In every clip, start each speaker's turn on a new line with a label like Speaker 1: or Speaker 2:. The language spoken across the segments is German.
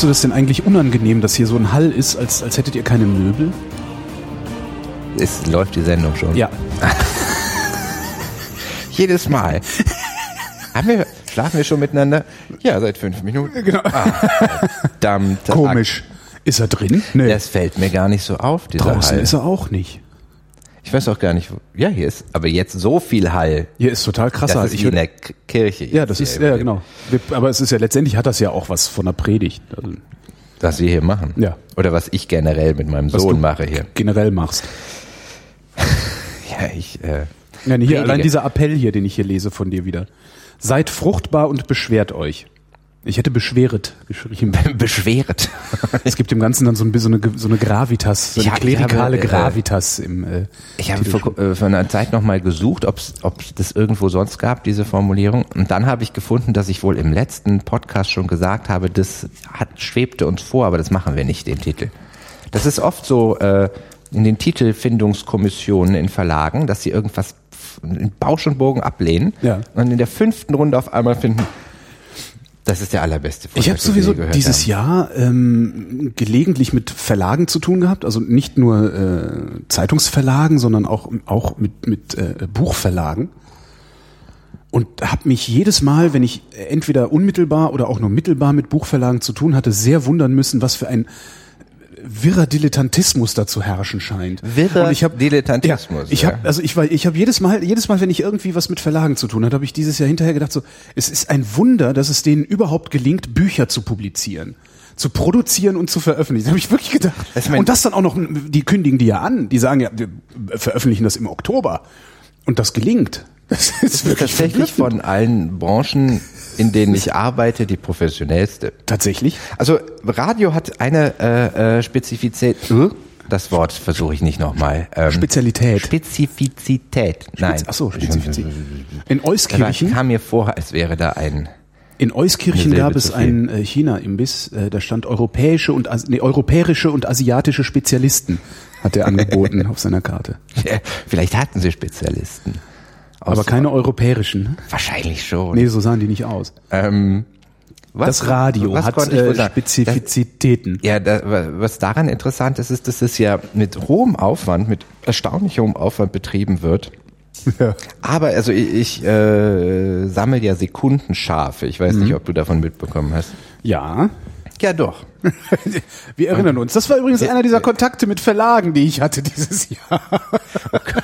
Speaker 1: Findest du das denn eigentlich unangenehm, dass hier so ein Hall ist, als, als hättet ihr keine Möbel?
Speaker 2: Es läuft die Sendung schon.
Speaker 1: Ja.
Speaker 2: Jedes Mal. Haben wir, schlafen wir schon miteinander? Ja, seit fünf Minuten.
Speaker 1: Genau.
Speaker 2: Ah, verdammt.
Speaker 1: Komisch. Ist er drin? Nee.
Speaker 2: Das fällt mir gar nicht so auf,
Speaker 1: Draußen
Speaker 2: Hall.
Speaker 1: ist er auch nicht.
Speaker 2: Ich weiß auch gar nicht, wo, ja, hier ist, aber jetzt so viel Hall.
Speaker 1: Hier ist total krass.
Speaker 2: Das ist
Speaker 1: ich
Speaker 2: in der K- Kirche.
Speaker 1: ja, das ist, ja, genau. Aber es ist ja, letztendlich hat das ja auch was von der Predigt. Also,
Speaker 2: Was wir hier machen.
Speaker 1: Ja.
Speaker 2: Oder was ich generell mit meinem
Speaker 1: was
Speaker 2: Sohn mache hier.
Speaker 1: generell machst.
Speaker 2: Ja, ich, äh,
Speaker 1: Ja, hier, allein dieser Appell hier, den ich hier lese von dir wieder. Seid fruchtbar und beschwert euch. Ich hätte beschweret geschrieben.
Speaker 2: beschwert.
Speaker 1: Es gibt dem Ganzen dann so, ein, so, eine, so eine Gravitas, so eine
Speaker 2: ich
Speaker 1: klerikale
Speaker 2: habe, äh,
Speaker 1: Gravitas im äh,
Speaker 2: Ich habe vor, äh, vor einer Zeit nochmal gesucht, ob es das irgendwo sonst gab, diese Formulierung. Und dann habe ich gefunden, dass ich wohl im letzten Podcast schon gesagt habe, das hat, schwebte uns vor, aber das machen wir nicht, den Titel. Das ist oft so äh, in den Titelfindungskommissionen in Verlagen, dass sie irgendwas in Bausch und Bogen ablehnen
Speaker 1: Ja.
Speaker 2: und in der fünften Runde auf einmal finden, das ist der allerbeste
Speaker 1: Ich habe sowieso dieses
Speaker 2: haben.
Speaker 1: Jahr ähm, gelegentlich mit Verlagen zu tun gehabt, also nicht nur äh, Zeitungsverlagen, sondern auch auch mit mit äh, Buchverlagen und habe mich jedes Mal, wenn ich entweder unmittelbar oder auch nur mittelbar mit Buchverlagen zu tun hatte, sehr wundern müssen, was für ein wirrer Dilettantismus da zu herrschen scheint.
Speaker 2: Wirrer
Speaker 1: Und ich hab,
Speaker 2: Dilettantismus,
Speaker 1: Ja, ich
Speaker 2: ja.
Speaker 1: habe also ich war ich habe jedes Mal jedes Mal, wenn ich irgendwie was mit Verlagen zu tun hatte, habe ich dieses Jahr hinterher gedacht so, es ist ein Wunder, dass es denen überhaupt gelingt, Bücher zu publizieren, zu produzieren und zu veröffentlichen. Da habe ich wirklich gedacht.
Speaker 2: Das
Speaker 1: und das dann auch noch die kündigen die ja an, die sagen ja, wir veröffentlichen das im Oktober und das gelingt. Das ist
Speaker 2: Das ist tatsächlich von allen Branchen, in denen ich arbeite, die professionellste.
Speaker 1: tatsächlich.
Speaker 2: Also Radio hat eine äh, äh, Spezifizität. Das Wort versuche ich nicht nochmal. Ähm,
Speaker 1: Spezialität.
Speaker 2: Spezifizität. Nein.
Speaker 1: Ach so, Spezifizität. In Euskirchen
Speaker 2: kam mir vor, als wäre da ein.
Speaker 1: In Euskirchen gab es einen äh, China-Imbiss, äh, da stand europäische und nee, europäische und asiatische Spezialisten, hat er angeboten auf seiner Karte.
Speaker 2: Vielleicht hatten sie Spezialisten.
Speaker 1: Aber keine europäischen. ne?
Speaker 2: Wahrscheinlich schon.
Speaker 1: Nee, so sahen die nicht aus.
Speaker 2: Ähm, was,
Speaker 1: Das Radio
Speaker 2: was
Speaker 1: hat äh? Spezifizitäten.
Speaker 2: Ja, da, was daran interessant ist, ist, dass es ja mit hohem Aufwand, mit erstaunlich hohem Aufwand betrieben wird.
Speaker 1: Ja.
Speaker 2: Aber also ich, ich äh, sammle ja Sekundenschafe. Ich weiß
Speaker 1: Mhm.
Speaker 2: nicht, ob du davon mitbekommen hast.
Speaker 1: Ja,
Speaker 2: Ja, doch.
Speaker 1: wir erinnern uns. Das war übrigens einer dieser Kontakte mit Verlagen, die ich hatte dieses Jahr.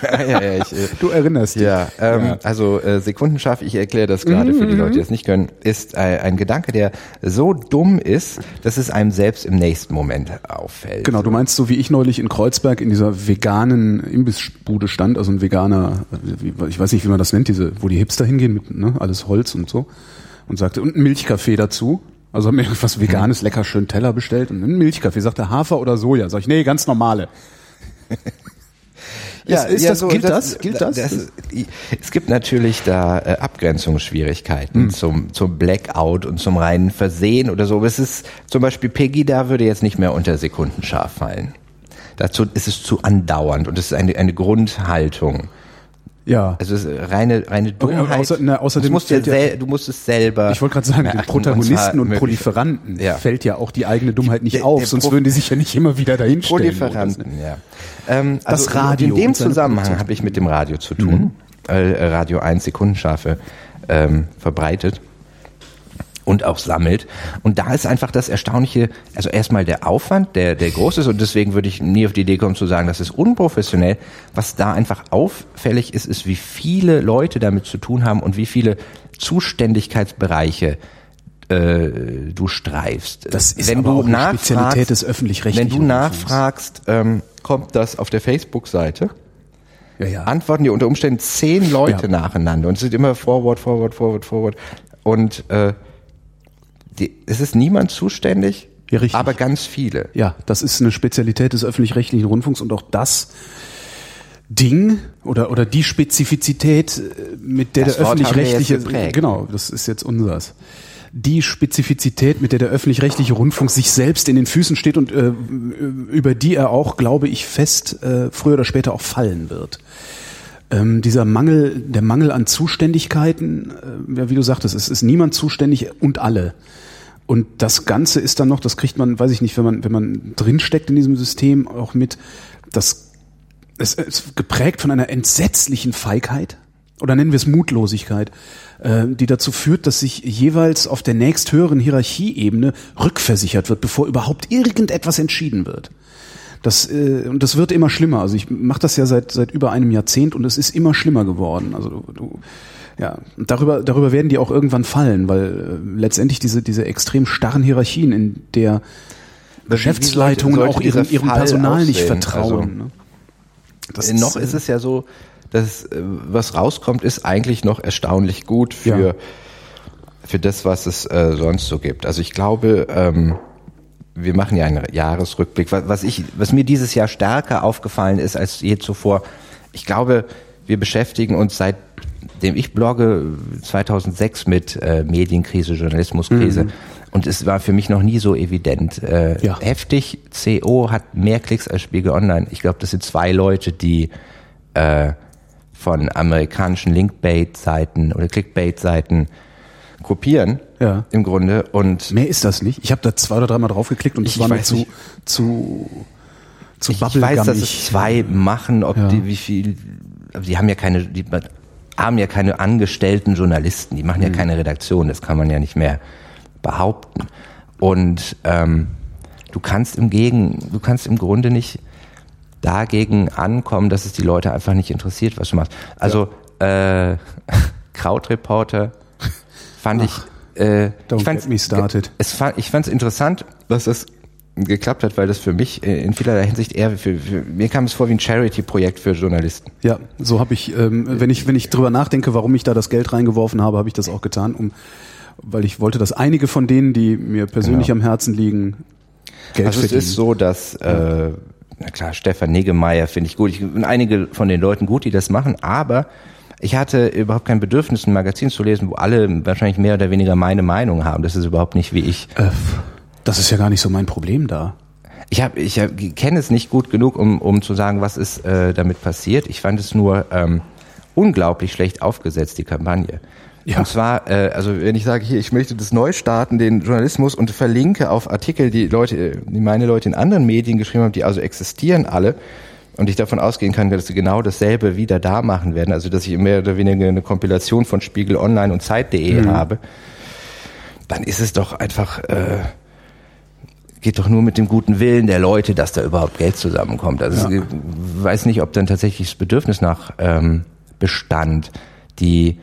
Speaker 2: ja, ja, ja, ich, äh,
Speaker 1: Du erinnerst dich.
Speaker 2: ja, ähm,
Speaker 1: Ja.
Speaker 2: also äh, Sekundenschaf, ich erkläre das gerade für die Leute, die das nicht können, ist äh, ein Gedanke, der so dumm ist, dass es einem selbst im nächsten Moment auffällt.
Speaker 1: Genau, du meinst so wie ich neulich in Kreuzberg in dieser veganen Imbissbude stand, also ein veganer, äh, ich weiß nicht, wie man das nennt, diese, wo die Hipster hingehen mit ne, alles Holz und so und sagte und ein Milchkaffee dazu. Also haben mir irgendwas veganes, lecker schön Teller bestellt und ein Milchkaffee. Sagte Hafer oder Soja. Sag ich, nee, ganz normale.
Speaker 2: Ja,
Speaker 1: Ist- ist
Speaker 2: ja,
Speaker 1: das-
Speaker 2: so,
Speaker 1: gilt das? Gilt das?
Speaker 2: es gibt natürlich da äh, Abgrenzungsschwierigkeiten
Speaker 1: Hm.
Speaker 2: zum, zum Blackout und zum reinen Versehen oder so. Aber es ist zum Beispiel Pegida würde jetzt nicht mehr unter Sekundenschaf fallen. Dazu ist es zu andauernd und es ist eine, eine Grundhaltung.
Speaker 1: Ja.
Speaker 2: Also es ist reine, reine Dummheit.
Speaker 1: außer- na, außerdem
Speaker 2: du, musst ja du musst es selber.
Speaker 1: Ich wollte gerade sagen, den Protagonisten und
Speaker 2: möglichst-
Speaker 1: Proliferanten
Speaker 2: Ja.
Speaker 1: fällt ja auch die eigene Dummheit nicht
Speaker 2: Der-
Speaker 1: auf,
Speaker 2: der
Speaker 1: sonst
Speaker 2: Pro-
Speaker 1: würden die sich ja nicht immer wieder dahinstellen.
Speaker 2: Proliferanten, ja. Ähm,
Speaker 1: Das
Speaker 2: also
Speaker 1: Radio
Speaker 2: In dem
Speaker 1: und
Speaker 2: Zusammenhang habe ich mit dem Radio zu tun.
Speaker 1: Mhm.
Speaker 2: Äh, Radio 1 Sekundenschafe ähm, verbreitet. Und auch sammelt. Und da ist einfach das Erstaunliche, also erstmal der Aufwand, der, der groß ist und deswegen würde ich nie auf die Idee kommen zu sagen, das ist unprofessionell. Was da einfach auffällig ist, ist, wie viele Leute damit zu tun haben und wie viele Zuständigkeitsbereiche äh, du streifst.
Speaker 1: Das ist
Speaker 2: wenn
Speaker 1: aber
Speaker 2: du
Speaker 1: auch eine
Speaker 2: nachfragst,
Speaker 1: Spezialität des öffentlich-rechtlichen
Speaker 2: Wenn du nachfragst, ähm, kommt das auf der Facebook-Seite?
Speaker 1: Ja, ja.
Speaker 2: antworten dir unter Umständen zehn Leute
Speaker 1: Ja.
Speaker 2: nacheinander und es sind immer Forward, Forward, Forward, Forward. Und äh, die, es ist niemand zuständig,
Speaker 1: Ja,
Speaker 2: aber ganz viele.
Speaker 1: Ja, das ist eine Spezialität des öffentlich-rechtlichen Rundfunks und auch das Ding oder oder die Spezifizität, äh, mit der
Speaker 2: Das
Speaker 1: der öffentlich-rechtliche genau, das ist jetzt unsers. Die Spezifizität, mit der der öffentlich-rechtliche Rundfunk sich selbst in den Füßen steht und äh, über die er auch, glaube ich, fest äh, früher oder später auch fallen wird. Ähm, dieser Mangel, der Mangel an Zuständigkeiten, äh, ja, wie du sagtest, es ist niemand zuständig und alle. Und das Ganze ist dann noch, das kriegt man, weiß ich nicht, wenn man, wenn man drinsteckt in diesem System, auch mit, das es ist geprägt von einer entsetzlichen Feigheit oder nennen wir es Mutlosigkeit, äh, die dazu führt, dass sich jeweils auf der nächsthöheren Hierarchieebene rückversichert wird, bevor überhaupt irgendetwas entschieden wird. Das, äh, und das wird immer schlimmer. Also ich mache das ja seit, seit über einem Jahrzehnt und es ist immer schlimmer geworden. Also du, du ja, darüber, darüber werden die auch irgendwann fallen, weil äh, letztendlich diese, diese extrem starren Hierarchien, in der Geschäftsleitungen auch ihrem, ihrem Personal nicht
Speaker 2: aussehen?
Speaker 1: vertrauen.
Speaker 2: Also-
Speaker 1: ne? Das
Speaker 2: Äh, noch ist es ja so, dass äh, was rauskommt, ist eigentlich noch erstaunlich gut für
Speaker 1: Ja.
Speaker 2: für das, was es äh, sonst so gibt. Also ich glaube, ähm, wir machen ja einen Jahresrückblick. Was ich, was mir dieses Jahr stärker aufgefallen ist als je zuvor. Ich glaube, wir beschäftigen uns seitdem ich blogge 2006 mit äh, Medienkrise, Journalismuskrise. Und es war für mich noch nie so evident. Äh,
Speaker 1: Ja.
Speaker 2: Heftig, CO hat mehr Klicks als Spiegel Online. Ich glaube, das sind zwei Leute, die äh, von amerikanischen Linkbait-Seiten oder Clickbait-Seiten kopieren
Speaker 1: Ja.
Speaker 2: im Grunde und
Speaker 1: Mehr ist das nicht. Ich habe da zwei oder dreimal draufgeklickt und das
Speaker 2: Ich
Speaker 1: war mir zu,
Speaker 2: nicht.
Speaker 1: zu, zu
Speaker 2: ich, ich weiß, dass es zwei machen, ob
Speaker 1: Ja.
Speaker 2: die wie viel die haben ja keine die haben ja keine angestellten Journalisten, die machen
Speaker 1: Mhm.
Speaker 2: ja keine Redaktion, das kann man ja nicht mehr behaupten. Und ähm, du kannst im Gegen, du kannst im Grunde nicht dagegen ankommen, dass es die Leute einfach nicht interessiert, was du machst. Also äh, Krautreporter fand ich äh,
Speaker 1: don't
Speaker 2: ich fand's,
Speaker 1: get me started.
Speaker 2: Es ich fand es interessant, dass das geklappt hat, weil das für mich äh, in vielerlei Hinsicht eher für, für mir kam es vor wie ein Charity-Projekt für Journalisten.
Speaker 1: Ja, so habe ich, ähm, wenn ich, wenn ich drüber nachdenke, warum ich da das Geld reingeworfen habe, habe ich das auch getan, um, weil ich wollte, dass einige von denen, die mir persönlich
Speaker 2: Genau.
Speaker 1: am Herzen liegen, Geld
Speaker 2: Also es
Speaker 1: verdienen.
Speaker 2: ist so, dass äh, na klar, Stefan Niggemeier finde ich gut. Ich und einige von den Leuten gut, die das machen, aber ich hatte überhaupt kein Bedürfnis, ein Magazin zu lesen, wo alle wahrscheinlich mehr oder weniger meine Meinung haben. Das ist überhaupt nicht wie ich.
Speaker 1: äh, das ist ja gar nicht so mein Problem da.
Speaker 2: Ich habe, ich hab, kenne es nicht gut genug, um, um zu sagen, was ist äh, damit passiert. Ich fand es nur ähm, unglaublich schlecht aufgesetzt, die Kampagne.
Speaker 1: Ja.
Speaker 2: Und zwar, äh, also wenn ich sage, hier, ich möchte das neu starten, den Journalismus und verlinke auf Artikel, die Leute, die meine Leute in anderen Medien geschrieben haben, die also existieren alle, und ich davon ausgehen kann, dass sie genau dasselbe wieder da machen werden, also dass ich mehr oder weniger eine Kompilation von Spiegel Online und Zeit.de habe, dann ist es doch einfach äh, geht doch nur mit dem guten Willen der Leute, dass da überhaupt Geld zusammenkommt. Also
Speaker 1: Ja.
Speaker 2: ich weiß nicht, ob dann tatsächlich das Bedürfnis nach ähm, bestand, die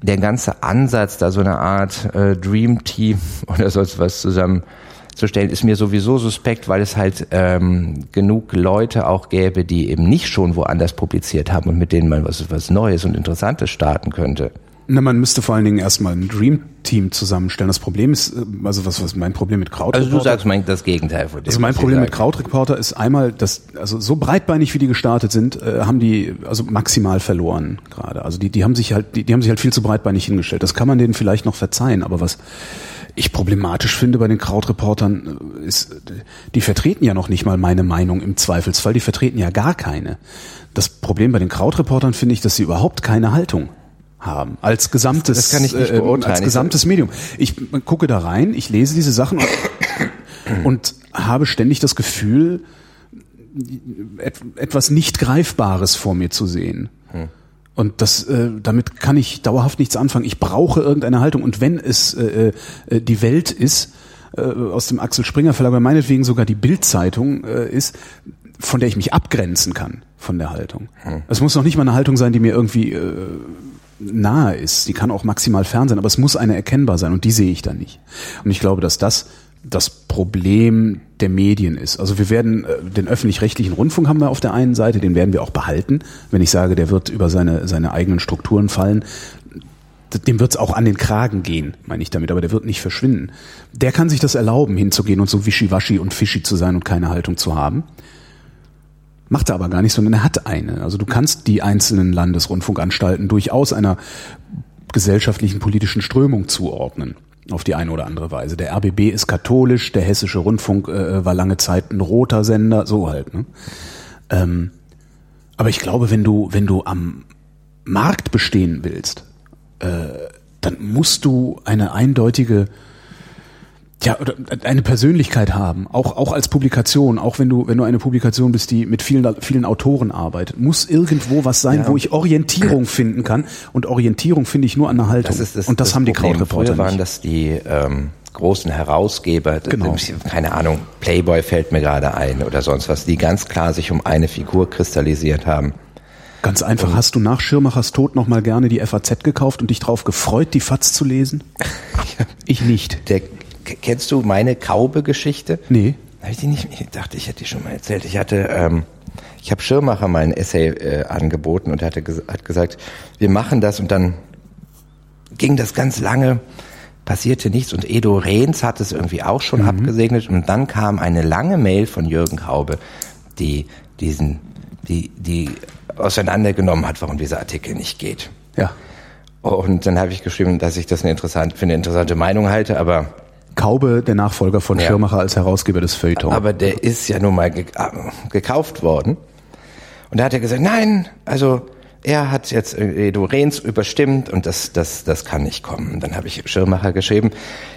Speaker 2: der ganze Ansatz, da so eine Art äh, Dream Team oder sonst was zusammenzustellen, ist mir sowieso suspekt, weil es halt ähm, genug Leute auch gäbe, die eben nicht schon woanders publiziert haben und mit denen man was, was Neues und Interessantes starten könnte.
Speaker 1: Na, man müsste vor allen Dingen erstmal ein Dream Team zusammenstellen. Das Problem ist, äh, also was, was mein Problem mit Kraut
Speaker 2: Also du sagst mein, das Gegenteil von dem.
Speaker 1: Also mein Problem mit. Krautreporter ist einmal, dass also so breitbeinig wie die gestartet sind, äh, haben die also maximal verloren gerade. Also die die haben sich halt die, die haben sich halt viel zu breitbeinig hingestellt. Das kann man denen vielleicht noch verzeihen, aber was ich problematisch finde bei den Krautreportern äh, ist, die vertreten ja noch nicht mal meine Meinung im Zweifelsfall. Die vertreten ja gar keine. Das Problem bei den Krautreportern finde ich, dass sie überhaupt keine Haltung haben als gesamtes
Speaker 2: Das kann ich nicht
Speaker 1: äh,
Speaker 2: beurteilen.
Speaker 1: als gesamtes Medium. Ich gucke da rein, ich lese diese Sachen und, und habe ständig das Gefühl, et, etwas nicht Greifbares vor mir zu sehen. Und das, äh, damit kann ich dauerhaft nichts anfangen. Ich brauche irgendeine Haltung. Und wenn es äh, äh, die Welt ist, äh, aus dem Axel Springer Verlag, aber meinetwegen sogar die Bildzeitung äh, ist, von der ich mich abgrenzen kann von der Haltung. Hm. Es muss noch nicht mal eine Haltung sein, die mir irgendwie äh, nahe ist. Die kann auch maximal fern sein, aber es muss eine erkennbar sein und die sehe ich dann nicht. Und ich glaube, dass das das Problem der Medien ist. Also wir werden äh, den öffentlich-rechtlichen Rundfunk haben wir auf der einen Seite, den werden wir auch behalten. Wenn ich sage, der wird über seine, seine eigenen Strukturen fallen, dem wird es auch an den Kragen gehen, meine ich damit, aber der wird nicht verschwinden. Der kann sich das erlauben, hinzugehen und so wischiwaschi und fischi zu sein und keine Haltung zu haben. Macht er aber gar nicht, sondern er hat eine. Also du kannst die einzelnen Landesrundfunkanstalten durchaus einer gesellschaftlichen politischen Strömung zuordnen auf die eine oder andere Weise. Der RBB ist katholisch, der hessische Rundfunk äh, war lange Zeit ein roter Sender, so halt. Ne? Ähm, aber ich glaube, wenn du wenn du am Markt bestehen willst, äh, dann musst du eine eindeutige ja, oder eine Persönlichkeit haben, auch, auch als Publikation, auch wenn du, wenn du eine Publikation bist, die mit vielen, vielen Autoren arbeitet, muss irgendwo was sein, ja. wo ich Orientierung finden kann. Und Orientierung finde ich nur an der Haltung.
Speaker 2: Das ist das,
Speaker 1: und das, das haben die Krautreporter
Speaker 2: Früher waren das die ähm, großen Herausgeber, genau. keine Ahnung, Playboy fällt mir gerade ein oder sonst was, die ganz klar sich um eine Figur kristallisiert haben.
Speaker 1: Ganz einfach, und hast du nach Schirmachers Tod nochmal gerne die FAZ gekauft und dich drauf gefreut, die FAZ zu lesen?
Speaker 2: ich nicht. Der Kennst du meine Kaube-Geschichte?
Speaker 1: Nee.
Speaker 2: Habe ich die nicht? Ich dachte, ich hätte die schon mal erzählt. Ich hatte, ähm, ich habe Schirmacher mal ein Essay äh, angeboten und er hatte, hat gesagt, wir machen das und dann ging das ganz lange, passierte nichts und Edo Rehns hat es irgendwie auch schon mhm. abgesegnet und dann kam eine lange Mail von Jürgen Kaube, die diesen, die, die auseinandergenommen hat, warum dieser Artikel nicht geht.
Speaker 1: Ja.
Speaker 2: Und dann habe ich geschrieben, dass ich das eine interessante, für eine interessante Meinung halte, aber
Speaker 1: Kaube, der Nachfolger von ja. Schirmacher als Herausgeber des Feuilleton.
Speaker 2: Aber der ist ja nun mal äh, gekauft worden. Und da hat er gesagt, nein, also er hat jetzt Edo Rehns überstimmt und das, das, das kann nicht kommen. Dann habe ich Schirmacher geschrieben,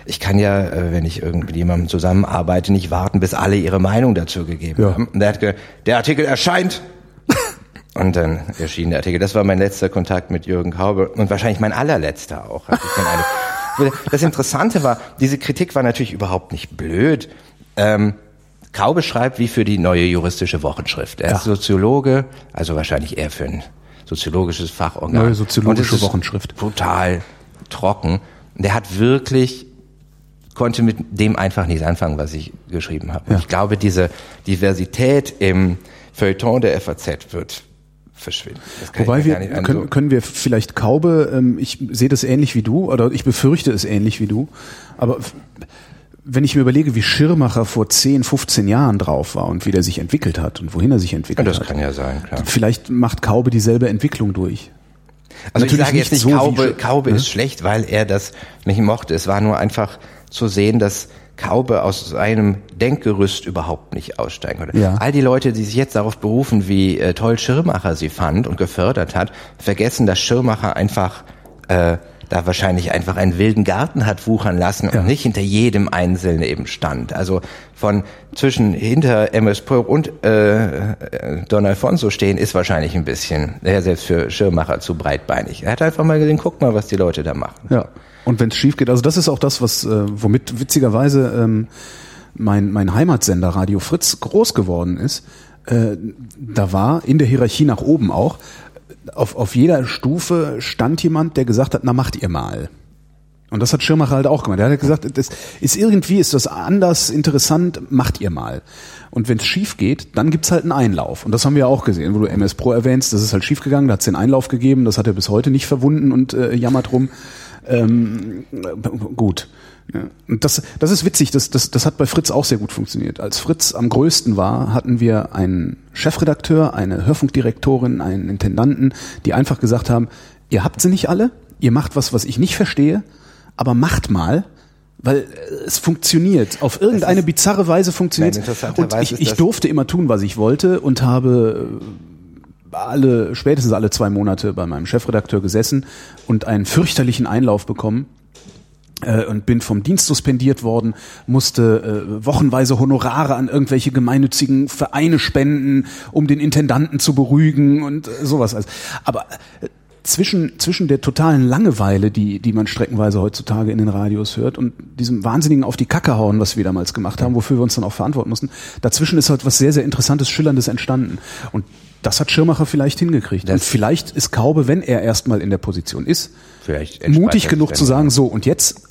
Speaker 2: ich kann ja, äh, wenn ich irgendwie mit jemandem zusammenarbeite, nicht warten, bis alle ihre Meinung dazu gegeben ja. haben. Und er hat gesagt, der Artikel erscheint. und dann erschien der Artikel. Das war mein letzter Kontakt mit Jürgen Kaube und wahrscheinlich mein allerletzter auch. Das Interessante war, diese Kritik war natürlich überhaupt nicht blöd. Ähm, Kaube schreibt wie für die neue juristische Wochenschrift. Er ja. ist Soziologe, also wahrscheinlich eher für ein soziologisches Fachorgan.
Speaker 1: Neue soziologische Wochenschrift.
Speaker 2: Total trocken. Der hat wirklich konnte mit dem einfach nichts anfangen, was ich geschrieben habe. Ja. Ich glaube, diese Diversität im Feuilleton der FAZ wird verschwinden.
Speaker 1: Wobei wir können, können wir vielleicht Kaube, ähm, ich sehe das ähnlich wie du oder ich befürchte es ähnlich wie du, aber wenn ich mir überlege, wie Schirmacher vor 10, 15 Jahren drauf war und wie der sich entwickelt hat und wohin er sich entwickelt
Speaker 2: ja, das
Speaker 1: hat.
Speaker 2: Das kann ja sein, klar.
Speaker 1: Vielleicht macht Kaube dieselbe Entwicklung durch.
Speaker 2: Also Natürlich ich sage jetzt nicht, so Kaube, Kaube ist schlecht, weil er das nicht mochte. Es war nur einfach zu sehen, dass Kaube aus seinem Denkgerüst überhaupt nicht aussteigen konnte. Ja. All die Leute, die sich jetzt darauf berufen, wie äh, toll Schirmacher sie fand und gefördert hat, vergessen, dass Schirmacher einfach äh, da wahrscheinlich einfach einen wilden Garten hat wuchern lassen ja. und nicht hinter jedem Einzelnen eben stand. Also von zwischen hinter MS Poe und äh, äh, Don Alfonso stehen ist wahrscheinlich ein bisschen, ja, selbst für Schirmacher zu breitbeinig. Er hat einfach mal gesehen, guck mal, was die Leute da machen.
Speaker 1: Ja. Und wenn es schief geht, also das ist auch das, was äh, womit witzigerweise ähm, mein mein Heimatsender Radio Fritz groß geworden ist. Äh, da war in der Hierarchie nach oben auch auf auf jeder Stufe stand jemand, der gesagt hat, na macht ihr mal. Und das hat Schirmacher halt auch gemacht. Er hat gesagt, das ist irgendwie, ist das anders, interessant, macht ihr mal. Und wenn es schief geht, dann gibt's halt einen Einlauf. Und das haben wir auch gesehen, wo du MS Pro erwähnst, das ist halt schief gegangen, da hat's den Einlauf gegeben, das hat er bis heute nicht verwunden und äh, jammert rum. Ähm, gut. Und das, das ist witzig, das, das, das hat bei Fritz auch sehr gut funktioniert. Als Fritz am größten war, hatten wir einen Chefredakteur, eine Hörfunkdirektorin, einen Intendanten, die einfach gesagt haben, ihr habt sie nicht alle, ihr macht was, was ich nicht verstehe, aber macht mal, weil es funktioniert. Auf irgendeine bizarre Weise funktioniert Und ich, ich durfte immer tun, was ich wollte und habe alle, spätestens alle zwei Monate bei meinem Chefredakteur gesessen und einen fürchterlichen Einlauf bekommen äh, und bin vom Dienst suspendiert worden, musste äh, wochenweise Honorare an irgendwelche gemeinnützigen Vereine spenden, um den Intendanten zu beruhigen und äh, sowas. Aber äh, zwischen, zwischen der totalen Langeweile, die, die man streckenweise heutzutage in den Radios hört und diesem wahnsinnigen auf die Kacke hauen, was wir damals gemacht haben, wofür wir uns dann auch verantworten mussten, dazwischen ist halt was sehr, sehr Interessantes, Schillerndes entstanden. Und das hat Schirmacher vielleicht hingekriegt.
Speaker 2: Das-
Speaker 1: und vielleicht ist Kaube, wenn er erstmal in der Position ist, mutig genug zu sagen, so, und jetzt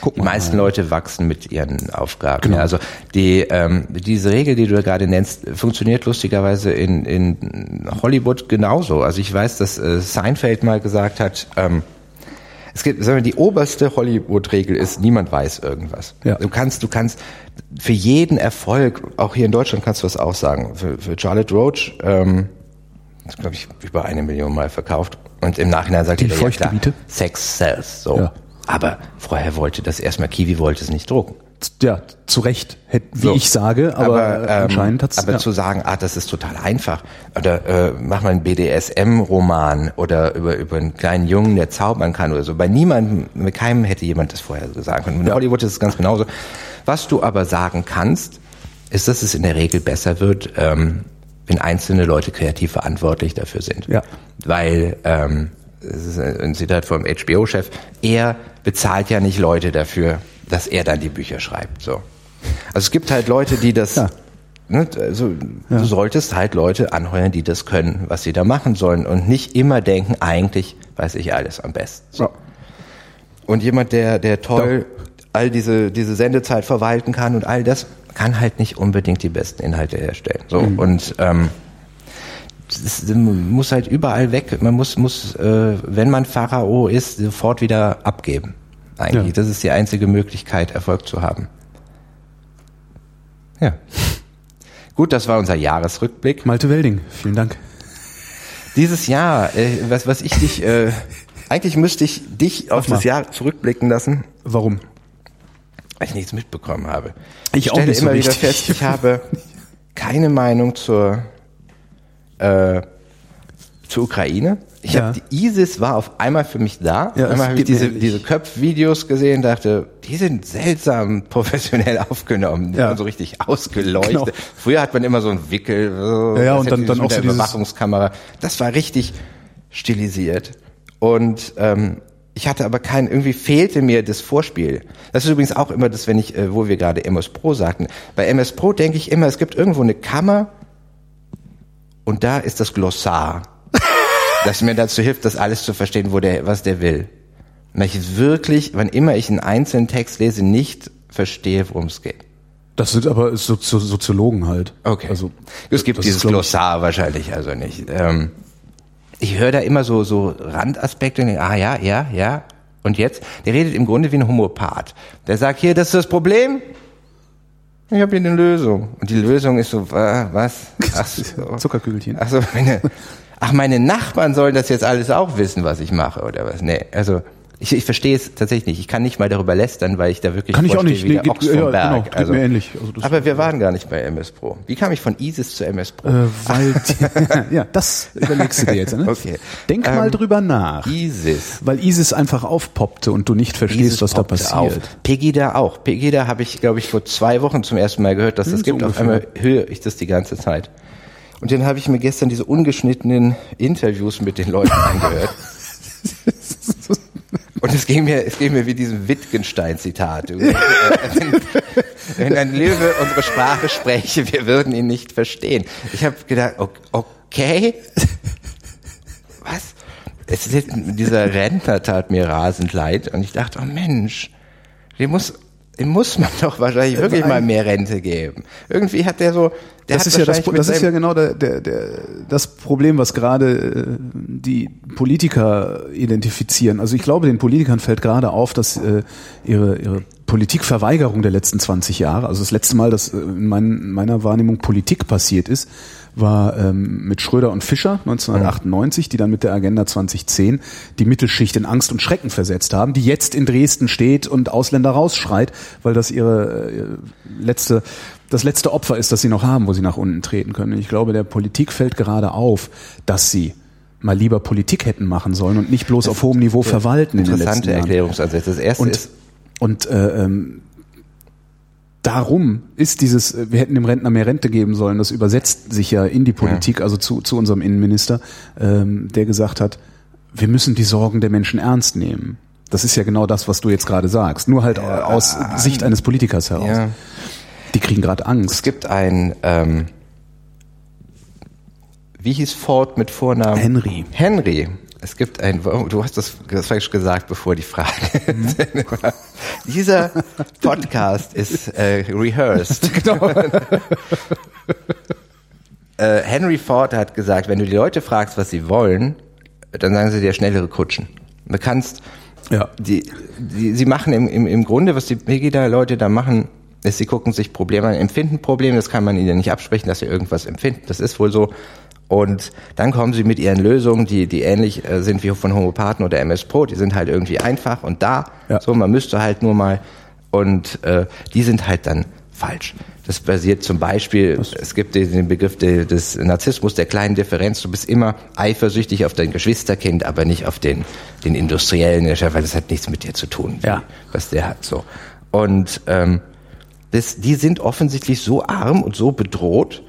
Speaker 1: gucken
Speaker 2: Die meisten. Leute wachsen mit ihren Aufgaben.
Speaker 1: Genau.
Speaker 2: Also die ähm, diese Regel, die du gerade nennst, funktioniert lustigerweise in, in Hollywood genauso. Also ich weiß, dass äh, Seinfeld mal gesagt hat, ähm, es gibt, sagen wir, die oberste Hollywood-Regel ist, niemand weiß irgendwas.
Speaker 1: Ja.
Speaker 2: Du kannst, du kannst für jeden Erfolg, auch hier in Deutschland kannst du das auch sagen. Für, für Charlotte Roach, ähm, das glaube ich über eine Million Mal verkauft. Und im Nachhinein sagt
Speaker 1: Die
Speaker 2: jeder, ja klar? Sex sells. So.
Speaker 1: Ja.
Speaker 2: Aber vorher wollte das erstmal, Kiwi wollte es nicht drucken.
Speaker 1: Ja, zu Recht, wie
Speaker 2: So.
Speaker 1: ich sage, aber, äh,
Speaker 2: ähm,
Speaker 1: anscheinend hat's
Speaker 2: Aber
Speaker 1: ja.
Speaker 2: zu sagen, ah, das ist total einfach. Oder äh, mach mal einen BDSM-Roman oder über, über einen kleinen Jungen, der zaubern kann oder so. Bei niemandem, mit keinem hätte jemand das vorher so sagen können. In Hollywood ist es ganz genauso. Was du aber sagen kannst, ist, dass es in der Regel besser wird, ähm, wenn einzelne Leute kreativ verantwortlich dafür sind.
Speaker 1: Ja.
Speaker 2: Weil, ähm, das ist ein Zitat vom HBO-Chef, er bezahlt ja nicht Leute dafür, dass er dann die Bücher schreibt. So. Also es gibt halt Leute, die das
Speaker 1: Ja.
Speaker 2: Ne, also du solltest halt Leute anheuern, die das können, was sie da machen sollen und nicht immer denken, eigentlich weiß ich alles am besten. So.
Speaker 1: Ja.
Speaker 2: Und jemand, der, der toll all diese, diese Sendezeit verwalten kann und all das, kann halt nicht unbedingt die besten Inhalte herstellen. So, und ähm, das, man muss halt überall weg. Man muss, muss äh, wenn man Pharao ist, sofort wieder abgeben. Eigentlich.
Speaker 1: Ja.
Speaker 2: Das ist die einzige Möglichkeit, Erfolg zu haben. Ja. Gut, das war unser Jahresrückblick.
Speaker 1: Malte Welding, vielen Dank.
Speaker 2: Dieses Jahr, äh, was, was ich dich, äh, eigentlich müsste ich dich auf das Jahr zurückblicken lassen,
Speaker 1: Warum?
Speaker 2: Weil ich nichts mitbekommen habe.
Speaker 1: Ich auch
Speaker 2: stelle
Speaker 1: nicht so
Speaker 2: immer wieder fest, ich habe keine Meinung zur, äh, zur Ukraine. Ich
Speaker 1: Ja.
Speaker 2: habe die ISIS war auf einmal für mich da.
Speaker 1: Ja,
Speaker 2: einmal habe ich diese, diese Köpfvideos gesehen, dachte, die sind seltsam professionell aufgenommen, die
Speaker 1: Ja.
Speaker 2: so richtig ausgeleuchtet.
Speaker 1: Genau.
Speaker 2: Früher hat man immer so einen Wickel, so,
Speaker 1: Ja, ja, und dann- dann auch so
Speaker 2: Überwachungskamera. Das war richtig stilisiert. Und ähm, ich hatte aber kein, irgendwie fehlte mir das Vorspiel. Das ist übrigens auch immer das, wenn ich, äh, wo wir gerade MS Pro sagten. Bei MS Pro denke ich immer, es gibt irgendwo eine Kammer und da ist das Glossar, das mir dazu hilft, das alles zu verstehen, wo der, was der will. Und ich wirklich, wann immer ich einen einzelnen Text lese, nicht verstehe, worum es geht.
Speaker 1: Das sind aber Sozi Soziologen halt.
Speaker 2: Okay.
Speaker 1: Also,
Speaker 2: es gibt dieses Glossar wahrscheinlich also nicht. Ähm, ich höre da immer so, so Randaspekte und denke, ah ja, ja, ja. Und jetzt? Der redet im Grunde wie ein Homopath. Der sagt, hier, das ist das Problem. Ich habe hier eine Lösung. Und die Lösung ist so, äh, was? Ach so.
Speaker 1: Zuckerkügelchen.
Speaker 2: Ach so, meine, ach, meine Nachbarn sollen das jetzt alles auch wissen, was ich mache, oder was? Nee, also, ich, ich verstehe es tatsächlich nicht. Ich kann nicht mal darüber lästern, weil ich da wirklich
Speaker 1: Kann ich auch nicht.
Speaker 2: wie der
Speaker 1: Nee,
Speaker 2: Ochs
Speaker 1: geht-
Speaker 2: vom
Speaker 1: ja,
Speaker 2: Berg.
Speaker 1: genau, geht mir ähnlich. Also das-
Speaker 2: aber wir waren gar nicht bei MS Pro. Wie kam ich von ISIS zu MS Pro?
Speaker 1: Äh, weil, die, ja, das überlegst du dir jetzt. Ne?
Speaker 2: Okay.
Speaker 1: Denk
Speaker 2: Ähm,
Speaker 1: mal drüber nach.
Speaker 2: ISIS.
Speaker 1: Weil ISIS einfach aufpoppte und du nicht verstehst,
Speaker 2: ISIS
Speaker 1: was da passiert.
Speaker 2: Auf. Pegida auch. Pegida habe ich, glaube ich, vor zwei Wochen zum ersten Mal gehört, dass es
Speaker 1: Hm, so
Speaker 2: gibt. Auf
Speaker 1: ungefähr.
Speaker 2: einmal höre ich das die ganze Zeit. Und dann habe ich mir gestern diese ungeschnittenen Interviews mit den Leuten angehört. Und es ging mir, es ging mir wie diesem Wittgenstein-Zitat. Du, äh, Wenn, wenn ein Löwe unsere Sprache spräche, wir würden ihn nicht verstehen. Ich habe gedacht, okay, was? Es ist, dieser Rentner tat mir rasend leid und ich dachte, oh Mensch, dem muss, dem muss man doch wahrscheinlich wirklich mal mehr Rente geben. Irgendwie hat der so, der
Speaker 1: Das ist ja das, das ist ja genau der, der, der, das Problem, was gerade äh, die Politiker identifizieren. Also ich glaube, den Politikern fällt gerade auf, dass äh, ihre, ihre Politikverweigerung der letzten 20 Jahre, also das letzte Mal, dass äh, in mein, meiner Wahrnehmung Politik passiert ist, war ähm, mit Schröder und Fischer 1998, die dann mit der Agenda 2010 die Mittelschicht in Angst und Schrecken versetzt haben, die jetzt in Dresden steht und Ausländer rausschreit, weil das ihre, äh, letzte das letzte Opfer ist, das sie noch haben, wo sie nach unten treten können. Und ich glaube, der Politik fällt gerade auf, dass sie mal lieber Politik hätten machen sollen und nicht bloß auf hohem Niveau verwalten in den letzten
Speaker 2: interessante. Erklärungsansätze. Das erste
Speaker 1: Und,
Speaker 2: ist,
Speaker 1: und äh, ähm, darum ist dieses, äh, wir hätten dem Rentner mehr Rente geben sollen, das übersetzt sich ja in die Politik, also zu, zu unserem Innenminister, ähm, der gesagt hat, wir müssen die Sorgen der Menschen ernst nehmen. Das ist ja genau das, was du jetzt gerade sagst. Nur halt aus Sicht eines Politikers heraus.
Speaker 2: Ja.
Speaker 1: Die kriegen gerade
Speaker 2: Es
Speaker 1: Angst.
Speaker 2: gibt ein, ähm, wie hieß Ford mit Vornamen?
Speaker 1: Henry.
Speaker 2: Henry. Es gibt ein, du hast das, das falsch gesagt, bevor die Frage. Dieser Podcast ist äh, rehearsed. Genau. äh, Henry Ford hat gesagt, wenn du die Leute fragst, was sie wollen, dann sagen sie dir schnellere Kutschen. Du kannst,
Speaker 1: Ja.
Speaker 2: die, die, sie machen im, im, im Grunde, was die Pegida-Leute da machen, ist, sie gucken sich Probleme an, empfinden Probleme, das kann man ihnen nicht absprechen, dass sie irgendwas empfinden, das ist wohl so. Und dann kommen sie mit ihren Lösungen, die, die ähnlich äh, sind wie von Homopathen oder MS Pro, die sind halt irgendwie einfach und da,
Speaker 1: Ja.
Speaker 2: so, man müsste halt nur mal, und äh, die sind halt dann falsch. Das basiert zum Beispiel, es gibt den Begriff de, des Narzissmus, der kleinen Differenz. Du bist immer eifersüchtig auf dein Geschwisterkind, aber nicht auf den, den industriellen, weil das hat nichts mit dir zu tun,
Speaker 1: Ja.
Speaker 2: was der hat. So. Und ähm, das, die sind offensichtlich so arm und so bedroht,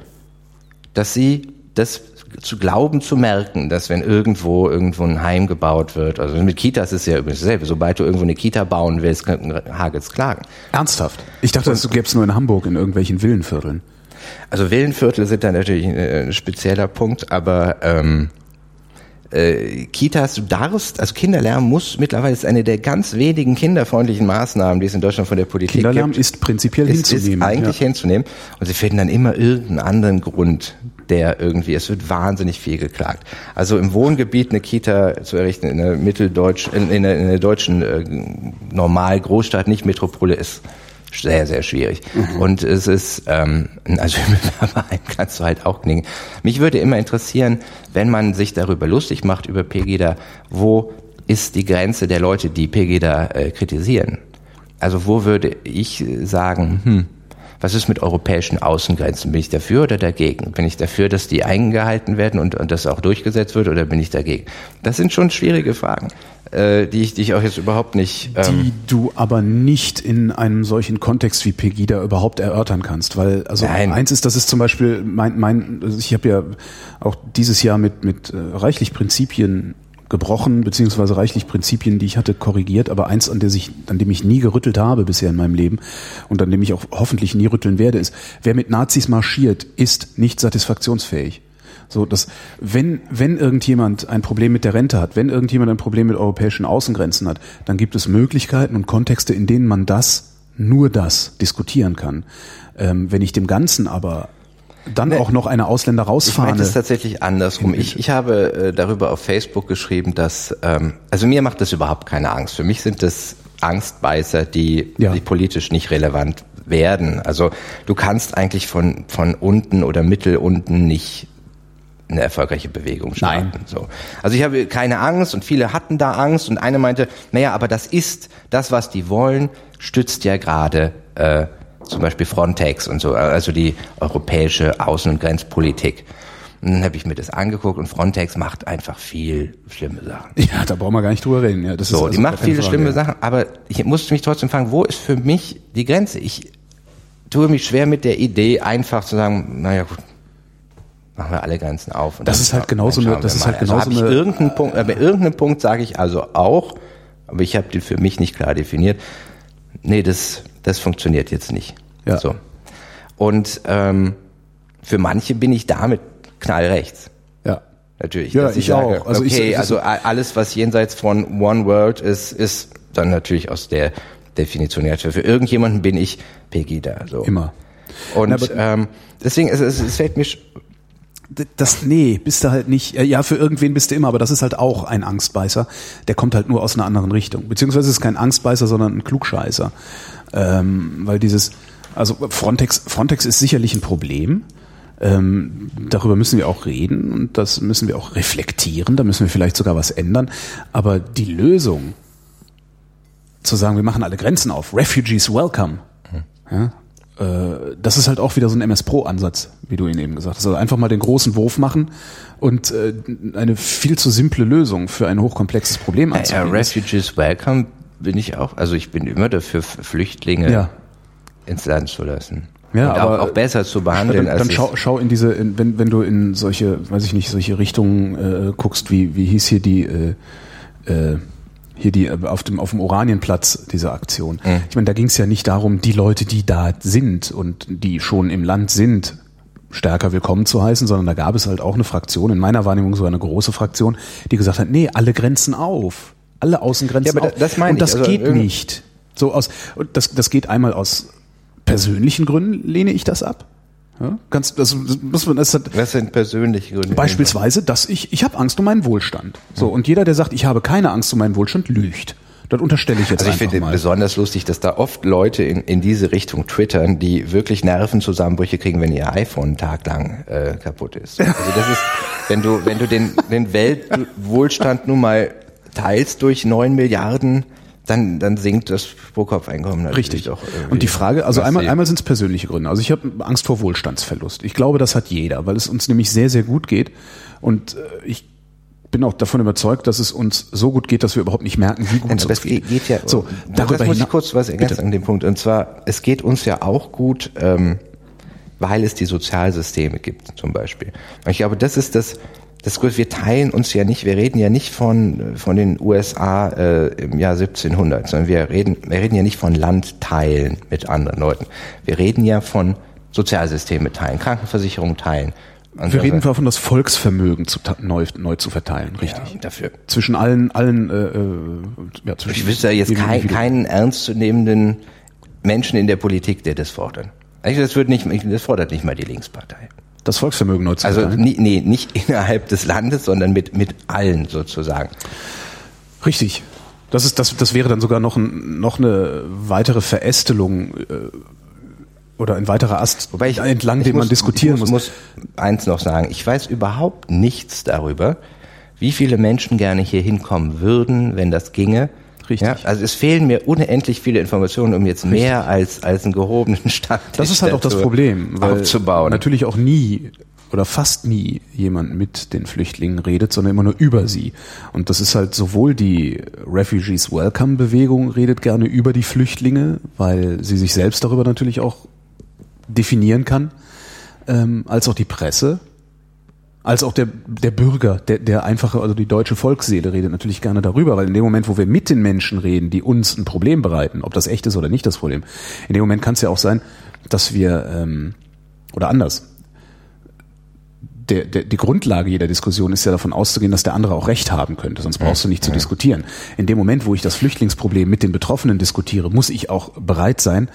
Speaker 2: dass sie das zu glauben zu merken, dass wenn irgendwo irgendwo ein Heim gebaut wird, also mit Kitas ist es ja übrigens dasselbe, sobald du irgendwo eine Kita bauen willst, hagelt's klagen.
Speaker 1: Ernsthaft. Ich dachte, das gäbe es nur in Hamburg in irgendwelchen Villenvierteln.
Speaker 2: Also Villenviertel sind da natürlich ein, äh, ein spezieller Punkt, aber ähm, äh, Kitas, du darfst, also Kinderlärm muss mittlerweile ist eine der ganz wenigen kinderfreundlichen Maßnahmen, die es in Deutschland von der Politik
Speaker 1: Kinderlärm
Speaker 2: gibt.
Speaker 1: ist prinzipiell
Speaker 2: ist, ist
Speaker 1: hinzunehmen.
Speaker 2: eigentlich
Speaker 1: ja.
Speaker 2: hinzunehmen. Und sie finden dann immer irgendeinen anderen Grund, der irgendwie, es wird wahnsinnig viel geklagt. Also im Wohngebiet eine Kita zu errichten in einer mitteldeutsch, in, in, einer, in einer deutschen äh, normal Großstadt, nicht Metropole, ist sehr, sehr schwierig. Und es ist, ähm, ein Asylbewerberheim kannst du halt auch knicken. Mich würde immer interessieren, wenn man sich darüber lustig macht, über Pegida, wo ist die Grenze der Leute, die Pegida äh, kritisieren? Also wo würde ich sagen, hm, was ist mit europäischen Außengrenzen? Bin ich dafür oder dagegen? Bin ich dafür, dass die eingehalten werden und, und das auch durchgesetzt wird oder bin ich dagegen? Das sind schon schwierige Fragen, äh, die, ich, die ich auch jetzt überhaupt nicht... Ähm,
Speaker 1: die du aber nicht in einem solchen Kontext wie Pegida überhaupt erörtern kannst, weil also
Speaker 2: Nein.
Speaker 1: eins ist, das ist zum Beispiel mein mein also ich habe ja auch dieses Jahr mit mit äh, reichlich Prinzipien gebrochen beziehungsweise reichlich Prinzipien, die ich hatte, korrigiert, aber eins, an, der sich, an dem ich nie gerüttelt habe bisher in meinem Leben und an dem ich auch hoffentlich nie rütteln werde, ist, wer mit Nazis marschiert, ist nicht satisfaktionsfähig. So, dass wenn, wenn irgendjemand ein Problem mit der Rente hat, wenn irgendjemand ein Problem mit europäischen Außengrenzen hat, dann gibt es Möglichkeiten und Kontexte, in denen man das, nur das diskutieren kann. Ähm, wenn ich dem Ganzen aber dann
Speaker 2: Nee.
Speaker 1: auch noch eine Ausländer
Speaker 2: Ich
Speaker 1: rausfahre.
Speaker 2: meine es tatsächlich andersrum. Ich, ich habe äh, darüber auf Facebook geschrieben, dass, ähm, also mir macht das überhaupt keine Angst. Für mich sind das Angstbeißer, die,
Speaker 1: Ja.
Speaker 2: die politisch nicht relevant werden. Also du kannst eigentlich von, von unten oder mittel unten nicht eine erfolgreiche Bewegung starten.
Speaker 1: Nein.
Speaker 2: So. Also ich habe keine Angst und viele hatten da Angst und eine meinte, naja, aber das ist, das, was die wollen, stützt ja gerade äh, zum Beispiel Frontex und so, also die europäische Außen- und Grenzpolitik. Und dann habe ich mir das angeguckt und Frontex macht einfach viel schlimme Sachen.
Speaker 1: ja, da brauchen wir gar nicht drüber reden. Ja, das ist
Speaker 2: So,
Speaker 1: also
Speaker 2: die macht viele
Speaker 1: Frage,
Speaker 2: schlimme
Speaker 1: ja.
Speaker 2: Sachen, aber ich musste mich trotzdem fragen, wo ist für mich die Grenze? Ich tue mich schwer mit der Idee, einfach zu sagen, naja gut, machen wir alle Grenzen auf.
Speaker 1: Das ist halt genauso eine- das ist halt
Speaker 2: also
Speaker 1: genauso eine-
Speaker 2: irgendeinen Punkt, aber irgendeinen Punkt sage ich also auch, aber ich habe den für mich nicht klar definiert. Nee, das, das funktioniert jetzt nicht.
Speaker 1: Ja.
Speaker 2: So. Und ähm, für manche bin ich damit knallrechts.
Speaker 1: Ja.
Speaker 2: Natürlich.
Speaker 1: Ja,
Speaker 2: dass
Speaker 1: ich
Speaker 2: sage,
Speaker 1: auch. Also ich-
Speaker 2: okay,
Speaker 1: das-
Speaker 2: also alles, was jenseits von One World ist, ist dann natürlich aus der Definition her. Für irgendjemanden bin ich Pegida. So.
Speaker 1: Immer.
Speaker 2: Und
Speaker 1: Na,
Speaker 2: ähm, deswegen, es, es, es fällt mir,
Speaker 1: Das, nee, bist du halt nicht, äh, ja, für irgendwen bist du immer, aber das ist halt auch ein Angstbeißer. Der kommt halt nur aus einer anderen Richtung. Beziehungsweise es ist kein Angstbeißer, sondern ein Klugscheißer. Ähm, weil dieses, also Frontex, Frontex ist sicherlich ein Problem. Ähm, darüber müssen wir auch reden und das müssen wir auch reflektieren, da müssen wir vielleicht sogar was ändern. Aber die Lösung, zu sagen, wir machen alle Grenzen auf, Refugees welcome, ja, äh, das ist halt auch wieder so ein MS Pro Ansatz, wie du ihn eben gesagt hast. Also einfach mal den großen Wurf machen und äh, eine viel zu simple Lösung für ein hochkomplexes Problem
Speaker 2: ja,
Speaker 1: anzubieten.
Speaker 2: Refugees Welcome bin ich auch. Also ich bin immer dafür, Flüchtlinge
Speaker 1: ja.
Speaker 2: ins Land zu lassen.
Speaker 1: Ja,
Speaker 2: und
Speaker 1: aber
Speaker 2: auch, auch besser zu behandeln.
Speaker 1: Dann, dann schau, schau in diese, in, wenn, wenn du in solche, weiß ich nicht, solche Richtungen äh, guckst, wie, wie hieß hier die, äh, äh, hier die äh, auf dem auf dem Oranienplatz diese Aktion. Mhm. Ich meine, da ging es ja nicht darum, die Leute, die da sind und die schon im Land sind, stärker willkommen zu heißen, sondern da gab es halt auch eine Fraktion, in meiner Wahrnehmung so eine große Fraktion, die gesagt hat, nee, alle Grenzen auf, alle Außengrenzen
Speaker 2: ja, aber
Speaker 1: auf.
Speaker 2: Das meine
Speaker 1: und das
Speaker 2: also
Speaker 1: geht nicht. So aus, das, das geht einmal aus persönlichen Gründen lehne ich das ab. Ja, ganz, das muss man, das hat,
Speaker 2: Was sind persönliche Gründe?
Speaker 1: Beispielsweise, dass ich, ich habe Angst um meinen Wohlstand. So, und jeder, der sagt, ich habe keine Angst um meinen Wohlstand, lügt. Das unterstelle ich jetzt
Speaker 2: Also ich finde
Speaker 1: mal.
Speaker 2: besonders lustig, dass da oft Leute in, in diese Richtung twittern, die wirklich Nervenzusammenbrüche kriegen, wenn ihr iPhone einen Tag lang äh, kaputt ist. Also das ist, wenn du, wenn du den, den Weltwohlstand nun mal teilst durch neun Milliarden, dann, dann sinkt das Pro-Kopf-Einkommen natürlich
Speaker 1: Richtig.
Speaker 2: doch. irgendwie
Speaker 1: Und die Frage, also einmal, einmal sind es persönliche Gründe. Also ich habe Angst vor Wohlstandsverlust. Ich glaube, das hat jeder, weil es uns nämlich sehr, sehr gut geht. Und äh, ich bin auch davon überzeugt, dass es uns so gut geht, dass wir überhaupt nicht merken, wie gut
Speaker 2: Nein,
Speaker 1: es
Speaker 2: aber
Speaker 1: uns
Speaker 2: es geht, geht ja.
Speaker 1: So, darüber
Speaker 2: das muss ich kurz was ergänzen an dem Punkt. Und zwar, es geht uns ja auch gut, ähm, weil es die Sozialsysteme gibt, zum Beispiel. Und ich glaube, das ist das, das Größte. Wir teilen uns ja nicht, wir reden ja nicht von, von den USA äh, im Jahr 1700, sondern wir reden, wir reden ja nicht von Landteilen mit anderen Leuten. Wir reden ja von Sozialsysteme teilen, Krankenversicherung teilen. Und
Speaker 1: Wir
Speaker 2: also-
Speaker 1: reden davon, das Volksvermögen zu, neu, neu zu verteilen, richtig.
Speaker 2: ja, dafür.
Speaker 1: Zwischen allen, allen, äh, äh, ja, zwischen
Speaker 2: Ich wüsste ja jetzt kein, keinen ernstzunehmenden Menschen in der Politik, der das fordert. Das wird nicht, das fordert nicht mal die Linkspartei.
Speaker 1: Das Volksvermögen neu zu
Speaker 2: Also nie, nee, nicht innerhalb des Landes, sondern mit mit allen sozusagen.
Speaker 1: Richtig. Das ist, das, das wäre dann sogar noch, ein, noch eine weitere Verästelung äh, oder ein weiterer Ast,
Speaker 2: Wobei ich
Speaker 1: entlang
Speaker 2: ich
Speaker 1: dem man
Speaker 2: muss-
Speaker 1: diskutieren
Speaker 2: ich muss, muss eins noch sagen: Ich weiß überhaupt nichts darüber, wie viele Menschen gerne hier hinkommen würden, wenn das ginge.
Speaker 1: Richtig.
Speaker 2: Ja, also es fehlen mir unendlich viele Informationen, um jetzt mehr als als einen gehobenen Stand
Speaker 1: Das ist halt auch das Problem, weil
Speaker 2: aufzubauen.
Speaker 1: natürlich auch nie oder fast nie jemand mit den Flüchtlingen redet, sondern immer nur über sie. Und das ist halt sowohl die Refugees Welcome Bewegung redet gerne über die Flüchtlinge, weil sie sich selbst darüber natürlich auch definieren kann, ähm, als auch die Presse, als auch der, der Bürger, der, der einfache, also die deutsche Volksseele redet natürlich gerne darüber, weil in dem Moment, wo wir mit den Menschen reden, die uns ein Problem bereiten, ob das echt ist oder nicht das Problem, in dem Moment kann es ja auch sein, dass wir, ähm, oder anders, der, der, die Grundlage jeder Diskussion ist ja davon auszugehen, dass der andere auch Recht haben könnte, sonst brauchst du nicht zu diskutieren. In dem Moment, wo ich das Flüchtlingsproblem mit den Betroffenen diskutiere, muss ich auch bereit sein,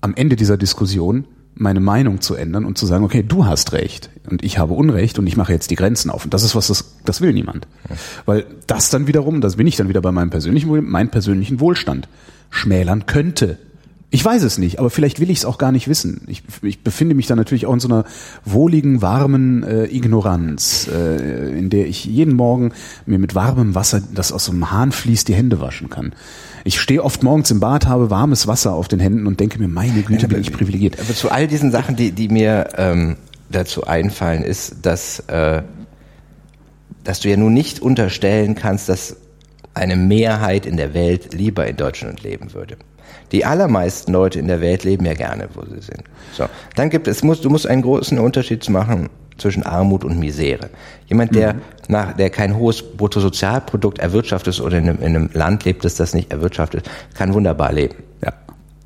Speaker 1: am Ende dieser Diskussion meine Meinung zu ändern und zu sagen, okay, du hast Recht und ich habe Unrecht und ich mache jetzt die Grenzen auf. Und das ist was, das, das will niemand. Weil das dann wiederum, das bin ich dann wieder bei meinem persönlichen, Wohl- meinen persönlichen Wohlstand schmälern könnte. Ich weiß es nicht, aber vielleicht will ich es auch gar nicht wissen. Ich, ich befinde mich da natürlich auch in so einer wohligen, warmen äh, Ignoranz, äh, in der ich jeden Morgen mir mit warmem Wasser, das aus so einem Hahn fließt, die Hände waschen kann. Ich stehe oft morgens im Bad, habe warmes Wasser auf den Händen und denke mir, meine Güte, bin ich privilegiert.
Speaker 2: Aber zu all diesen Sachen, die, die mir ähm, dazu einfallen, ist, dass, äh, dass du ja nun nicht unterstellen kannst, dass eine Mehrheit in der Welt lieber in Deutschland leben würde. Die allermeisten Leute in der Welt leben ja gerne, wo sie sind. So, dann gibt es, du musst einen großen Unterschied machen zwischen Armut und Misere. Jemand, der nach, der kein hohes Bruttosozialprodukt erwirtschaftet oder in einem, in einem Land lebt, das das nicht erwirtschaftet, kann wunderbar leben.
Speaker 1: Ja.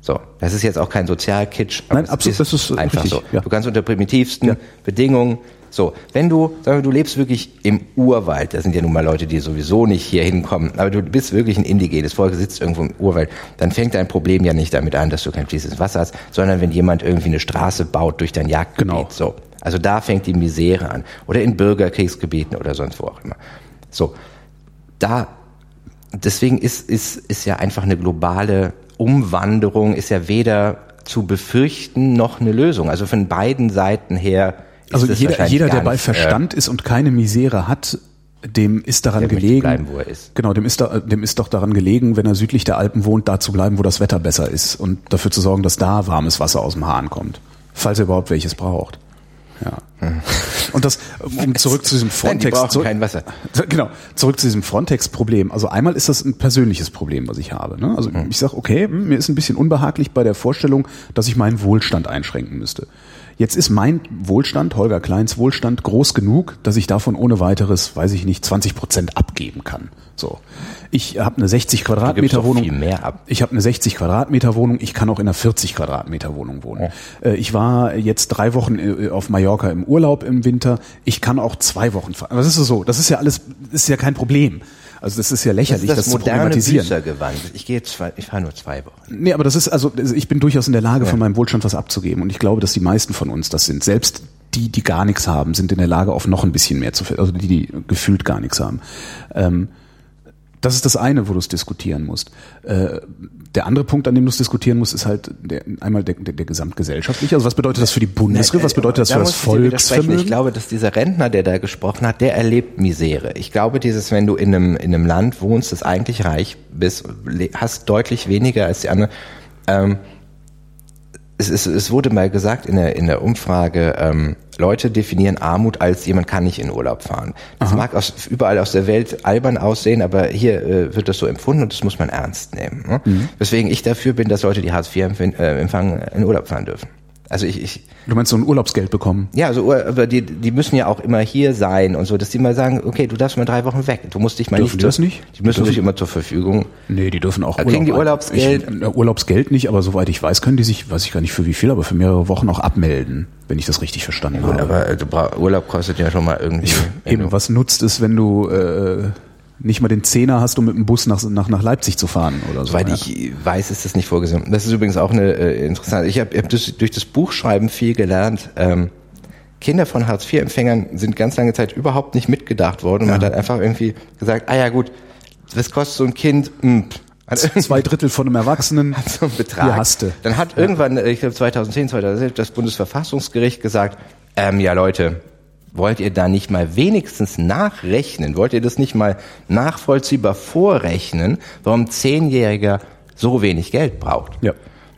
Speaker 2: So, das ist jetzt auch kein Sozialkitsch.
Speaker 1: Nein, absolut, das ist,
Speaker 2: einfach
Speaker 1: richtig,
Speaker 2: so.
Speaker 1: ja.
Speaker 2: Du kannst unter primitivsten
Speaker 1: Ja.
Speaker 2: Bedingungen. So, wenn du, sagen wir, du lebst wirklich im Urwald, das sind ja nun mal Leute, die sowieso nicht hier hinkommen, aber du bist wirklich ein indigenes Volk, sitzt irgendwo im Urwald, dann fängt dein Problem ja nicht damit an, dass du kein fließendes Wasser hast, sondern wenn jemand irgendwie eine Straße baut durch dein Jagdgebiet.
Speaker 1: Genau.
Speaker 2: So. Also da fängt die Misere an. Oder in Bürgerkriegsgebieten oder sonst wo auch immer. So. Da, deswegen ist, ist, ist ja einfach eine globale Umwanderung, ist ja weder zu befürchten noch eine Lösung. Also von beiden Seiten her ist
Speaker 1: Also jeder, jeder, der bei
Speaker 2: äh,
Speaker 1: Verstand ist und keine Misere hat, dem ist daran gelegen.
Speaker 2: bleiben, wo er ist.
Speaker 1: Genau, dem ist, da, dem ist doch daran gelegen, wenn er südlich der Alpen wohnt, da zu bleiben, wo das Wetter besser ist und dafür zu sorgen, dass da warmes Wasser aus dem Hahn kommt. Falls er überhaupt welches braucht. Ja. Und das, um zurück zu diesem
Speaker 2: Nein, die
Speaker 1: Frontex,
Speaker 2: brauchen
Speaker 1: zurück,
Speaker 2: kein Wasser.
Speaker 1: genau, zurück zu diesem Frontex-Problem. Also einmal ist das ein persönliches Problem, was ich habe. Ne? Also ich sage, okay, hm, mir ist ein bisschen unbehaglich bei der Vorstellung, dass ich meinen Wohlstand einschränken müsste. Jetzt ist mein Wohlstand, Holger Kleins Wohlstand, groß genug, dass ich davon ohne weiteres, weiß ich nicht, 20 Prozent abgeben kann. So, ich habe eine 60 Quadratmeter Wohnung.
Speaker 2: viel mehr ab.
Speaker 1: Ich habe eine 60 Quadratmeter Wohnung. Ich kann auch in einer 40 Quadratmeter Wohnung wohnen. Äh, Ich war jetzt drei Wochen äh, auf Mallorca im Urlaub im Winter. Ich kann auch zwei Wochen fahren. Das ist so. Das ist ja alles, das ist ja kein Problem. Also das ist ja
Speaker 2: Das
Speaker 1: lächerlich, das,
Speaker 2: das
Speaker 1: zu
Speaker 2: moderne
Speaker 1: problematisieren.
Speaker 2: Büßergewand. Ich gehe zwei, ich fahre nur zwei Wochen.
Speaker 1: Nee, aber das ist also, ich bin durchaus in der Lage, von meinem Wohlstand was abzugeben. Und ich glaube, dass die meisten von uns das sind. Selbst die, die gar nichts haben, sind in der Lage, auf noch ein bisschen mehr zu, also die, die gefühlt gar nichts haben. Ähm, das ist das eine, wo du es diskutieren musst. Äh, der andere Punkt, an dem du es diskutieren musst, ist halt der, einmal der, der, der gesamtgesellschaftliche. Also was bedeutet das für die Bundesrepublik? Was bedeutet das
Speaker 2: Da
Speaker 1: für das
Speaker 2: widersprechen. Ich
Speaker 1: Volksvermögen?
Speaker 2: glaube, dass dieser Rentner, der da gesprochen hat, der erlebt Misere. Ich glaube, dieses, wenn du in einem, in einem Land wohnst, das eigentlich reich bist, hast deutlich weniger als die anderen. Ähm, es, es, es wurde mal gesagt in der, in der Umfrage, ähm, Leute definieren Armut als jemand kann nicht in Urlaub fahren. Das mag aus, überall aus der Welt albern aussehen, aber hier äh, wird das so empfunden und das muss man ernst nehmen. Ne?
Speaker 1: Mhm.
Speaker 2: Weswegen ich dafür bin, dass Leute, die Hartz IV äh, empfangen, in Urlaub fahren dürfen. Also ich, ich
Speaker 1: Du meinst so ein Urlaubsgeld bekommen?
Speaker 2: ja, also aber die, die müssen ja auch immer hier sein und so, dass die mal sagen, okay, du darfst mal drei Wochen weg. Du musst dich mal
Speaker 1: Dürfen
Speaker 2: nicht.
Speaker 1: die das nicht?
Speaker 2: Die müssen sich immer zur Verfügung.
Speaker 1: Nee, die dürfen auch
Speaker 2: Da kriegen die
Speaker 1: Urlaub-
Speaker 2: Urlaubsgeld?
Speaker 1: Ich, Urlaubsgeld nicht, aber soweit ich weiß, können die sich, weiß ich gar nicht für wie viel, aber für mehrere Wochen auch abmelden, wenn ich das richtig verstanden
Speaker 2: Gut,
Speaker 1: habe.
Speaker 2: aber äh, Urlaub kostet ja schon mal irgendwie. wenn
Speaker 1: Eben, was nutzt es, wenn du äh, nicht mal den Zehner hast, um mit dem Bus nach, nach, nach Leipzig zu fahren oder so?
Speaker 2: Soweit
Speaker 1: ja.
Speaker 2: ich weiß, ist das nicht vorgesehen. Das ist übrigens auch eine äh, interessante. Ich habe hab das, durch das Buchschreiben viel gelernt. Ähm, Kinder von Hartz-IV-Empfängern sind ganz lange Zeit überhaupt nicht mitgedacht worden. Man hat einfach irgendwie gesagt, ah ja gut, was kostet so ein Kind? Hm, hat
Speaker 1: Zwei Drittel von einem Erwachsenen.
Speaker 2: so einen Betrag.
Speaker 1: Hier hast du.
Speaker 2: Dann hat irgendwann, äh, ich glaube 2010, 2011, das Bundesverfassungsgericht gesagt, ähm, ja Leute, wollt ihr da nicht mal wenigstens nachrechnen? Wollt ihr das nicht mal nachvollziehbar vorrechnen, warum ein Zehnjähriger so wenig Geld braucht?
Speaker 1: Ja.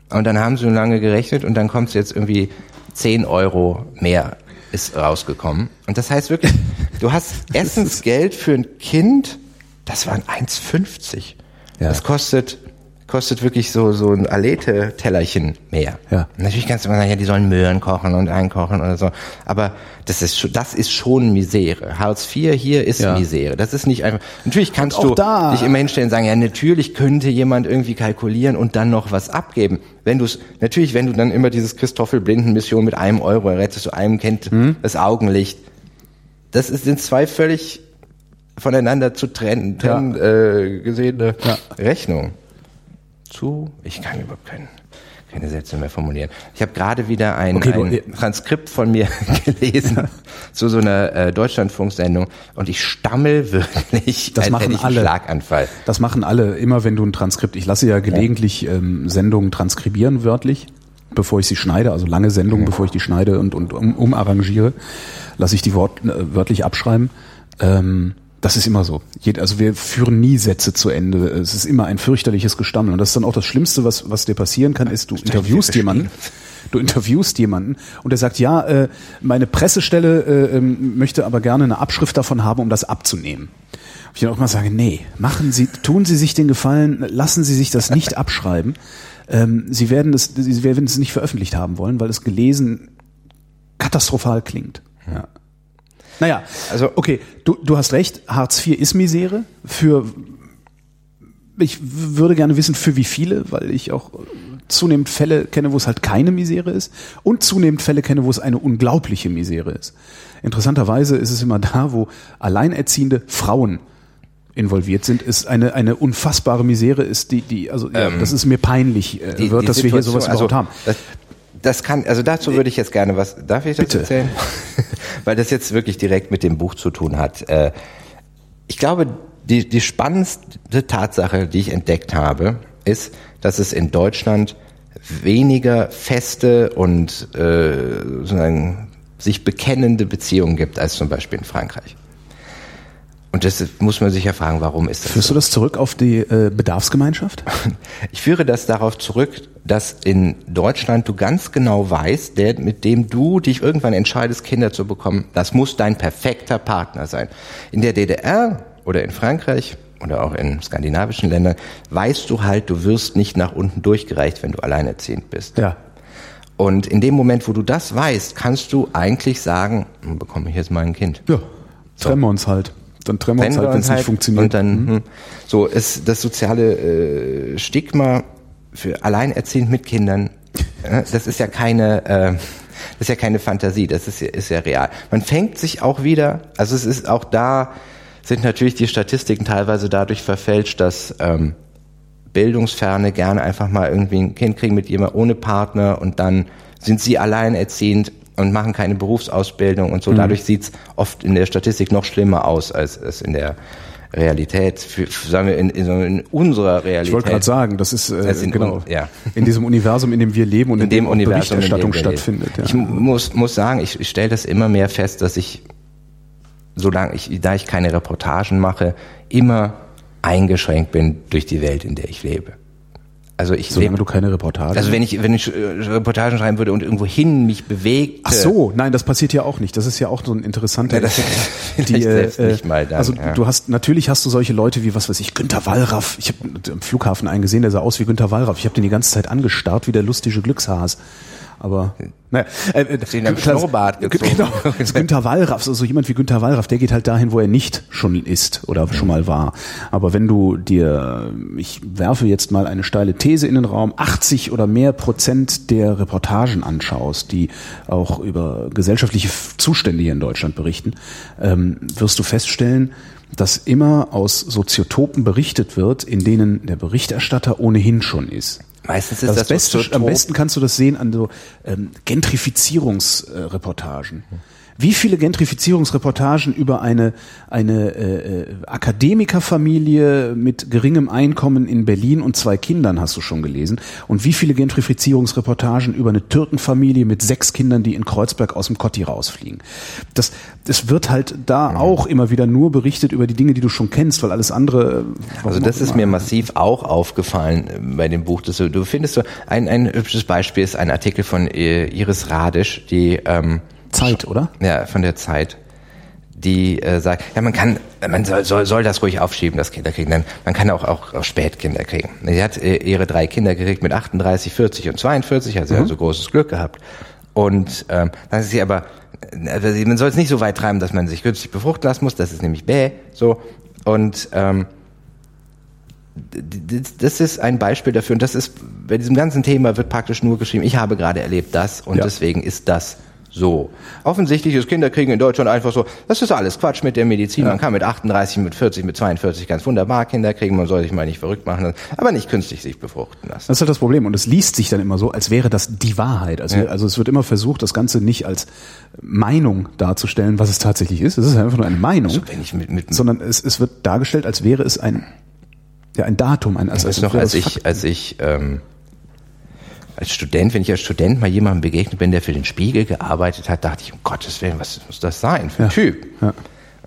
Speaker 2: Und dann haben sie so lange gerechnet und dann kommt es jetzt irgendwie 10 Euro mehr ist rausgekommen. Und das heißt wirklich, du hast Essensgeld für ein Kind, das waren 1,50.
Speaker 1: Ja.
Speaker 2: Das kostet, kostet wirklich so, so ein Alete-Tellerchen mehr.
Speaker 1: Ja.
Speaker 2: Natürlich kannst du immer sagen, ja, die sollen Möhren kochen und einkochen oder so. Aber das ist schon, das ist schon Misere. Hartz IV hier ist
Speaker 1: Ja.
Speaker 2: Misere. Das ist nicht einfach, natürlich kannst du
Speaker 1: da-
Speaker 2: dich immer hinstellen und sagen, ja, natürlich könnte jemand irgendwie kalkulieren und dann noch was abgeben. Wenn du es, natürlich, wenn du dann immer dieses Christoffel-Blinden-Mission mit einem Euro errettest, du einem kennt
Speaker 1: Hm?
Speaker 2: das Augenlicht. Das ist, sind zwei völlig voneinander zu trennen, trennen äh, gesehene
Speaker 1: Ja.
Speaker 2: Rechnungen. Zu, ich kann überhaupt keine, keine Sätze mehr formulieren. Ich habe gerade wieder ein,
Speaker 1: Okay, du-
Speaker 2: ein Transkript von mir gelesen zu so einer äh, Deutschlandfunksendung und ich stammel wirklich,
Speaker 1: Das machen alle.
Speaker 2: Schlaganfall.
Speaker 1: Das machen alle, immer wenn du ein Transkript, ich lasse ja gelegentlich ähm, Sendungen transkribieren wörtlich, bevor ich sie schneide, also lange Sendungen, bevor ich die schneide und, und um, umarrangiere, lasse ich die Wort, äh, wörtlich abschreiben. Ähm, das ist immer so. Also wir führen nie Sätze zu Ende. Es ist immer ein fürchterliches Gestammel. Und das ist dann auch das Schlimmste, was, was dir passieren kann, ist, du interviewst jemanden, du interviewst jemanden und der sagt, ja, äh, meine Pressestelle äh, ähm, möchte aber gerne eine Abschrift davon haben, um das abzunehmen. Und ich dann auch mal sage, nee, machen Sie, tun Sie sich den Gefallen, lassen Sie sich das nicht abschreiben. Ähm, Sie werden es, Sie werden es nicht veröffentlicht haben wollen, weil es gelesen katastrophal klingt. Ja. Naja, also okay, du, du hast recht, Hartz IV ist Misere. Für ich würde gerne wissen, für wie viele, weil ich auch zunehmend Fälle kenne, wo es halt keine Misere ist und zunehmend Fälle kenne, wo es eine unglaubliche Misere ist. Interessanterweise ist es immer da, wo alleinerziehende Frauen involviert sind, ist eine eine unfassbare Misere ist, die die also ja, das ist mir peinlich äh,
Speaker 2: Die-
Speaker 1: wird,
Speaker 2: die
Speaker 1: dass wir hier sowas
Speaker 2: Situation-
Speaker 1: überhaupt haben.
Speaker 2: Das, das kann, also dazu würde ich jetzt gerne was, darf ich das
Speaker 1: Bitte.
Speaker 2: erzählen? Weil das jetzt wirklich direkt mit dem Buch zu tun hat. Äh, Ich glaube, die, die spannendste Tatsache, die ich entdeckt habe, ist, dass es in Deutschland weniger feste und äh, sozusagen sich bekennende Beziehungen gibt als zum Beispiel in Frankreich. Und das muss man sich ja fragen, warum ist das
Speaker 1: Führst
Speaker 2: so?
Speaker 1: du das zurück auf die äh, Bedarfsgemeinschaft?
Speaker 2: Ich führe das darauf zurück, dass in Deutschland du ganz genau weißt, der, mit dem du dich irgendwann entscheidest, Kinder zu bekommen, das muss dein perfekter Partner sein. In der DDR oder in Frankreich oder auch in skandinavischen Ländern weißt du halt, du wirst nicht nach unten durchgereicht, wenn du alleinerziehend bist.
Speaker 1: Ja.
Speaker 2: Und in dem Moment, wo du das weißt, kannst du eigentlich sagen, hm, bekomme ich jetzt mal ein Kind.
Speaker 1: Ja. Trennen wir uns halt. Dann trennen wir uns halt, wenn es nicht
Speaker 2: halt
Speaker 1: funktioniert.
Speaker 2: Und dann, hm, so ist das soziale äh, Stigma für alleinerziehend mit Kindern, äh, das ist ja keine, äh, das ist ja keine Fantasie, das ist ja, ist ja real. Man fängt sich auch wieder, also es ist auch da, sind natürlich die Statistiken teilweise dadurch verfälscht, dass ähm, Bildungsferne gerne einfach mal irgendwie ein Kind kriegen mit jemand ohne Partner und dann sind sie alleinerziehend und machen keine Berufsausbildung und so. Dadurch sieht's oft in der Statistik noch schlimmer aus, als es in der Realität, für, sagen wir, in, in, in unserer Realität.
Speaker 1: Ich wollte gerade sagen, das ist äh,
Speaker 2: in
Speaker 1: genau
Speaker 2: un- ja.
Speaker 1: in diesem Universum, in dem wir leben und in,
Speaker 2: in dem
Speaker 1: auch
Speaker 2: Universum, in dem
Speaker 1: Berichterstattung
Speaker 2: wir leben.
Speaker 1: stattfindet. Ja.
Speaker 2: Ich muss, muss sagen, ich, ich stelle das immer mehr fest, dass ich, solange ich, da ich keine Reportagen mache, immer eingeschränkt bin durch die Welt, in der ich lebe. Also ich
Speaker 1: Solange du keine Reportage.
Speaker 2: also wenn ich, wenn ich äh, Reportagen schreiben würde und irgendwo hin mich bewegt.
Speaker 1: Ach so, nein, das passiert ja auch nicht. Das ist ja auch so ein interessanter
Speaker 2: Ja, das- vielleicht selbst nicht mal dann,
Speaker 1: also
Speaker 2: ja.
Speaker 1: du hast natürlich hast du solche Leute wie was weiß ich Günter Wallraff. Ich habe am Flughafen einen gesehen, der sah aus wie Günter Wallraff. Ich habe den die ganze Zeit angestarrt wie der lustige Glückshas. Aber naja, äh, äh,
Speaker 2: am Schnurrbart gezogen.
Speaker 1: Genau, das Günter Wallraff, also jemand wie Günter Wallraff, der geht halt dahin, wo er nicht schon ist oder schon mal war. Aber wenn du dir, ich werfe jetzt mal eine steile These in den Raum, 80 oder mehr Prozent der Reportagen anschaust, die auch über gesellschaftliche Zustände hier in Deutschland berichten, ähm, wirst du feststellen, dass immer aus Soziotopen berichtet wird, in denen der Berichterstatter ohnehin schon ist.
Speaker 2: Meistens ist
Speaker 1: Das
Speaker 2: das,
Speaker 1: Beste, am besten kannst du das sehen an so ähm, Gentrifizierungsreportagen. Wie viele Gentrifizierungsreportagen über eine, eine äh, äh, Akademikerfamilie mit geringem Einkommen in Berlin und zwei Kindern hast du schon gelesen? Und wie viele Gentrifizierungsreportagen über eine Türkenfamilie mit sechs Kindern, die in Kreuzberg aus dem Kotti rausfliegen? Das, das wird halt da auch immer wieder nur berichtet über die Dinge, die du schon kennst, weil alles andere. äh,
Speaker 2: Also das ist mir massiv auch aufgefallen äh, bei dem Buch. Das, du- du findest so ein, ein hübsches Beispiel ist ein Artikel von Iris Radisch, die ähm,
Speaker 1: Zeit, oder?
Speaker 2: ja von der Zeit, die äh, sagt, ja man kann, man soll, soll, soll das ruhig aufschieben, das Kinderkriegen. Dann man kann auch auch, auch spät Kinder kriegen. Sie hat äh, ihre drei Kinder gekriegt mit 38, 40 und 42, hat sie also großes Glück gehabt. Und ähm, dann ist sie aber, also man soll es nicht so weit treiben, dass man sich günstig befruchten lassen muss. Das ist nämlich bäh so und ähm, das ist ein Beispiel dafür und das ist bei diesem ganzen Thema wird praktisch nur geschrieben, ich habe gerade erlebt das und
Speaker 1: Ja.
Speaker 2: deswegen ist das so. Offensichtlich ist Kinderkriegen in Deutschland einfach so, das ist alles Quatsch mit der Medizin. Man kann mit 38, mit 40, mit 42 ganz wunderbar Kinder kriegen, man soll sich mal nicht verrückt machen lassen, aber nicht künstlich sich befruchten lassen.
Speaker 1: Das ist halt das Problem. Und es liest sich dann immer so, als wäre das die Wahrheit. Also,
Speaker 2: Ja.
Speaker 1: also es wird immer versucht, das Ganze nicht als Meinung darzustellen, was es tatsächlich ist. Es ist einfach nur eine Meinung.
Speaker 2: Also mit, mit
Speaker 1: sondern es, es wird dargestellt, als wäre es ein, ja, ein Datum, ein, als,
Speaker 2: Ich weiß
Speaker 1: als
Speaker 2: noch, als ich, als ich ähm, als Student, wenn ich als Student mal jemandem begegnet bin, der für den Spiegel gearbeitet hat, dachte ich, um Gottes Willen, was muss das sein für ein
Speaker 1: Ja.
Speaker 2: Typ?
Speaker 1: Ja.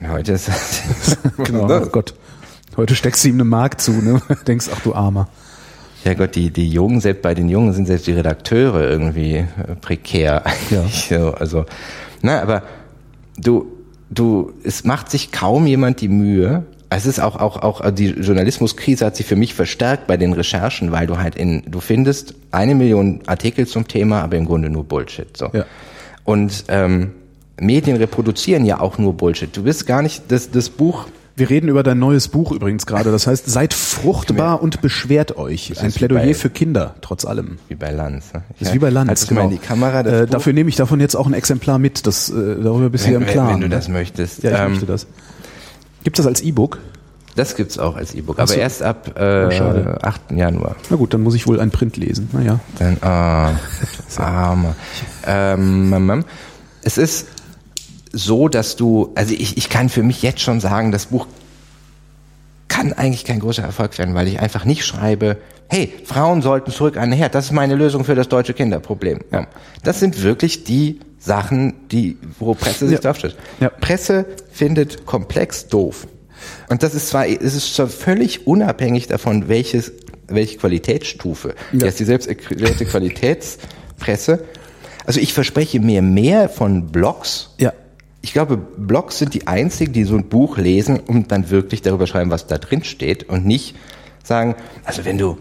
Speaker 2: Und heute ist das,
Speaker 1: Genau, oh Gott. Heute steckst du ihm eine Mark zu, ne? Denkst, ach du Armer.
Speaker 2: Ja Gott, die, die Jungen, selbst bei den Jungen sind selbst die Redakteure irgendwie äh, prekär. eigentlich So, also, na, aber du, du, es macht sich kaum jemand die Mühe. Es ist auch, auch, auch, die Journalismuskrise hat sich für mich verstärkt bei den Recherchen, weil du halt in, du findest eine Million Artikel zum Thema, aber im Grunde nur Bullshit, so.
Speaker 1: Ja.
Speaker 2: Und, ähm, Medien reproduzieren ja auch nur Bullshit. Du bist gar nicht, das, das Buch,
Speaker 1: Wir reden über dein neues Buch übrigens gerade. Das heißt, seid fruchtbar und beschwert euch. Ein Plädoyer für Kinder, trtrotz allem.
Speaker 2: wie bei Lanz. Ne?
Speaker 1: Das ist wie bei Lanz.
Speaker 2: Mal in die Kamera
Speaker 1: äh, dafür nehme ich davon jetzt auch ein Exemplar mit. Das, äh, darüber bist du ja im Klaren.
Speaker 2: wenn du
Speaker 1: ne?
Speaker 2: das möchtest.
Speaker 1: Ja, ich
Speaker 2: Ähm,
Speaker 1: möchte das. Gibt es das als E-Book?
Speaker 2: Das gibt's auch als E-Book, aber
Speaker 1: so.
Speaker 2: erst ab äh,
Speaker 1: Oh, schade.
Speaker 2: 8. Januar.
Speaker 1: Na gut, dann muss ich wohl ein Print lesen. Naja.
Speaker 2: Dann, ah, arme. Ähm, ähm, ähm. es ist so, dass du, also ich, ich kann für mich jetzt schon sagen, das Buch kann eigentlich kein großer Erfolg werden, weil ich einfach nicht schreibe, hey, Frauen sollten zurück an den Herd, das ist meine Lösung für das deutsche Kinderproblem. Ja. Das sind wirklich die Sachen, die, wo Presse sich
Speaker 1: Ja.
Speaker 2: draufsteht.
Speaker 1: Ja.
Speaker 2: Presse findet komplex doof. Und das ist zwar, es ist zwar völlig unabhängig davon, welches, welche Qualitätsstufe. Ja. Jetzt die selbst erklärte Qualitätspresse. Also ich verspreche mir mehr von Blogs.
Speaker 1: Ja.
Speaker 2: Ich glaube, Blogs sind die einzigen, die so ein Buch lesen und dann wirklich darüber schreiben, was da drin steht und nicht sagen, also wenn du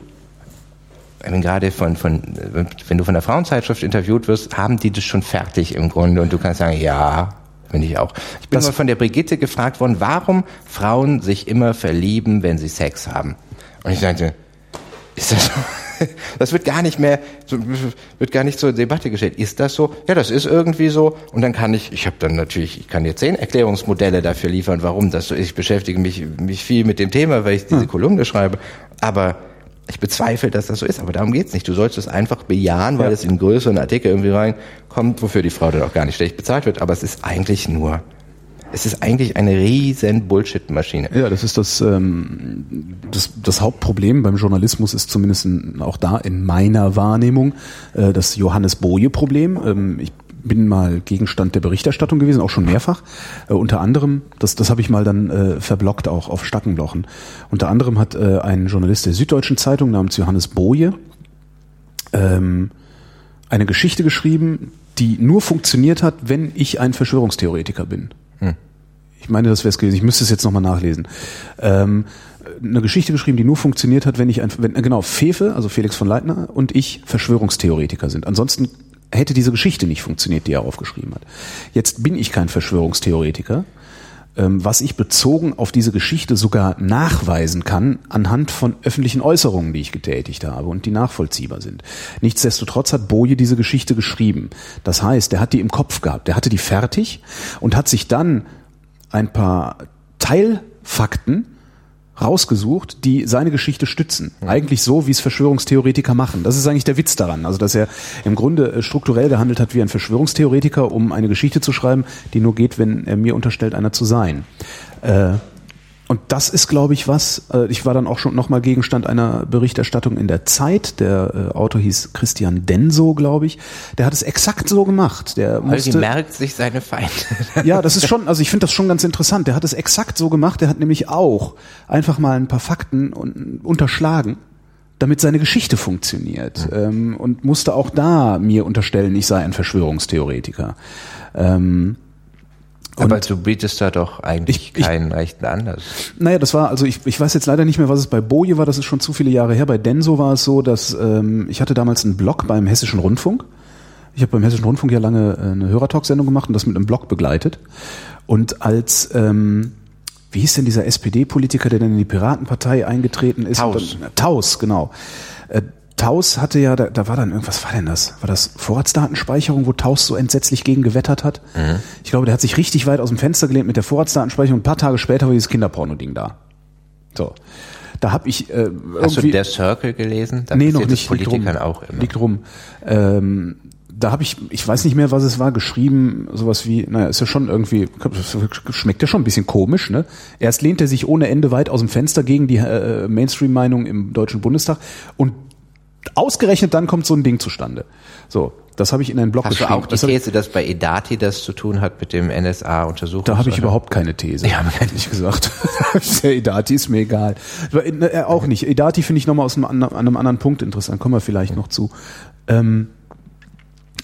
Speaker 2: wenn gerade von, von, wenn du von der Frauenzeitschrift interviewt wirst, haben die das schon fertig im Grunde und du kannst sagen, ja, finde ich auch. Ich bin das mal von der Brigitte gefragt worden, warum Frauen sich immer verlieben, wenn sie Sex haben. Und ich sagte, ist das so? Das wird gar nicht mehr, wird gar nicht zur Debatte gestellt. Ist das so? Ja, das ist irgendwie so. Und dann kann ich, ich habe dann natürlich, ich kann dir zehn Erklärungsmodelle dafür liefern, warum das so ist. Ich beschäftige mich, mich viel mit dem Thema, weil ich diese hm. Kolumne schreibe. Aber ich bezweifle, dass das so ist, aber darum geht's nicht. Du sollst es einfach bejahen, weil ja. es in größeren Artikel irgendwie reinkommt, wofür die Frau dann auch gar nicht schlecht bezahlt wird. Aber es ist eigentlich nur, es ist eigentlich eine riesen Bullshit-Maschine.
Speaker 1: Ja, das ist das, ähm, das, das Hauptproblem beim Journalismus ist zumindest auch da in meiner Wahrnehmung äh, das Johannes Boje-Problem. Ähm, ich bin mal Gegenstand der Berichterstattung gewesen, auch schon mehrfach. Äh, unter anderem, das, das habe ich mal dann äh, verblockt auch auf Stackenblochen. Unter anderem hat äh, ein Journalist der Süddeutschen Zeitung namens Johannes Boje ähm, eine Geschichte geschrieben, die nur funktioniert hat, wenn ich ein Verschwörungstheoretiker bin. Ich meine, das wäre es gewesen. Ich müsste es jetzt nochmal nachlesen. Ähm, eine Geschichte geschrieben, die nur funktioniert hat, wenn ich ein, wenn, genau, Fefe, also Felix von Leitner und ich Verschwörungstheoretiker sind. Ansonsten hätte diese Geschichte nicht funktioniert, die er aufgeschrieben hat. Jetzt bin ich kein Verschwörungstheoretiker, was ich bezogen auf diese Geschichte sogar nachweisen kann anhand von öffentlichen Äußerungen, die ich getätigt habe und die nachvollziehbar sind. Nichtsdestotrotz hat Boje diese Geschichte geschrieben. Das heißt, er hat die im Kopf gehabt, er hatte die fertig und hat sich dann ein paar Teilfakten rausgesucht, die seine Geschichte stützen. Eigentlich so, wie es Verschwörungstheoretiker machen. Das ist eigentlich der Witz daran. Also, dass er im Grunde äh, strukturell gehandelt hat wie ein Verschwörungstheoretiker, um eine Geschichte zu schreiben, die nur geht, wenn er mir unterstellt, einer zu sein. Äh, und das ist, glaube ich, was. Äh, ich war dann auch schon nochmal Gegenstand einer Berichterstattung in der Zeit. Der äh, Autor hieß Christian Denso, glaube ich. Der hat es exakt so gemacht. Der
Speaker 2: musste, also merkt sich seine Feinde.
Speaker 1: ja, das ist schon, also ich finde das schon ganz interessant. Der hat es exakt so gemacht. Der hat nämlich auch einfach mal ein paar Fakten unterschlagen damit seine Geschichte funktioniert ähm, und musste auch da mir unterstellen, ich sei ein Verschwörungstheoretiker. Ähm,
Speaker 2: aber du bietest da doch eigentlich ich, keinen ich, rechten an.
Speaker 1: Naja, das war, also ich, ich weiß jetzt leider nicht mehr, was es bei Boje war, das ist schon zu viele Jahre her. Bei Denso war es so, dass ähm, ich hatte damals einen Blog beim Hessischen Rundfunk. Ich habe beim Hessischen Rundfunk ja lange äh, eine Hörertalk-Sendung gemacht und das mit einem Blog begleitet. Und als, ähm, wie hieß denn dieser SPD-Politiker, der dann in die Piratenpartei eingetreten ist?
Speaker 2: Taus.
Speaker 1: Dann, Taus, genau. Äh, Taus hatte ja, da, da war dann irgendwas, war denn das? War das Vorratsdatenspeicherung, wo Taus so entsetzlich gegen gewettert hat? Mhm. Ich glaube, der hat sich richtig weit aus dem Fenster gelehnt mit der Vorratsdatenspeicherung. Ein paar Tage später war dieses Kinderporno-Ding da. So. Da habe ich äh,
Speaker 2: Hast du der Circle gelesen?
Speaker 1: Da nee, noch nicht.
Speaker 2: Politikern liegt rum, auch immer.
Speaker 1: Liegt rum. Ähm, da habe ich, ich weiß nicht mehr, was es war, geschrieben, sowas wie, naja, ist ja schon irgendwie, schmeckt ja schon ein bisschen komisch, ne? Erst lehnt er sich ohne Ende weit aus dem Fenster gegen die äh, Mainstream-Meinung im Deutschen Bundestag und ausgerechnet dann kommt so ein Ding zustande. So, das habe ich in einen Blog
Speaker 2: Hast
Speaker 1: geschrieben.
Speaker 2: Hast du auch die These, dass bei Edati das zu tun hat mit dem NSA-Untersuchung?
Speaker 1: Da habe ich überhaupt keine These, ja, ehrlich gesagt. Edati ist mir egal. Äh, auch nicht. Edati finde ich nochmal aus einem, einem, anderen Punkt interessant. Kommen wir vielleicht noch zu. Ähm,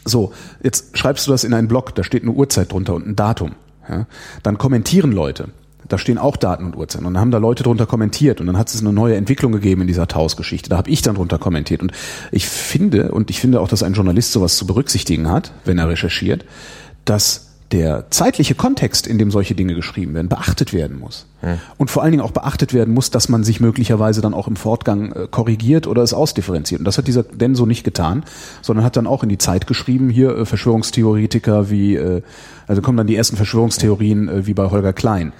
Speaker 1: so, jetzt schreibst du das in einen Blog, da steht eine Uhrzeit drunter und ein Datum. Ja? Dann kommentieren Leute. Da stehen auch Daten und Uhrzeiten. Und dann haben da Leute drunter kommentiert und dann hat es eine neue Entwicklung gegeben in dieser Taus-Geschichte. Da habe ich dann drunter kommentiert. Und ich finde, und ich finde auch, dass ein Journalist sowas zu berücksichtigen hat, wenn er recherchiert, dass der zeitliche Kontext, in dem solche Dinge geschrieben werden, beachtet werden muss. Hm. Und vor allen Dingen auch beachtet werden muss, dass man sich möglicherweise dann auch im Fortgang äh, korrigiert oder es ausdifferenziert. Und das hat dieser denn so nicht getan, sondern hat dann auch in die Zeit geschrieben, hier äh, Verschwörungstheoretiker wie, äh, also kommen dann die ersten Verschwörungstheorien äh, wie bei Holger Klein.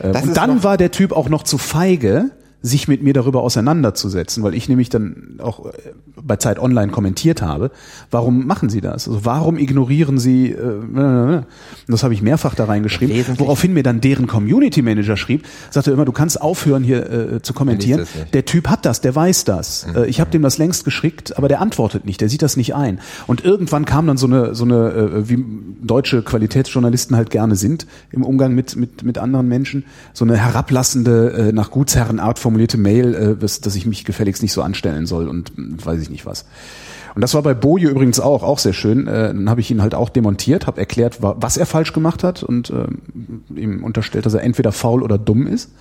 Speaker 1: Äh, und dann war der Typ auch noch zu feige, sich mit mir darüber auseinanderzusetzen, weil ich nämlich dann auch äh, bei Zeit Online kommentiert habe. Warum machen Sie das? Also warum ignorieren Sie? Äh, das habe ich mehrfach da reingeschrieben.
Speaker 2: Wesentlich-
Speaker 1: Woraufhin mir dann deren Community Manager schrieb, sagte immer, du kannst aufhören hier äh, zu kommentieren. Der Typ hat das, der weiß das. Äh, ich habe dem das längst geschickt, aber der antwortet nicht, der sieht das nicht ein. Und irgendwann kam dann so eine, so eine, äh, wie deutsche Qualitätsjournalisten halt gerne sind im Umgang mit mit mit anderen Menschen, so eine herablassende, nach Gutsherrenart formulierte Mail, äh, dass, dass ich mich gefälligst nicht so anstellen soll und äh, weiß ich nicht was. Und das war bei Boje übrigens auch, auch sehr schön. Äh, dann habe ich ihn halt auch demontiert, habe erklärt, wa- was er falsch gemacht hat und äh, ihm unterstellt, dass er entweder faul oder dumm ist.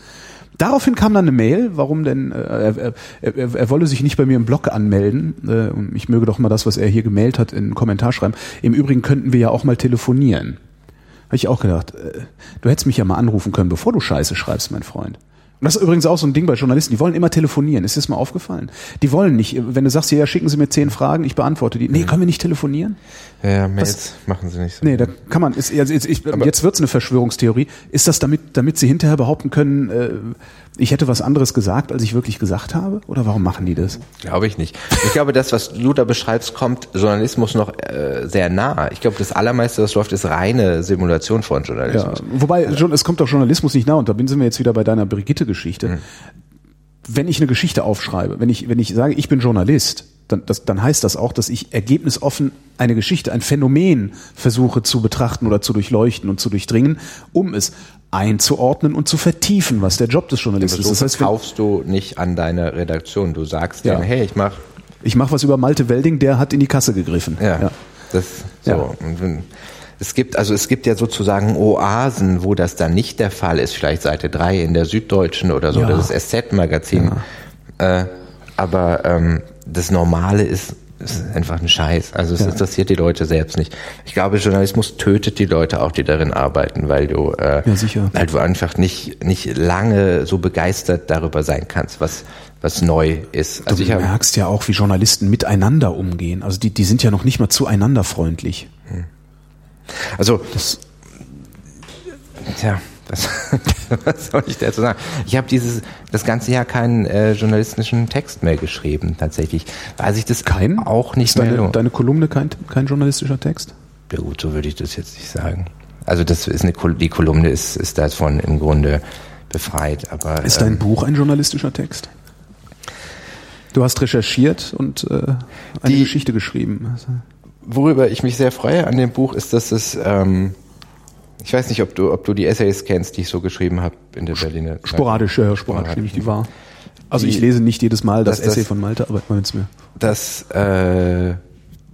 Speaker 1: Daraufhin kam dann eine Mail, warum denn äh, er, er, er, wolle sich nicht bei mir im Blog anmelden äh, und ich möge doch mal das, was er hier gemailt hat, in einen Kommentar schreiben. Im Übrigen könnten wir ja auch mal telefonieren. Habe ich auch gedacht, äh, du hättest mich ja mal anrufen können, bevor du Scheiße schreibst, mein Freund. Und das ist übrigens auch so ein Ding bei Journalisten, die wollen immer telefonieren. Ist dir das mal aufgefallen? Die wollen nicht, wenn du sagst, ja, schicken Sie mir zehn Fragen, ich beantworte die. Nee, können wir nicht telefonieren?
Speaker 2: Ja, Mails machen sie nicht so.
Speaker 1: Nee, da kann man, ist, also jetzt, ich, jetzt wird's eine Verschwörungstheorie. Ist das damit, damit sie hinterher behaupten können, äh, ich hätte was anderes gesagt, als ich wirklich gesagt habe? Oder warum machen die das?
Speaker 2: Glaube ich nicht. Ich glaube, das, was du da beschreibst, kommt Journalismus noch äh, sehr nah. Ich glaube, das allermeiste, was läuft, ist reine Simulation von
Speaker 1: Ja,
Speaker 2: Journalismus.
Speaker 1: wobei, schon, es kommt doch Journalismus nicht nah, und da bin sind wir jetzt wieder bei deiner Brigitte-Geschichte. Wenn ich eine Geschichte aufschreibe, wenn ich, wenn ich sage, ich bin Journalist, dann, das, dann heißt das auch, dass ich ergebnisoffen eine Geschichte, ein Phänomen versuche zu betrachten oder zu durchleuchten und zu durchdringen, um es einzuordnen und zu vertiefen, was der Job des Journalisten ist. Das heißt,
Speaker 2: verkaufst du nicht an deine Redaktion. Du sagst
Speaker 1: Ja.
Speaker 2: denen, hey, ich mach,
Speaker 1: ich mache was über Malte Welding, der hat in die Kasse gegriffen.
Speaker 2: ja, das, so.
Speaker 1: Ja.
Speaker 2: Es gibt, also es gibt ja sozusagen Oasen, wo das dann nicht der Fall ist. Vielleicht Seite 3 in der Süddeutschen oder so,
Speaker 1: Ja.
Speaker 2: das ist SZ-Magazin. Äh, aber ähm, das Normale ist, ist einfach ein Scheiß. Also es
Speaker 1: Ja.
Speaker 2: interessiert die Leute selbst nicht. Ich glaube, Journalismus tötet die Leute auch, die darin arbeiten, weil du, äh,
Speaker 1: Ja,
Speaker 2: weil du einfach nicht nicht lange so begeistert darüber sein kannst, was was neu ist. Also
Speaker 1: du merkst ja auch, wie Journalisten miteinander umgehen. Also die, die sind ja noch nicht mal zueinander freundlich.
Speaker 2: Also,
Speaker 1: Das,
Speaker 2: tja, was, was soll ich dazu sagen? Ich habe dieses das ganze Jahr keinen äh, journalistischen Text mehr geschrieben, tatsächlich, weil sich das
Speaker 1: kein?
Speaker 2: auch nicht
Speaker 1: ist
Speaker 2: mehr
Speaker 1: deine,
Speaker 2: lohnt.
Speaker 1: deine Kolumne kein, kein journalistischer Text?
Speaker 2: Ja gut, so würde ich das jetzt nicht sagen. Also das ist eine die Kolumne ist ist davon im Grunde befreit, aber
Speaker 1: Ist dein
Speaker 2: ähm,
Speaker 1: Buch ein journalistischer Text? Du hast recherchiert und äh, eine
Speaker 2: Die-
Speaker 1: Geschichte geschrieben.
Speaker 2: Worüber ich mich sehr freue an dem Buch ist, dass es ähm, ich weiß nicht, ob du ob du die Essays kennst, die ich so geschrieben habe in der Berliner
Speaker 1: sporadisch, ja, sporadisch nehme ich die wahr. Also
Speaker 2: Die-
Speaker 1: ich lese nicht jedes Mal das,
Speaker 2: das-
Speaker 1: Essay von Malte, aber wenn es mir.
Speaker 2: dass äh,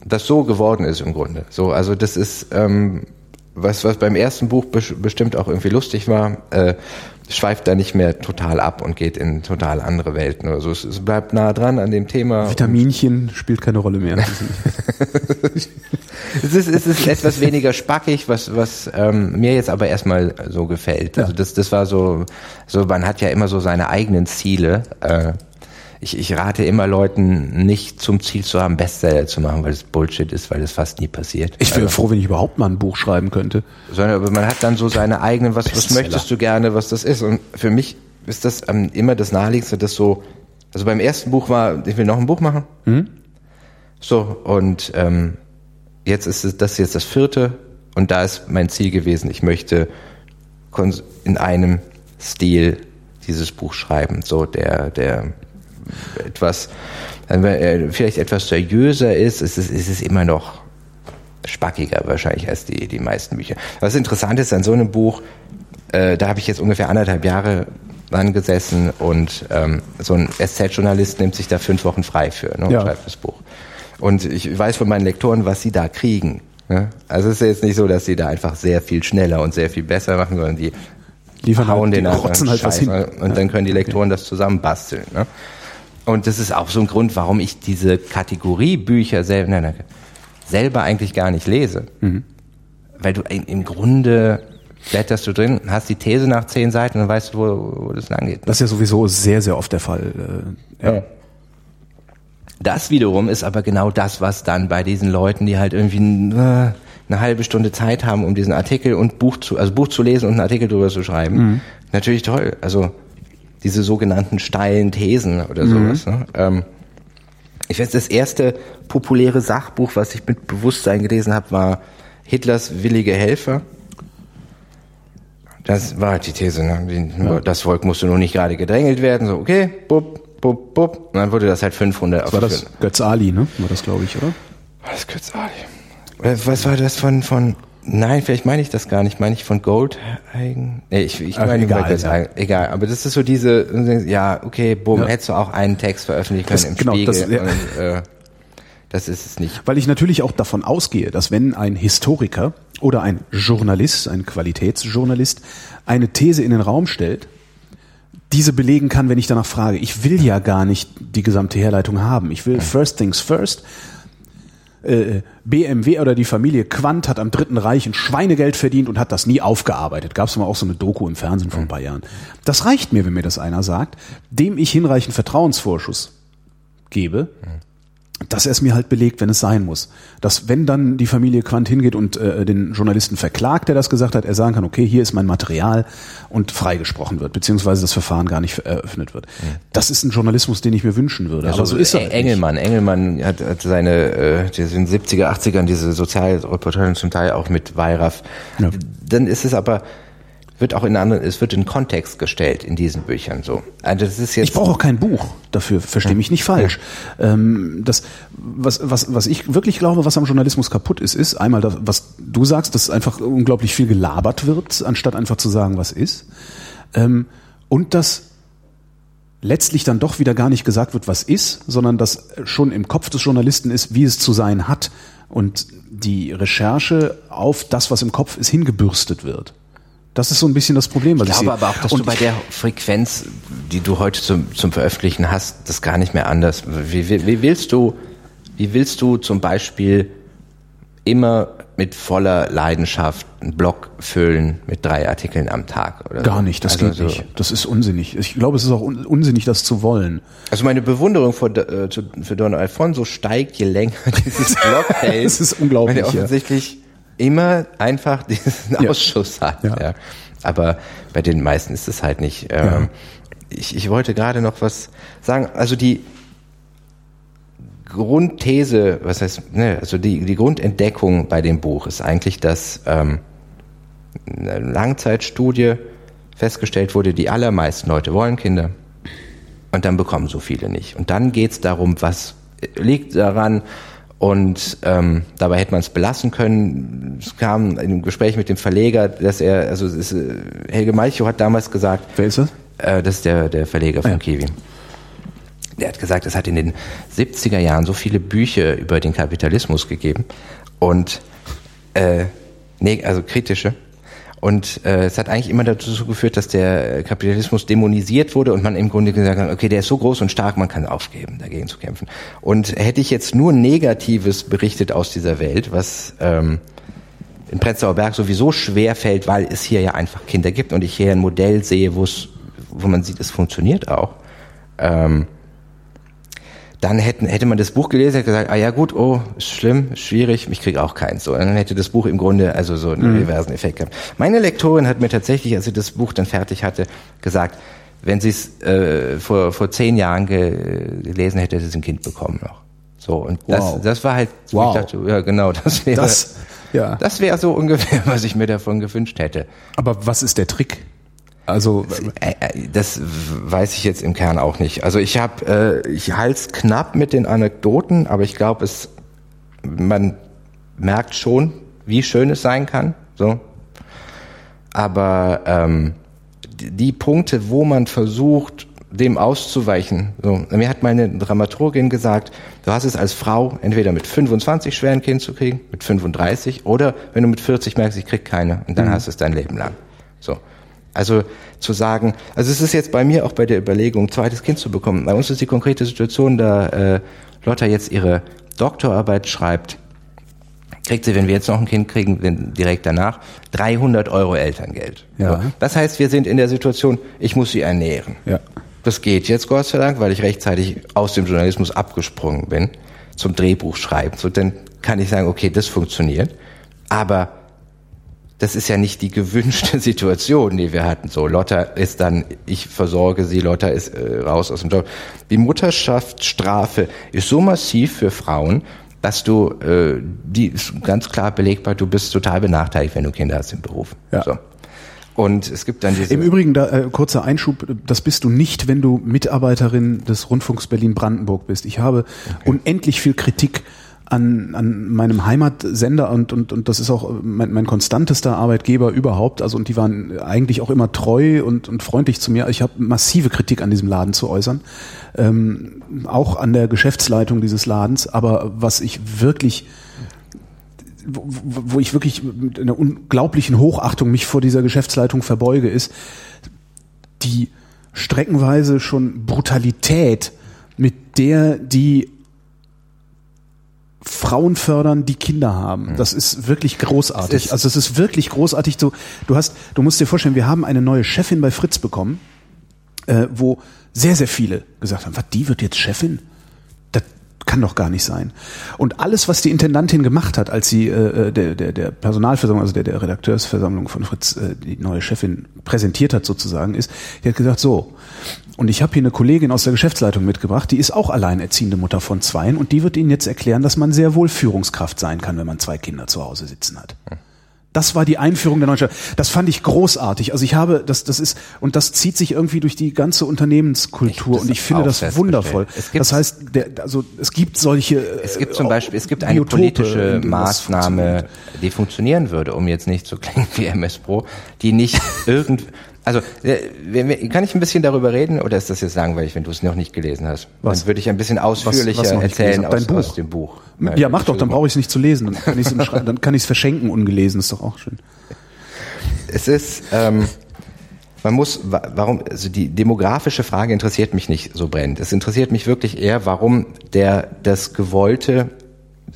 Speaker 2: das so geworden ist im Grunde. So, also das ist ähm, was, was beim ersten Buch bes- bestimmt auch irgendwie lustig war, äh, schweift da nicht mehr total ab und geht in total andere Welten. Also es, es bleibt nah dran an dem Thema.
Speaker 1: Vitaminchen spielt keine Rolle mehr.
Speaker 2: Es ist, es ist etwas weniger spackig, was, was ähm, mir jetzt aber erstmal so gefällt. Also das, das war so, so, man hat ja immer so seine eigenen Ziele. Äh, ich, ich rate immer Leuten nicht zum Ziel zu haben, Bestseller zu machen, weil es Bullshit ist, weil es fast nie passiert.
Speaker 1: Ich wäre froh, wenn ich überhaupt mal ein Buch schreiben könnte.
Speaker 2: sondern aber man hat dann so seine eigenen, was, was möchtest du gerne, was das ist. Und für mich ist das ähm, immer das Naheliegendste, das so, also beim ersten Buch war, ich will noch ein Buch machen. So, und ähm, jetzt ist es, das jetzt das vierte und da ist mein Ziel gewesen, ich möchte in einem Stil dieses Buch schreiben, so der, der etwas, äh, vielleicht etwas seriöser ist, es ist, es ist immer noch spackiger wahrscheinlich als die, die meisten Bücher. Was interessant ist an so einem Buch, äh, da habe ich jetzt ungefähr anderthalb Jahre dran gesessen und ähm, so ein SZ-Journalist nimmt sich da fünf Wochen frei für ne, und
Speaker 1: Ja.
Speaker 2: schreibt das Buch. Und ich weiß von meinen Lektoren, was sie da kriegen. Ne? Also es ist jetzt nicht so, dass sie da einfach sehr viel schneller und sehr viel besser machen, sondern die
Speaker 1: Liefern
Speaker 2: hauen
Speaker 1: halt, die
Speaker 2: den einfach
Speaker 1: rotzen halt was hin.
Speaker 2: und dann können die Lektoren das zusammenbasteln. Ne? Und das ist auch so ein Grund, warum ich diese Kategorie Bücher selber, nein, nein, selber eigentlich gar nicht lese.
Speaker 1: Mhm.
Speaker 2: Weil du im Grunde blätterst du drin, hast die These nach zehn Seiten und weißt, wo, wo das lang geht.
Speaker 1: Das ist ja sowieso sehr, sehr oft der Fall. Äh, ja.
Speaker 2: Das wiederum ist aber genau das, was dann bei diesen Leuten, die halt irgendwie äh, eine halbe Stunde Zeit haben, um diesen Artikel und Buch zu, also Buch zu lesen und einen Artikel drüber zu schreiben,
Speaker 1: Mhm.
Speaker 2: natürlich toll. Also diese sogenannten steilen Thesen oder sowas. Ne? Ähm, ich weiß, das erste populäre Sachbuch, was ich mit Bewusstsein gelesen habe, war Hitlers willige Helfer. Das war halt die These. Ne?
Speaker 1: Ja.
Speaker 2: Das Volk musste nur nicht gerade gedrängelt werden. So, okay, bupp, bupp, bupp. Und dann wurde das halt 500
Speaker 1: Das war das Götz Ali, ne? War das, glaube ich, oder?
Speaker 2: War das Kürzali? Was, was war das von, von, nein, vielleicht meine ich das gar nicht, meine ich von Goldhagen? Nee, ich, ich meine
Speaker 1: egal,
Speaker 2: egal, Götzal, egal, aber das ist so diese, ja, okay, bumm,
Speaker 1: Ja.
Speaker 2: hättest du auch einen Text veröffentlichen können
Speaker 1: Das-
Speaker 2: im
Speaker 1: genau,
Speaker 2: Spiegel
Speaker 1: das- ja.
Speaker 2: und, äh, das ist es nicht.
Speaker 1: Weil ich natürlich auch davon ausgehe, dass wenn ein Historiker oder ein Journalist, ein Qualitätsjournalist, eine These in den Raum stellt, diese belegen kann, wenn ich danach frage. Ich will ja gar nicht die gesamte Herleitung haben. Ich will first things first. Äh, BMW oder die Familie Quandt hat am Dritten Reich ein Schweinegeld verdient und hat das nie aufgearbeitet. Gab es mal auch so eine Doku im Fernsehen vor ein paar Jahren. Das reicht mir, wenn mir das einer sagt, dem ich hinreichend Vertrauensvorschuss gebe, dass er es mir halt belegt, wenn es sein muss. Dass wenn dann die Familie Quandt hingeht und äh, den Journalisten verklagt, der das gesagt hat, er sagen kann, okay, hier ist mein Material und freigesprochen wird, beziehungsweise das Verfahren gar nicht eröffnet wird. Das ist ein Journalismus, den ich mir wünschen würde. Aber so ist er. Halt
Speaker 2: Engelmann, Engelmann hat, hat seine, äh, die sind 70er, 80ern diese Sozialreportagen zum Teil auch mit Weiraf.
Speaker 1: Ja.
Speaker 2: Dann ist es aber, wird auch in anderen, es wird in Kontext gestellt in diesen Büchern so. Also das ist jetzt.
Speaker 1: Ich brauche auch kein Buch dafür, verstehe mich nicht falsch. Ähm, das, was, was, was ich wirklich glaube, was am Journalismus kaputt ist, ist einmal das, was du sagst, dass einfach unglaublich viel gelabert wird, anstatt einfach zu sagen, was ist. Ähm, und dass letztlich dann doch wieder gar nicht gesagt wird, was ist, sondern dass schon im Kopf des Journalisten ist, wie es zu sein hat und die Recherche auf das, was im Kopf ist, hingebürstet wird. Das ist so ein bisschen das Problem, was
Speaker 2: Ich
Speaker 1: ich,
Speaker 2: glaube
Speaker 1: sehe.
Speaker 2: aber auch, dass
Speaker 1: Und
Speaker 2: du bei der Frequenz, die du heute zum, zum Veröffentlichen hast, das gar nicht mehr anders. Wie, wie, wie willst du, wie willst du zum Beispiel immer mit voller Leidenschaft einen Blog füllen mit drei Artikeln am Tag? Oder
Speaker 1: Gar
Speaker 2: so?
Speaker 1: nicht, das
Speaker 2: Also
Speaker 1: geht
Speaker 2: so-
Speaker 1: nicht. Das ist unsinnig. Ich glaube, es ist auch un unsinnig, das zu wollen.
Speaker 2: Also meine Bewunderung für, äh, für Don Alfonso steigt, je länger dieses Blog hält.
Speaker 1: Es ist unglaublich,
Speaker 2: Weil er offensichtlich immer einfach diesen
Speaker 1: Ja.
Speaker 2: Ausschuss hat.
Speaker 1: Ja.
Speaker 2: Ja. Aber bei den meisten ist es halt nicht. Ähm, ich, ich wollte gerade noch was sagen. Also die Grundthese, was heißt, ne, also die, die Grundentdeckung bei dem Buch ist eigentlich, dass ähm, eine Langzeitstudie festgestellt wurde, die allermeisten Leute wollen Kinder und dann bekommen so viele nicht. Und dann geht's darum, was liegt daran und ähm, dabei hätte man es belassen können. Es kam in einem Gespräch mit dem Verleger, dass er, also ist, äh, Helge Malchow hat damals gesagt,
Speaker 1: Wer ist das?
Speaker 2: äh, das ist der, der Verleger von
Speaker 1: Ah, ja.
Speaker 2: Kiwi. Der hat gesagt, es hat in den 70er Jahren so viele Bücher über den Kapitalismus gegeben und äh, nee, also kritische. Und äh, es hat eigentlich immer dazu geführt, dass der Kapitalismus dämonisiert wurde und man im Grunde gesagt hat, okay, der ist so groß und stark, man kann aufgeben, dagegen zu kämpfen. Und hätte ich jetzt nur Negatives berichtet aus dieser Welt, was ähm, in Prenzlauer Berg sowieso schwer fällt, weil es hier ja einfach Kinder gibt und ich hier ein Modell sehe, wo es, wo man sieht, es funktioniert auch. Ähm, dann hätten, hätte man das Buch gelesen, hätte gesagt, ah ja gut, oh, schlimm, schwierig, ich kriege auch keins. So, und dann hätte das Buch im Grunde also so einen reversen Effekt gehabt. Meine Lektorin hat mir tatsächlich, als sie das Buch dann fertig hatte, gesagt, wenn sie es äh, vor, vor zehn Jahren ge gelesen hätte, hätte sie ein Kind bekommen noch. So, und das,
Speaker 1: Wow.
Speaker 2: das war halt, wo
Speaker 1: Wow.
Speaker 2: ich dachte, ja genau, das wäre
Speaker 1: Das, ja.
Speaker 2: das wäre so ungefähr, was ich mir davon gewünscht hätte.
Speaker 1: Aber was ist der Trick? Also,
Speaker 2: Äh, äh, Das weiß ich jetzt im Kern auch nicht. Also ich habe, äh, ich halte knapp mit den Anekdoten, aber ich glaube, es, man merkt schon, wie schön es sein kann. So, aber ähm, die, Punkte, wo man versucht, dem auszuweichen. So, mir hat meine Dramaturgin gesagt, du hast es als Frau entweder mit 25 schwer ein Kind zu kriegen, mit 35 oder wenn du mit 40 merkst, ich krieg keine und dann hast du es dein Leben lang. So. Also zu sagen, also es ist jetzt bei mir auch bei der Überlegung, zweites Kind zu bekommen. Bei uns ist die konkrete Situation, da äh, Lotta jetzt ihre Doktorarbeit schreibt, kriegt sie, wenn wir jetzt noch ein Kind kriegen, direkt danach, 300 Euro Elterngeld.
Speaker 1: Ja.
Speaker 2: Das heißt, wir sind in der Situation, ich muss sie ernähren.
Speaker 1: ja.
Speaker 2: Das geht jetzt Gott sei Dank, weil ich rechtzeitig aus dem Journalismus abgesprungen bin zum Drehbuch schreiben. So, dann kann ich sagen, okay, das funktioniert. Aber das ist ja nicht die gewünschte Situation, die wir hatten. So, Lotta ist dann, ich versorge sie, Lotta ist äh, raus aus dem Job. Die Mutterschaftsstrafe ist so massiv für Frauen, dass du, äh, die ist ganz klar belegbar, du bist total benachteiligt, wenn du Kinder hast im Beruf.
Speaker 1: Ja.
Speaker 2: So. Und es gibt dann diese.
Speaker 1: Im Übrigen, da, äh, kurzer Einschub, das bist du nicht, wenn du Mitarbeiterin des Rundfunks Berlin-Brandenburg bist. Ich habe unendlich viel Kritik an, an meinem Heimatsender und, und, und das ist auch mein, mein konstantester Arbeitgeber überhaupt. Also und die waren eigentlich auch immer treu und, und freundlich zu mir. Ich habe massive Kritik an diesem Laden zu äußern, ähm, auch an der Geschäftsleitung dieses Ladens. Aber was ich wirklich wo, wo ich wirklich mit einer unglaublichen Hochachtung mich vor dieser Geschäftsleitung verbeuge, ist die streckenweise schon Brutalität, mit der die Frauen fördern, die Kinder haben. Das ist wirklich großartig.
Speaker 2: Es ist-
Speaker 1: also es ist wirklich großartig. Du, du hast, du musst dir vorstellen, wir haben eine neue Chefin bei Fritz bekommen, äh, wo sehr, sehr viele gesagt haben, was, die wird jetzt Chefin? Kann doch gar nicht sein. Und alles, was die Intendantin gemacht hat, als sie äh, der, der, der Personalversammlung, also der, der Redakteursversammlung von Fritz, äh, die neue Chefin präsentiert hat sozusagen, ist, die hat gesagt, so, und ich habe hier eine Kollegin aus der Geschäftsleitung mitgebracht, die ist auch alleinerziehende Mutter von Zweien und die wird Ihnen jetzt erklären, dass man sehr wohl Führungskraft sein kann, wenn man zwei Kinder zu Hause sitzen hat. Das war die Einführung der neuen Stadt. Das fand ich großartig. Also ich habe, das, das ist, und das zieht sich irgendwie durch die ganze Unternehmenskultur
Speaker 2: Ich-
Speaker 1: und ich finde das wundervoll. Das heißt, der, also es gibt solche.
Speaker 2: Es gibt
Speaker 1: äh,
Speaker 2: zum Beispiel, es gibt eine
Speaker 1: Biotope,
Speaker 2: politische Maßnahme,
Speaker 1: funktioniert.
Speaker 2: die funktionieren würde, um jetzt nicht zu klingen wie MS Pro, die nicht irgend, also äh, kann ich ein bisschen darüber reden oder ist das jetzt langweilig, wenn du es noch nicht gelesen hast?
Speaker 1: Was?
Speaker 2: Dann würde ich ein bisschen ausführlicher
Speaker 1: was nicht
Speaker 2: erzählen aus, aus dem Buch.
Speaker 1: Ja, mach doch, dann brauche ich es nicht zu lesen. Dann kann ich es dann kann ich es verschenken ungelesen, ist doch auch schön.
Speaker 2: Es ist, ähm, man muss, wa- warum, also die demografische Frage interessiert mich nicht so brennend. Es interessiert mich wirklich eher, warum der, das gewollte,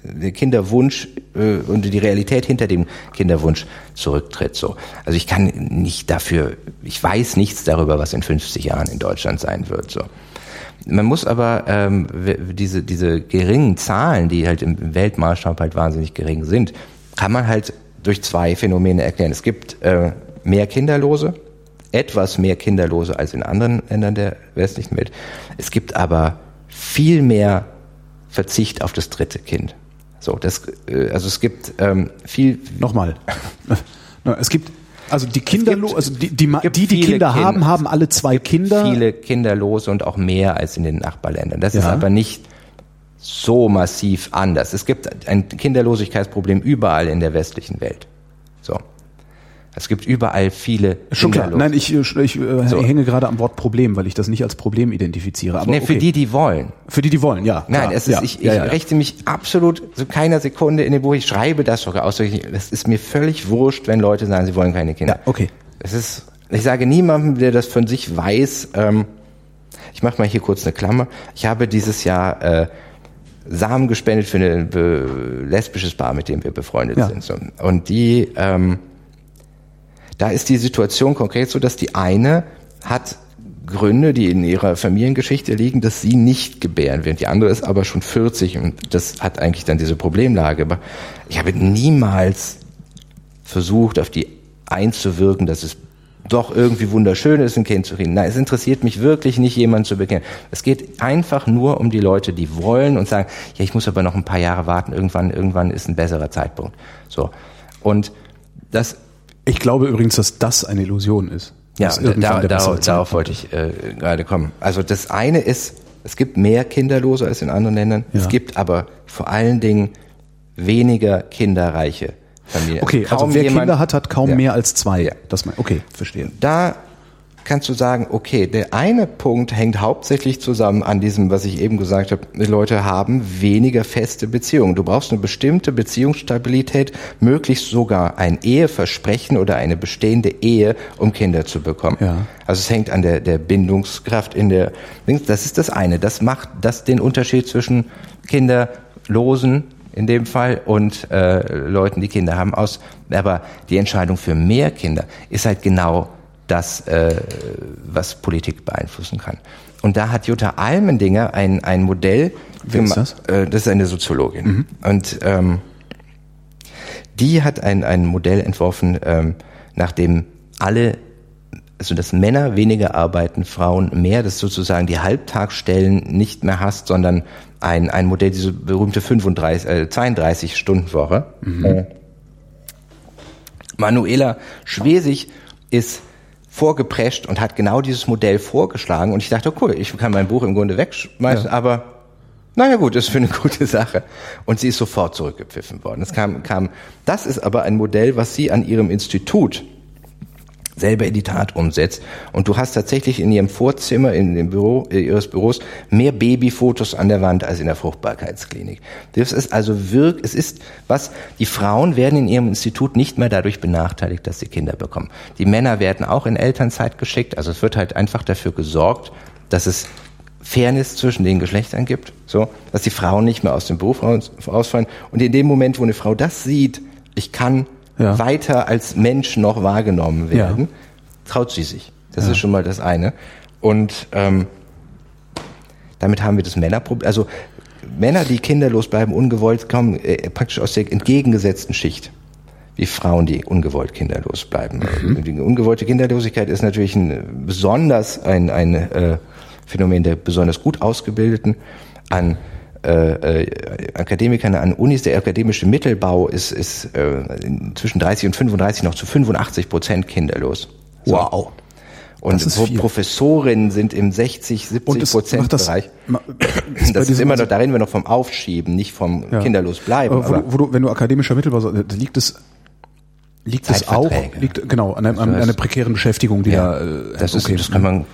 Speaker 2: der Kinderwunsch äh, und die Realität hinter dem Kinderwunsch zurücktritt. So, also ich kann nicht dafür, ich weiß nichts darüber, was in 50 Jahren in Deutschland sein wird. So. Man muss aber ähm, diese, diese geringen Zahlen, die halt im Weltmaßstab halt wahnsinnig gering sind, kann man halt durch zwei Phänomene erklären. Es gibt äh, mehr Kinderlose, etwas mehr Kinderlose als in anderen Ländern der westlichen Welt. Es gibt aber viel mehr Verzicht auf das dritte Kind. So, das, äh, also es gibt ähm, viel
Speaker 1: Nochmal. Es gibt also die Kinder,
Speaker 2: gibt-
Speaker 1: also die die, die, die Kinder
Speaker 2: Kinder.
Speaker 1: haben, haben alle zwei Kinder.
Speaker 2: viele Kinderlose und auch mehr als in den Nachbarländern. Das ist
Speaker 1: Ja.
Speaker 2: aber nicht so massiv anders. Es gibt ein Kinderlosigkeitsproblem überall in der westlichen Welt. Es gibt überall viele
Speaker 1: Schon klar. Nein, ich, ich, ich äh,
Speaker 2: So.
Speaker 1: hänge gerade am Wort Problem, weil ich das nicht als Problem identifiziere. Aber
Speaker 2: nee,
Speaker 1: okay.
Speaker 2: für die, die wollen.
Speaker 1: für die, die wollen, ja.
Speaker 2: Nein,
Speaker 1: klar.
Speaker 2: es ist,
Speaker 1: ja.
Speaker 2: ich, ich
Speaker 1: ja, ja,
Speaker 2: richte mich absolut zu keiner Sekunde in dem Buch. Ich schreibe das sogar aus. Es ist mir völlig wurscht, wenn Leute sagen, sie wollen keine Kinder.
Speaker 1: Ja, okay.
Speaker 2: Es ist, ich sage niemandem, der das von sich weiß, ähm, ich mache mal hier kurz eine Klammer. Ich habe dieses Jahr äh, Samen gespendet für ein be lesbisches Paar, mit dem wir befreundet
Speaker 1: Ja.
Speaker 2: sind. Und die, ähm, da ist die Situation konkret so, dass die eine hat Gründe, die in ihrer Familiengeschichte liegen, dass sie nicht gebären wird. Die andere ist aber schon 40 und das hat eigentlich dann diese Problemlage. Aber ich habe niemals versucht, auf die einzuwirken, dass es doch irgendwie wunderschön ist, ein Kind zu kriegen. Nein, es interessiert mich wirklich nicht, jemanden zu bekennen. Es geht einfach nur um die Leute, die wollen und sagen, ja, ich muss aber noch ein paar Jahre warten, irgendwann, irgendwann ist ein besserer Zeitpunkt. So. Und das,
Speaker 1: Ich glaube übrigens, dass das eine Illusion ist.
Speaker 2: ja, da, da, darauf, wollte ich äh, gerade kommen. Also das eine ist, es gibt mehr Kinderlose als in anderen Ländern.
Speaker 1: Ja.
Speaker 2: Es gibt aber vor allen Dingen weniger kinderreiche Familien.
Speaker 1: Okay, also
Speaker 2: Kaum
Speaker 1: wer
Speaker 2: jemand-
Speaker 1: Kinder hat, hat kaum
Speaker 2: Ja.
Speaker 1: mehr als zwei.
Speaker 2: Ja.
Speaker 1: Das mein, okay, verstehe.
Speaker 2: da kannst du sagen, okay, der eine Punkt hängt hauptsächlich zusammen an diesem, was ich eben gesagt habe, die Leute haben weniger feste Beziehungen. Du brauchst eine bestimmte Beziehungsstabilität, möglichst sogar ein Eheversprechen oder eine bestehende Ehe, um Kinder zu bekommen.
Speaker 1: Ja.
Speaker 2: Also es hängt an der, der Bindungskraft in der, das ist das eine. Das macht das den Unterschied zwischen Kinderlosen in dem Fall und äh, Leuten, die Kinder haben, aus. Aber die Entscheidung für mehr Kinder ist halt genau das, äh, was Politik beeinflussen kann. Und da hat Jutta Almendinger ein, ein Modell
Speaker 1: Wer ist
Speaker 2: gema-
Speaker 1: das?
Speaker 2: Äh, das ist eine Soziologin. Und ähm, Die hat ein, ein Modell entworfen, ähm, nach dem alle, also dass Männer weniger arbeiten, Frauen mehr, dass sozusagen die Halbtagsstellen nicht mehr hast, sondern ein, ein Modell, diese berühmte 35, äh, 32-Stunden-Woche. Mhm. Äh, Manuela Schwesig ist vorgeprescht und hat genau dieses Modell vorgeschlagen und ich dachte, cool, ich kann mein Buch im Grunde wegschmeißen, ja. aber naja gut, ist für eine gute Sache. Und sie ist sofort zurückgepfiffen worden. Es kam, kam, das ist aber ein Modell, was sie an ihrem Institut selber in die Tat umsetzt. Und du hast tatsächlich in ihrem Vorzimmer, in dem Büro, äh, ihres Büros, mehr Babyfotos an der Wand als in der Fruchtbarkeitsklinik. Das ist also wirk, es ist was, die Frauen werden in ihrem Institut nicht mehr dadurch benachteiligt, dass sie Kinder bekommen. Die Männer werden auch in Elternzeit geschickt. Also es wird halt einfach dafür gesorgt, dass es Fairness zwischen den Geschlechtern gibt, so, dass die Frauen nicht mehr aus dem Beruf rausfallen. Und in dem Moment, wo eine Frau das sieht, ich kann ja. weiter als Mensch noch wahrgenommen werden, ja. traut sie sich. Das ja. ist schon mal das eine. Und ähm, damit haben wir das Männerproblem. Also Männer, die kinderlos bleiben, ungewollt, kommen äh, praktisch aus der entgegengesetzten Schicht wie Frauen, die ungewollt kinderlos bleiben. Mhm. Die ungewollte Kinderlosigkeit ist natürlich ein, besonders ein, ein äh, Phänomen der besonders gut ausgebildeten, an äh, äh, Akademikern an Unis, der akademische Mittelbau ist, ist äh, zwischen 30 und 35 noch zu 85 Prozent kinderlos.
Speaker 1: So. Wow.
Speaker 2: Und Professorinnen sind im 60, 70 Prozent Bereich. Das, das ist immer noch, da reden wir noch vom Aufschieben, nicht vom ja. kinderlos bleiben.
Speaker 1: Aber, wo, wo du, wenn du akademischer Mittelbau, liegt es liegt es auch liegt genau an, einem, an einer prekären Beschäftigung, die ja, da
Speaker 2: äh, das okay. ist das kann man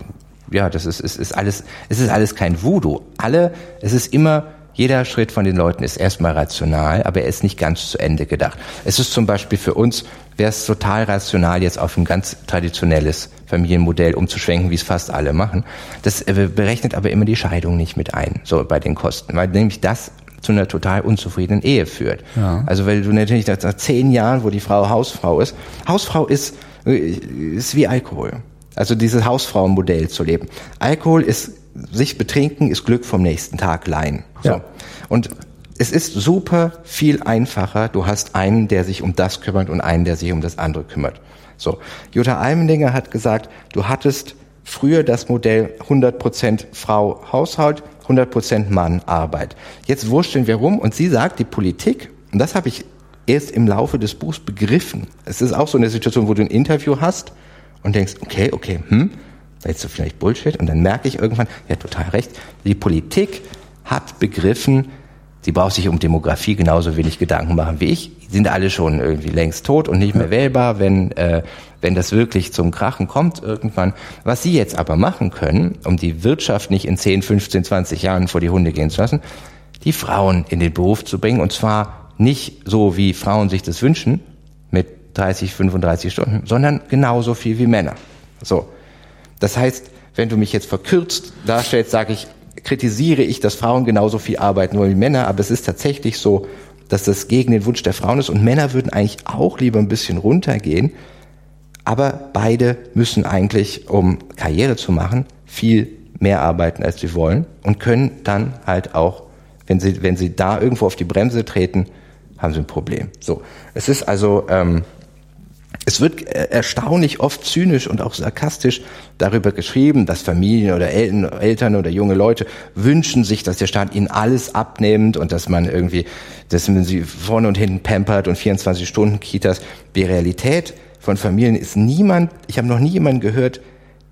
Speaker 2: ja, das ist, ist, ist alles, es ist alles kein Voodoo. Alle, es ist immer, jeder Schritt von den Leuten ist erstmal rational, aber er ist nicht ganz zu Ende gedacht. Es ist zum Beispiel für uns, wäre es total rational, jetzt auf ein ganz traditionelles Familienmodell umzuschwenken, wie es fast alle machen. Das äh, berechnet aber immer die Scheidung nicht mit ein, so bei den Kosten, weil nämlich das zu einer total unzufriedenen Ehe führt. Ja. Also weil du natürlich nach zehn Jahren, wo die Frau Hausfrau ist, Hausfrau ist, äh, ist wie Alkohol. Also dieses Hausfrauenmodell zu leben. Alkohol ist, sich betrinken ist Glück vom nächsten Tag leihen. So. Ja. Und es ist super viel einfacher. Du hast einen, der sich um das kümmert und einen, der sich um das andere kümmert. So. Jutta Almendinger hat gesagt, du hattest früher das Modell 100% Frau Haushalt, 100% Mann Arbeit. Jetzt wursteln wir rum und sie sagt, die Politik, und das habe ich erst im Laufe des Buchs begriffen. Es ist auch so eine Situation, wo du ein Interview hast und denkst, okay, okay, hm, jetzt so vielleicht Bullshit und dann merke ich irgendwann, ja, total recht, die Politik hat begriffen, sie braucht sich um Demografie genauso wenig Gedanken machen wie ich. Die sind alle schon irgendwie längst tot und nicht mehr wählbar, wenn, äh, wenn das wirklich zum Krachen kommt irgendwann. Was sie jetzt aber machen können, um die Wirtschaft nicht in 10, 15, 20 Jahren vor die Hunde gehen zu lassen, die Frauen in den Beruf zu bringen und zwar nicht so, wie Frauen sich das wünschen, mit 30, 35 Stunden, sondern genauso viel wie Männer. So. Das heißt, wenn du mich jetzt verkürzt darstellst, sage ich, kritisiere ich, dass Frauen genauso viel arbeiten wollen wie Männer, aber es ist tatsächlich so, dass das gegen den Wunsch der Frauen ist. Und Männer würden eigentlich auch lieber ein bisschen runtergehen, aber beide müssen eigentlich, um Karriere zu machen, viel mehr arbeiten, als sie wollen. Und können dann halt auch, wenn sie, wenn sie da irgendwo auf die Bremse treten, haben sie ein Problem. So, es ist also ähm, es wird erstaunlich oft zynisch und auch sarkastisch darüber geschrieben, dass Familien oder Eltern oder junge Leute wünschen sich, dass der Staat ihnen alles abnimmt und dass man irgendwie, dass man sie vorne und hinten pampert und 24 Stunden Kitas. Die Realität von Familien ist niemand, ich habe noch nie jemanden gehört,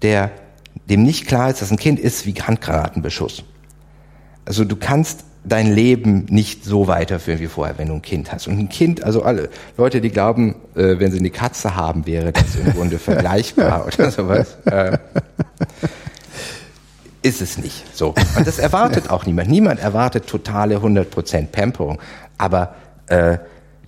Speaker 2: der dem nicht klar ist, dass ein Kind ist wie Handgranatenbeschuss. Also du kannst dein Leben nicht so weiterführen wie vorher, wenn du ein Kind hast. Und ein Kind, also alle Leute, die glauben, äh, wenn sie eine Katze haben, wäre das im Grunde vergleichbar oder sowas. Äh, ist es nicht so. Und das erwartet auch niemand. Niemand erwartet totale 100% Pamperung. Aber äh,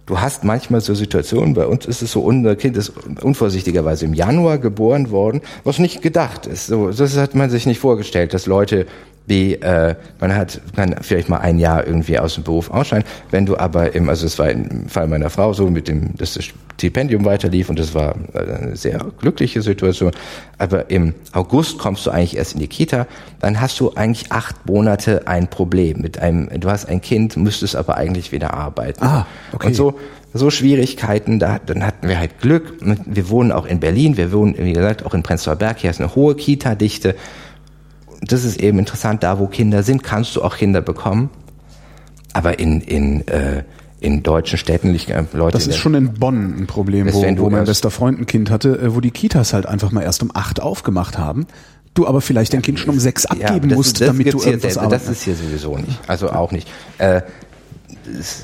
Speaker 2: du hast manchmal so Situationen, bei uns ist es so, unser Kind ist unvorsichtigerweise im Januar geboren worden, was nicht gedacht ist. So, das hat man sich nicht vorgestellt, dass Leute wie äh, man hat kann vielleicht mal ein Jahr irgendwie aus dem Beruf ausscheiden. Wenn du aber im, also es war im Fall meiner Frau so mit dem, dass das Stipendium weiterlief und das war eine sehr glückliche Situation. Aber im August kommst du eigentlich erst in die Kita, dann hast du eigentlich acht Monate ein Problem mit einem. Du hast ein Kind, müsstest aber eigentlich wieder arbeiten.
Speaker 1: Ah, okay.
Speaker 2: Und so so Schwierigkeiten, da, dann hatten wir halt Glück. Wir wohnen auch in Berlin, wir wohnen, wie gesagt, auch in Prenzlauer Berg, hier ist eine hohe Kita-Dichte das ist eben interessant, da wo Kinder sind, kannst du auch Kinder bekommen. Aber in, in, äh, in deutschen Städten äh, Leute.
Speaker 1: Das ist schon in Bonn ein Problem, wo, wo mein bester Freund ein Kind hatte, äh, wo die Kitas halt einfach mal erst um acht aufgemacht haben. Du aber vielleicht dein Kind schon um sechs
Speaker 2: Ja,
Speaker 1: abgeben
Speaker 2: das,
Speaker 1: musst,
Speaker 2: das
Speaker 1: damit du
Speaker 2: hier
Speaker 1: irgendwas
Speaker 2: selten. Das ist hier sowieso nicht. Also auch nicht. Äh, das-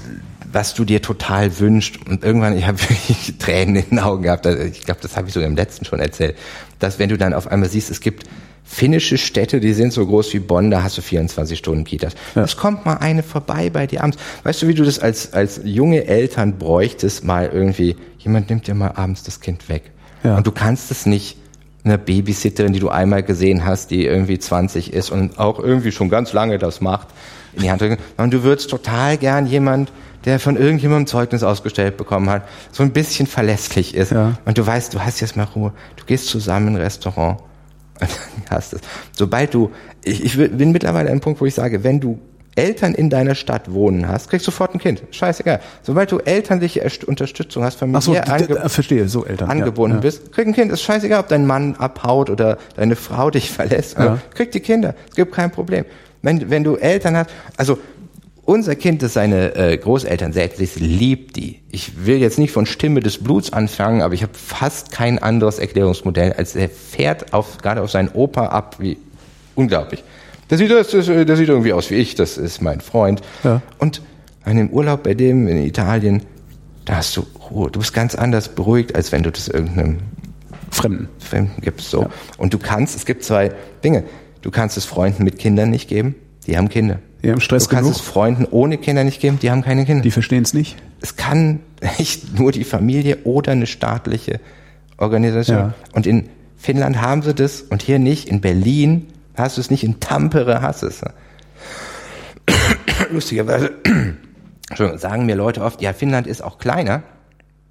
Speaker 2: was du dir total wünschst und irgendwann, ich habe wirklich Tränen in den Augen gehabt, also ich glaube, das habe ich sogar im letzten schon erzählt, dass wenn du dann auf einmal siehst, es gibt finnische Städte, die sind so groß wie Bonn, da hast du 24 Stunden Kitas. Es kommt mal eine vorbei bei dir abends. Weißt du, wie du das als, als junge Eltern bräuchtest, mal irgendwie, jemand nimmt dir mal abends das Kind weg.
Speaker 1: Ja.
Speaker 2: Und du kannst es nicht einer Babysitterin, die du einmal gesehen hast, die irgendwie 20 ist und auch irgendwie schon ganz lange das macht, in die Hand drücken. Und du würdest total gern jemand, der von irgendjemandem Zeugnis ausgestellt bekommen hat, so ein bisschen verlässlich ist.
Speaker 1: Ja.
Speaker 2: Und du weißt, du hast jetzt mal Ruhe. Du gehst zusammen in ein Restaurant hast es. Sobald du, ich, ich bin mittlerweile an einem Punkt, wo ich sage, wenn du Eltern in deiner Stadt wohnen hast, kriegst du sofort ein Kind. Scheißegal. Sobald du elterliche Erst- Unterstützung hast,
Speaker 1: so,
Speaker 2: familiär
Speaker 1: d-
Speaker 2: ange-
Speaker 1: verstehe, so Eltern.
Speaker 2: angebunden
Speaker 1: ja,
Speaker 2: bist, krieg ein Kind. Ist scheißegal, ob dein Mann abhaut oder deine Frau dich verlässt.
Speaker 1: Ja.
Speaker 2: Krieg die Kinder. Es gibt kein Problem. Wenn, wenn du Eltern hast, also unser Kind, das seine äh, Großeltern selbst ist, liebt die. Ich will jetzt nicht von Stimme des Bluts anfangen, aber ich habe fast kein anderes Erklärungsmodell, als er fährt auf, gerade auf seinen Opa ab, wie unglaublich. Der sieht, das, das, der sieht irgendwie aus wie ich, das ist mein Freund.
Speaker 1: Ja.
Speaker 2: Und an dem Urlaub bei dem in Italien, da hast du Ruhe. Du bist ganz anders beruhigt, als wenn du das irgendeinem
Speaker 1: ja. Fremden.
Speaker 2: Fremden gibst. So. Und du kannst, es gibt zwei Dinge. Du kannst es Freunden mit Kindern nicht geben, die haben Kinder.
Speaker 1: Die haben Stress
Speaker 2: du kannst
Speaker 1: genug.
Speaker 2: es Freunden ohne Kinder nicht geben, die haben keine Kinder.
Speaker 1: Die verstehen es nicht.
Speaker 2: es kann nicht nur die Familie oder eine staatliche Organisation.
Speaker 1: Ja.
Speaker 2: Und in Finnland haben sie das und hier nicht. In Berlin hast du es nicht, in Tampere hast du es. Lustigerweise sagen mir Leute oft, ja, Finnland ist auch kleiner.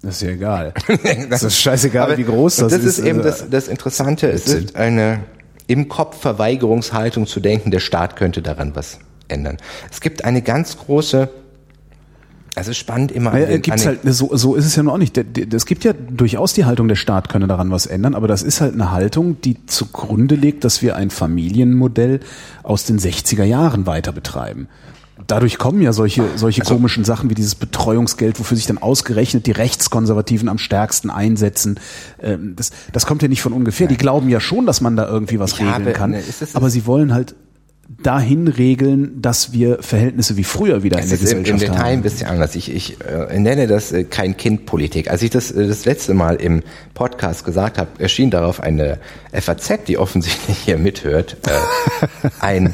Speaker 1: Das ist ja egal. Das ist scheißegal,
Speaker 2: Aber-
Speaker 1: wie groß
Speaker 2: und
Speaker 1: das,
Speaker 2: das ist. eben
Speaker 1: also-
Speaker 2: das, das Interessante. Es ist eine im Kopf Verweigerungshaltung zu denken, der Staat könnte daran was ändern. Es gibt eine ganz große, es ist spannend immer an den,
Speaker 1: gibt's
Speaker 2: an
Speaker 1: halt, so, so ist es ja noch nicht. Es gibt ja durchaus die Haltung, der Staat könne daran was ändern, aber das ist halt eine Haltung, die zugrunde legt, dass wir ein Familienmodell aus den 60er Jahren weiter betreiben. Dadurch kommen ja solche, solche
Speaker 2: Also
Speaker 1: komischen Sachen wie dieses Betreuungsgeld, wofür sich dann ausgerechnet die Rechtskonservativen am stärksten einsetzen. Ähm, Das, das kommt ja nicht von ungefähr. Die glauben ja schon, dass man da irgendwie was
Speaker 2: Ich
Speaker 1: regeln kann.
Speaker 2: ne,
Speaker 1: aber sie wollen halt dahin regeln, dass wir Verhältnisse wie früher wieder in
Speaker 2: Es
Speaker 1: der
Speaker 2: ist im, im
Speaker 1: Gesellschaft
Speaker 2: Detail ein
Speaker 1: haben.
Speaker 2: bisschen anders. Ich, ich äh, nenne das äh, kein Kind-Politik. Als ich das äh, das letzte Mal im Podcast gesagt habe, erschien darauf eine FAZ, die offensichtlich hier mithört. Äh, ein,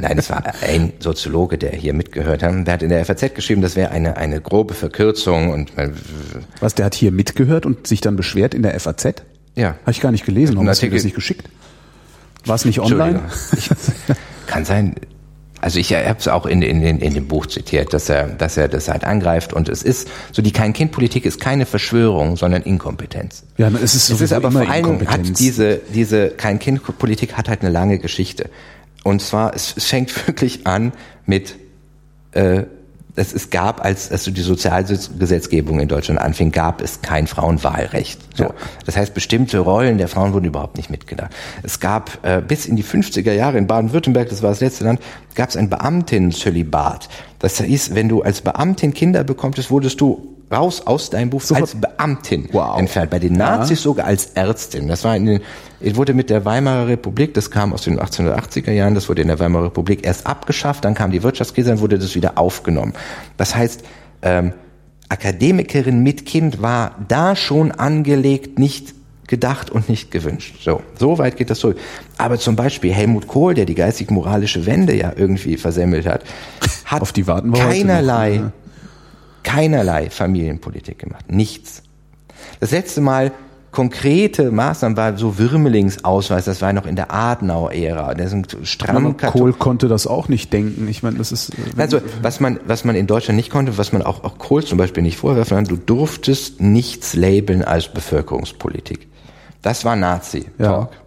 Speaker 2: nein, es war ein Soziologe, der hier mitgehört hat. Der hat in der FAZ geschrieben, das wäre eine eine grobe Verkürzung und äh,
Speaker 1: Was, der hat hier mitgehört und sich dann beschwert in der FAZ?
Speaker 2: ja.
Speaker 1: Habe ich gar nicht gelesen. Warum
Speaker 2: Ein
Speaker 1: hast du mir das nicht geschickt? War es nicht online?
Speaker 2: Ich, kann sein. Also ich habe es auch in, in, in, dem Buch zitiert, dass er, dass er das halt angreift und es ist so die Kein-Kind-Politik ist keine Verschwörung, sondern Inkompetenz.
Speaker 1: Ja, es ist,
Speaker 2: Es ist aber vor allem hat diese diese Kein-Kind-Politik hat halt eine lange Geschichte und zwar es, es fängt wirklich an mit äh, es, es gab, als, als so die Sozialgesetzgebung in Deutschland anfing, gab es kein Frauenwahlrecht. So.
Speaker 1: Ja.
Speaker 2: Das heißt, bestimmte Rollen der Frauen wurden überhaupt nicht mitgedacht. Es gab äh, bis in die 50er Jahre in Baden-Württemberg, das war das letzte Land, gab es ein Beamtinnen-Zölibat. Das hieß, wenn du als Beamtin Kinder bekommtest, wurdest du raus aus deinem Beruf als Beamtin
Speaker 1: Wow.
Speaker 2: entfernt. Bei den Nazis sogar als Ärztin. Das war in den, es wurde mit der Weimarer Republik, das kam aus den 1880er Jahren, das wurde in der Weimarer Republik erst abgeschafft, dann kam die Wirtschaftskrise, dann wurde das wieder aufgenommen. Das heißt, ähm, Akademikerin mit Kind war da schon angelegt, nicht gedacht und nicht gewünscht. So, so weit geht das zurück. Aber zum Beispiel Helmut Kohl, der die geistig-moralische Wende ja irgendwie versemmelt hat, hat
Speaker 1: Auf die warten wir
Speaker 2: keinerlei,
Speaker 1: ne?
Speaker 2: Keinerlei Familienpolitik gemacht. Nichts. Das letzte Mal konkrete Maßnahmen war so Würmelingsausweis, das war noch in der Adenauer-Ära. Stramm
Speaker 1: Aber Kohl konnte das auch nicht denken. Ich meine, das ist. äh,
Speaker 2: also was man, was man in Deutschland nicht konnte, was man auch, auch Kohl zum Beispiel nicht vorwerfen kann, du durftest nichts labeln als Bevölkerungspolitik. Das war Nazi-Talk.
Speaker 1: Ja.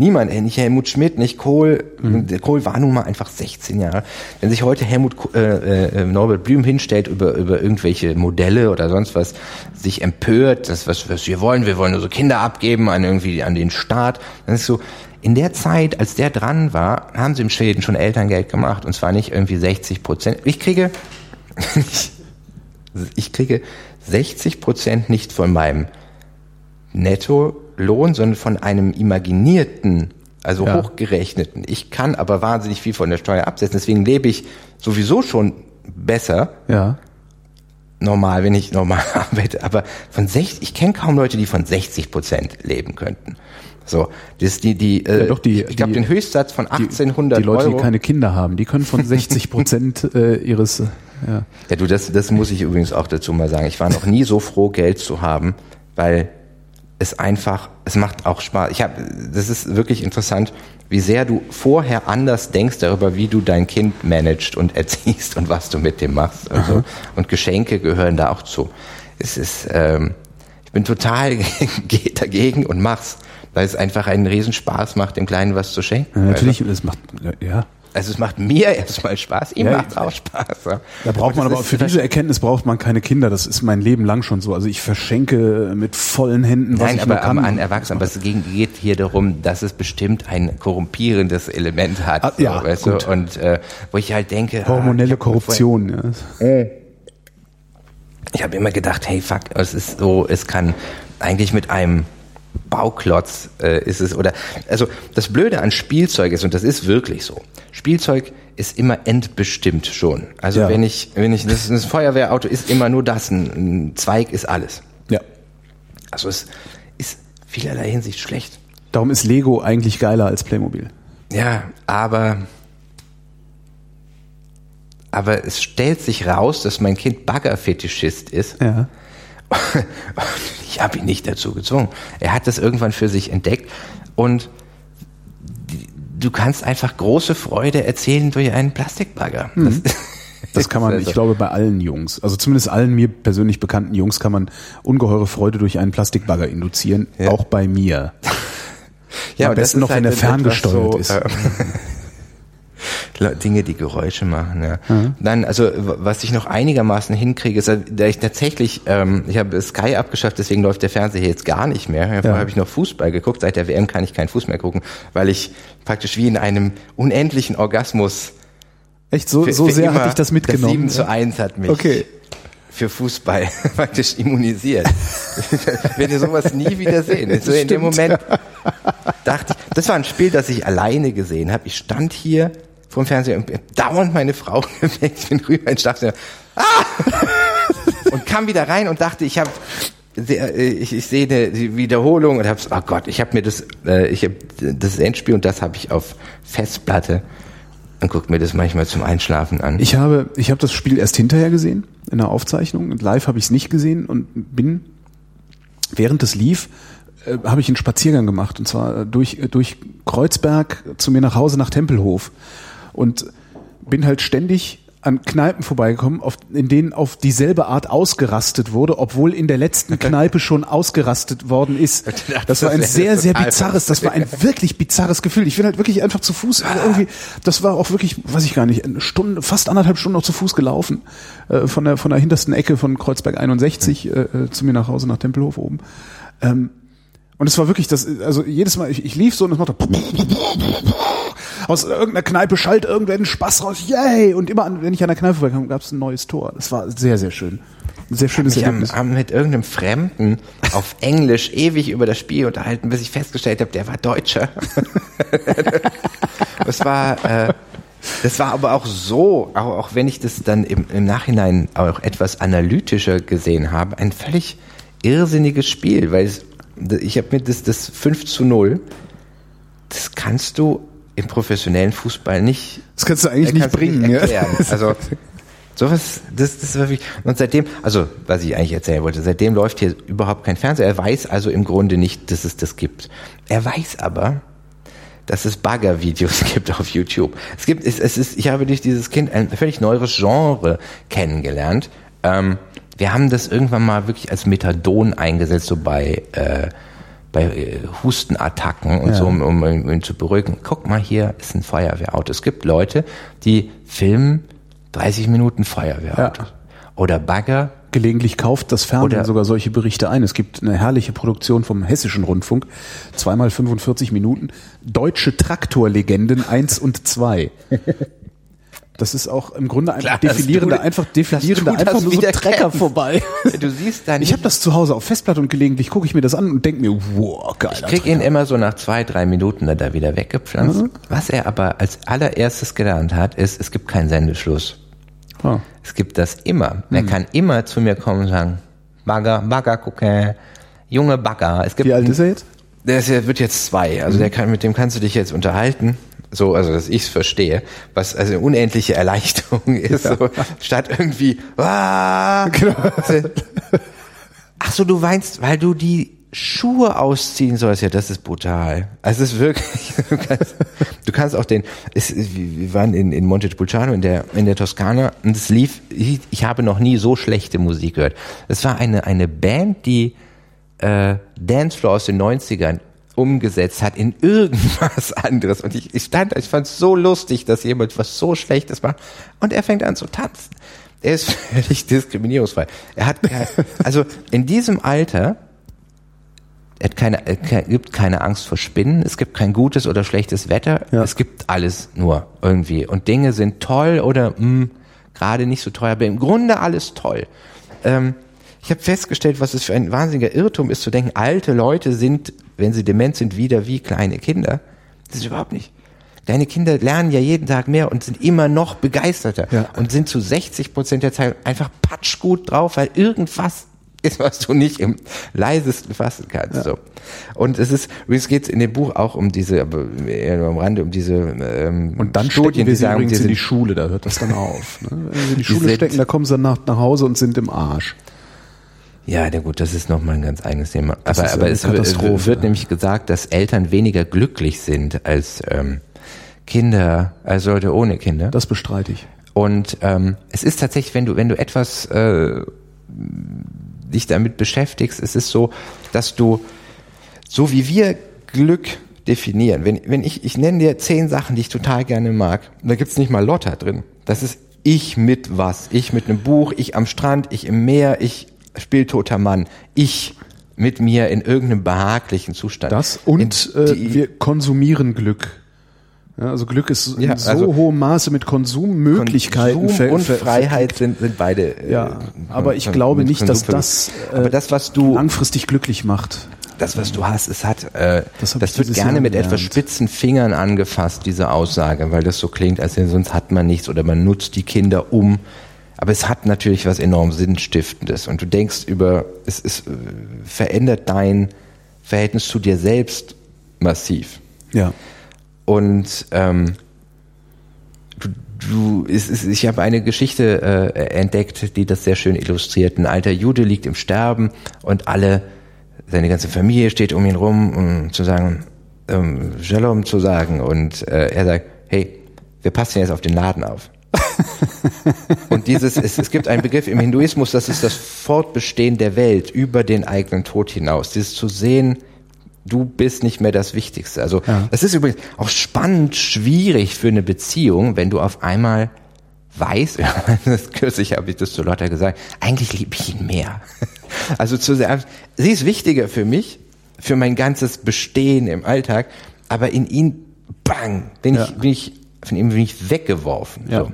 Speaker 2: Niemand, ey, nicht Helmut Schmidt, nicht Kohl. Der Kohl war nun mal einfach 16 Jahre. Wenn sich heute Helmut Ko- äh, äh, Norbert Blüm hinstellt über über irgendwelche Modelle oder sonst was, sich empört, das was was wir wollen, wir wollen nur so Kinder abgeben an irgendwie an den Staat, dann ist so in der Zeit, als der dran war, haben sie im Schweden schon Elterngeld gemacht und zwar nicht irgendwie 60 Prozent. Ich kriege ich, ich kriege 60 Prozent nicht von meinem Nettolohn, sondern von einem imaginierten, also
Speaker 1: Ja.
Speaker 2: hochgerechneten. Ich kann aber wahnsinnig viel von der Steuer absetzen, deswegen lebe ich sowieso schon besser,
Speaker 1: Ja.
Speaker 2: normal, wenn ich normal arbeite, aber von 60, ich kenne kaum Leute, die von 60 Prozent leben könnten. So, das ist die, die, äh,
Speaker 1: Ja, doch, die-
Speaker 2: ich glaube,
Speaker 1: die-
Speaker 2: den Höchstsatz von
Speaker 1: Die,
Speaker 2: 1800
Speaker 1: die Leute,
Speaker 2: Euro.
Speaker 1: die keine Kinder haben, die können von 60 Prozent äh, ihres. Äh, ja.
Speaker 2: Ja, du, das, das muss ich übrigens auch dazu mal sagen. Ich war noch nie so froh, Geld zu haben, weil es einfach, es macht auch Spaß. Ich habe, das ist wirklich interessant, wie sehr du vorher anders denkst darüber, wie du dein Kind managst und erziehst und was du mit dem machst und so. Und Geschenke gehören da auch zu. Es ist, ähm, ich bin total dagegen und mach's, weil es einfach einen Riesenspaß macht, dem Kleinen was zu schenken.
Speaker 1: Ja, natürlich, das macht. Ja.
Speaker 2: Also es macht mir erstmal Spaß, ihm
Speaker 1: Ja,
Speaker 2: macht's auch Spaß. Ja.
Speaker 1: Da braucht man aber für diese Erkenntnis braucht man keine Kinder. Das ist mein Leben lang schon so. Also ich verschenke mit vollen Händen, was
Speaker 2: Nein,
Speaker 1: ich
Speaker 2: aber
Speaker 1: nur kann.
Speaker 2: an, Erwachsenen. Aber es geht hier darum, dass es bestimmt ein korrumpierendes Element hat.
Speaker 1: Ah, ja,
Speaker 2: so, weißt
Speaker 1: gut.
Speaker 2: du? Und äh, wo ich halt denke, ah,
Speaker 1: Hormonelle
Speaker 2: mir
Speaker 1: Korruption. Ja.
Speaker 2: Vorher, ich habe immer gedacht, hey fuck, es ist so, es kann eigentlich mit einem Bauklotz äh, ist es oder also das Blöde an Spielzeug ist und das ist wirklich so. Spielzeug ist immer entbestimmt schon. Also
Speaker 1: Ja.
Speaker 2: wenn ich wenn ich das, das Feuerwehrauto ist immer nur das, ein, ein Zweig ist alles.
Speaker 1: ja.
Speaker 2: Also es ist vielerlei Hinsicht schlecht.
Speaker 1: Darum ist Lego eigentlich geiler als Playmobil.
Speaker 2: Ja, aber aber es stellt sich raus, dass mein Kind Baggerfetischist ist.
Speaker 1: Ja.
Speaker 2: Ich habe ihn nicht dazu gezwungen. Er hat das irgendwann für sich entdeckt und du kannst einfach große Freude erzählen durch einen Plastikbagger. Das,
Speaker 1: Das kann man,
Speaker 2: Also-
Speaker 1: ich glaube, bei allen Jungs, also zumindest allen mir persönlich bekannten Jungs, kann man ungeheure Freude durch einen Plastikbagger induzieren,
Speaker 2: Ja.
Speaker 1: auch bei mir.
Speaker 2: ja,
Speaker 1: Am besten noch, wenn er ferngesteuert
Speaker 2: so,
Speaker 1: ist.
Speaker 2: äh, Dinge, die Geräusche machen. Ja. Dann, also w- was ich noch einigermaßen hinkriege, ist, da ich tatsächlich, ähm, ich habe Sky abgeschafft, deswegen läuft der Fernseher jetzt gar nicht mehr. Vorher
Speaker 1: Ja.
Speaker 2: habe ich noch Fußball geguckt. Seit der WM kann ich keinen Fuß mehr gucken, weil ich praktisch wie in einem unendlichen Orgasmus
Speaker 1: Echt, so,
Speaker 2: für-
Speaker 1: so
Speaker 2: für
Speaker 1: sehr hatte ich das mitgenommen.
Speaker 2: Das 7 zu 1 hat mich
Speaker 1: Okay.
Speaker 2: für Fußball praktisch immunisiert. ich werde sowas nie wieder sehen. So in dem. Moment dachte ich, das war ein Spiel, das ich alleine gesehen habe. Ich stand hier vom Fernseher und hab dauernd meine Frau geweckt. Bin rüber ins Schlafzimmer. Ah! und kam wieder rein und dachte, ich habe ich, ich sehe eine Wiederholung und habe oh Gott, ich habe mir das äh, ich habe das Endspiel und das habe ich auf Festplatte und guck mir das manchmal zum Einschlafen an.
Speaker 1: Ich habe, ich habe das Spiel erst hinterher gesehen, in der Aufzeichnung. Und Live habe ich es nicht gesehen und bin, während es lief, äh, habe ich einen Spaziergang gemacht. Und zwar durch, äh, durch Kreuzberg zu mir nach Hause nach Tempelhof. Und bin halt ständig an Kneipen vorbeigekommen, auf, in denen auf dieselbe Art ausgerastet wurde, obwohl in der letzten Kneipe schon ausgerastet worden ist. Das war ein sehr, sehr bizarres, das war ein wirklich bizarres Gefühl. Ich bin halt wirklich einfach zu Fuß irgendwie, das war auch wirklich, weiß ich gar nicht, eine Stunde, fast anderthalb Stunden noch zu Fuß gelaufen, äh, von der, von der hintersten Ecke von Kreuzberg 61 äh, äh, zu mir nach Hause nach Tempelhof oben. Ähm, und es war wirklich das, also jedes Mal, ich, ich lief so und es machte aus irgendeiner Kneipe schallt irgendwer einen Spaß raus, yay! Und immer, an, wenn ich an der Kneipe vorbeikam, gab es ein neues Tor. Das war sehr, sehr schön. Ein sehr schönes
Speaker 2: mich am,
Speaker 1: Erlebnis.
Speaker 2: am mit irgendeinem Fremden auf Englisch ewig über das Spiel unterhalten, bis ich festgestellt habe, der war Deutscher. das war, äh, das war aber auch so, auch, auch wenn ich das dann im, im Nachhinein auch etwas analytischer gesehen habe, ein völlig irrsinniges Spiel, weil es, ich habe mir das, das 5 zu 0, das kannst du im professionellen Fußball nicht
Speaker 1: Das kannst du eigentlich nicht bringen. ja.
Speaker 2: erklären. Also Sowas, das, das war wirklich, und seitdem, also, was ich eigentlich erzählen wollte, seitdem läuft hier überhaupt kein Fernseher. Er weiß also im Grunde nicht, dass es das gibt. Er weiß aber, dass es Bagger-Videos gibt auf YouTube. Es gibt, es, es ist, ich habe durch dieses Kind ein völlig neues Genre kennengelernt. Ähm, wir haben das irgendwann mal wirklich als Methadon eingesetzt, so bei, äh, bei äh, Hustenattacken und
Speaker 1: Ja.
Speaker 2: so, um, um, um ihn zu beruhigen. Guck mal, hier ist ein Feuerwehrauto. Es gibt Leute, die filmen 30 Minuten Feuerwehrautos.
Speaker 1: Ja.
Speaker 2: Oder Bagger.
Speaker 1: Gelegentlich kauft das Fernsehen sogar solche Berichte ein. Es gibt eine herrliche Produktion vom Hessischen Rundfunk, zweimal 45 Minuten, Deutsche Traktorlegenden 1 und 2. Das ist auch im Grunde einfach
Speaker 2: Klar,
Speaker 1: defilierende,
Speaker 2: du-
Speaker 1: einfach defilierende, einfach nur so Trecker vorbei.
Speaker 2: Du siehst da
Speaker 1: Ich habe das zu Hause auf Festplatte und gelegentlich gucke ich mir das an und denke mir, wow, geil.
Speaker 2: Ich krieg ihn immer so nach zwei, drei Minuten da wieder weggepflanzt. Was er aber als allererstes gelernt hat, ist, es gibt keinen Sendeschluss.
Speaker 1: Ah.
Speaker 2: Es gibt das immer. Er
Speaker 1: Hm.
Speaker 2: kann immer zu mir kommen und sagen, Bagger, Bagger, gucke, junge Bagger. Es gibt
Speaker 1: Wie alt ist er jetzt?
Speaker 2: Der ist, der wird jetzt zwei. Also der kann, mit dem kannst du dich jetzt unterhalten. So, also dass ich es verstehe, was also eine unendliche Erleichterung ist. So, statt irgendwie, ah, ach so, du weinst, weil du die Schuhe ausziehen sollst. Ja, das ist brutal. Also es ist wirklich, du kannst, du kannst auch den, es, wir waren in, in Montepulciano in der, in der Toskana und es lief, ich, ich habe noch nie so schlechte Musik gehört. Es war eine, eine Band, die äh, Dancefloor aus den 90ern umgesetzt hat in irgendwas anderes. Und ich, ich stand, ich fand es so lustig, dass jemand was so Schlechtes macht. Und er fängt an zu tanzen. Er ist völlig diskriminierungsfrei. Er hat, also in diesem Alter, er hat keine, er gibt keine Angst vor Spinnen, es gibt kein gutes oder schlechtes Wetter,
Speaker 1: Ja.
Speaker 2: es gibt alles nur irgendwie. Und Dinge sind toll oder mh, gerade nicht so toll, aber im Grunde alles toll. Ähm, ich habe festgestellt, was es für ein wahnsinniger Irrtum ist, zu denken, alte Leute sind, wenn sie dement sind, wieder wie kleine Kinder. Das ist überhaupt nicht. Kleine Kinder lernen ja jeden Tag mehr und sind immer noch begeisterter
Speaker 1: Ja.
Speaker 2: und sind zu 60 Prozent der Zeit einfach patschgut drauf, weil irgendwas ist, was du nicht im leisesten fassen kannst. So. Und es ist, übrigens geht es in dem Buch auch um diese, aber eher nur am Rande, um diese ähm,
Speaker 1: Und dann
Speaker 2: Studien,
Speaker 1: wir
Speaker 2: die
Speaker 1: sie
Speaker 2: sagen,
Speaker 1: übrigens
Speaker 2: die
Speaker 1: in
Speaker 2: sind
Speaker 1: die Schule, da hört das dann auf. Ne? Wenn sie in die Schule
Speaker 2: sind-
Speaker 1: stecken, da kommen sie dann nach, nach Hause und sind im Arsch.
Speaker 2: Ja, na gut, das ist nochmal ein ganz eigenes Thema.
Speaker 1: Das
Speaker 2: aber aber es wird nämlich gesagt, dass Eltern weniger glücklich sind als ähm, Kinder, als Leute ohne Kinder.
Speaker 1: Das bestreite ich.
Speaker 2: Und ähm, es ist tatsächlich, wenn du, wenn du etwas äh, dich damit beschäftigst, es ist so, dass du, so wie wir Glück definieren, wenn, wenn ich, ich nenne dir zehn Sachen, die ich total gerne mag, da gibt's nicht mal Lotta drin. Das ist ich mit was. Ich mit einem Buch, ich am Strand, ich im Meer, ich spiel toter Mann. Ich mit mir in irgendeinem behaglichen Zustand.
Speaker 1: Das und
Speaker 2: In
Speaker 1: äh, wir konsumieren Glück. Ja, also Glück ist in
Speaker 2: Ja,
Speaker 1: so
Speaker 2: also
Speaker 1: hohem Maße mit Konsummöglichkeiten
Speaker 2: Konsum
Speaker 1: ver-
Speaker 2: und
Speaker 1: ver-
Speaker 2: Freiheit sind, sind beide. äh,
Speaker 1: Ja, aber ich glaube nicht, dass das, äh,
Speaker 2: aber das, was du,
Speaker 1: langfristig glücklich macht.
Speaker 2: das, was du hast, es hat, äh,
Speaker 1: Das
Speaker 2: das, wird gerne
Speaker 1: Jahr
Speaker 2: mit etwas spitzen Fingern angefasst, diese Aussage, weil das so klingt, als wenn sonst hat man nichts oder man nutzt die Kinder um. Aber es hat natürlich was enorm Sinnstiftendes und du denkst über, es, es äh, verändert dein Verhältnis zu dir selbst massiv.
Speaker 1: Ja.
Speaker 2: Und ähm, du, du es ist, ich habe eine Geschichte äh, entdeckt, die das sehr schön illustriert. Ein alter Jude liegt im Sterben und alle, seine ganze Familie steht um ihn rum, um zu sagen, ähm, Shalom zu sagen. Und äh, er sagt, hey, wir passen jetzt auf den Laden auf. und dieses, es, es gibt einen Begriff im Hinduismus, das ist das Fortbestehen der Welt über den eigenen Tod hinaus. Dieses zu sehen, du bist nicht mehr das Wichtigste. Also
Speaker 1: Ja.
Speaker 2: es ist übrigens auch spannend, schwierig für eine Beziehung, wenn du auf einmal weißt, das kürzlich habe ich das zu Lotta gesagt, eigentlich liebe ich ihn mehr. Also zu sagen, sie ist wichtiger für mich, für mein ganzes Bestehen im Alltag, aber in ihn, bang, bin
Speaker 1: Ja.
Speaker 2: ich, bin ich, von ihm bin ich weggeworfen.
Speaker 1: Ja.
Speaker 2: So.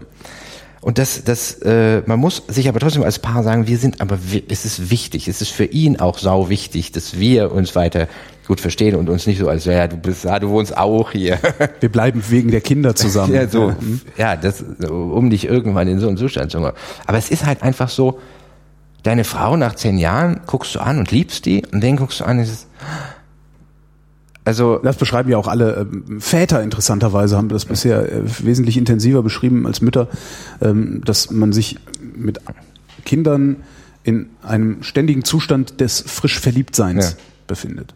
Speaker 2: Und das, das, äh, man muss sich aber trotzdem als Paar sagen, wir sind, aber wir, es ist wichtig, es ist für ihn auch sau wichtig, dass wir uns weiter gut verstehen und uns nicht so als, ja, du bist, ja, du wohnst auch hier.
Speaker 1: Wir bleiben wegen der Kinder zusammen.
Speaker 2: ja, so,
Speaker 1: Mhm.
Speaker 2: ja, das, um dich irgendwann in so einen Zustand zu kommen. Aber es ist halt einfach so, deine Frau nach zehn Jahren guckst du an und liebst die und den guckst du an und es ist, also,
Speaker 1: Das beschreiben ja auch alle ähm, Väter interessanterweise, haben das bisher äh, wesentlich intensiver beschrieben als Mütter, ähm, dass man sich mit Kindern in einem ständigen Zustand des frisch Verliebtseins
Speaker 2: Ja.
Speaker 1: befindet.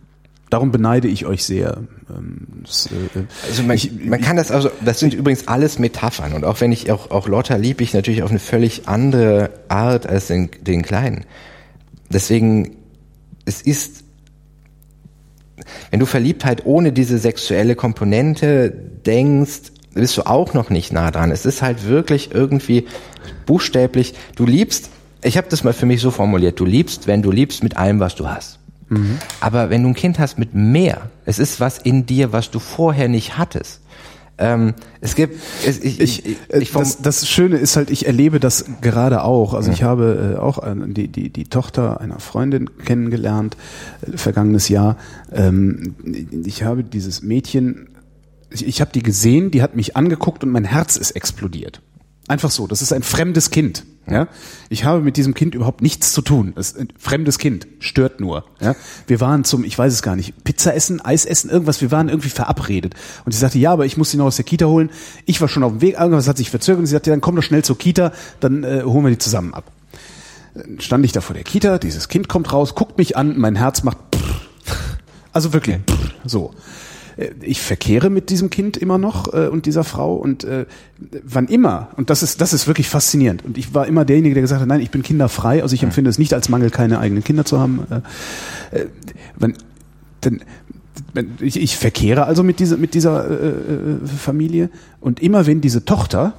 Speaker 1: Darum beneide ich euch sehr. Ähm, das, äh,
Speaker 2: Also man,
Speaker 1: ich,
Speaker 2: man kann das also, das sind übrigens alles Metaphern und auch wenn ich auch, auch Lotta liebe ich natürlich auf eine völlig andere Art als den, den Kleinen. Deswegen, es ist, wenn du Verliebtheit ohne diese sexuelle Komponente denkst, bist du auch noch nicht nah dran. Es ist halt wirklich irgendwie buchstäblich, du liebst, ich habe das mal für mich so formuliert, du liebst, wenn du liebst mit allem, was du hast. Aber wenn du ein Kind hast mit mehr, es ist was in dir, was du vorher nicht hattest. Ähm, es gibt, es, ich, ich, ich,
Speaker 1: Äh,
Speaker 2: ich form-
Speaker 1: das, das Schöne ist halt, ich erlebe das gerade auch. Also ich habe äh, auch äh, die, die, die Tochter einer Freundin kennengelernt, äh, vergangenes Jahr. Ähm, ich habe dieses Mädchen, ich, ich habe die gesehen, die hat mich angeguckt und mein Herz ist explodiert. Einfach so, das ist ein fremdes Kind. Ja, ich habe mit diesem Kind überhaupt nichts zu tun. Das ist ein fremdes Kind, stört nur. Ja, wir waren zum, ich weiß es gar nicht, Pizza essen, Eis essen, irgendwas. Wir waren irgendwie verabredet. Und sie sagte, ja, aber ich muss sie noch aus der Kita holen. Ich war schon auf dem Weg, irgendwas hat sich verzögert. Und sie sagte, dann komm doch schnell zur Kita, dann äh, holen wir die zusammen ab. Dann stand ich da vor der Kita, dieses Kind kommt raus, guckt mich an, mein Herz macht. Also wirklich so. Äh, Ich verkehre mit diesem Kind immer noch äh, und dieser Frau und äh, wann immer und das ist das ist wirklich faszinierend und ich war immer derjenige, der gesagt hat, nein, ich bin kinderfrei, also ich empfinde es nicht als Mangel, keine eigenen Kinder zu haben. Äh, äh, wenn, denn, ich, ich verkehre also mit dieser mit dieser äh, äh, Familie und immer wenn diese Tochter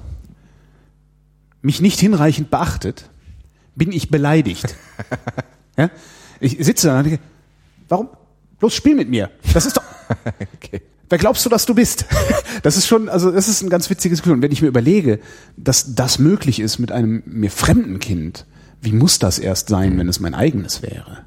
Speaker 1: mich nicht hinreichend beachtet, bin ich beleidigt. ja? Ich sitze da und denke, warum? Bloß spiel mit mir. Das ist doch.
Speaker 2: okay.
Speaker 1: Wer glaubst du, dass du bist? Das ist schon, also das ist ein ganz witziges Gefühl. Und wenn ich mir überlege, dass das möglich ist mit einem mir fremden Kind, wie muss das erst sein, wenn es mein eigenes wäre?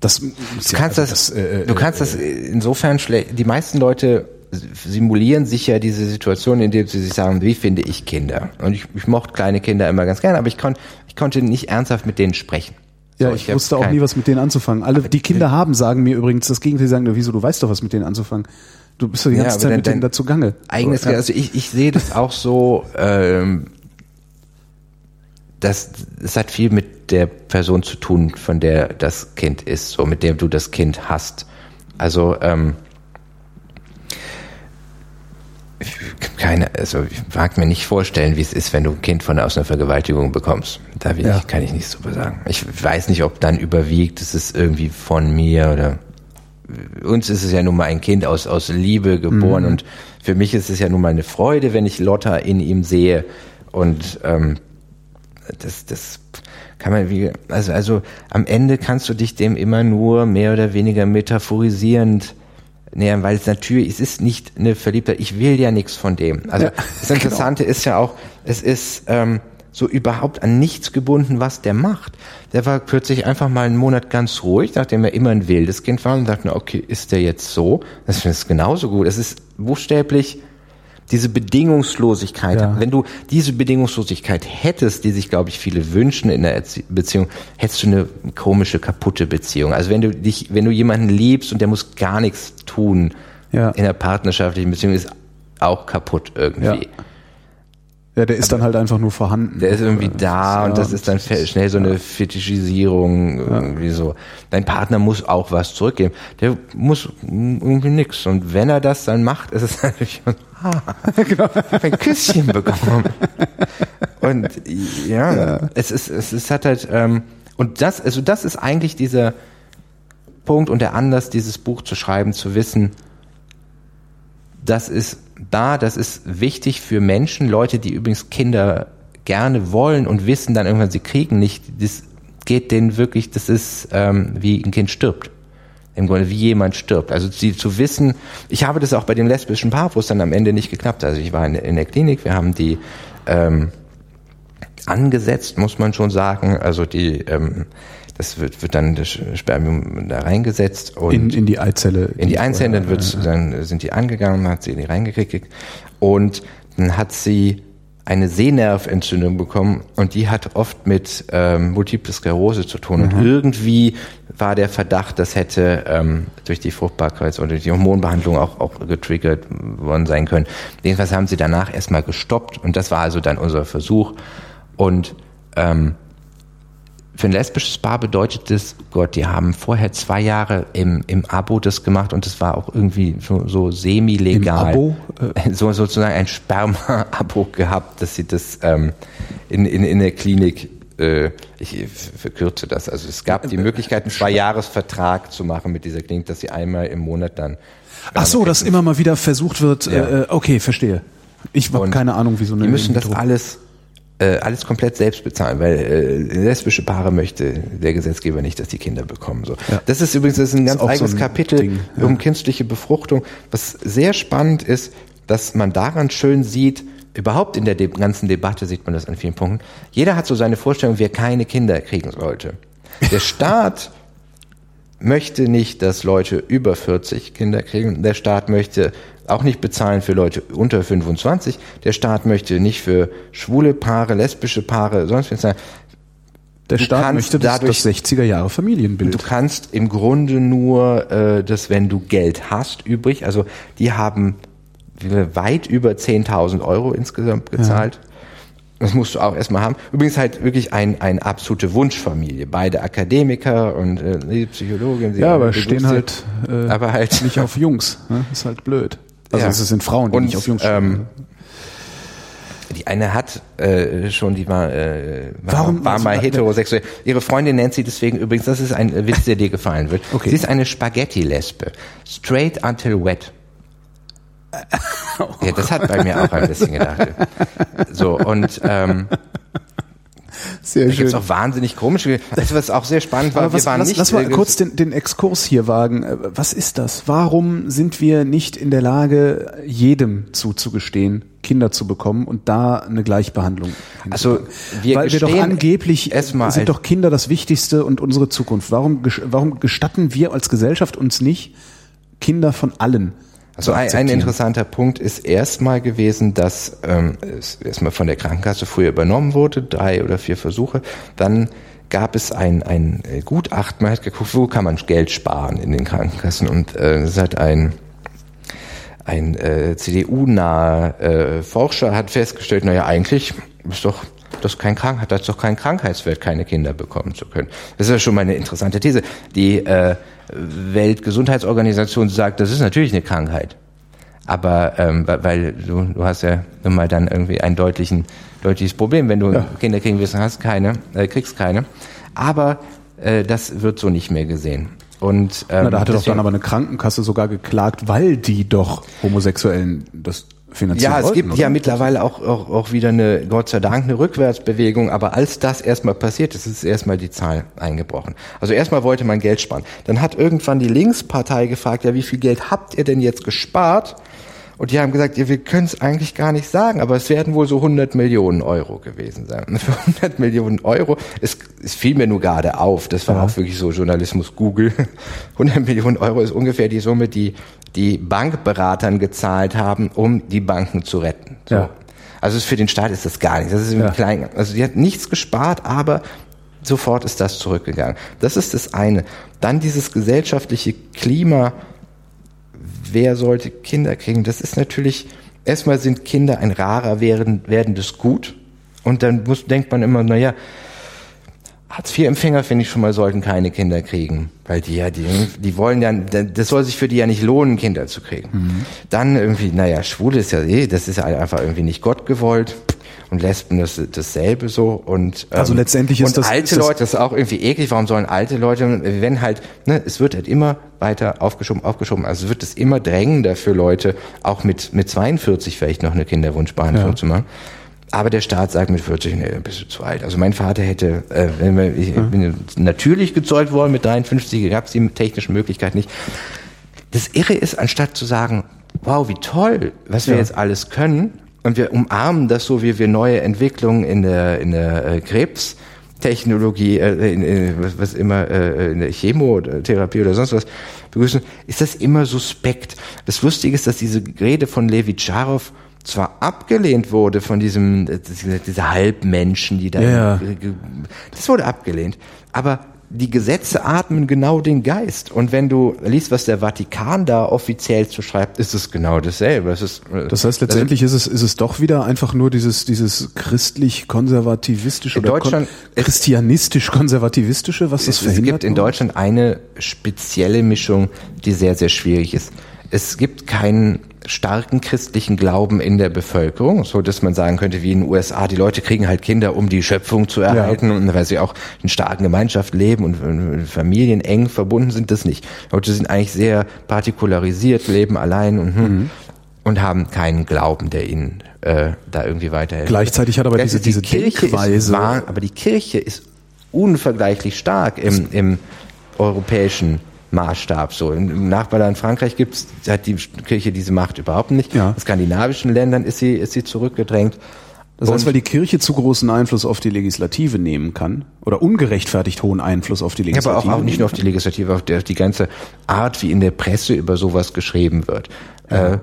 Speaker 1: Das,
Speaker 2: Du kannst das, du kannst das insofern schlecht. Die meisten Leute simulieren sich ja diese Situation, indem sie sich sagen, wie finde ich Kinder? Und ich, ich mochte kleine Kinder immer ganz gerne, aber ich, kon, ich konnte nicht ernsthaft mit denen sprechen.
Speaker 1: Ja,
Speaker 2: So,
Speaker 1: ich,
Speaker 2: hab
Speaker 1: wusste auch nie, was mit denen anzufangen. Alle, die Kinder haben, sagen mir übrigens das Gegenteil, sagen, "Na, wieso, du weißt doch, was mit denen anzufangen. Du bist doch die
Speaker 2: Ja,
Speaker 1: ganze
Speaker 2: aber
Speaker 1: Zeit
Speaker 2: dann-
Speaker 1: mit denen dazu gange.
Speaker 2: Eigenes,
Speaker 1: So, ja.
Speaker 2: also ich, ich sehe das auch so, ähm, das, das hat viel mit der Person zu tun, von der das Kind ist, so mit der du das Kind hast. Also ähm, ich- keine, also ich mag mir nicht vorstellen, wie es ist, wenn du ein Kind von aus einer Vergewaltigung bekommst. Da will
Speaker 1: Ja.
Speaker 2: ich, kann ich nichts drüber sagen. Ich weiß nicht, ob dann überwiegt, es ist irgendwie von mir oder uns ist es ja nun mal ein Kind aus, aus Liebe geboren und für mich ist es ja nun mal eine Freude, wenn ich Lotta in ihm sehe und ähm, das, das kann man wie, also, also am Ende kannst du dich dem immer nur mehr oder weniger metaphorisierend nähern, weil es natürlich, es ist nicht eine Verliebtheit, ich will ja nichts von dem. Also
Speaker 1: Ja,
Speaker 2: das Interessante ist ja auch, es ist ähm, so überhaupt an nichts gebunden, was der macht. Der war plötzlich einfach mal einen Monat ganz ruhig, nachdem er immer ein wildes Kind war und na, okay, ist der jetzt so? Das ist genauso gut. Es ist buchstäblich diese Bedingungslosigkeit.
Speaker 1: Ja.
Speaker 2: Wenn du diese Bedingungslosigkeit hättest, die sich, glaube ich, viele wünschen in der Erzie Beziehung, hättest du eine komische, kaputte Beziehung. Also wenn du dich, wenn du jemanden liebst und der muss gar nichts tun
Speaker 1: Ja.
Speaker 2: in der partnerschaftlichen Beziehung, ist auch kaputt irgendwie.
Speaker 1: Ja. Ja, der ist dann halt einfach nur vorhanden.
Speaker 2: Der ist irgendwie da
Speaker 1: Ja,
Speaker 2: und das ist dann schnell so eine Fetischisierung irgendwie so. Dein Partner muss auch was zurückgeben. Der muss irgendwie nix. Und wenn er das dann macht, ist es natürlich ah, ich hab ein Küsschen bekommen. Und ja, es ist es ist hat halt ähm, und das also das ist eigentlich dieser Punkt und der Anlass, dieses Buch zu schreiben, zu wissen, das ist da, das ist wichtig für Menschen, Leute, die übrigens Kinder gerne wollen und wissen dann irgendwann, sie kriegen nicht, das geht denen wirklich, das ist ähm, wie ein Kind stirbt. Im Grunde wie jemand stirbt. Also sie zu wissen, ich habe das auch bei dem lesbischen Paar, wo es dann am Ende nicht geklappt hat. Also ich war in, in der Klinik, wir haben die ähm, angesetzt, muss man schon sagen. Also die, ähm, das wird, wird dann das Spermium da reingesetzt und
Speaker 1: in, in die Eizelle.
Speaker 2: in die Einzelnen, dann, wird's, dann sind die angegangen, hat sie die reingekriegt und dann hat sie eine Sehnerventzündung bekommen und die hat oft mit ähm, Multiple Sklerose zu tun. Und irgendwie war der Verdacht, das hätte ähm, durch die Fruchtbarkeits- oder die Hormonbehandlung auch, auch getriggert worden sein können. Jedenfalls haben sie danach erstmal gestoppt und das war also dann unser Versuch. Und ähm, für ein lesbisches Paar bedeutet das, Gott, die haben vorher zwei Jahre im, im Abo das gemacht und das war auch irgendwie so, so semi-legal.
Speaker 1: Abo?
Speaker 2: So, sozusagen ein Sperma-Abo gehabt, dass sie das ähm, in, in, in der Klinik, äh, ich verkürze das, also es gab die Möglichkeit, einen Zwei-Jahres-Vertrag zu machen mit dieser Klinik, dass sie einmal im Monat dann
Speaker 1: Ach so, dass immer mal wieder versucht wird.
Speaker 2: Ja.
Speaker 1: Äh, okay, verstehe. Ich habe keine Ahnung, wie so eine.
Speaker 2: Die müssen das alles, äh, alles komplett selbst bezahlen, weil äh, lesbische Paare möchte der Gesetzgeber nicht, dass die Kinder bekommen. So.
Speaker 1: Ja.
Speaker 2: Das ist übrigens das ist ein ganz
Speaker 1: so
Speaker 2: eigenes
Speaker 1: ein
Speaker 2: Kapitel
Speaker 1: Ding, ja.
Speaker 2: um künstliche Befruchtung. Was sehr spannend ist, dass man daran schön sieht, überhaupt in der De ganzen Debatte sieht man das an vielen Punkten. Jeder hat so seine Vorstellung, wer keine Kinder kriegen sollte. Der Staat möchte nicht, dass Leute über 40 Kinder kriegen. Der Staat möchte auch nicht bezahlen für Leute unter 25. Der Staat möchte nicht für schwule Paare, lesbische Paare, sonst was zahlen.
Speaker 1: Der
Speaker 2: du
Speaker 1: Staat möchte das,
Speaker 2: dadurch-
Speaker 1: das 60er Jahre Familienbild.
Speaker 2: Du kannst im Grunde nur äh, das, wenn du Geld hast, übrig. Also die haben weit über 10.000 Euro insgesamt gezahlt. Das musst du auch erstmal haben. Übrigens halt wirklich ein, ein absolute Wunschfamilie. Beide Akademiker und äh, Psychologin. sie
Speaker 1: ja, aber stehen halt, äh,
Speaker 2: aber halt
Speaker 1: nicht auf Jungs. Ne? Ist halt blöd. Also
Speaker 2: Ja.
Speaker 1: es sind Frauen, die
Speaker 2: Und,
Speaker 1: nicht auf Jungs stehen.
Speaker 2: ähm, Die eine hat äh, schon, die war, äh, war,
Speaker 1: Warum-
Speaker 2: war
Speaker 1: also,
Speaker 2: mal
Speaker 1: äh,
Speaker 2: heterosexuell. Ihre Freundin nennt sie deswegen übrigens, das ist ein Witz, der dir gefallen wird.
Speaker 1: Okay.
Speaker 2: Sie ist eine Spaghetti-Lesbe. Straight until wet. Ja, das hat bei mir auch ein bisschen gedacht. So, und ähm,
Speaker 1: Sehr
Speaker 2: da gibt's auch wahnsinnig komische, das was auch sehr spannend war,
Speaker 1: was,
Speaker 2: wir waren
Speaker 1: lass,
Speaker 2: nicht...
Speaker 1: lass mal kurz den, den Exkurs hier wagen. Äh, Was ist das? Warum sind wir nicht in der Lage, jedem zuzugestehen, Kinder zu bekommen und da eine Gleichbehandlung
Speaker 2: Also, wir
Speaker 1: Weil wir doch angeblich
Speaker 2: erstmal
Speaker 1: sind doch Kinder das Wichtigste und unsere Zukunft. Warum, warum gestatten wir als Gesellschaft uns nicht, Kinder von allen
Speaker 2: Also ein, ein interessanter Punkt ist erstmal gewesen, dass ähm, es erstmal von der Krankenkasse früher übernommen wurde, drei oder vier Versuche. Dann gab es ein, ein äh, Gutachten, man hat geguckt, wo kann man Geld sparen in den Krankenkassen und äh, es hat ein ein äh, CDU-naher äh, Forscher hat festgestellt, naja, eigentlich ist doch das kein Krank hat das doch keinen Krankheitswert, keine Kinder bekommen zu können. Das ist ja schon mal eine interessante These. Die äh, Weltgesundheitsorganisation sagt, das ist natürlich eine Krankheit. Aber ähm, weil- du, du hast ja immer dann irgendwie ein deutlichen, deutliches Problem, wenn du
Speaker 1: Ja.
Speaker 2: Kinder kriegen willst, hast keine, äh, kriegst keine. Aber äh, das wird so nicht mehr gesehen. Und ähm,
Speaker 1: Na, da hatte doch
Speaker 2: deswegen-
Speaker 1: dann aber eine Krankenkasse sogar geklagt, weil die doch Homosexuellen das finanzieren
Speaker 2: Ja, es
Speaker 1: wollten,
Speaker 2: gibt
Speaker 1: oder?
Speaker 2: ja mittlerweile auch, auch, auch wieder eine, Gott sei Dank, eine Rückwärtsbewegung, aber als das erstmal passiert ist, ist erstmal die Zahl eingebrochen. Also erstmal wollte man Geld sparen. Dann hat irgendwann die Linkspartei gefragt, ja, wie viel Geld habt ihr denn jetzt gespart? Und die haben gesagt, ja, wir können es eigentlich gar nicht sagen, aber es werden wohl so 100 Millionen Euro gewesen sein. Und für 100 Millionen Euro, es, es fiel mir nur gerade auf, das war
Speaker 1: Ja.
Speaker 2: auch wirklich so Journalismus Google. 100 Millionen Euro ist ungefähr die Summe, die die Bankberatern gezahlt haben, um die Banken zu retten. So.
Speaker 1: Ja.
Speaker 2: Also für den Staat ist das gar nichts. Das ist
Speaker 1: Ja.
Speaker 2: Kleinen. Also die hat nichts gespart, aber sofort ist das zurückgegangen. Das ist das eine. Dann dieses gesellschaftliche Klima, wer sollte Kinder kriegen? Das ist natürlich, erstmal sind Kinder ein rarer werden, werdendes Gut. Und dann muss, denkt man immer, naja, Hartz-IV-Empfänger, finde ich schon mal, sollten keine Kinder kriegen. Weil die ja, die, die wollen ja, das soll sich für die ja nicht lohnen, Kinder zu kriegen. Dann irgendwie, naja, Schwule ist ja eh, das ist ja einfach irgendwie nicht Gott gewollt. Und Lesben, das dasselbe so. Und, ähm,
Speaker 1: Also letztendlich ist
Speaker 2: und
Speaker 1: das-
Speaker 2: alte
Speaker 1: ist
Speaker 2: Leute, das ist auch irgendwie eklig. Warum sollen alte Leute, wenn halt, ne, es wird halt immer weiter aufgeschoben, aufgeschoben. Also wird es immer drängender für Leute, auch mit, mit 42 vielleicht noch eine Kinderwunschbehandlung
Speaker 1: Ja.
Speaker 2: zu machen. Aber der Staat sagt mit 40, nee, bist du zu alt. Also mein Vater hätte, äh, ich bin natürlich gezeugt worden mit 53, gab es die technischen Möglichkeiten nicht. Das Irre ist, anstatt zu sagen, wow, wie toll, was wir
Speaker 1: Ja.
Speaker 2: jetzt alles können, und wir umarmen das so, wie wir neue Entwicklungen in der, in der äh, Krebstechnologie, äh, in, in, was, was immer, äh, in der Chemotherapie oder sonst was begrüßen, ist das immer suspekt. Das Lustige ist, dass diese Rede von Levi Charov zwar abgelehnt wurde von diesem, äh, dieser Halbmenschen, die da,
Speaker 1: Ja,
Speaker 2: das wurde abgelehnt, aber die Gesetze atmen genau den Geist. Und wenn du liest, was der Vatikan da offiziell zu schreibt, ist es genau dasselbe. Es ist, äh,
Speaker 1: Das heißt, letztendlich ist es, ist es doch wieder einfach nur dieses, dieses christlich-konservativistische oder christianistisch-konservativistische, was das
Speaker 2: es
Speaker 1: verhindert?
Speaker 2: gibt in Deutschland eine spezielle Mischung, die sehr, sehr schwierig ist. Es gibt keinen starken christlichen Glauben in der Bevölkerung, so dass man sagen könnte, wie in den USA, die Leute kriegen halt Kinder, um die Schöpfung zu erhalten und weil sie auch in starken Gemeinschaft leben und Familien eng verbunden sind, das nicht. Leute sind eigentlich sehr partikularisiert, leben allein und, hm, und haben keinen Glauben, der ihnen äh, da irgendwie weiterhilft.
Speaker 1: Gleichzeitig hat aber diese,
Speaker 2: ist- die
Speaker 1: diese
Speaker 2: Kirche
Speaker 1: Denkweise.
Speaker 2: wahr, aber die Kirche ist unvergleichlich stark im, im europäischen Maßstab. So im Nachbarland Frankreich gibt's hat die Kirche diese Macht überhaupt nicht.
Speaker 1: Ja.
Speaker 2: In skandinavischen Ländern ist sie ist sie zurückgedrängt.
Speaker 1: Das heißt, weil die Kirche zu großen Einfluss auf die Legislative nehmen kann oder ungerechtfertigt hohen Einfluss auf die
Speaker 2: Ja,
Speaker 1: Legislative.
Speaker 2: aber auch, auch nicht nur auf die Legislative, auf die, auf die ganze Art, wie in der Presse über sowas geschrieben wird. Äh,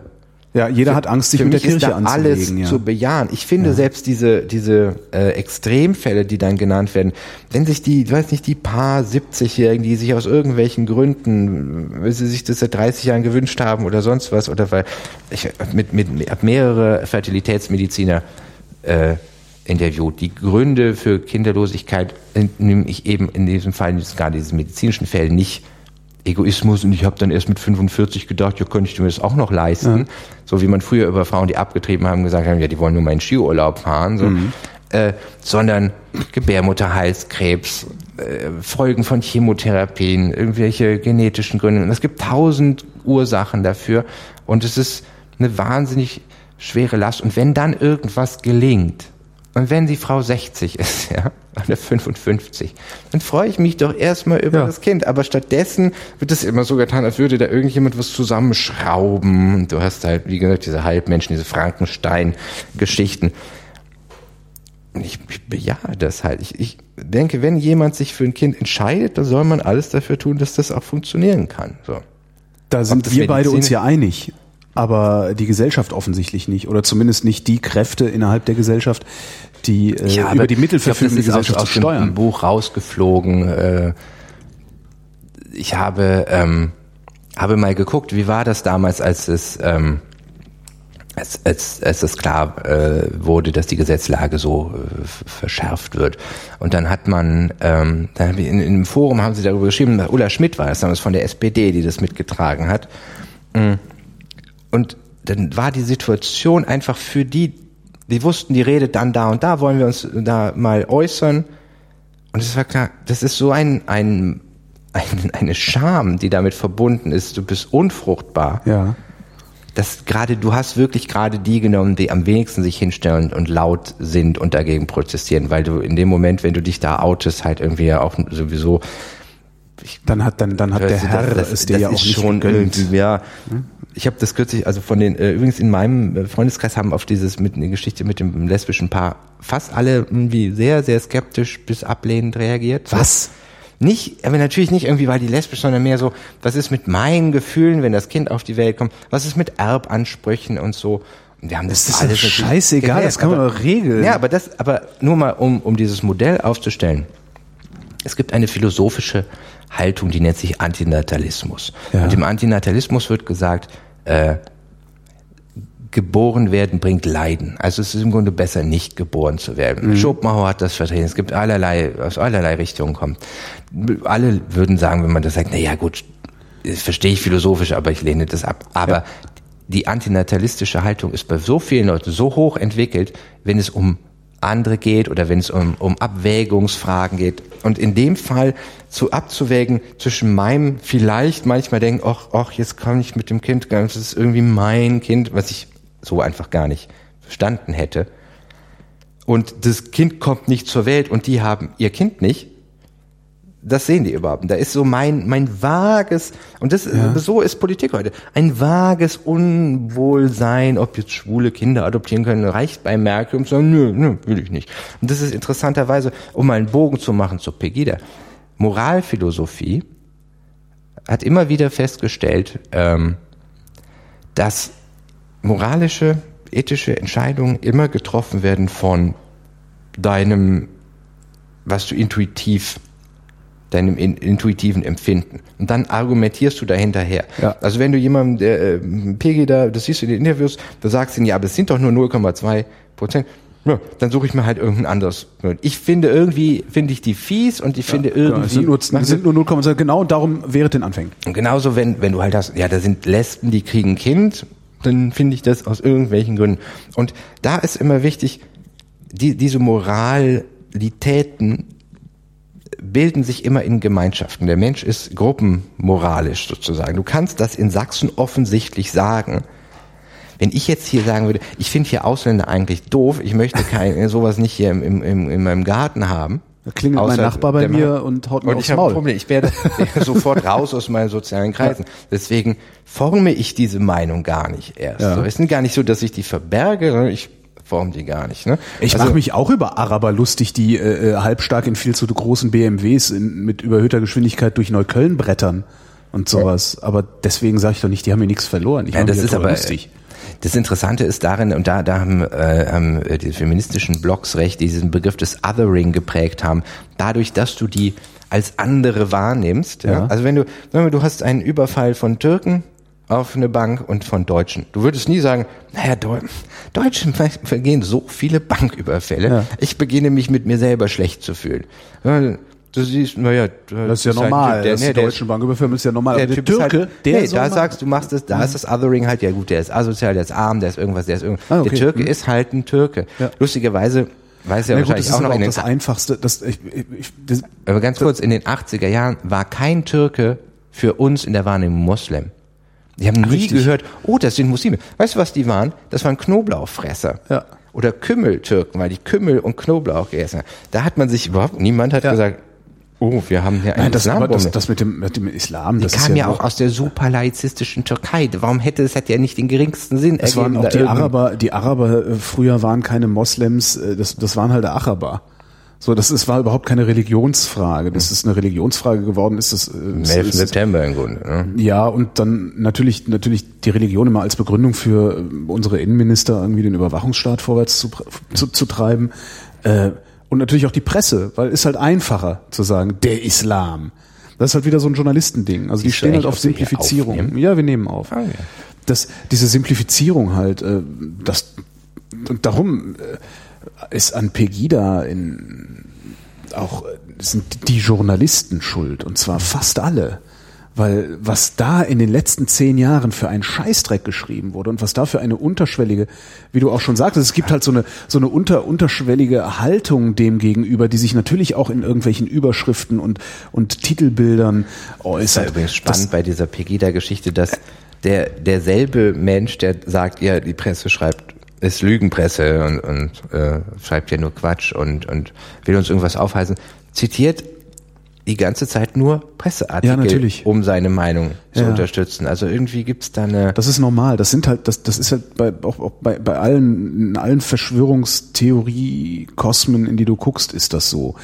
Speaker 1: Ja, jeder hat Angst, sich
Speaker 2: Für
Speaker 1: mit der Kirche
Speaker 2: da alles
Speaker 1: anzulegen. Ja.
Speaker 2: zu bejahen. Ich finde selbst diese diese äh, Extremfälle, die dann genannt werden, wenn sich die, ich weiß nicht, die paar 70-Jährigen, die sich aus irgendwelchen Gründen, weil sie sich das seit 30 Jahren gewünscht haben oder sonst was, oder weil ich mit mit, mit hab mehrere Fertilitätsmediziner äh, interviewt. Die Gründe für Kinderlosigkeit nehme ich eben in diesem Fall, in gerade diesen medizinischen Fällen nicht Egoismus und ich habe dann erst mit 45 gedacht, ja, könnte ich mir das auch noch leisten. So wie man früher über Frauen, die abgetrieben haben, gesagt haben, ja, die wollen nur meinen Skiurlaub fahren. So. Äh, sondern Gebärmutterhalskrebs, äh, Folgen von Chemotherapien, irgendwelche genetischen Gründe. Und es gibt tausend Ursachen dafür und es ist eine wahnsinnig schwere Last. Und wenn dann irgendwas gelingt, und wenn die Frau 60 ist, ja, oder 55, dann freue ich mich doch erstmal über
Speaker 1: Ja.
Speaker 2: das Kind. Aber stattdessen wird es immer so getan, als würde da irgendjemand was zusammenschrauben. Und du hast halt, wie gesagt, diese Halbmenschen, diese Frankenstein-Geschichten. Ich, ich bejahe das halt. Ich, ich denke, wenn jemand sich für ein Kind entscheidet, dann soll man alles dafür tun, dass das auch funktionieren kann. So.
Speaker 1: Da sind wir beide uns ja einig. Aber die Gesellschaft offensichtlich nicht. Oder zumindest nicht die Kräfte innerhalb der Gesellschaft, die äh,
Speaker 2: Ja,
Speaker 1: über die Mittel verfügen, die Gesellschaft
Speaker 2: aus,
Speaker 1: zu
Speaker 2: aus
Speaker 1: steuern.
Speaker 2: dem Buch rausgeflogen. Äh, ich habe, ähm, habe mal geguckt, wie war das damals, als es, ähm, als, als, als es klar äh, wurde, dass die Gesetzlage so äh, verschärft wird. Und dann hat man, ähm, dann haben wir in, in einem Forum haben sie darüber geschrieben, Ulla Schmidt war das damals von der SPD, die das mitgetragen hat. Und dann war die Situation einfach für die, die wussten, die redet dann da und da, wollen wir uns da mal äußern. Und es war klar, das ist so ein, ein, ein, eine Scham, die damit verbunden ist. Du bist unfruchtbar.
Speaker 1: Ja.
Speaker 2: Das gerade, du hast wirklich gerade die genommen, die am wenigsten sich hinstellen und laut sind und dagegen protestieren, weil du in dem Moment, wenn du dich da outest, halt irgendwie ja auch sowieso
Speaker 1: Dann hat dann dann hat der Herr
Speaker 2: das, das,
Speaker 1: es dir
Speaker 2: das
Speaker 1: ja auch
Speaker 2: ist schon
Speaker 1: gegönnt.
Speaker 2: irgendwie, ja. Ich habe das kürzlich, also von den, äh, übrigens in meinem äh, Freundeskreis haben auf dieses mit eine Geschichte mit dem lesbischen Paar fast alle irgendwie sehr, sehr skeptisch bis ablehnend reagiert.
Speaker 1: Was?
Speaker 2: Nicht, aber natürlich nicht irgendwie, weil die lesbisch, sondern mehr so, was ist mit meinen Gefühlen, wenn das Kind auf die Welt kommt? Was ist mit Erbansprüchen und so? Und wir haben das,
Speaker 1: Das ist
Speaker 2: alles
Speaker 1: scheißegal, das kann man
Speaker 2: aber-
Speaker 1: doch regeln.
Speaker 2: Ja, aber das, aber nur mal, um, um dieses Modell aufzustellen. Es gibt eine philosophische Haltung, die nennt sich Antinatalismus.
Speaker 1: Ja.
Speaker 2: Und im Antinatalismus wird gesagt, äh, geboren werden bringt Leiden. Also es ist im Grunde besser, nicht geboren zu werden.
Speaker 1: Mhm.
Speaker 2: Schopenhauer hat das vertreten. Es gibt allerlei, aus allerlei Richtungen kommt. Alle würden sagen, wenn man das sagt, na ja, gut, das verstehe ich philosophisch, aber ich lehne das ab. Aber die antinatalistische Haltung ist bei so vielen Leuten so hoch entwickelt, wenn es um andere geht oder wenn es um, um Abwägungsfragen geht. Und in dem Fall zu abzuwägen zwischen meinem vielleicht manchmal denken, ach, ach, jetzt kann ich mit dem Kind, das ist irgendwie mein Kind, was ich so einfach gar nicht verstanden hätte. Und das Kind kommt nicht zur Welt und die haben ihr Kind nicht. Das sehen die überhaupt. Da ist so mein, mein vages, und das, so ist Politik heute, ein vages Unwohlsein, ob jetzt schwule Kinder adoptieren können, reicht bei Merkel und sagen, nö, nö, will ich nicht. Und das ist interessanterweise, um mal einen Bogen zu machen zur Pegida. Moralphilosophie hat immer wieder festgestellt, ähm, dass moralische, ethische Entscheidungen immer getroffen werden von deinem, was du intuitiv deinem in, intuitiven Empfinden. Und dann argumentierst du dahinterher.
Speaker 1: Ja.
Speaker 2: Also wenn du jemandem, der äh, PG da, das siehst du in den Interviews, du sagst ihnen, ja, aber es sind doch nur 0,2 Prozent. Ja, dann suche ich mir halt irgendein anderes. Ich finde irgendwie, finde ich die fies und ich finde
Speaker 1: Genau,
Speaker 2: irgendwie.
Speaker 1: es sind nur, es sind nur 0,2, genau darum wäre den Anfängen.
Speaker 2: Und genauso, wenn, wenn du halt hast, ja, da sind Lesben, die kriegen ein Kind, dann finde ich das aus irgendwelchen Gründen. Und da ist immer wichtig, die, diese Moralitäten bilden sich immer in Gemeinschaften. Der Mensch ist gruppenmoralisch sozusagen. Du kannst das in Sachsen offensichtlich sagen. Wenn ich jetzt hier sagen würde, ich finde hier Ausländer eigentlich doof, ich möchte kein, sowas nicht hier im, im, im, in meinem Garten haben.
Speaker 1: Da klingelt mein Nachbar bei mir
Speaker 2: Mann-
Speaker 1: und haut mir
Speaker 2: und
Speaker 1: aufs
Speaker 2: ich
Speaker 1: Maul.
Speaker 2: ein Problem. Ich werde, werde sofort raus aus meinen sozialen Kreisen. Deswegen forme ich diese Meinung gar nicht erst.
Speaker 1: Ja.
Speaker 2: So, es ist gar nicht so, dass ich die verberge, sondern ich forme die gar nicht. Ne?
Speaker 1: Ich
Speaker 2: Also-
Speaker 1: mache mich auch über Araber lustig, die äh, äh, halbstark in viel zu großen BMWs in, mit überhöhter Geschwindigkeit durch Neukölln brettern und sowas. Aber deswegen sage ich doch nicht, die haben mir nichts verloren. Ich
Speaker 2: Ja, das ist aber
Speaker 1: lustig.
Speaker 2: das Interessante ist darin und da da haben, äh, haben äh, die feministischen Blogs recht, die diesen Begriff des Othering geprägt haben. Dadurch, dass du die als andere wahrnimmst. Ja?
Speaker 1: Ja.
Speaker 2: Also wenn du wenn du hast einen Überfall von Türken auf eine Bank und von Deutschen. Du würdest nie sagen, naja, Deu Deutschen vergehen so viele Banküberfälle.
Speaker 1: Ja.
Speaker 2: Ich beginne mich mit mir selber schlecht zu fühlen. Ja, Du siehst, naja,
Speaker 1: Das ist ja
Speaker 2: halt
Speaker 1: normal.
Speaker 2: Typ, der-
Speaker 1: dass
Speaker 2: nee, der
Speaker 1: deutschen Banküberfirmen ist ja normal.
Speaker 2: der
Speaker 1: der
Speaker 2: Typ ist
Speaker 1: Türke,
Speaker 2: halt,
Speaker 1: der
Speaker 2: nee, da sagst du, machst das, da ist das Othering halt, ja gut, der ist asozial, der ist arm, der ist irgendwas, der ist irgendwas.
Speaker 1: Ah, okay.
Speaker 2: Der Türke
Speaker 1: Mhm.
Speaker 2: ist halt ein Türke.
Speaker 1: Ja.
Speaker 2: Lustigerweise weiß ja
Speaker 1: gut,
Speaker 2: wahrscheinlich
Speaker 1: das ist
Speaker 2: auch noch in den,
Speaker 1: das Einfachste. Das, ich, ich, das,
Speaker 2: aber ganz kurz, in den 80er Jahren war kein Türke für uns in der Wahrnehmung Moslem. Die haben nie
Speaker 1: Richtig.
Speaker 2: gehört, oh, das sind Muslime. Weißt du, was die waren? Das waren Knoblauchfresser.
Speaker 1: Ja.
Speaker 2: Oder Kümmeltürken, weil die Kümmel und Knoblauch gegessen haben. Da hat man sich überhaupt, niemand hat
Speaker 1: Ja.
Speaker 2: gesagt, oh, wir haben hier
Speaker 1: nein,
Speaker 2: einen
Speaker 1: das, aber
Speaker 2: Islambombe.
Speaker 1: das, das mit dem, mit dem Islam,
Speaker 2: Die
Speaker 1: das
Speaker 2: kam ja,
Speaker 1: nur-
Speaker 2: auch aus der super laizistischen Türkei. Warum hätte es hat ja nicht den geringsten Sinn
Speaker 1: Es waren auch die Araber, die Araber äh, früher waren keine Moslems, äh, das, das waren halt Araber. So, das ist, war überhaupt keine Religionsfrage. Das ist eine Religionsfrage geworden, ist das, äh,
Speaker 2: Am
Speaker 1: ist,
Speaker 2: 11.
Speaker 1: ist,
Speaker 2: September im Grunde. Ne?
Speaker 1: ja, und dann natürlich, natürlich die Religion immer als Begründung für äh, unsere Innenminister irgendwie den Überwachungsstaat vorwärts zu, zu, zu treiben. Äh, und natürlich auch die Presse, weil ist halt einfacher zu sagen, der Islam. Das ist halt wieder so ein Journalistending. Also die
Speaker 2: du
Speaker 1: stehen halt auf Simplifizierung.
Speaker 2: aufnehmen?
Speaker 1: Ja, wir nehmen auf.
Speaker 2: Ah, ja.
Speaker 1: Das, diese Simplifizierung halt, äh, das, und darum äh, ist an Pegida in, auch, sind die Journalisten schuld, und zwar fast alle. Weil was da in den letzten zehn Jahren für einen Scheißdreck geschrieben wurde und was da für eine unterschwellige, wie du auch schon sagtest, es gibt halt so eine, so eine unter, unterschwellige Haltung dem gegenüber, die sich natürlich auch in irgendwelchen Überschriften und, und Titelbildern
Speaker 2: Das
Speaker 1: äußert.
Speaker 2: übrigens spannend bei dieser Pegida-Geschichte, dass der derselbe Mensch, der sagt, ja, die Presse schreibt, ist Lügenpresse und, und äh, schreibt ja nur Quatsch und, und will uns irgendwas aufheißen, zitiert die ganze Zeit nur Presseartikel,
Speaker 1: Ja,
Speaker 2: um seine Meinung zu
Speaker 1: Ja.
Speaker 2: unterstützen. Also irgendwie gibt's da eine
Speaker 1: Das ist normal. Das sind halt, das, das ist halt bei, auch, auch bei, bei allen, in allen Verschwörungstheorie-Kosmen, in die du guckst, ist das so.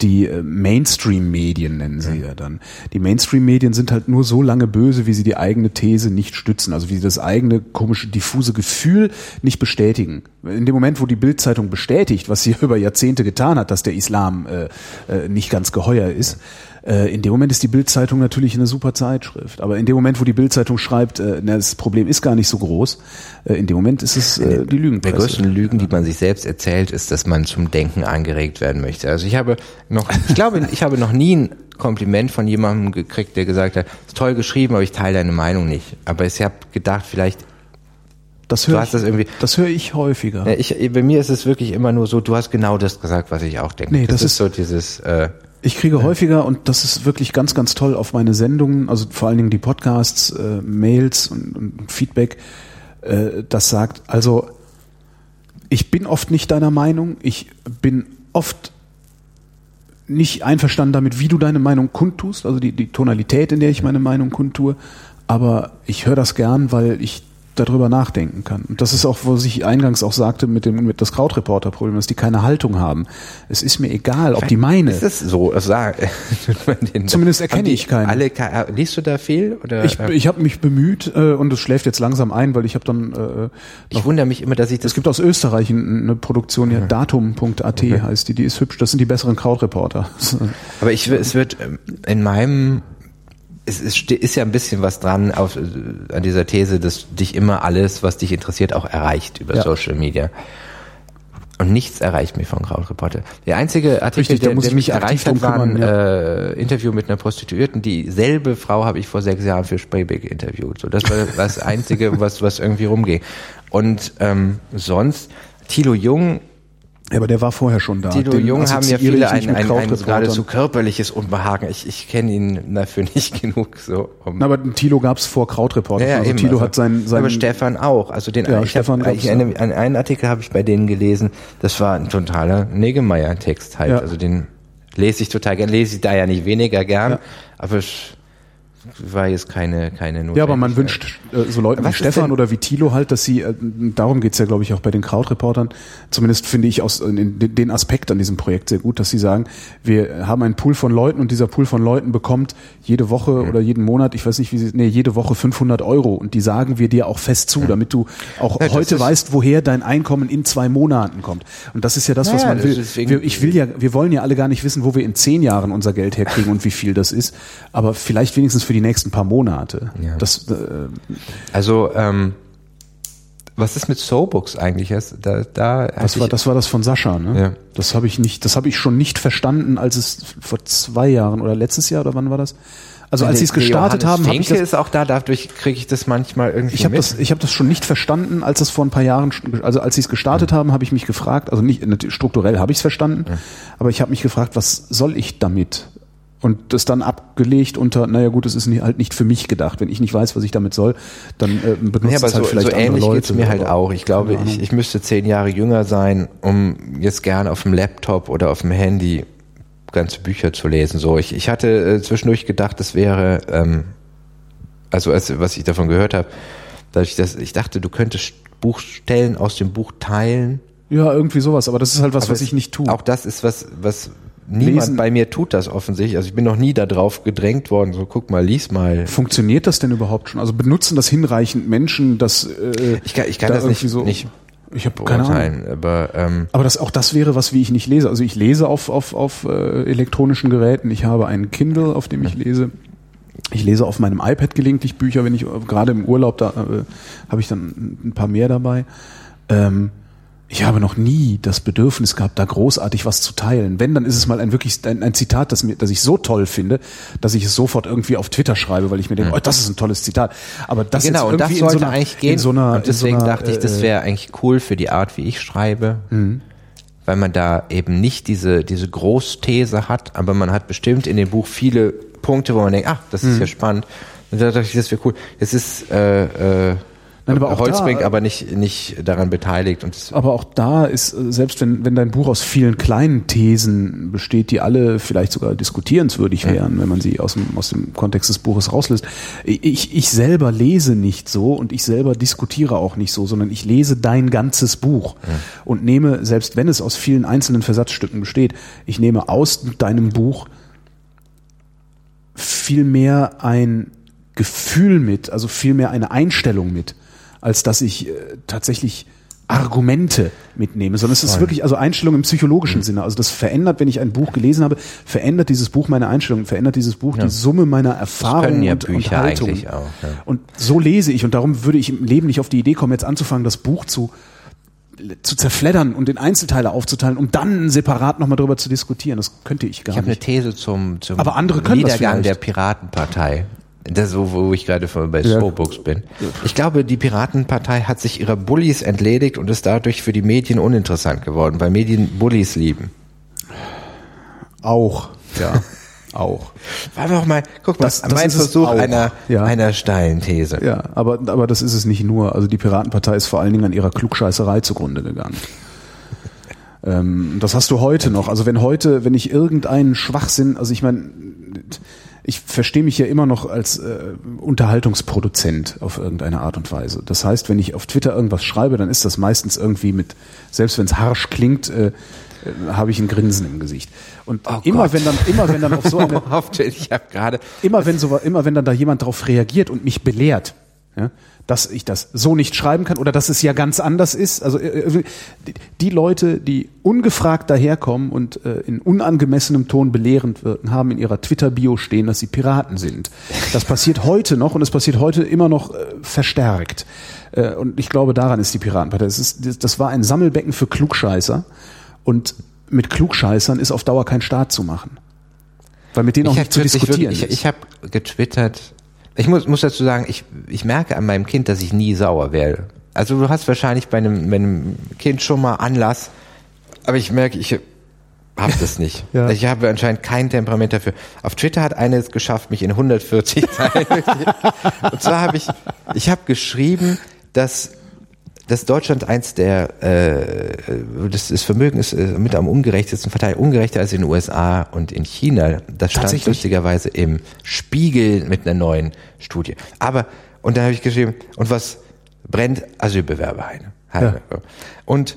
Speaker 1: Die äh, Mainstream-Medien nennen sie ja dann. Die Mainstream-Medien sind halt nur so lange böse, wie sie die eigene These nicht stützen. Also wie sie das eigene komische, diffuse Gefühl nicht bestätigen. In dem Moment, wo die Bildzeitung bestätigt, was sie über Jahrzehnte getan hat, dass der Islam äh, äh, nicht ganz geheuer ist, äh, in dem Moment ist die Bildzeitung natürlich eine super Zeitschrift. Aber in dem Moment, wo die Bildzeitung schreibt, äh, na, das Problem ist gar nicht so groß, äh, in dem Moment ist es äh, die
Speaker 2: Der
Speaker 1: Lügenpresse.
Speaker 2: größten Lügen, die man sich selbst erzählt, ist, dass man zum Denken angeregt werden möchte. Also ich habe noch, ich glaube, ich habe noch nie ein Kompliment von jemandem gekriegt, der gesagt hat, ist toll geschrieben, aber ich teile deine Meinung nicht. Aber ich habe gedacht, vielleicht,
Speaker 1: Das
Speaker 2: du
Speaker 1: höre
Speaker 2: hast
Speaker 1: ich,
Speaker 2: das irgendwie,
Speaker 1: das höre ich häufiger.
Speaker 2: Ich, bei mir ist es wirklich immer nur so, du hast genau das gesagt, was ich auch denke.
Speaker 1: Nee, das ist-
Speaker 2: so dieses, äh,
Speaker 1: Ich kriege häufiger, und das ist wirklich ganz, ganz toll, auf meine Sendungen, also vor allen Dingen die Podcasts, äh, Mails und, und Feedback, äh, das sagt, also ich bin oft nicht deiner Meinung, ich bin oft nicht einverstanden damit, wie du deine Meinung kundtust, also die, die Tonalität, in der ich meine Meinung kundtue, aber ich höre das gern, weil ich darüber nachdenken kann. Und das ist auch, wo ich eingangs auch sagte mit dem mit das Krautreporter-Problem, dass die keine Haltung haben. Es ist mir egal, ob die meine.
Speaker 2: Ist das so? Also, sag-
Speaker 1: Zumindest erkenne ich keinen.
Speaker 2: Alle, liest du da viel? Oder,
Speaker 1: Ich,
Speaker 2: äh,
Speaker 1: ich habe mich bemüht äh, und es schläft jetzt langsam ein, weil ich habe dann äh,
Speaker 2: ich wundere mich immer, dass ich das
Speaker 1: es gibt aus Österreich ein- eine Produktion, ja, datum.at heißt die, die ist hübsch, das sind die besseren Krautreporter.
Speaker 2: Aber ich, es wird ähm, in meinem, es ist, ist ja ein bisschen was dran auf, äh, an dieser These, dass dich immer alles, was dich interessiert, auch erreicht über
Speaker 1: Ja.
Speaker 2: Social Media. Und nichts erreicht mich von Krautreporter. Der einzige Artikel,
Speaker 1: Richtig,
Speaker 2: der,
Speaker 1: muss
Speaker 2: der
Speaker 1: ich
Speaker 2: mich erreicht hat, war ein äh, Interview mit einer Prostituierten. Dieselbe Frau habe ich vor sechs Jahren für Sprayback interviewt. So, das war das Einzige, was, was irgendwie rumging. Und ähm, sonst, Thilo Jung
Speaker 1: Ja, aber der war vorher schon da.
Speaker 2: Tilo
Speaker 1: Den
Speaker 2: Jung haben ja viele
Speaker 1: ich
Speaker 2: ein, ein, ein geradezu körperliches Unbehagen. Ich, ich kenne ihn dafür nicht genug. So,
Speaker 1: Na, aber Tilo gab's vor Krautreporter.
Speaker 2: ja, ja,
Speaker 1: also
Speaker 2: eben,
Speaker 1: Tilo
Speaker 2: also,
Speaker 1: hat sein, sein
Speaker 2: aber Stefan auch. Also den
Speaker 1: Ja,
Speaker 2: ich
Speaker 1: Stefan
Speaker 2: hab, ich, einen, einen, Artikel habe ich bei denen gelesen. Das war ein totaler Negemeyer-Text halt.
Speaker 1: Ja.
Speaker 2: Also den lese ich total gern. Lese ich da ja nicht weniger gern,
Speaker 1: Ja.
Speaker 2: aber es war jetzt keine keine
Speaker 1: Ja, aber man
Speaker 2: Notwendigkeit.
Speaker 1: wünscht äh, so Leuten
Speaker 2: Was
Speaker 1: wie Stefan oder wie Thilo halt, dass sie, äh, darum geht's ja glaube ich auch bei den Krautreportern, zumindest finde ich aus äh, den, Aspekt an diesem Projekt sehr gut, dass sie sagen, wir haben einen Pool von Leuten und dieser Pool von Leuten bekommt jede Woche oder jeden Monat, ich weiß nicht wie sie, nee, jede Woche 500 Euro und die sagen wir dir auch fest zu, damit du auch
Speaker 2: Ja,
Speaker 1: heute weißt, woher dein Einkommen in zwei Monaten kommt. Und das ist ja das, was
Speaker 2: Naja,
Speaker 1: man
Speaker 2: das
Speaker 1: will. Wir, ich will ja, wir wollen ja alle gar nicht wissen, wo wir in zehn Jahren unser Geld herkriegen und wie viel das ist, aber vielleicht wenigstens für die nächsten paar Monate.
Speaker 2: Ja.
Speaker 1: Das, äh,
Speaker 2: Also ähm, was ist mit Soulbooks eigentlich? Das- Da, da
Speaker 1: Das war, das war das von Sascha, ne?
Speaker 2: Ja.
Speaker 1: Das habe ich nicht, das habe ich schon nicht verstanden, als es vor zwei Jahren oder letztes Jahr oder wann war das? Also als sie es gestartet
Speaker 2: Johannes
Speaker 1: haben, habe ich das,
Speaker 2: ist auch da, dadurch kriege ich das manchmal irgendwie
Speaker 1: ich habe das, ich habe das schon nicht verstanden, als es vor ein paar Jahren, also als sie es gestartet haben, habe ich mich gefragt, also nicht strukturell habe ich es verstanden, aber ich habe mich gefragt, was soll ich damit? Und das dann abgelegt unter, naja gut, es ist nicht, halt nicht für mich gedacht. Wenn ich nicht weiß, was ich damit soll, dann äh, benutze
Speaker 2: ja, aber
Speaker 1: es halt
Speaker 2: so,
Speaker 1: vielleicht
Speaker 2: so
Speaker 1: andere
Speaker 2: ähnlich
Speaker 1: Leute.
Speaker 2: geht's mir halt auch. Ich glaube, ich, ich müsste zehn Jahre jünger sein, um jetzt gern auf dem Laptop oder auf dem Handy ganze Bücher zu lesen. So, ich, ich hatte äh, zwischendurch gedacht, das wäre, ähm, also als, was ich davon gehört habe, dass ich dachte, du könntest Buchstellen aus dem Buch teilen.
Speaker 1: Ja, irgendwie sowas, aber das ist halt was,
Speaker 2: Aber
Speaker 1: was ich nicht tue.
Speaker 2: Auch das ist was, was niemand
Speaker 1: Lesen-
Speaker 2: bei mir tut das offensichtlich. Also ich bin noch nie da drauf gedrängt worden. So, guck mal, lies mal.
Speaker 1: Funktioniert das denn überhaupt schon? Also benutzen das hinreichend Menschen, dass äh,
Speaker 2: Ich kann, ich kann
Speaker 1: da
Speaker 2: das nicht,
Speaker 1: so,
Speaker 2: nicht
Speaker 1: ich habe keine Ahnung.
Speaker 2: aber ähm,
Speaker 1: Aber das, auch das wäre was, wie ich nicht lese. Also ich lese auf, auf, auf äh, elektronischen Geräten. Ich habe einen Kindle, auf dem ich lese. Ich lese auf meinem iPad gelegentlich Bücher, wenn ich äh, gerade im Urlaub, da äh, habe ich dann ein paar mehr dabei. Ähm, ich habe noch nie das Bedürfnis gehabt, da großartig was zu teilen. Wenn, dann ist es mal ein wirklich ein, ein Zitat, das mir, das ich so toll finde, dass ich es sofort irgendwie auf Twitter schreibe, weil ich mir denke, oh, das ist ein tolles Zitat. Aber das
Speaker 2: genau,
Speaker 1: jetzt
Speaker 2: und das sollte
Speaker 1: so einer,
Speaker 2: eigentlich gehen.
Speaker 1: So einer,
Speaker 2: und deswegen
Speaker 1: so einer,
Speaker 2: dachte ich, das
Speaker 1: äh,
Speaker 2: wäre eigentlich cool für die Art, wie ich schreibe, weil man da eben nicht diese, diese Großthese hat, aber man hat bestimmt in dem Buch viele Punkte, wo man denkt, ach, das ist ja spannend. Und da dachte ich, das wäre cool. Es ist äh, äh,
Speaker 1: Nein, aber auch
Speaker 2: Holzbrink
Speaker 1: da-
Speaker 2: aber nicht, nicht daran beteiligt. Und
Speaker 1: Aber auch da ist, äh, selbst wenn, wenn dein Buch aus vielen kleinen Thesen besteht, die alle vielleicht sogar diskutierenswürdig wären, wenn man sie aus dem, aus dem Kontext des Buches rauslässt. Ich, ich selber lese nicht so und ich selber diskutiere auch nicht so, sondern ich lese dein ganzes Buch und nehme, selbst wenn es aus vielen einzelnen Versatzstücken besteht, ich nehme aus deinem Buch viel mehr ein Gefühl mit, also viel mehr eine Einstellung mit, als dass ich äh, tatsächlich Argumente mitnehme, sondern es ist wirklich also Einstellung im psychologischen Sinne. Also das verändert, wenn ich ein Buch gelesen habe, verändert dieses Buch meine Einstellung, verändert dieses Buch die Summe meiner Erfahrungen
Speaker 2: ja
Speaker 1: und, und Haltung.
Speaker 2: auch, ja.
Speaker 1: Und so lese ich und darum würde ich im Leben nicht auf die Idee kommen, jetzt anzufangen, das Buch zu zu zerfleddern und in Einzelteile aufzuteilen, um dann separat nochmal drüber zu diskutieren. Das könnte ich gar
Speaker 2: ich habe eine
Speaker 1: nicht.
Speaker 2: These zum, zum
Speaker 1: Aber andere können das
Speaker 2: Niedergang der. Piratenpartei. Das so, wo ich gerade bei
Speaker 1: Ja.
Speaker 2: Slowbooks bin. Ich glaube, die Piratenpartei hat sich ihrer Bullies entledigt und ist dadurch für die Medien uninteressant geworden, weil Medien Bullies lieben.
Speaker 1: Auch, ja, auch.
Speaker 2: War doch mal, guck mal,
Speaker 1: Das- das
Speaker 2: mein Versuch einer,
Speaker 1: ja.
Speaker 2: einer steilen These.
Speaker 1: Ja, aber, aber das ist es nicht nur. Also die Piratenpartei ist vor allen Dingen an ihrer Klugscheißerei zugrunde gegangen. Ähm, das hast du heute noch. Also wenn heute, wenn ich irgendeinen Schwachsinn, also ich meine, ich verstehe mich ja immer noch als äh, Unterhaltungsproduzent auf irgendeine Art und Weise. Das heißt, wenn ich auf Twitter irgendwas schreibe, dann ist das meistens irgendwie mit, selbst wenn es harsch klingt, äh, äh, habe ich ein Grinsen im Gesicht. Und
Speaker 2: Oh
Speaker 1: immer
Speaker 2: Gott.
Speaker 1: wenn dann, immer wenn dann auf so eine,
Speaker 2: ich habe gerade
Speaker 1: immer wenn so, immer wenn dann da jemand darauf reagiert und mich belehrt, ja, dass ich das so nicht schreiben kann oder dass es ja ganz anders ist. Also äh, die- die Leute, die ungefragt daherkommen und äh, in unangemessenem Ton belehrend wirken, haben in ihrer Twitter-Bio stehen, dass sie Piraten sind. Das passiert heute noch und es passiert heute immer noch äh, verstärkt. Äh, und ich glaube, daran ist die Piratenpartei. Das, ist, das- war ein Sammelbecken für Klugscheißer und mit Klugscheißern ist auf Dauer kein Staat zu machen. Weil mit denen auch
Speaker 2: ich
Speaker 1: nicht zu
Speaker 2: hab wirklich-
Speaker 1: diskutieren
Speaker 2: Ich,
Speaker 1: ist.
Speaker 2: ich habe getwittert. Ich muss, muss dazu sagen, ich, ich merke an meinem Kind, dass ich nie sauer werde. Also du hast wahrscheinlich bei einem, bei einem Kind schon mal Anlass, aber ich merke, ich habe das nicht.
Speaker 1: Ja.
Speaker 2: Ich habe anscheinend kein Temperament dafür. Auf Twitter hat eine es geschafft, mich in 140 Zeilen. Und zwar habe ich, ich habe geschrieben, dass dass Deutschland eins der äh, das, das Vermögen ist äh, mit am ungerechtesten verteilt, ungerechter als in den USA und in China. Das stand lustigerweise im Spiegel mit einer neuen Studie. Aber und da habe ich geschrieben, und was brennt Asylbewerber ein? Halbe. Und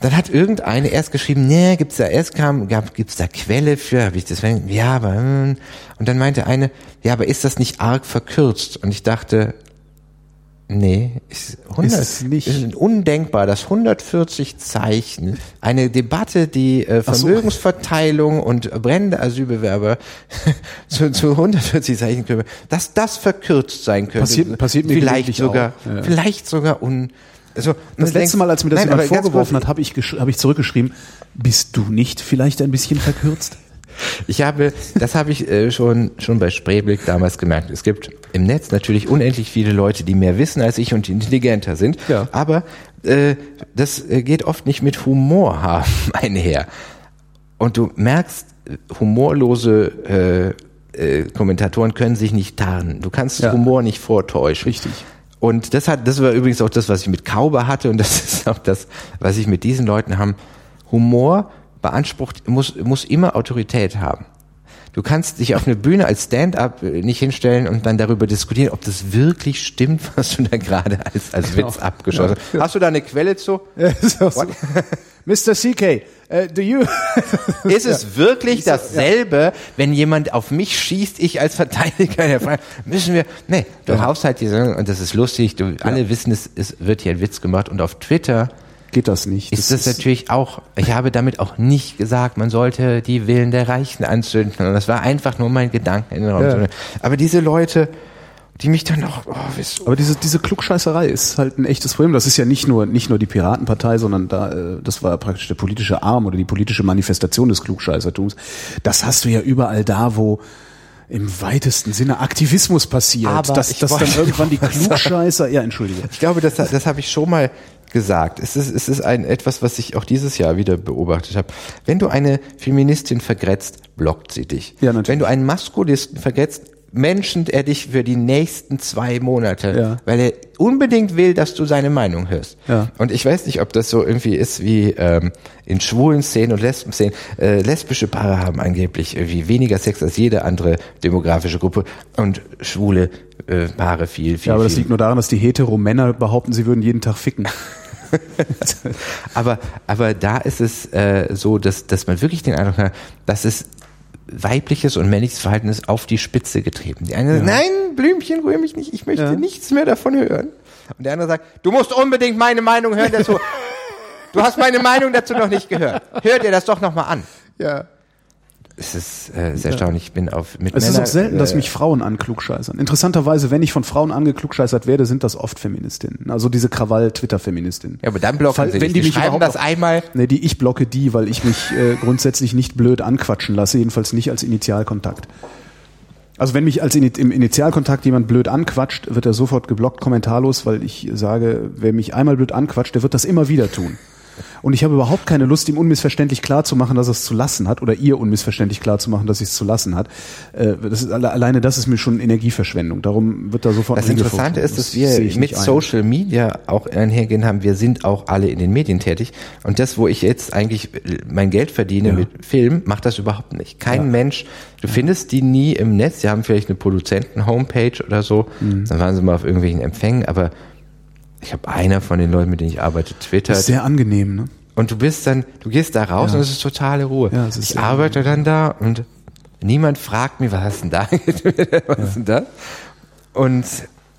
Speaker 2: dann hat irgendeine erst geschrieben, nee, gibt's da erst kam, gab, gibt's da Quelle für, habe ich das, ja, aber hm. und dann meinte eine, ja, aber ist das nicht arg verkürzt? Und ich dachte, Nee, ist, 100,
Speaker 1: Ist es nicht.
Speaker 2: ist undenkbar, dass 140 Zeichen eine Debatte, die äh,
Speaker 1: Ach so.
Speaker 2: Vermögensverteilung und brennende Asylbewerber zu, zu 140 Zeichen können, dass das verkürzt sein könnte.
Speaker 1: Passiert- passiert mir
Speaker 2: vielleicht sogar,
Speaker 1: ja.
Speaker 2: vielleicht sogar un. Also,
Speaker 1: Das letzte Mal, als mir das jemand vorgeworfen
Speaker 2: hat,
Speaker 1: habe ich, habe ich zurückgeschrieben, bist du nicht vielleicht ein bisschen verkürzt?
Speaker 2: Ich habe, das habe ich äh, schon schon bei Spreeblick damals gemerkt. Es gibt im Netz natürlich unendlich viele Leute, die mehr wissen als ich und intelligenter sind.
Speaker 1: Ja.
Speaker 2: Aber äh, das äh, geht oft nicht mit Humor haben einher. Und du merkst, humorlose äh, äh, Kommentatoren können sich nicht tarnen. Du kannst
Speaker 1: Ja.
Speaker 2: Humor nicht vortäuschen.
Speaker 1: Richtig.
Speaker 2: Und das hat, das war übrigens auch das, was ich mit Kauber hatte und das ist auch das, was ich mit diesen Leuten haben. Humor beansprucht, muss, muss immer Autorität haben. Du kannst dich auf eine Bühne als Stand-up äh, nicht hinstellen und dann darüber diskutieren, ob das wirklich stimmt, was du da gerade als, als
Speaker 1: Genau.
Speaker 2: Witz abgeschossen hast. Hast du da eine Quelle zu?
Speaker 1: Mr. CK, uh, do you?
Speaker 2: Ist es wirklich dasselbe, wenn jemand auf mich schießt, ich als Verteidiger der Freiheit? Müssen wir, nee, du haust halt diese, und das ist lustig, du, alle wissen, es, es wird hier ein Witz gemacht und auf Twitter
Speaker 1: Geht das nicht?
Speaker 2: ist das natürlich auch, ich habe damit auch nicht gesagt, man sollte die Willen der Reichen anzünden. Das war einfach nur mein Gedanke in den Raum.
Speaker 1: Ja.
Speaker 2: Aber diese Leute, die mich dann auch, oh, wieso?
Speaker 1: Aber diese, diese Klugscheißerei ist halt ein echtes Problem. Das ist ja nicht nur, nicht nur die Piratenpartei, sondern da, äh, das war praktisch der politische Arm oder die politische Manifestation des Klugscheißertums. Das hast du ja überall da, wo im weitesten Sinne Aktivismus passiert.
Speaker 2: Aber
Speaker 1: dass, dass dann irgendwann die. Klugscheißer, ja, entschuldige.
Speaker 2: Ich glaube, das, das habe ich schon mal gesagt. Es ist, es ist ein, etwas, was ich auch dieses Jahr wieder beobachtet habe. Wenn du eine Feministin vergrätzt, blockt sie dich.
Speaker 1: Ja, natürlich.
Speaker 2: Wenn du einen Maskulisten vergrätzt, menschent er dich für die nächsten zwei Monate,
Speaker 1: Ja.
Speaker 2: weil er unbedingt will, dass du seine Meinung hörst.
Speaker 1: Ja.
Speaker 2: Und ich weiß nicht, ob das so irgendwie ist wie ähm, in schwulen Szenen und lesben Szenen. Äh, lesbische Paare haben angeblich irgendwie weniger Sex als jede andere demografische Gruppe und schwule äh, Paare viel, viel,
Speaker 1: Ja, aber das
Speaker 2: viel
Speaker 1: liegt nur daran, dass die hetero-Männer behaupten, sie würden jeden Tag ficken.
Speaker 2: Aber, aber da ist es äh, so, dass, dass man wirklich den Eindruck hat, dass es weibliches und männliches Verhalten ist auf die Spitze getrieben. Die eine sagt, nein, Blümchen, rühr mich nicht, ich möchte
Speaker 1: Ja.
Speaker 2: nichts mehr davon hören. Und der andere sagt, du musst unbedingt meine Meinung hören dazu. du hast meine Meinung dazu noch nicht gehört. Hör dir das doch nochmal an.
Speaker 1: Ja.
Speaker 2: Es ist äh, sehr erstaunlich, ich bin auf mit
Speaker 1: Es ist
Speaker 2: Männer,
Speaker 1: auch selten, dass
Speaker 2: äh,
Speaker 1: mich Frauen anklugscheißern. Interessanterweise, wenn ich von Frauen angeklugscheißert werde, sind das oft Feministinnen. Also diese Krawall-Twitter-Feministinnen.
Speaker 2: Ja, aber dann blocken
Speaker 1: Fall-
Speaker 2: sie
Speaker 1: wenn
Speaker 2: dich.
Speaker 1: die
Speaker 2: Die
Speaker 1: mich
Speaker 2: schreiben das einmal.
Speaker 1: Nee, die ich blocke die, weil ich mich äh, grundsätzlich nicht blöd anquatschen lasse, jedenfalls nicht als Initialkontakt. Also wenn mich als Ini im Initialkontakt jemand blöd anquatscht, wird er sofort geblockt, kommentarlos, weil ich sage, wer mich einmal blöd anquatscht, der wird das immer wieder tun. Und ich habe überhaupt keine Lust, ihm unmissverständlich klarzumachen, dass er es zu lassen hat oder ihr unmissverständlich klarzumachen, dass sie es zu lassen hat. Äh, das ist, alleine das ist mir schon Energieverschwendung. Darum wird da sofort
Speaker 2: Das Interessante ist, dass wir mit Social Media auch einhergehen haben. Wir sind auch alle in den Medien tätig. Und das, wo ich jetzt eigentlich mein Geld verdiene
Speaker 1: Ja.
Speaker 2: mit Film, macht das überhaupt nicht. Kein
Speaker 1: Ja.
Speaker 2: Mensch, du findest die nie im Netz. Sie haben vielleicht eine Produzenten-Homepage oder so.
Speaker 1: Mhm.
Speaker 2: Dann waren sie mal auf irgendwelchen Empfängen. Aber ich habe einer von den Leuten, mit denen ich arbeite,
Speaker 1: Das
Speaker 2: twittert.
Speaker 1: ist sehr angenehm, ne?
Speaker 2: Und du bist dann, du gehst da raus
Speaker 1: Ja.
Speaker 2: und es ist totale Ruhe.
Speaker 1: Ja, ist
Speaker 2: ich arbeite dann da und niemand fragt mich, was hast denn da? was ist denn da? Und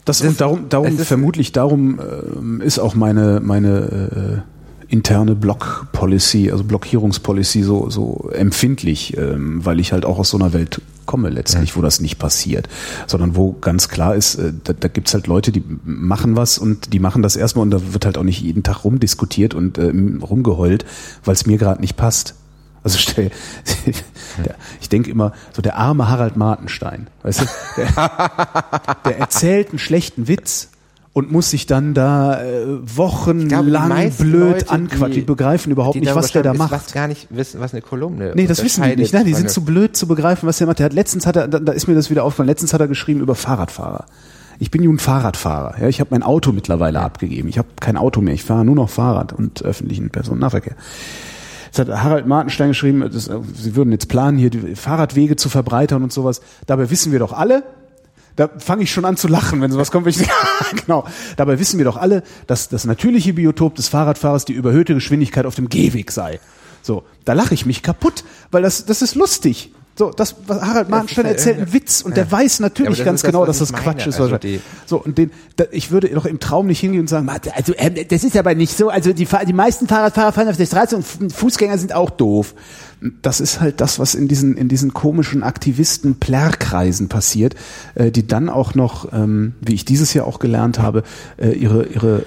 Speaker 1: Das,
Speaker 2: Das-
Speaker 1: und darum, darum vermutlich darum ähm, ist auch meine meine äh, interne Block-Policy, also Blockierungspolicy so so empfindlich, ähm, weil ich halt auch aus so einer Welt komme letztlich, wo das nicht passiert, sondern wo ganz klar ist, äh, da, da gibt's halt Leute, die machen was und die machen das erstmal und da wird halt auch nicht jeden Tag rumdiskutiert und ähm, rumgeheult, weil es mir gerade nicht passt. Also stell, ich denke immer, so der arme Harald Martenstein, weißt du, der, der erzählt einen schlechten Witz und muss sich dann da äh, wochenlang blöd
Speaker 2: Leute,
Speaker 1: anquatschen. Die,
Speaker 2: die-
Speaker 1: begreifen überhaupt
Speaker 2: die
Speaker 1: nicht, was der da macht.
Speaker 2: Was gar nicht wissen, was eine Kolumne
Speaker 1: Nee, das wissen die nicht. Nein, die sind zu blöd zu begreifen, was der macht. Der hat letztens hat er, da, ist mir das wieder aufgefallen. Letztens hat er geschrieben über Fahrradfahrer. Ich bin nun Fahrradfahrer. Ja, ich habe mein Auto mittlerweile abgegeben. Ich habe kein Auto mehr. Ich fahre nur noch Fahrrad und öffentlichen Personennahverkehr. Jetzt hat Harald Martenstein geschrieben, das, äh, sie würden jetzt planen, hier die Fahrradwege zu verbreitern und sowas. Dabei wissen wir doch alle, da fange ich schon an zu lachen, wenn sowas kommt. Ich, genau. Dabei wissen wir doch alle, dass das natürliche Biotop des Fahrradfahrers die überhöhte Geschwindigkeit auf dem Gehweg sei. So, da lache ich mich kaputt, weil das, das ist lustig. So, das, was Harald Martenstein
Speaker 2: ja,
Speaker 1: erzählt
Speaker 2: ja.
Speaker 1: einen Witz und der weiß
Speaker 2: Ja,
Speaker 1: natürlich ganz
Speaker 2: das,
Speaker 1: genau, dass das Quatsch
Speaker 2: meine.
Speaker 1: ist.
Speaker 2: Also die-
Speaker 1: so, und den, da, ich würde doch im Traum nicht hingehen und sagen, "Warte, also ähm, das ist aber nicht so, also die, die meisten Fahrradfahrer fahren auf der Straße und Fu- Fußgänger sind auch doof. Das ist halt das, was in diesen, in diesen komischen Aktivisten-Plärr-Kreisen passiert, äh, die dann auch noch, ähm, wie ich dieses Jahr auch gelernt habe, äh, ihre, ihre,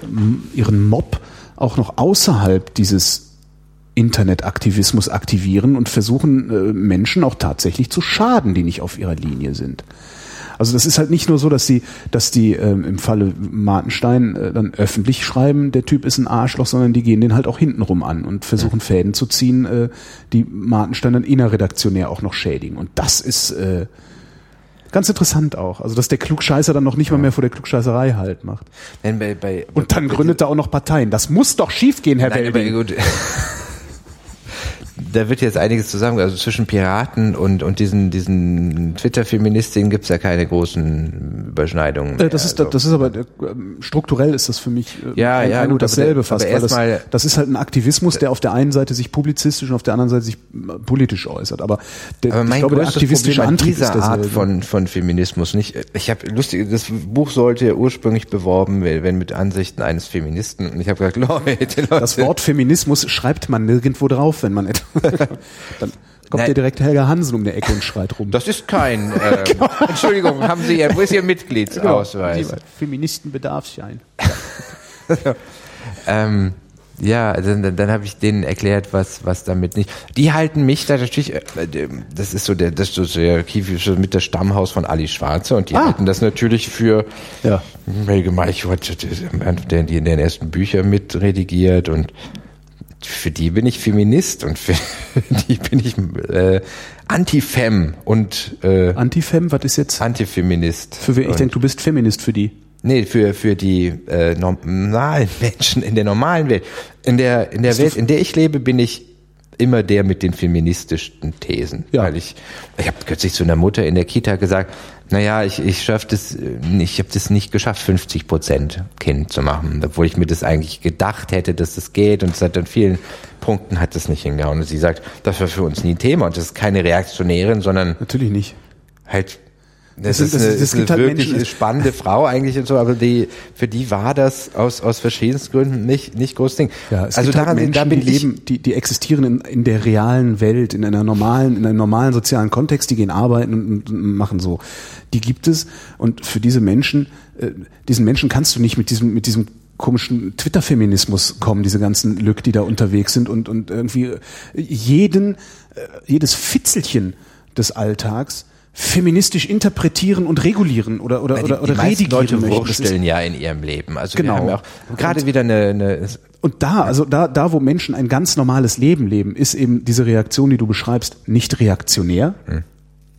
Speaker 1: ihren Mob auch noch außerhalb dieses Internetaktivismus aktivieren und versuchen, äh, Menschen auch tatsächlich zu schaden, die nicht auf ihrer Linie sind. Also das ist halt nicht nur so, dass die, dass die ähm, im Falle Martenstein äh, dann öffentlich schreiben, der Typ ist ein Arschloch, sondern die gehen den halt auch hintenrum an und versuchen Fäden zu ziehen, äh, die Martenstein dann innerredaktionär auch noch schädigen. Und das ist äh, ganz interessant auch. Also dass der Klugscheißer dann noch nicht mal mehr vor der Klugscheißerei halt macht.
Speaker 2: Nein, bei, bei,
Speaker 1: Und dann gründet er auch noch Parteien. Das muss doch schiefgehen, Herr
Speaker 2: Nein,
Speaker 1: Welding.
Speaker 2: Da wird jetzt einiges zusammen, also zwischen Piraten und, und diesen, diesen Twitter-Feministinnen gibt's ja keine großen Überschneidungen.
Speaker 1: Äh, Das
Speaker 2: mehr.
Speaker 1: ist,
Speaker 2: Also,
Speaker 1: das ist aber äh, strukturell ist das für mich äh,
Speaker 2: Ja,
Speaker 1: ein,
Speaker 2: ja,
Speaker 1: ein
Speaker 2: gut,
Speaker 1: dasselbe
Speaker 2: aber
Speaker 1: fast.
Speaker 2: aber
Speaker 1: das, das ist halt ein Aktivismus, der auf der einen Seite sich publizistisch und auf der anderen Seite sich politisch äußert. Aber, der,
Speaker 2: Aber mein
Speaker 1: ich glaube, der aktivistische
Speaker 2: Problem an
Speaker 1: Antrieb
Speaker 2: dieser
Speaker 1: ist
Speaker 2: Art
Speaker 1: derselbe.
Speaker 2: von, von Feminismus nicht. Ich habe lustig, das Buch sollte ursprünglich beworben werden mit Ansichten eines Feministen. Und ich habe gesagt, Leute, Leute.
Speaker 1: das Wort Feminismus schreibt man nirgendwo drauf, wenn man etwas. Dann kommt
Speaker 2: Nein.
Speaker 1: der direkt Helga Hansen um die Ecke und schreit rum.
Speaker 2: Das ist kein. Äh, Entschuldigung, haben Sie ja, wo ist Ihr Mitgliedsausweis?
Speaker 1: Genau. Feministenbedarfsschein.
Speaker 2: Ähm, ja, dann, dann, dann habe ich denen erklärt, was, was damit nicht. Die halten mich da natürlich, äh, das ist so der, das ist so der Kiew mit das Stammhaus von Ali Schwarze und die
Speaker 1: Ah.
Speaker 2: halten das natürlich für
Speaker 1: Ja.
Speaker 2: Helge Meichwort, der die in den ersten Büchern mitredigiert und für die bin ich Feminist und für die bin ich äh, Anti-Fem und äh,
Speaker 1: Antifem, was ist jetzt?
Speaker 2: Antifeminist.
Speaker 1: Für wen? Ich denke, du bist Feminist für die.
Speaker 2: Nee, für, für die äh, normalen Menschen in der normalen Welt. In der, in der Welt, in der ich lebe, bin ich immer der mit den feministischsten Thesen.
Speaker 1: Ja.
Speaker 2: Weil ich, ich habe kürzlich zu einer Mutter in der Kita gesagt, naja, ich, ich schaff das, äh, ich habe das nicht geschafft, 50 Prozent Kind zu machen, obwohl ich mir das eigentlich gedacht hätte, dass das geht und seit an vielen Punkten hat das nicht hingehauen. Und sie sagt, das war für uns nie ein Thema und das ist keine Reaktionärin, sondern
Speaker 1: Natürlich nicht.
Speaker 2: halt
Speaker 1: Das
Speaker 2: das, ist
Speaker 1: das-
Speaker 2: eine,
Speaker 1: das
Speaker 2: ist
Speaker 1: gibt
Speaker 2: eine
Speaker 1: halt
Speaker 2: wirklich
Speaker 1: Menschen-
Speaker 2: spannende Frau eigentlich und so, aber die für die war das aus aus verschiedensten Gründen nicht nicht großes Ding.
Speaker 1: Ja, es
Speaker 2: also
Speaker 1: gibt halt
Speaker 2: daran
Speaker 1: Menschen,
Speaker 2: da bin
Speaker 1: die leben, die, die existieren in, in der realen Welt, in einer normalen, in einem normalen sozialen Kontext, die gehen arbeiten und, und machen so. Die gibt es und für diese Menschen, äh, diesen Menschen kannst du nicht mit diesem, mit diesem komischen Twitter-Feminismus kommen, diese ganzen Lück, die da unterwegs sind und, und irgendwie jeden, äh, jedes Fitzelchen des Alltags feministisch interpretieren und regulieren oder oder
Speaker 2: Die,
Speaker 1: oder,
Speaker 2: die
Speaker 1: oder
Speaker 2: meisten
Speaker 1: redigieren
Speaker 2: Leute
Speaker 1: möchten.
Speaker 2: Ja in ihrem Leben. Also
Speaker 1: Genau.
Speaker 2: wir haben ja auch gerade wieder eine, eine
Speaker 1: Und da, also da, da, wo Menschen ein ganz normales Leben leben, ist eben diese Reaktion, die du beschreibst, nicht reaktionär.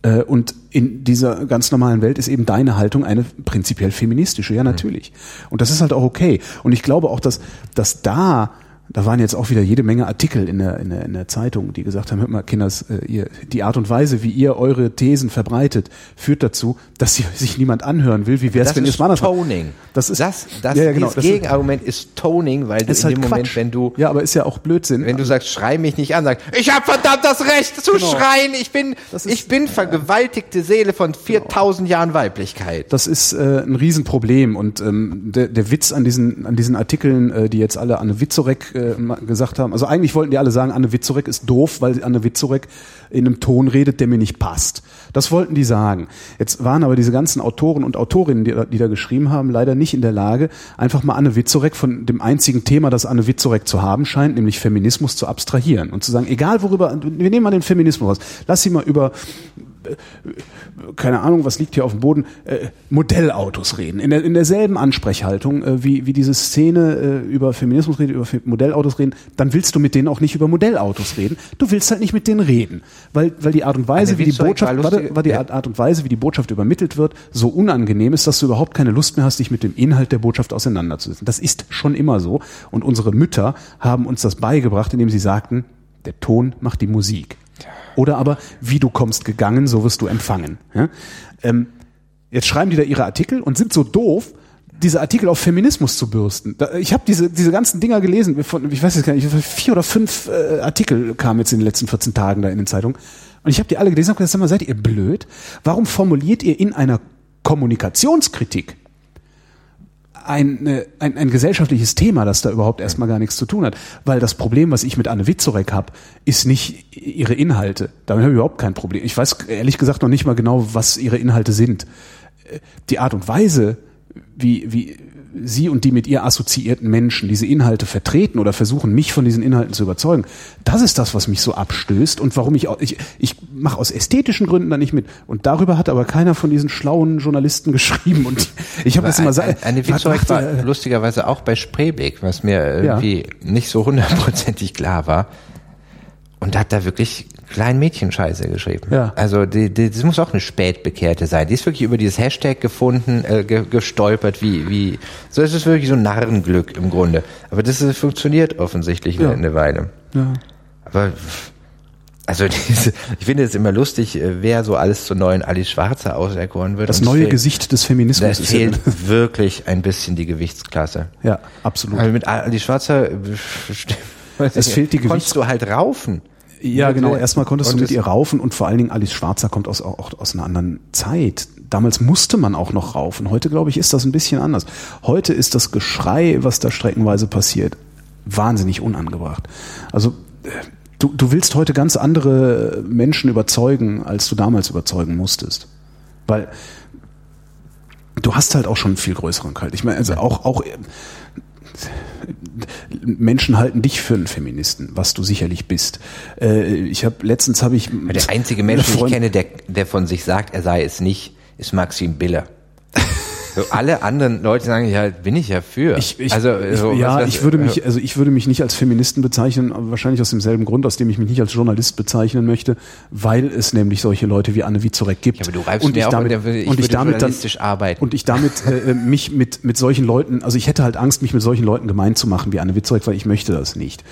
Speaker 1: Äh, Und in dieser ganz normalen Welt ist eben deine Haltung eine prinzipiell feministische, ja natürlich. Und das ist halt auch okay. Und ich glaube auch, dass, dass da, da waren jetzt auch wieder jede Menge Artikel in der, in der, in der Zeitung, die gesagt haben, hört mal, Kinders, äh, ihr, die Art und Weise, wie ihr eure Thesen verbreitet, führt dazu, dass sie- sich niemand anhören will. Wie wäre es, wenn ihr
Speaker 2: ist
Speaker 1: es mal anders?
Speaker 2: Toning.
Speaker 1: Das ist,
Speaker 2: das, das,
Speaker 1: ja, ja, genau, das ist-
Speaker 2: Gegenargument ist Toning, weil du
Speaker 1: ist
Speaker 2: in
Speaker 1: halt
Speaker 2: dem Moment,
Speaker 1: Quatsch.
Speaker 2: wenn du
Speaker 1: ja, aber ist ja auch Blödsinn.
Speaker 2: wenn du sagst, schrei mich nicht an, sag, ich habe verdammt das Recht zu
Speaker 1: Genau.
Speaker 2: schreien, ich bin,
Speaker 1: Das ist-
Speaker 2: ich bin vergewaltigte Seele von 4000 Jahren Weiblichkeit.
Speaker 1: Das ist äh, ein Riesenproblem und ähm, der, der Witz an diesen an diesen Artikeln, äh, die jetzt alle Anne Witzorek äh, gesagt haben, also eigentlich wollten die alle sagen, Anne Witzorek ist doof, weil Anne Witzorek in einem Ton redet, der mir nicht passt. Das wollten die sagen. Jetzt waren aber diese ganzen Autoren und Autorinnen, die, die da geschrieben haben, leider nicht in der Lage, einfach mal Anne Witzorek von dem einzigen Thema, das Anne Witzorek zu haben scheint, nämlich Feminismus, zu abstrahieren und zu sagen, egal worüber, wir nehmen mal den Feminismus raus, lass sie mal über keine Ahnung, was liegt hier auf dem Boden, äh, Modellautos reden. In, der, in derselben Ansprechhaltung, äh, wie, wie diese Szene äh, über Feminismus redet, über Modellautos reden, dann willst du mit denen auch nicht über Modellautos reden. Du willst halt nicht mit denen reden. Weil, weil die Art und Weise, wie die
Speaker 2: war
Speaker 1: Botschaft, warte, weil die. Art, Art und Weise, wie die Botschaft übermittelt wird, so unangenehm ist, dass du überhaupt keine Lust mehr hast, dich mit dem Inhalt der Botschaft auseinanderzusetzen. Das ist schon immer so. Und unsere Mütter haben uns das beigebracht, indem sie sagten, der Ton macht die Musik. Oder aber, wie du kommst gegangen, so wirst du empfangen. Ja? Ähm, jetzt schreiben die da ihre Artikel und sind so doof, diese Artikel auf Feminismus zu bürsten. Ich habe diese, diese ganzen Dinger gelesen, von, ich weiß jetzt gar nicht, vier oder fünf äh, Artikel kamen jetzt in den letzten 14 Tagen da in den Zeitungen. Und ich habe die alle gelesen und gesagt, sag mal, seid ihr blöd? Warum formuliert ihr in einer Kommunikationskritik ein, äh, ein, ein gesellschaftliches Thema, das da überhaupt erstmal gar nichts zu tun hat. Weil das Problem, was ich mit Anne Witzorek habe, ist nicht ihre Inhalte. Damit habe ich überhaupt kein Problem. Ich weiß ehrlich gesagt noch nicht mal genau, was ihre Inhalte sind. Äh, Die Art und Weise, wie, wie sie und die mit ihr assoziierten Menschen diese Inhalte vertreten oder versuchen, mich von diesen Inhalten zu überzeugen, das ist das, was mich so abstößt und warum ich auch, ich, ich mache aus ästhetischen Gründen da nicht mit. Und darüber hat aber keiner von diesen schlauen Journalisten geschrieben. Und ich habe das immer
Speaker 2: Eine,
Speaker 1: gesagt.
Speaker 2: eine Witzorek war lustigerweise auch bei Spreebeck, was mir irgendwie nicht so hundertprozentig klar war. Und hat da wirklich kleinen Mädchenscheiße geschrieben.
Speaker 1: Ja.
Speaker 2: Also die, die, das muss auch eine Spätbekehrte sein. Die ist wirklich über dieses Hashtag gefunden, äh, ge, gestolpert, wie, wie, so es ist wirklich so ein Narrenglück im Grunde. Aber das ist, funktioniert offensichtlich
Speaker 1: Ja.
Speaker 2: eine, Weile.
Speaker 1: Ja.
Speaker 2: Aber also diese, ich finde es immer lustig, äh, wer so alles zur neuen Alice Schwarzer auserkoren wird.
Speaker 1: Das
Speaker 2: es
Speaker 1: neue
Speaker 2: fehlt-
Speaker 1: Gesicht des
Speaker 2: Da
Speaker 1: Feminismus ja,
Speaker 2: fehlt wirklich ein bisschen die Gewichtsklasse.
Speaker 1: ja absolut.
Speaker 2: Also mit Ali Schwarzer
Speaker 1: Es fehlt die
Speaker 2: konntest
Speaker 1: Gewichts-
Speaker 2: du halt raufen.
Speaker 1: Ja, genau. Erstmal konntest du mit ihr raufen und vor allen Dingen Alice Schwarzer kommt aus, auch aus einer anderen Zeit. Damals musste man auch noch raufen. Heute, glaube ich, ist das ein bisschen anders. Heute ist das Geschrei, was da streckenweise passiert, wahnsinnig unangebracht. Also äh, du, du willst heute ganz andere Menschen überzeugen, als du damals überzeugen musstest. Weil du hast halt auch schon einen viel größeren Kalt. Ich meine, also auch, auch äh, Menschen halten dich für einen Feministen, was du sicherlich bist. Äh, ich habe letztens habe ich
Speaker 2: Der einzige Mensch, den ich kenne, der, der von sich sagt, er sei es nicht, ist Maxim Biller. So, alle anderen Leute sagen, ja, bin ich ja für.
Speaker 1: Ich, ich,
Speaker 2: also,
Speaker 1: ich,
Speaker 2: so,
Speaker 1: ja,
Speaker 2: was- was-
Speaker 1: ich würde mich, also ich würde mich nicht als Feministen bezeichnen, aber wahrscheinlich aus demselben Grund, aus dem ich mich nicht als Journalist bezeichnen möchte, weil es nämlich solche Leute wie Anne Witzorek gibt.
Speaker 2: Ja, aber du reibst
Speaker 1: und
Speaker 2: mir
Speaker 1: ich
Speaker 2: auch
Speaker 1: damit,
Speaker 2: mit der- ich
Speaker 1: und ich damit dann,
Speaker 2: arbeiten.
Speaker 1: und ich damit äh, mich mit mit solchen Leuten, also ich hätte halt Angst, mich mit solchen Leuten gemein zu machen wie Anne Witzorek, weil ich möchte das nicht.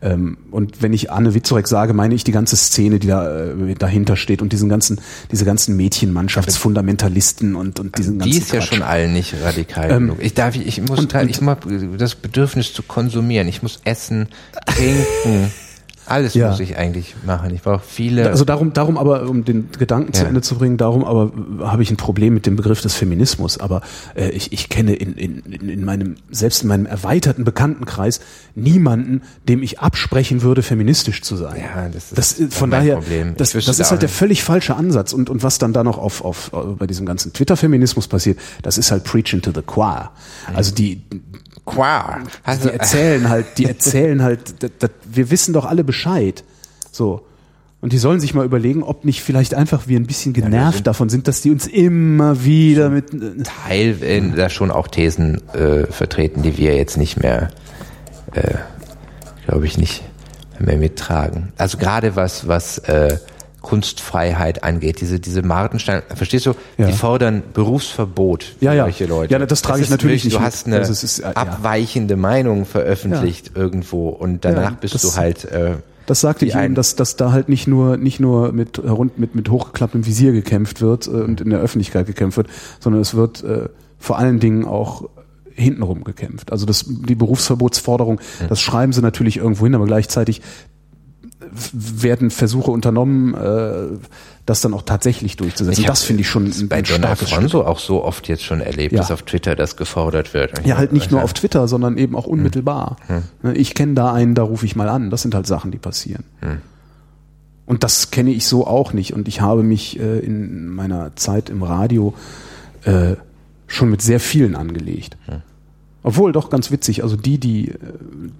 Speaker 1: Ähm, und wenn ich Anne Witzorek sage, meine ich die ganze Szene, die da äh, dahinter steht und diesen ganzen diese ganzen Mädchenmannschaftsfundamentalisten und und diesen ganzen
Speaker 2: die ist ja
Speaker 1: Quatsch.
Speaker 2: schon allen nicht radikal
Speaker 1: Ähm,
Speaker 2: genug. Ich darf, ich muss,
Speaker 1: und-
Speaker 2: halt- ich mag das Bedürfnis zu konsumieren. Ich muss essen, trinken. Alles
Speaker 1: Ja.
Speaker 2: muss ich eigentlich machen. Ich brauche viele.
Speaker 1: Also darum, darum aber, um den Gedanken zu
Speaker 2: Ja.
Speaker 1: Ende zu bringen, darum aber äh, habe ich ein Problem mit dem Begriff des Feminismus. Aber äh, ich, ich kenne in, in, in in meinem, selbst in meinem erweiterten Bekanntenkreis niemanden, dem ich absprechen würde, feministisch zu sein.
Speaker 2: Ja, das ist
Speaker 1: das, äh, von daher,
Speaker 2: Problem.
Speaker 1: Das, das
Speaker 2: da
Speaker 1: ist halt der völlig falsche Ansatz. Und, und was dann da noch auf, auf, auf bei diesem ganzen Twitter-Feminismus passiert, das ist halt Preaching to the Choir. Also die,
Speaker 2: Qua. Hast
Speaker 1: die erzählen halt, die erzählen halt, das, das, wir wissen doch alle Bescheid. So. Und die sollen sich mal überlegen, ob nicht vielleicht einfach wir ein bisschen genervt ja, davon sind, dass die uns immer wieder mit
Speaker 2: äh, Teil in da schon auch Thesen äh, vertreten, die wir jetzt nicht mehr, äh, glaube ich, nicht mehr mittragen. Also gerade was was äh, Kunstfreiheit angeht, diese diese Martenstein, verstehst du?
Speaker 1: Ja.
Speaker 2: Die fordern Berufsverbot für
Speaker 1: ja, ja.
Speaker 2: solche Leute.
Speaker 1: Ja, das trage ich natürlich
Speaker 2: wirklich,
Speaker 1: nicht.
Speaker 2: Du hast eine
Speaker 1: Also ist, äh, ja.
Speaker 2: abweichende Meinung veröffentlicht irgendwo und danach bist
Speaker 1: das-
Speaker 2: du halt äh,
Speaker 1: Das sagte ich eben, dass, dass da halt nicht nur nicht nur mit äh, rund mit mit hochgeklapptem Visier gekämpft wird äh, und in der Öffentlichkeit gekämpft wird, sondern es wird äh, vor allen Dingen auch hintenrum gekämpft. Also das die Berufsverbotsforderung, das schreiben sie natürlich irgendwo hin, aber gleichzeitig werden Versuche unternommen, äh, das dann auch tatsächlich durchzusetzen. Das finde ich schon ein,
Speaker 2: bei Donald
Speaker 1: starkes.
Speaker 2: Alfonso auch so oft jetzt schon erlebt,
Speaker 1: Ja.
Speaker 2: dass auf Twitter das gefordert wird.
Speaker 1: Ja, halt nicht nur auf Twitter, sondern eben auch unmittelbar. Ne, Ich kenne da einen, da rufe ich mal an. Das sind halt Sachen, die passieren. Und das kenne ich so auch nicht. Und ich habe mich äh, in meiner Zeit im Radio äh, schon mit sehr vielen angelegt. Obwohl, doch ganz witzig. Also die, die äh,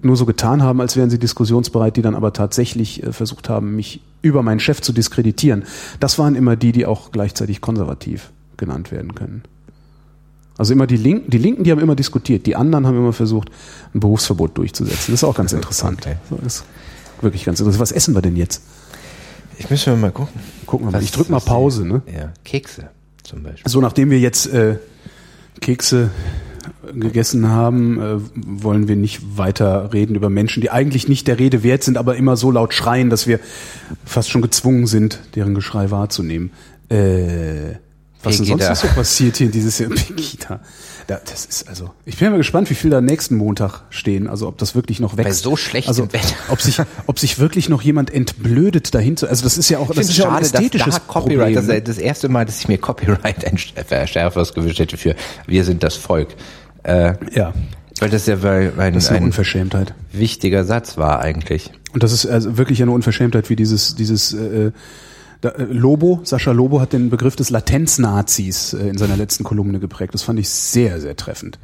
Speaker 1: nur so getan haben, als wären sie diskussionsbereit, die dann aber tatsächlich äh, versucht haben, mich über meinen Chef zu diskreditieren, das waren immer die, die auch gleichzeitig konservativ genannt werden können. Also immer die Linken, die Linken, die haben immer diskutiert, die anderen haben immer versucht, ein Berufsverbot durchzusetzen. Das ist auch ganz interessant.
Speaker 2: Okay.
Speaker 1: So ist wirklich ganz interessant. Was essen wir denn jetzt?
Speaker 2: Ich wir mal gucken.
Speaker 1: Gucken wir mal.
Speaker 2: Was-
Speaker 1: Ich drück mal Pause, ne?
Speaker 2: Ja, Kekse zum Beispiel.
Speaker 1: So, nachdem wir jetzt äh, Kekse gegessen haben, äh, wollen wir nicht weiter reden über Menschen, die eigentlich nicht der Rede wert sind, aber immer so laut schreien, dass wir fast schon gezwungen sind, deren Geschrei wahrzunehmen. Äh, was denn sonst so passiert hier dieses Jahr? Pegida. Da, das ist also. Ich bin mal gespannt, wie viel da nächsten Montag stehen. Also ob das wirklich noch wächst.
Speaker 2: so schlechtem
Speaker 1: also,
Speaker 2: Wetter.
Speaker 1: ob sich, ob sich wirklich noch jemand entblödet dahin zu. Also das ist ja auch, das ist
Speaker 2: finde
Speaker 1: ja auch ein
Speaker 2: schade, dass
Speaker 1: ästhetisches
Speaker 2: da Copyright,
Speaker 1: Problem.
Speaker 2: das, ist das erste Mal, dass ich mir Copyright verschärfers gewünscht hätte für Wir sind das Volk. Äh,
Speaker 1: ja,
Speaker 2: weil das ja weil, weil
Speaker 1: das ist eine
Speaker 2: ein
Speaker 1: Unverschämtheit.
Speaker 2: wichtiger Satz war eigentlich.
Speaker 1: Und das ist also wirklich eine Unverschämtheit, wie dieses, dieses äh, da, äh, Lobo, Sascha Lobo hat den Begriff des Latenznazis äh, in seiner letzten Kolumne geprägt. Das fand ich sehr, sehr treffend.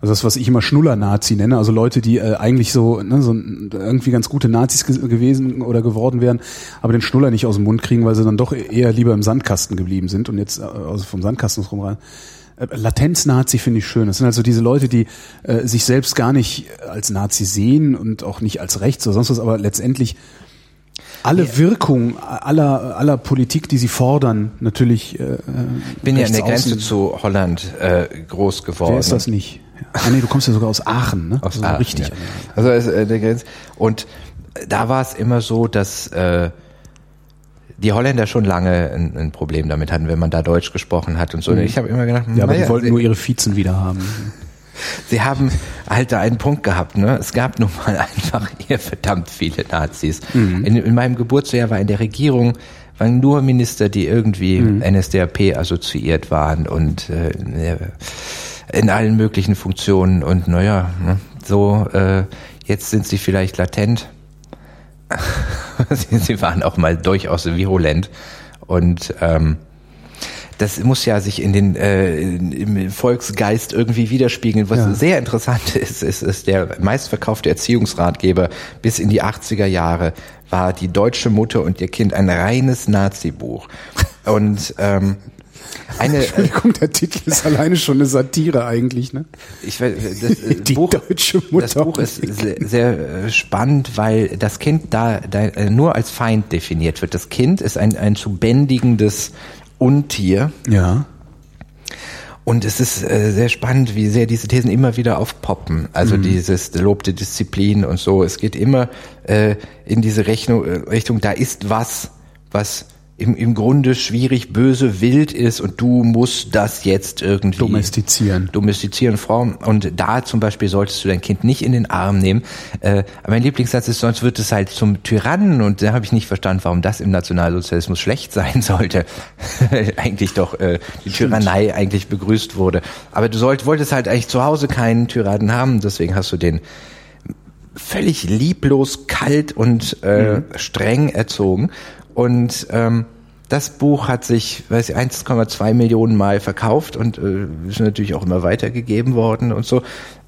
Speaker 1: Also das, was ich immer Schnuller-Nazi nenne, also Leute, die äh, eigentlich so, ne, so irgendwie ganz gute Nazis ge gewesen oder geworden wären, aber den Schnuller nicht aus dem Mund kriegen, weil sie dann doch eher lieber im Sandkasten geblieben sind und jetzt äh, also vom Sandkasten rumrein. Äh, Latenz-Nazi finde ich schön. Das sind also diese Leute, die äh, sich selbst gar nicht als Nazi sehen und auch nicht als rechts oder sonst was, aber letztendlich alle Wirkung aller, aller Politik, die sie fordern, natürlich. Äh,
Speaker 2: Ich bin ja an der Grenze zu Holland äh, groß geworden.
Speaker 1: Wer ist das nicht? Ah nee, du kommst ja sogar aus Aachen, ne?
Speaker 2: Aus
Speaker 1: also
Speaker 2: Aachen,
Speaker 1: richtig.
Speaker 2: Ja. Also ist, äh, der Grenze. Und da war es immer so, dass äh, die Holländer schon lange ein, ein Problem damit hatten, wenn man da Deutsch gesprochen hat und so. Ich habe immer gedacht,
Speaker 1: Mhm. Ja, aber
Speaker 2: naja,
Speaker 1: die wollten nur ihre Vizen wieder haben.
Speaker 2: sie haben halt da einen Punkt gehabt. Ne? Es gab nun mal einfach hier verdammt viele Nazis.
Speaker 1: Mhm.
Speaker 2: In, in meinem Geburtsjahr war in der Regierung waren nur Minister, die irgendwie
Speaker 1: Mhm.
Speaker 2: NSDAP assoziiert waren und äh, in allen möglichen Funktionen. Und naja, ne, so äh, jetzt sind sie vielleicht latent. sie, sie waren auch mal durchaus virulent. Und ähm, das muss ja sich in den äh, im Volksgeist irgendwie widerspiegeln. Was
Speaker 1: Ja.
Speaker 2: sehr interessant ist, ist, ist der meistverkaufte Erziehungsratgeber bis in die 80er Jahre war die deutsche Mutter und ihr Kind ein reines Nazi-Buch. Und ähm, eine, äh,
Speaker 1: Entschuldigung, der Titel ist alleine schon eine Satire eigentlich, ne?
Speaker 2: ich weiß, das äh,
Speaker 1: Die
Speaker 2: Buch,
Speaker 1: deutsche Mutter
Speaker 2: das Buch ist sehr, sehr äh, spannend, weil das Kind da, da äh, nur als Feind definiert wird. Das Kind ist ein, ein zu bändigendes Untier.
Speaker 1: Ja.
Speaker 2: Und es ist äh, sehr spannend, wie sehr diese Thesen immer wieder aufpoppen. Also dieses gelobte Disziplin und so. Es geht immer äh, in diese Rechnung, äh, Richtung, da ist was, was im, im Grunde schwierig, böse, wild ist und du musst das jetzt irgendwie
Speaker 1: Domestizieren.
Speaker 2: domestizieren Form. Und da zum Beispiel solltest du dein Kind nicht in den Arm nehmen. Äh, mein Lieblingssatz ist, sonst wird es halt zum Tyrannen. Und da habe ich nicht verstanden, warum das im Nationalsozialismus schlecht sein sollte. eigentlich doch äh, die Tyrannei eigentlich begrüßt wurde. Aber du sollt, wolltest halt eigentlich zu Hause keinen Tyrannen haben. Deswegen hast du den völlig lieblos, kalt und äh, streng erzogen. Und ähm, das Buch hat sich, weiß ich, 1,2 Millionen Mal verkauft und äh, ist natürlich auch immer weitergegeben worden und so.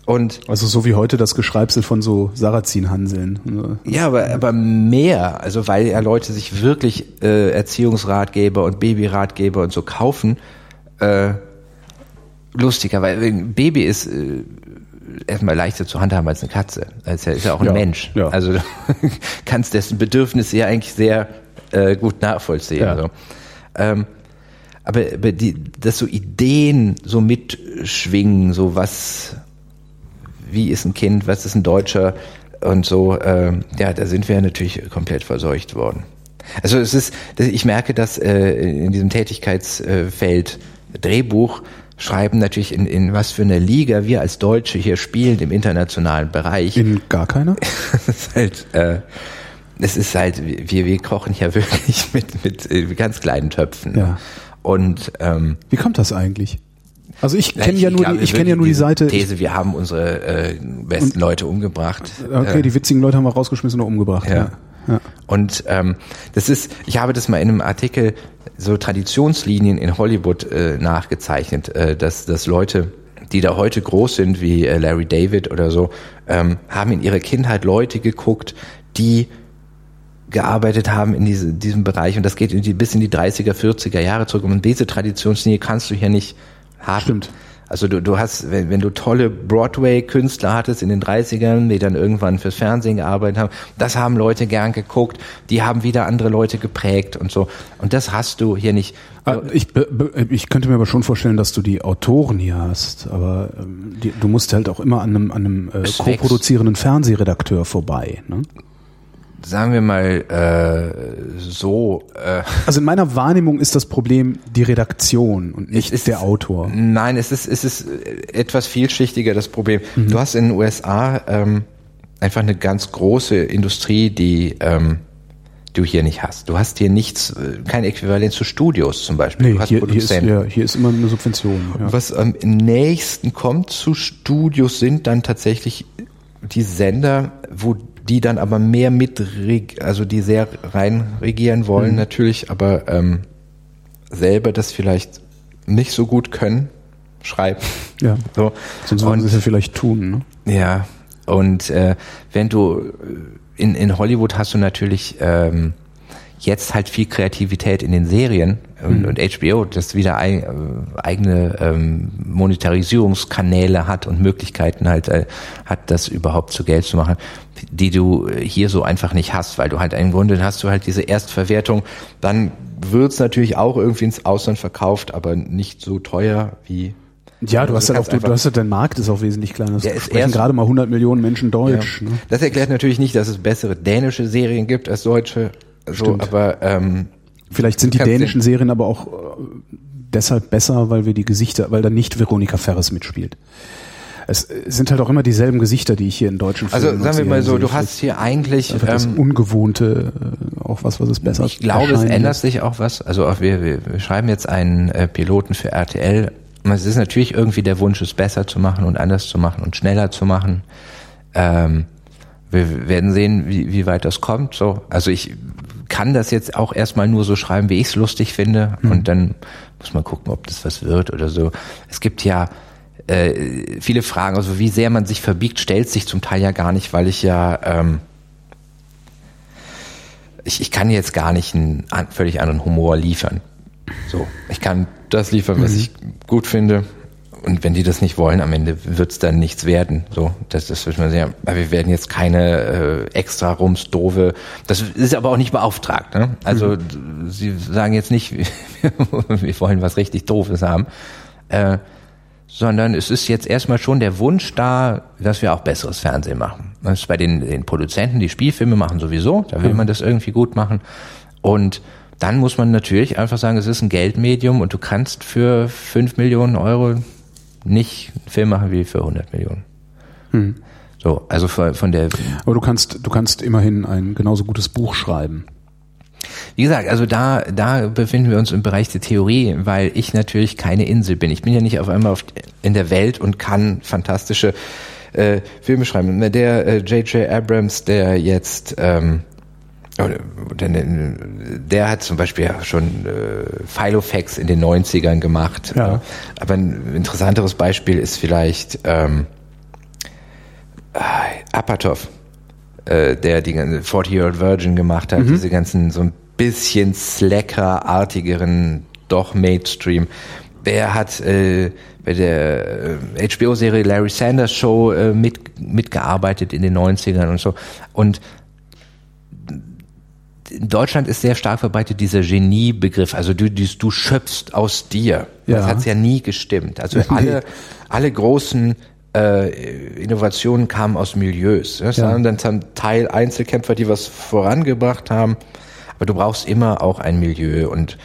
Speaker 2: Und
Speaker 1: Also so wie heute das Geschreibsel von so Sarrazin-Hanseln.
Speaker 2: ja, aber, aber mehr, also weil ja Leute sich wirklich äh, Erziehungsratgeber und Babyratgeber und so kaufen, äh, lustiger, weil ein Baby ist äh, erstmal leichter zu handhaben als eine Katze. Ja, ist ja auch ein
Speaker 1: Ja,
Speaker 2: Mensch.
Speaker 1: ja.
Speaker 2: Also du kannst dessen Bedürfnisse ja eigentlich sehr äh, gut nachvollziehen.
Speaker 1: Ja.
Speaker 2: So. Ähm, aber, aber die, dass so Ideen so mitschwingen, so was, wie ist ein Kind, was ist ein Deutscher und so, ähm, ja, da sind wir natürlich komplett verseucht worden. Also es ist, ich merke, dass äh, in diesem Tätigkeitsfeld Drehbuch schreiben natürlich in, in was für eine Liga wir als Deutsche hier spielen im internationalen Bereich.
Speaker 1: In gar keiner?
Speaker 2: Es ist halt, äh, es ist halt, wir, wir kochen ja wirklich mit, mit äh, ganz kleinen Töpfen.
Speaker 1: Ja.
Speaker 2: Und ähm,
Speaker 1: Wie kommt das eigentlich? Also ich kenne
Speaker 2: ich
Speaker 1: ja nur, die, ich kenne ja nur die Seite.
Speaker 2: These, wir haben unsere äh, besten Leute umgebracht.
Speaker 1: okay,
Speaker 2: Äh,
Speaker 1: die witzigen Leute haben wir rausgeschmissen oder umgebracht.
Speaker 2: Ja.
Speaker 1: Ja. ja.
Speaker 2: Und ähm, das ist, ich habe das mal in einem Artikel so Traditionslinien in Hollywood äh, nachgezeichnet, äh, dass, dass Leute, die da heute groß sind, wie äh, Larry David oder so, ähm, haben in ihrer Kindheit Leute geguckt, die gearbeitet haben in diese, diesem Bereich und das geht in die, bis in die 30er, 40er Jahre zurück und diese Traditionslinie kannst du hier nicht haben.
Speaker 1: Stimmt.
Speaker 2: Also du, du hast, wenn, wenn du tolle Broadway-Künstler hattest in den 30ern, die dann irgendwann fürs Fernsehen gearbeitet haben, das haben Leute gern geguckt, die haben wieder andere Leute geprägt und so. Und das hast du hier nicht.
Speaker 1: Ah, Ich, ich könnte mir aber schon vorstellen, dass du die Autoren hier hast, aber ähm, die, du musst halt auch immer an einem, an einem äh, co-produzierenden Fernsehredakteur vorbei. Ne?
Speaker 2: Sagen wir mal äh, so. Äh,
Speaker 1: Also in meiner Wahrnehmung ist das Problem die Redaktion und nicht
Speaker 2: ist-
Speaker 1: der Autor.
Speaker 2: Nein, es ist, es ist etwas vielschichtiger, das Problem. Du hast in den USA ähm, einfach eine ganz große Industrie, die ähm, du hier nicht hast. Du hast hier nichts, äh, kein Äquivalent zu Studios zum Beispiel.
Speaker 1: Nee,
Speaker 2: du hast
Speaker 1: hier, hier, ist,
Speaker 2: Produzenten.
Speaker 1: ja, hier ist immer eine Subvention. Ja.
Speaker 2: Was am nächsten kommt zu Studios sind dann tatsächlich die Sender, wo die dann aber mehr mit, also die sehr rein regieren wollen natürlich, aber ähm, selber das vielleicht nicht so gut können, schreiben.
Speaker 1: Ja.
Speaker 2: So.
Speaker 1: Sonst würden
Speaker 2: Und-
Speaker 1: sie es ja vielleicht tun. Ne?
Speaker 2: ja, und äh, wenn du äh, in, in Hollywood hast du natürlich ähm, jetzt halt viel Kreativität in den Serien und, und HBO, das wieder äh, eigene ähm, Monetarisierungskanäle hat und Möglichkeiten halt äh, hat, das überhaupt zu Geld zu machen, die du hier so einfach nicht hast, weil du halt im Grunde hast du halt diese Erstverwertung, dann wird's natürlich auch irgendwie ins Ausland verkauft, aber nicht so teuer wie
Speaker 1: Ja, du
Speaker 2: Also
Speaker 1: hast halt auch, du, du hast halt, dein Markt ist auch wesentlich kleiner. Es
Speaker 2: ist
Speaker 1: sprechen gerade mal 100 Millionen Menschen Deutsch.
Speaker 2: Ja.
Speaker 1: Ne?
Speaker 2: Das erklärt natürlich nicht, dass es bessere dänische Serien gibt als deutsche. So,
Speaker 1: Stimmt.
Speaker 2: aber ähm,
Speaker 1: Vielleicht sind die dänischen Serien aber auch äh, deshalb besser, weil wir die Gesichter, weil da nicht Veronika Ferres mitspielt. Es sind halt auch immer dieselben Gesichter, die ich hier in deutschen
Speaker 2: also
Speaker 1: Filmen und
Speaker 2: sagen wir mal so, du hast hier eigentlich,
Speaker 1: das
Speaker 2: ähm,
Speaker 1: Ungewohnte, äh, auch was, was es besser
Speaker 2: ich glaube, es ändert sich auch was. Also auch wir, wir, wir schreiben jetzt einen äh, Piloten für RTL. Es ist natürlich irgendwie der Wunsch, es besser zu machen und anders zu machen und schneller zu machen. Ähm, wir werden sehen, wie, wie weit das kommt. So, also ich kann das jetzt auch erstmal nur so schreiben, wie ich es lustig finde, und dann muss man gucken, ob das was wird oder so. Es gibt ja äh, viele Fragen, also wie sehr man sich verbiegt, stellt sich zum Teil ja gar nicht, weil ich ja ähm, ich, ich kann jetzt gar nicht einen völlig anderen Humor liefern. So, ich kann das liefern, was ich gut finde. Und wenn die das nicht wollen, am Ende wird's dann nichts werden. So, das, das wird man sehen. Aber wir werden jetzt keine äh, extra rums doofe. Das ist aber auch nicht beauftragt. Ne? Also d- sie sagen jetzt nicht, wir wollen was richtig Doofes haben, äh, sondern es ist jetzt erstmal schon der Wunsch da, dass wir auch besseres Fernsehen machen. Das ist bei den, den Produzenten, die Spielfilme machen sowieso. Da will man das irgendwie gut machen. Und dann muss man natürlich einfach sagen, es ist ein Geldmedium und du kannst für 5 Millionen Euro nicht einen Film machen wie für 100 Millionen. So, also von von der,
Speaker 1: Aber du kannst, du kannst immerhin ein genauso gutes Buch schreiben.
Speaker 2: wie gesagt, also da, da befinden wir uns im Bereich der Theorie, weil ich natürlich keine Insel bin. Ich bin ja nicht auf einmal auf, in der Welt und kann fantastische äh, Filme schreiben. Der äh, J.J. Abrams, der jetzt ähm, der hat zum Beispiel ja schon äh, Filofax in den 90ern gemacht.
Speaker 1: Ja.
Speaker 2: Äh, Aber ein interessanteres Beispiel ist vielleicht ähm, Apatow, äh, der die ganze 40-Year-Old Virgin gemacht hat, diese ganzen so ein bisschen slacker-artigeren, doch Mainstream. Der hat äh, bei der äh, HBO-Serie Larry Sanders Show äh, mit, mitgearbeitet in den 90ern und so. Und in Deutschland ist sehr stark verbreitet dieser Genie-Begriff. Also du, du, du schöpfst aus dir.
Speaker 1: Ja.
Speaker 2: Das hat ja nie gestimmt. Also alle, alle großen äh, Innovationen kamen aus Milieus. Das
Speaker 1: Ja.
Speaker 2: waren dann zum Teil Einzelkämpfer, die was vorangebracht haben. Aber du brauchst immer auch ein Milieu und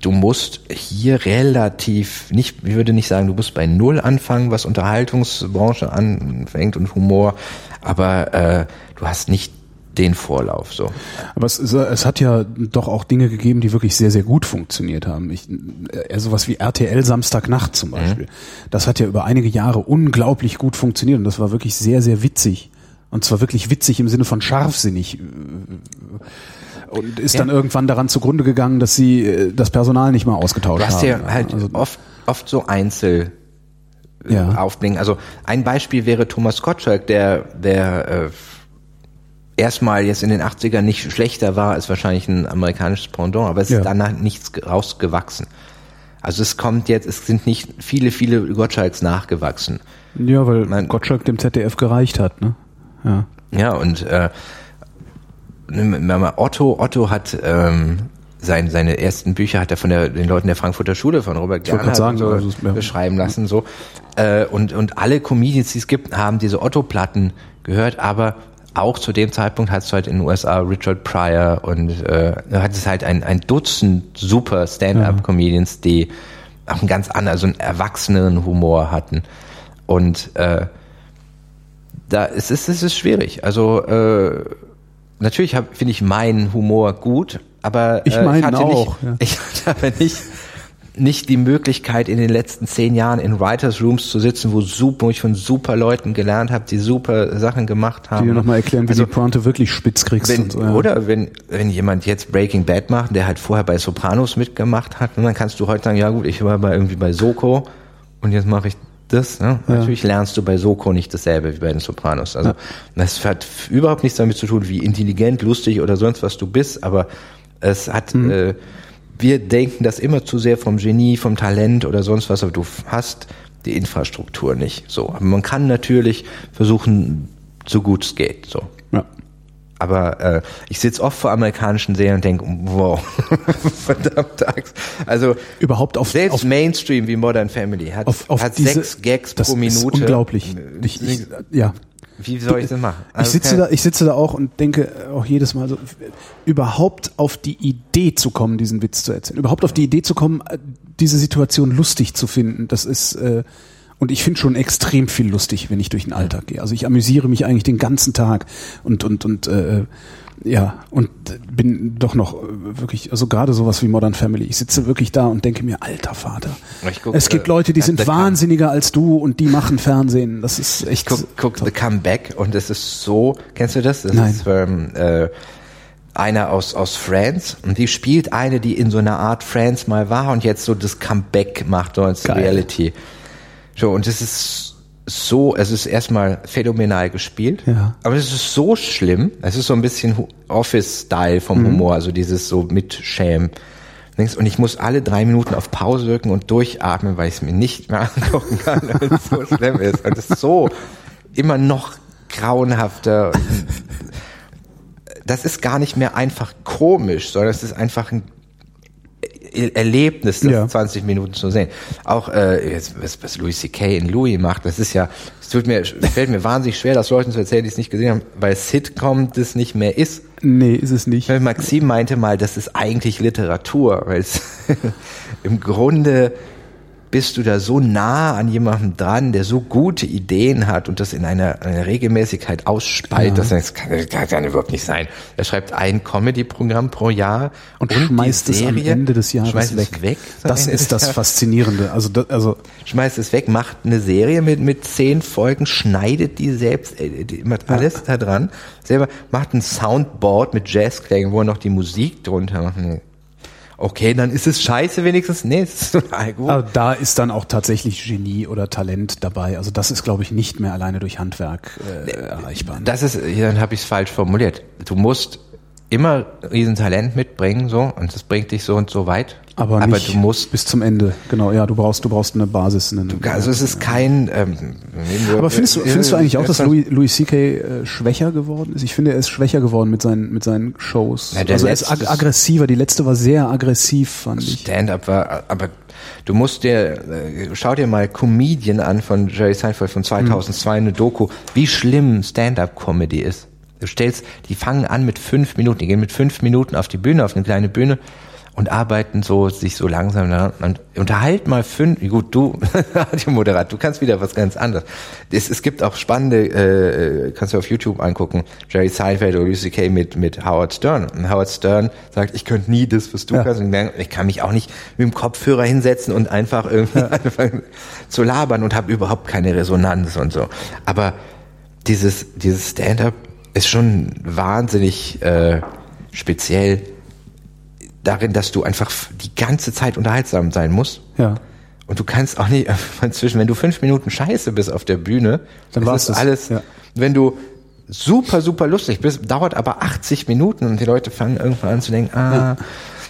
Speaker 2: du musst hier relativ, nicht, ich würde nicht sagen, du musst bei Null anfangen, was Unterhaltungsbranche anfängt und Humor, aber äh, du hast nicht den Vorlauf so.
Speaker 1: Aber es, ist- es hat ja doch auch Dinge gegeben, die wirklich sehr, sehr gut funktioniert haben. Ich, äh, sowas wie RTL Samstagnacht zum Beispiel. Das hat ja über einige Jahre unglaublich gut funktioniert und das war wirklich sehr, sehr witzig. Und zwar wirklich witzig im Sinne von scharfsinnig. Und ist
Speaker 2: Ja.
Speaker 1: dann irgendwann daran zugrunde gegangen, dass sie äh, das Personal nicht mal ausgetauscht
Speaker 2: Du hast
Speaker 1: haben.
Speaker 2: ja halt
Speaker 1: Also,
Speaker 2: oft, oft so Einzel
Speaker 1: Ja.
Speaker 2: aufbringen. Also ein Beispiel wäre Thomas Gottschalk, der, der äh, erstmal jetzt in den 80ern nicht schlechter war als wahrscheinlich ein amerikanisches Pendant, aber es
Speaker 1: Ja.
Speaker 2: ist danach nichts ge- rausgewachsen. Also es kommt jetzt, es sind nicht viele, viele Gottschalks nachgewachsen.
Speaker 1: ja, weil
Speaker 2: Mein-
Speaker 1: Gottschalk dem ZDF gereicht hat, ne? Ja.
Speaker 2: Ja, und äh, Otto, Otto hat ähm, sein, seine ersten Bücher hat er von der, den Leuten der Frankfurter Schule von Robert
Speaker 1: gerade sagen,
Speaker 2: so
Speaker 1: also ja.
Speaker 2: beschreiben lassen. So. Äh, und, und alle Comedians, die es gibt, haben diese Otto-Platten gehört, aber auch zu dem Zeitpunkt hat es halt in den USA Richard Pryor und äh, hat es halt ein, ein Dutzend super Stand-up-Comedians, die auch einen ganz anderen, so einen erwachsenen Humor hatten. Und äh, da es ist es ist schwierig. Also äh, natürlich finde ich meinen Humor gut, aber
Speaker 1: Ich
Speaker 2: äh,
Speaker 1: meinen
Speaker 2: hatte
Speaker 1: auch,
Speaker 2: nicht,
Speaker 1: ja.
Speaker 2: ich hatte aber nicht nicht die Möglichkeit in den letzten zehn Jahren in Writers Rooms zu sitzen, wo super, wo ich von super Leuten gelernt habe, die super Sachen gemacht haben.
Speaker 1: Die dir nochmal erklären, wie
Speaker 2: Also,
Speaker 1: die Pointe wirklich spitz kriegst
Speaker 2: wenn,
Speaker 1: und so. Ja.
Speaker 2: Oder wenn, wenn jemand jetzt Breaking Bad macht, der halt vorher bei Sopranos mitgemacht hat, und dann kannst du heute sagen, ja gut, ich war bei irgendwie bei Soko und jetzt mache ich das. Ne?
Speaker 1: Ja.
Speaker 2: Natürlich lernst du bei Soko nicht dasselbe wie bei den Sopranos. Also das hat überhaupt nichts damit zu tun, wie intelligent, lustig oder sonst was du bist, aber es hat
Speaker 1: Mhm.
Speaker 2: äh, wir denken das immer zu sehr vom Genie, vom Talent oder sonst was, aber du hast die Infrastruktur nicht. So, aber man kann natürlich versuchen, so gut es geht. So.
Speaker 1: ja.
Speaker 2: Aber äh, ich sitze oft vor amerikanischen Serien und denke, wow, verdammte Axt. Also
Speaker 1: Überhaupt auf,
Speaker 2: selbst
Speaker 1: auf
Speaker 2: Mainstream wie Modern Family hat,
Speaker 1: auf, auf
Speaker 2: hat
Speaker 1: diese,
Speaker 2: sechs Gags pro Minute.
Speaker 1: Ist unglaublich. Ich, ich, ja.
Speaker 2: Wie soll ich das machen?
Speaker 1: Ich
Speaker 2: Also,
Speaker 1: sitze
Speaker 2: kein-
Speaker 1: da, ich sitze da auch und denke auch jedes Mal so, überhaupt auf die Idee zu kommen, diesen Witz zu erzählen, überhaupt auf die Idee zu kommen, äh, diese Situation lustig zu finden, das ist, äh, und ich finde schon extrem viel lustig, wenn ich durch den Alltag gehe. Also ich amüsiere mich eigentlich den ganzen Tag und, und, und, äh, ja, und bin doch noch äh, wirklich, also gerade sowas wie Modern Family. Ich sitze wirklich da und denke mir, alter Vater.
Speaker 2: Ich guck,
Speaker 1: es gibt
Speaker 2: äh,
Speaker 1: Leute, die sind
Speaker 2: Come.
Speaker 1: wahnsinniger als du und die machen Fernsehen. Das ist echt.
Speaker 2: guck, guck The Comeback und es ist so, kennst du das? Das
Speaker 1: Nein.
Speaker 2: ist ähm, äh, einer aus, aus Friends und die spielt eine, die in so einer Art Friends mal war und jetzt so das Comeback macht so als
Speaker 1: Geil.
Speaker 2: Reality. So, und es ist so, es ist erstmal phänomenal gespielt,
Speaker 1: Ja.
Speaker 2: aber es ist so schlimm, es ist so ein bisschen Office-Style
Speaker 1: Mhm.
Speaker 2: vom Humor, also dieses so mit. Denkst, Und ich muss alle drei Minuten auf Pause drücken und durchatmen, weil ich es mir nicht mehr angucken kann, weil es so schlimm ist. Und es ist so immer noch grauenhafter. Das ist gar nicht mehr einfach komisch, sondern es ist einfach ein Erlebnis, das
Speaker 1: Ja.
Speaker 2: 20 Minuten zu sehen. Auch äh, jetzt, was, was Louis C.K. in Louis macht, das ist ja, es tut mir, fällt mir wahnsinnig schwer, das Leuten zu erzählen, die es nicht gesehen haben, weil Sitcom das nicht mehr ist.
Speaker 1: Nee, ist es nicht.
Speaker 2: Weil Maxim meinte mal, das ist eigentlich Literatur, weil es im Grunde bist du da so nah an jemandem dran, der so gute Ideen hat und das in einer, einer Regelmäßigkeit ausspeit,
Speaker 1: Ja.
Speaker 2: dass das kann, das kann überhaupt nicht sein. Er schreibt ein Comedy-Programm pro Jahr
Speaker 1: Und,
Speaker 2: die
Speaker 1: schmeißt es am
Speaker 2: Serie
Speaker 1: Ende des Jahres
Speaker 2: schmeißt
Speaker 1: weg.
Speaker 2: Es weg
Speaker 1: Das
Speaker 2: Am
Speaker 1: ist das
Speaker 2: Jahres.
Speaker 1: Faszinierende. Also, das, also
Speaker 2: Schmeißt es weg, macht eine Serie mit, mit zehn Folgen, schneidet die selbst, äh, die, macht alles da dran, selber, macht ein Soundboard mit Jazzklängen, wo er noch die Musik drunter macht. Okay, dann ist es scheiße wenigstens. Nee, es ist total gut.
Speaker 1: Aber da ist dann auch tatsächlich Genie oder Talent dabei. Also das ist, glaube ich, nicht mehr alleine durch Handwerk äh, erreichbar.
Speaker 2: Das ist, dann habe ich es falsch formuliert. Du musst immer Riesentalent mitbringen, so, und das bringt dich so und so weit.
Speaker 1: Aber,
Speaker 2: aber
Speaker 1: nicht
Speaker 2: du musst,
Speaker 1: bis zum Ende. Genau, ja, du brauchst, du brauchst eine Basis. Eine,
Speaker 2: also es ist kein, ähm,
Speaker 1: aber findest du, findest du eigentlich auch, dass Louis, Louis C.K. Äh, schwächer geworden ist? Ich finde, er ist schwächer geworden mit seinen, mit seinen Shows.
Speaker 2: Ja,
Speaker 1: also er ist ag aggressiver. Die letzte war sehr aggressiv, fand ich.
Speaker 2: Stand-up war, aber du musst dir, äh, schau dir mal Comedian an von Jerry Seinfeld von 2002, eine Doku, wie schlimm Stand-up-Comedy ist. Du stellst, die fangen an mit fünf Minuten, die gehen mit fünf Minuten auf die Bühne, auf eine kleine Bühne und arbeiten so, sich so langsam daran. Und unterhalt mal fünf, gut, du, Radiomoderat, du kannst wieder was ganz anderes. Es, es gibt auch spannende, äh, kannst du auf YouTube angucken, Jerry Seinfeld oder Lucy Kay mit, mit Howard Stern. Und Howard Stern sagt, ich könnte nie das, was du
Speaker 1: Ja.
Speaker 2: kannst. Und ich kann mich auch nicht mit dem Kopfhörer hinsetzen und einfach irgendwie anfangen zu labern und habe überhaupt keine Resonanz und so. Aber dieses, dieses Stand-up ist schon wahnsinnig äh, speziell darin, dass du einfach die ganze Zeit unterhaltsam sein musst.
Speaker 1: Ja.
Speaker 2: Und du kannst auch nicht inzwischen, wenn du fünf Minuten scheiße bist auf der Bühne,
Speaker 1: Dann war's
Speaker 2: es alles.
Speaker 1: Ja.
Speaker 2: Wenn du super, super lustig bist, dauert aber 80 Minuten und die Leute fangen irgendwann an zu denken, ah,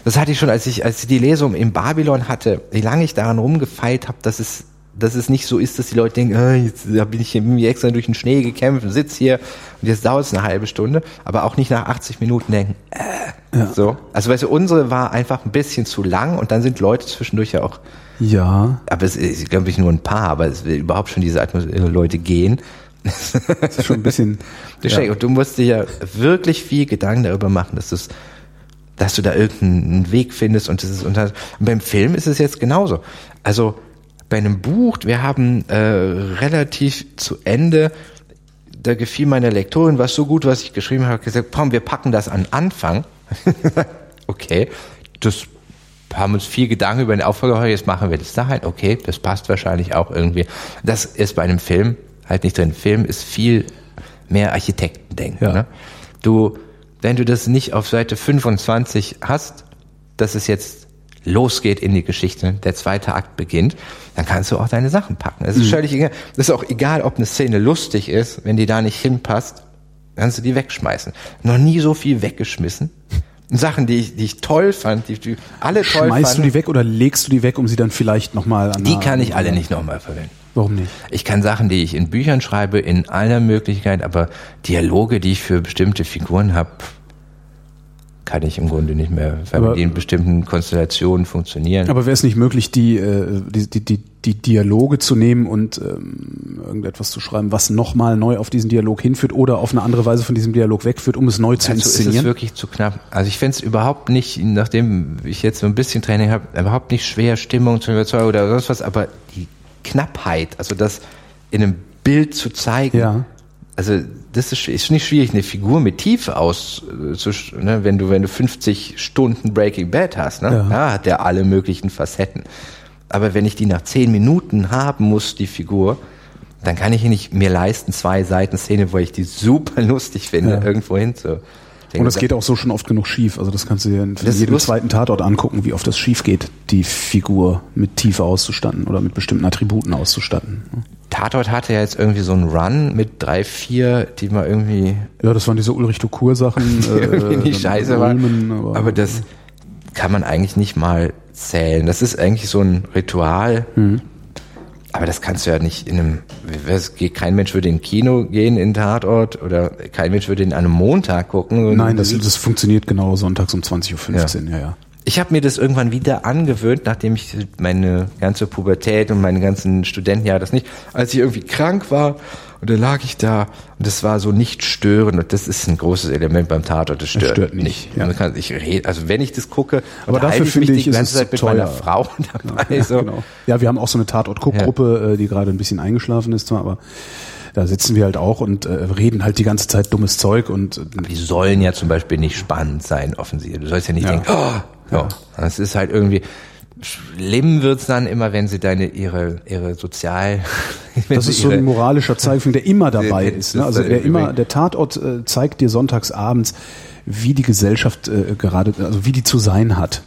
Speaker 2: das hatte ich schon, als ich, als ich die Lesung in Babylon hatte, wie lange ich daran rumgefeilt habe, dass es, dass es nicht so ist, dass die Leute denken, ah, jetzt da bin ich hier bin ich extra durch den Schnee gekämpft und sitz hier und jetzt dauert es eine halbe Stunde, aber auch nicht nach 80 Minuten denken, äh, so. Also weißt du, unsere war einfach ein bisschen zu lang und dann sind Leute zwischendurch ja auch
Speaker 1: Ja.
Speaker 2: aber es ist, glaube ich, nur ein paar, aber es will überhaupt schon diese Atmosphäre, Leute gehen.
Speaker 1: Das ist schon ein bisschen.
Speaker 2: Ja. Und du musst dir ja wirklich viel Gedanken darüber machen, dass das, dass du da irgendeinen Weg findest und das ist, das, und beim Film ist es jetzt genauso. Also, bei einem Buch, wir haben äh, relativ zu Ende, da gefiel meiner Lektorin was so gut, was ich geschrieben habe, gesagt, komm, wir packen das an Anfang. okay, das haben uns viel Gedanken über den Auffolger, jetzt machen wir das dahin. Okay, das passt wahrscheinlich auch irgendwie. Das ist bei einem Film halt nicht drin. Film ist viel mehr Architektendenken.
Speaker 1: Ja.
Speaker 2: Ne? Du, wenn du das nicht auf Seite 25 hast, dass es jetzt losgeht in die Geschichte, der zweite Akt beginnt, dann kannst du auch deine Sachen packen. Es ist
Speaker 1: Mhm.
Speaker 2: völlig egal. Das ist auch egal, ob eine Szene lustig ist, wenn die da nicht hinpasst, kannst du die wegschmeißen. Noch nie so viel weggeschmissen. Sachen, die ich, die ich toll fand, die, die alle toll
Speaker 1: Schmeißt du
Speaker 2: fanden,
Speaker 1: die weg oder legst du die weg, um sie dann vielleicht nochmal an
Speaker 2: die kann ich alle nicht nochmal verwenden.
Speaker 1: Warum nicht?
Speaker 2: Ich kann Sachen, die ich in Büchern schreibe, in aller Möglichkeit, aber Dialoge, die ich für bestimmte Figuren habe, kann ich im Grunde nicht mehr, weil
Speaker 1: Aber-
Speaker 2: die in bestimmten Konstellationen funktionieren.
Speaker 1: Aber wäre es nicht möglich, die, äh, die, die, die, die Dialoge zu nehmen und ähm, irgendetwas zu schreiben, was nochmal neu auf diesen Dialog hinführt oder auf eine andere Weise von diesem Dialog wegführt, um es neu zu
Speaker 2: Also ist es
Speaker 1: inszenieren?
Speaker 2: wirklich zu knapp. Also ich fände es überhaupt nicht, nachdem ich jetzt so ein bisschen Training habe, überhaupt nicht schwer, Stimmung zu überzeugen oder sonst was, aber die Knappheit, also das in einem Bild zu zeigen,
Speaker 1: Ja.
Speaker 2: also das ist, ist nicht schwierig, eine Figur mit Tiefe aus, äh, zu, ne, wenn du wenn du 50 Stunden Breaking Bad hast, ne,
Speaker 1: Ja.
Speaker 2: da hat der alle möglichen Facetten. Aber wenn ich die nach zehn Minuten haben muss, die Figur, dann kann ich nicht mir leisten, zwei Seiten Szene, wo ich die super lustig finde,
Speaker 1: Ja.
Speaker 2: irgendwo hin zu.
Speaker 1: Und das geht auch so schon oft genug schief. Also das kannst du dir in jedem zweiten Tatort angucken, wie oft das schief geht, die Figur mit Tiefe auszustatten oder mit bestimmten Attributen auszustatten.
Speaker 2: Tatort hatte ja jetzt irgendwie so einen Run mit drei, vier, die mal irgendwie
Speaker 1: Ja, das waren diese Ulrich Dukur Sachen.
Speaker 2: irgendwie
Speaker 1: äh,
Speaker 2: nicht scheiße waren. Aber,
Speaker 1: aber,
Speaker 2: das kann man eigentlich nicht mal zählen. Das ist eigentlich so ein Ritual.
Speaker 1: Mhm.
Speaker 2: Aber das kannst du ja nicht in einem, geht- kein Mensch würde in Kino gehen in Tatort oder kein Mensch würde in einem Montag gucken.
Speaker 1: Nein, das, das funktioniert genau sonntags um 20.15 Uhr, ja, ja.
Speaker 2: Ich habe mir das irgendwann wieder angewöhnt, nachdem ich meine ganze Pubertät und meine ganzen Studentenjahre das nicht, als ich irgendwie krank war und dann lag ich da und das war so nicht störend und das ist ein großes Element beim Tatort, das stört,
Speaker 1: stört nicht, ja.
Speaker 2: Man kann, ich rede, also wenn ich das gucke,
Speaker 1: Aber dafür
Speaker 2: ich
Speaker 1: finde
Speaker 2: mich
Speaker 1: ich,
Speaker 2: die
Speaker 1: ist
Speaker 2: ganze
Speaker 1: es
Speaker 2: Zeit mit meiner. Frau dabei.
Speaker 1: Ja,
Speaker 2: so.
Speaker 1: genau. ja, wir haben auch so eine Tatort-Guck-Gruppe, äh, die gerade ein bisschen eingeschlafen ist zwar, aber da sitzen wir halt auch und äh, reden halt die ganze Zeit dummes Zeug und äh,
Speaker 2: Die sollen ja zum Beispiel nicht spannend sein, offensichtlich. Du sollst ja nicht
Speaker 1: Ja.
Speaker 2: denken, oh, ja. Das ist halt irgendwie, schlimm wird's dann immer, wenn sie deine, ihre, ihre sozial,
Speaker 1: das ist so ein moralischer Zeigefinger, der immer dabei ist. Ne? Also der immer, der Tatort äh, zeigt dir sonntags abends, wie die Gesellschaft äh, gerade, also wie die zu sein hat.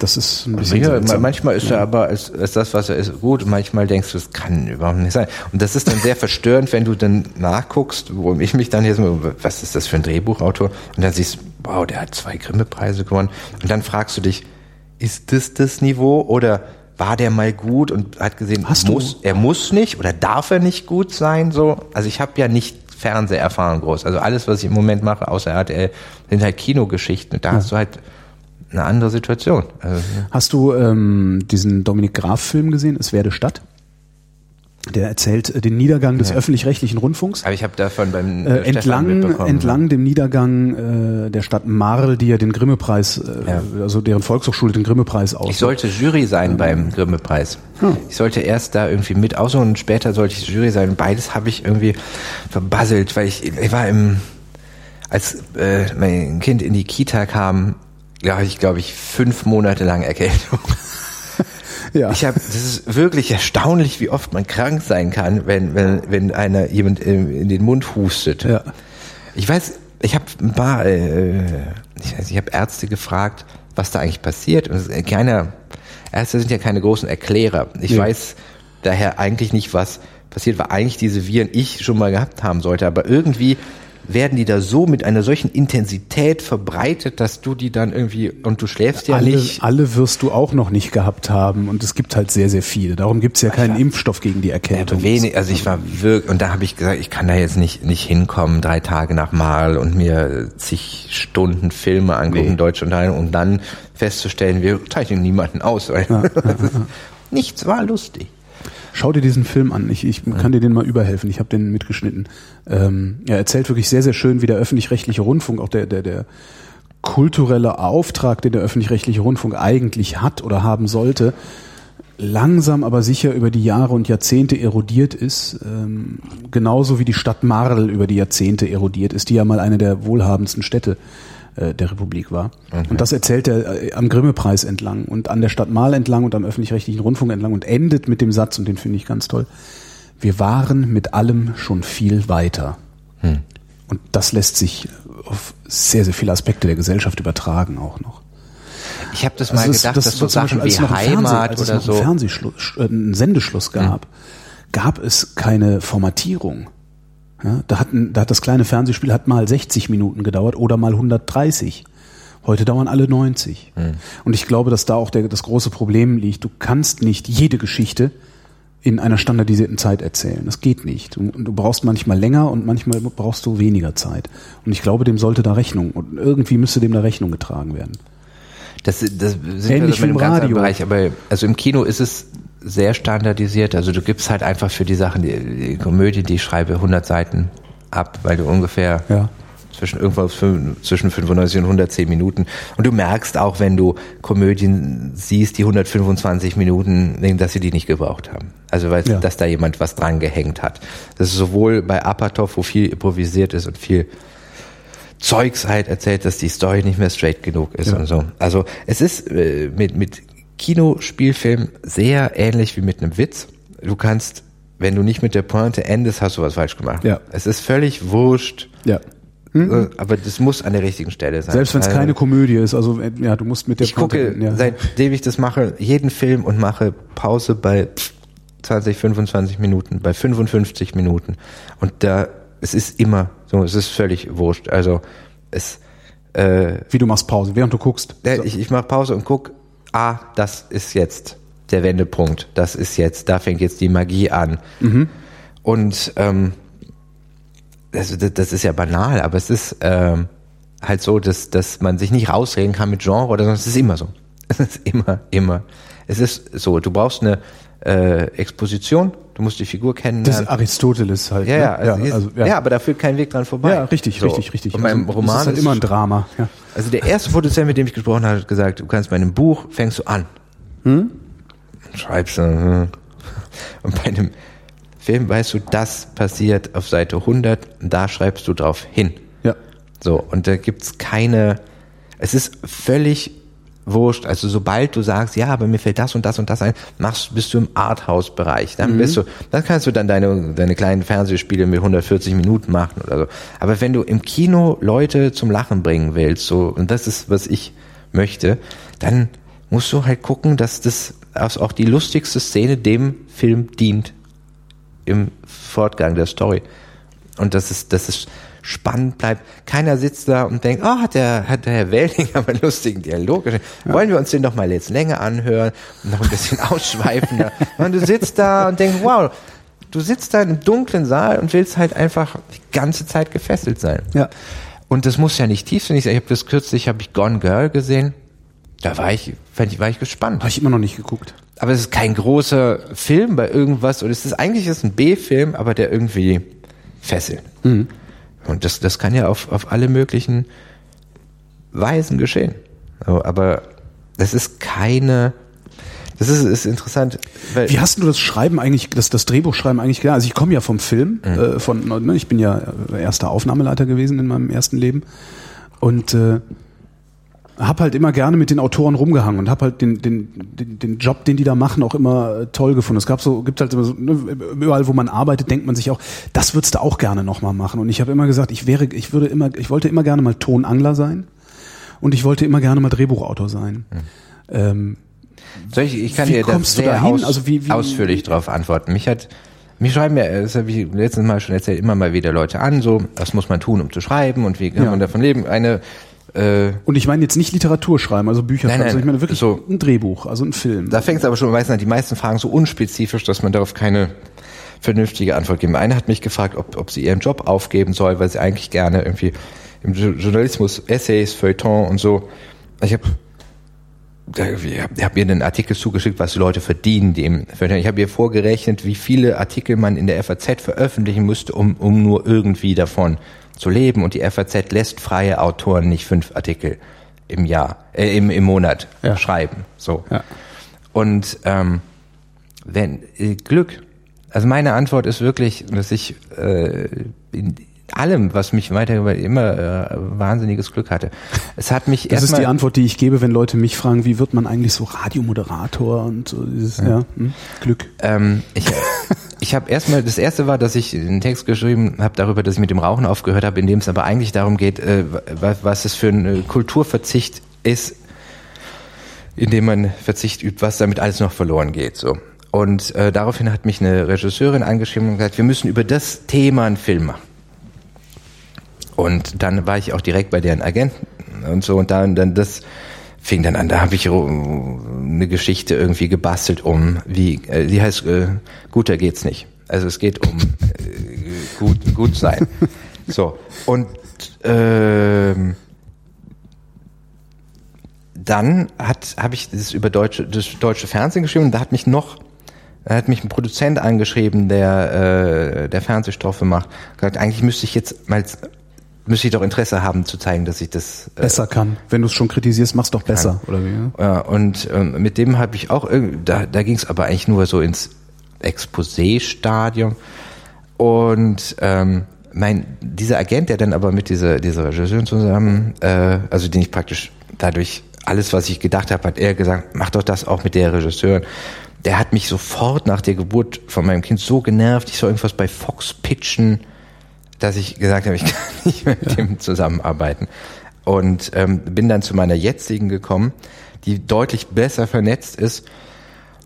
Speaker 1: Das ist ein bisschen
Speaker 2: Ja, manchmal ist er aber als, als das, was er ist, gut manchmal denkst du, es kann überhaupt nicht sein. Und das ist dann sehr verstörend, wenn du dann nachguckst, wo ich mich dann jetzt was ist das für ein Drehbuchautor? Und dann siehst, wow, der hat zwei Grimme-Preise gewonnen. Und dann fragst du dich, ist das das Niveau oder war der mal gut und hat gesehen, muss, er muss nicht oder darf er nicht gut sein? So, also ich habe ja nicht Fernseherfahrung groß. Also alles, was ich im Moment mache, außer RTL, sind halt Kinogeschichten. Und da hast du halt eine andere Situation. Also,
Speaker 1: Hast du ähm, diesen Dominik Graf-Film gesehen, Es werde Stadt? Der erzählt äh, den Niedergang des öffentlich-rechtlichen Rundfunks.
Speaker 2: Aber ich habe davon beim
Speaker 1: Äh,
Speaker 2: äh,
Speaker 1: entlang, entlang dem Niedergang äh, der Stadt Marl, die ja den Grimme-Preis, äh,
Speaker 2: Ja.
Speaker 1: also deren Volkshochschule den Grimme-Preis aus.
Speaker 2: Ich sollte Jury sein beim Grimme-Preis.
Speaker 1: Hm.
Speaker 2: Ich sollte erst da irgendwie mit aus und später sollte ich Jury sein. Beides habe ich irgendwie verbasselt, weil ich, ich war im, als äh, mein Kind in die Kita kam, ja, ich glaube ich fünf Monate lang Erkältung.
Speaker 1: Ja.
Speaker 2: Ich habe, das ist wirklich erstaunlich, wie oft man krank sein kann, wenn wenn wenn einer jemand in, den Mund hustet.
Speaker 1: Ja.
Speaker 2: Ich weiß, ich habe ein paar, äh, ich weiß, ich habe Ärzte gefragt, was da eigentlich passiert. Und keiner, Ärzte sind ja keine großen Erklärer. Ich
Speaker 1: Nee.
Speaker 2: weiß daher eigentlich nicht, was passiert, weil eigentlich diese Viren ich schon mal gehabt haben sollte. Aber irgendwie werden die da so mit einer solchen Intensität verbreitet, dass du die dann irgendwie, und du schläfst ja
Speaker 1: alle,
Speaker 2: nicht.
Speaker 1: alle wirst du auch noch nicht gehabt haben und es gibt halt sehr, sehr viele. Darum gibt es ja keinen Impfstoff gegen die Erkältung.
Speaker 2: Wenig, also ich war wirklich, und da habe ich gesagt, ich kann da jetzt nicht, nicht hinkommen, drei Tage nach Mal und mir zig Stunden Filme angucken,
Speaker 1: Nee.
Speaker 2: deutsche Unterhaltung, und dann festzustellen, wir zeichnen niemanden aus. Weil nichts war lustig.
Speaker 1: Schau dir diesen Film an. Ich, ich kann dir den mal überhelfen. Ich habe den mitgeschnitten. Ähm, er erzählt wirklich sehr, sehr schön, wie der öffentlich-rechtliche Rundfunk, auch der, der, der kulturelle Auftrag, den der öffentlich-rechtliche Rundfunk eigentlich hat oder haben sollte, langsam aber sicher über die Jahre und Jahrzehnte erodiert ist, ähm, genauso wie die Stadt Marl über die Jahrzehnte erodiert ist, die ja mal eine der wohlhabendsten Städte äh, der Republik war. Und das erzählt er äh, am Grimme-Preis entlang und an der Stadt Marl entlang und am öffentlich-rechtlichen Rundfunk entlang und endet mit dem Satz, und den finde ich ganz toll, wir waren mit allem schon viel weiter. Und das lässt sich auf sehr, sehr viele Aspekte der Gesellschaft übertragen auch noch.
Speaker 2: Ich habe das mal
Speaker 1: Also es-
Speaker 2: gedacht, dass so Sachen
Speaker 1: Beispiel, als
Speaker 2: wie
Speaker 1: es noch einen Fernseh-
Speaker 2: Heimat
Speaker 1: als es
Speaker 2: oder
Speaker 1: noch einen
Speaker 2: so.
Speaker 1: Fernsehschluss, äh, einen Sendeschluss gab, gab es keine Formatierung. Ja, da, hatten, da hat das kleine Fernsehspiel hat mal 60 Minuten gedauert oder mal 130. Heute dauern alle 90.
Speaker 2: Hm.
Speaker 1: Und ich glaube, dass da auch der, das große Problem liegt. Du kannst nicht jede Geschichte in einer standardisierten Zeit erzählen. Das geht nicht. Du, du brauchst manchmal länger und manchmal brauchst du weniger Zeit. Und ich glaube, dem sollte da Rechnung und irgendwie müsste dem da Rechnung getragen werden.
Speaker 2: Das, das sind
Speaker 1: Ähnlich
Speaker 2: wir
Speaker 1: im Radio.
Speaker 2: Bereich, aber also im Kino ist es sehr standardisiert. Also du gibst halt einfach für die Sachen, die, die Komödie, die ich schreibe, 100 Seiten ab, weil du ungefähr
Speaker 1: Ja.
Speaker 2: zwischen irgendwas fün- zwischen 95 und 110 Minuten. Und du merkst auch, wenn du Komödien siehst, die 125 Minuten, dass sie die nicht gebraucht haben. Also weil
Speaker 1: Ja.
Speaker 2: dass da jemand was dran gehängt hat. Das ist sowohl bei Apatow, wo viel improvisiert ist und viel Zeugs halt erzählt, dass die Story nicht mehr straight genug ist
Speaker 1: Ja.
Speaker 2: und so. Also es ist äh, mit, mit Kinospielfilm sehr ähnlich wie mit einem Witz. Du kannst, wenn du nicht mit der Pointe endest, hast du was falsch gemacht.
Speaker 1: Ja.
Speaker 2: Es ist völlig wurscht,
Speaker 1: Ja.
Speaker 2: äh, aber das muss an der richtigen Stelle sein.
Speaker 1: Selbst wenn es
Speaker 2: Also,
Speaker 1: keine Komödie ist, also äh, ja, du musst mit der
Speaker 2: Ich gucke,
Speaker 1: Pointe- ja.
Speaker 2: seitdem ich das mache, jeden Film und mache Pause bei 20, 25 Minuten, bei 55 Minuten. Und da, es ist immer so, es ist völlig wurscht. Also es, äh,
Speaker 1: wie du machst Pause, während du guckst.
Speaker 2: ja, ich, ich mache Pause und guck, ah, das ist jetzt der Wendepunkt. Das ist jetzt, da fängt jetzt die Magie an.
Speaker 1: Mhm.
Speaker 2: Und ähm, das, das, ist ja banal, aber es ist ähm, halt so, dass, dass man sich nicht rausreden kann mit Genre oder sonst. Es ist immer so. Es ist immer, immer. Es ist so. Du brauchst eine äh, Exposition. Du musst die Figur
Speaker 1: das
Speaker 2: kennenlernen.
Speaker 1: ist Aristoteles halt.
Speaker 2: ja,
Speaker 1: ne?
Speaker 2: ja, also ist,
Speaker 1: also,
Speaker 2: ja. aber da führt kein Weg dran vorbei.
Speaker 1: Ja, richtig,
Speaker 2: So.
Speaker 1: richtig, richtig.
Speaker 2: Und beim
Speaker 1: Also,
Speaker 2: Roman
Speaker 1: das ist halt immer ein Drama. Ja.
Speaker 2: also der erste Produzent, mit dem ich gesprochen habe, hat gesagt, du kannst bei einem Buch, fängst du an.
Speaker 1: Hm?
Speaker 2: Schreibst du. hm. Und bei einem Film weißt du, das passiert auf Seite 100, und da schreibst du drauf hin.
Speaker 1: ja.
Speaker 2: So, und da gibt's keine, es ist völlig wurscht. Also sobald du sagst, ja, aber mir fällt das und das und das ein, machst, bist du im Arthouse-Bereich. Dann bist du, dann kannst du dann deine, deine kleinen Fernsehspiele mit 140 Minuten machen oder so. Aber wenn du im Kino Leute zum Lachen bringen willst, so, und das ist, was ich möchte, dann musst du halt gucken, dass das dass auch die lustigste Szene dem Film dient im Fortgang der Story. Und das ist, das ist spannend bleibt. Keiner sitzt da und denkt, oh, hat der, hat der Herr Welding aber einen lustigen Dialog. Wollen wir uns den noch mal jetzt länger anhören und noch ein bisschen ausschweifender. und du sitzt da und denkst, wow, du sitzt da im dunklen Saal und willst halt einfach die ganze Zeit gefesselt sein.
Speaker 1: Ja.
Speaker 2: Und das muss ja nicht tiefsinnig sein. Ich habe das kürzlich, habe ich Gone Girl gesehen. Da war ich, fand ich, war ich gespannt.
Speaker 1: Habe ich immer noch nicht geguckt.
Speaker 2: Aber es ist kein großer Film bei irgendwas. Und es ist eigentlich ist ein B-Film, aber der irgendwie fesselt.
Speaker 1: Mhm.
Speaker 2: Und das, das kann ja auf, auf alle möglichen Weisen geschehen. Aber das ist keine, das ist, ist interessant.
Speaker 1: Wie hast du das Schreiben eigentlich, das, das Drehbuchschreiben eigentlich gelernt? Also ich komme ja vom Film,
Speaker 2: Mhm.
Speaker 1: äh, von, ne, ich bin ja erster Aufnahmeleiter gewesen in meinem ersten Leben und äh, hab halt immer gerne mit den Autoren rumgehangen und hab halt den, den, den, den Job, den die da machen, auch immer äh, toll gefunden. Es gab so, gibt halt immer so, ne, überall, wo man arbeitet, denkt man sich auch, das würdest du auch gerne nochmal machen. Und ich habe immer gesagt, ich wäre, ich würde immer, ich wollte immer gerne mal Tonangler sein und ich wollte immer gerne mal Drehbuchautor sein. Ähm,
Speaker 2: Soll ich, ich kann
Speaker 1: Wie
Speaker 2: dir da sehr? Aus,
Speaker 1: Also wie- wie-
Speaker 2: ausführlich drauf antworten. Mich hat, mich schreiben ja, das habe ich letztes Mal schon erzählt, immer mal wieder Leute an, so, was muss man tun, um zu schreiben und wie kann
Speaker 1: Ja.
Speaker 2: man davon leben? Eine, äh,
Speaker 1: Und ich meine jetzt nicht Literatur schreiben, also Bücher
Speaker 2: Nein,
Speaker 1: schreiben, sondern ich meine wirklich
Speaker 2: so-
Speaker 1: ein Drehbuch, also ein Film.
Speaker 2: da fängt es aber schon meistens an, die meisten Fragen so unspezifisch, dass man darauf keine vernünftige Antwort geben. Eine hat mich gefragt, ob, ob sie ihren Job aufgeben soll, weil sie eigentlich gerne irgendwie im Jo- Journalismus Essays, Feuilleton und so. Ich habe ich habe ihr einen Artikel zugeschickt, was die Leute verdienen, die im Feuilleton. Ich habe ihr vorgerechnet, wie viele Artikel man in der FAZ veröffentlichen müsste, um, um nur irgendwie davon zu leben. Und die FAZ lässt freie Autoren nicht fünf Artikel im Jahr, äh, im, im Monat
Speaker 1: Ja.
Speaker 2: schreiben. So.
Speaker 1: Ja.
Speaker 2: Und ähm, wenn äh, Glück, also meine Antwort ist wirklich, dass ich äh, in allem, was mich weiter immer äh, wahnsinniges Glück hatte. Es hat mich
Speaker 1: Das ist die Antwort, die ich gebe, wenn Leute mich fragen, wie wird man eigentlich so Radiomoderator und so dieses ja. hm, Glück.
Speaker 2: Ähm, ich ich habe erstmal, das erste war, dass ich einen Text geschrieben habe darüber, dass ich mit dem Rauchen aufgehört habe, in dem es aber eigentlich darum geht, äh, was, es für ein äh, Kulturverzicht ist, in dem man Verzicht übt, was damit alles noch verloren geht. So. Und äh, daraufhin hat mich eine Regisseurin angeschrieben und gesagt, wir müssen über das Thema einen Film machen. Und dann war ich auch direkt bei deren Agenten und so und dann, dann das fing dann an, da habe ich eine Geschichte irgendwie gebastelt um, wie, äh, die heißt, äh, guter geht's nicht. Also es geht um äh, gut, gut sein. So. Und ähm, dann hat habe ich das über deutsche das deutsche Fernsehen geschrieben und da hat mich noch da hat mich ein Produzent angeschrieben, der äh, der Fernsehstoffe macht. Gesagt, eigentlich müsste ich jetzt mal müsste ich doch Interesse haben zu zeigen, dass ich das äh,
Speaker 1: Besser kann. Wenn du es schon kritisierst, mach's doch besser, oder wie? Ja?
Speaker 2: ja, und ähm, mit dem habe ich auch, da, da ging es aber eigentlich nur so ins Exposé-Stadium. Und ähm, mein, dieser Agent, der dann aber mit dieser, dieser Regisseurin zusammen, äh, also den ich praktisch dadurch alles, was ich gedacht habe, hat er gesagt, mach doch das auch mit der Regisseurin. Der hat mich sofort nach der Geburt von meinem Kind so genervt, ich soll irgendwas bei Fox pitchen, dass ich gesagt habe, ich kann nicht mit dem zusammenarbeiten. Und ähm, bin dann zu meiner jetzigen gekommen, die deutlich besser vernetzt ist.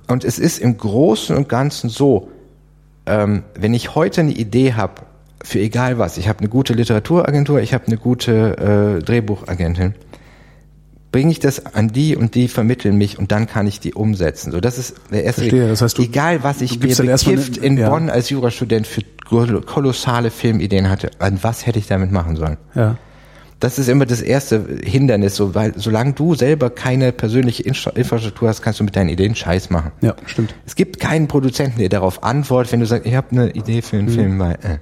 Speaker 2: Und es ist im Großen und Ganzen so, ähm, wenn ich heute eine Idee habe, für egal was, ich habe eine gute Literaturagentur, ich habe eine gute äh, Drehbuchagentin, bringe ich das an die und die vermitteln mich und dann kann ich die umsetzen. So, das ist der erste
Speaker 1: Verstehe, das heißt, du-
Speaker 2: egal was ich mir bekifft
Speaker 1: eine-
Speaker 2: in
Speaker 1: ja.
Speaker 2: Bonn als Jurastudent für kolossale Filmideen hatte, an was hätte ich damit machen sollen?
Speaker 1: Ja.
Speaker 2: Das ist immer das erste Hindernis, so, weil solange du selber keine persönliche Infra- Infrastruktur hast, kannst du mit deinen Ideen Scheiß machen.
Speaker 1: Ja, stimmt.
Speaker 2: Es gibt keinen Produzenten, der darauf antwortet, wenn du sagst, ich habe eine Idee für
Speaker 1: Mhm.
Speaker 2: einen Film, weil äh.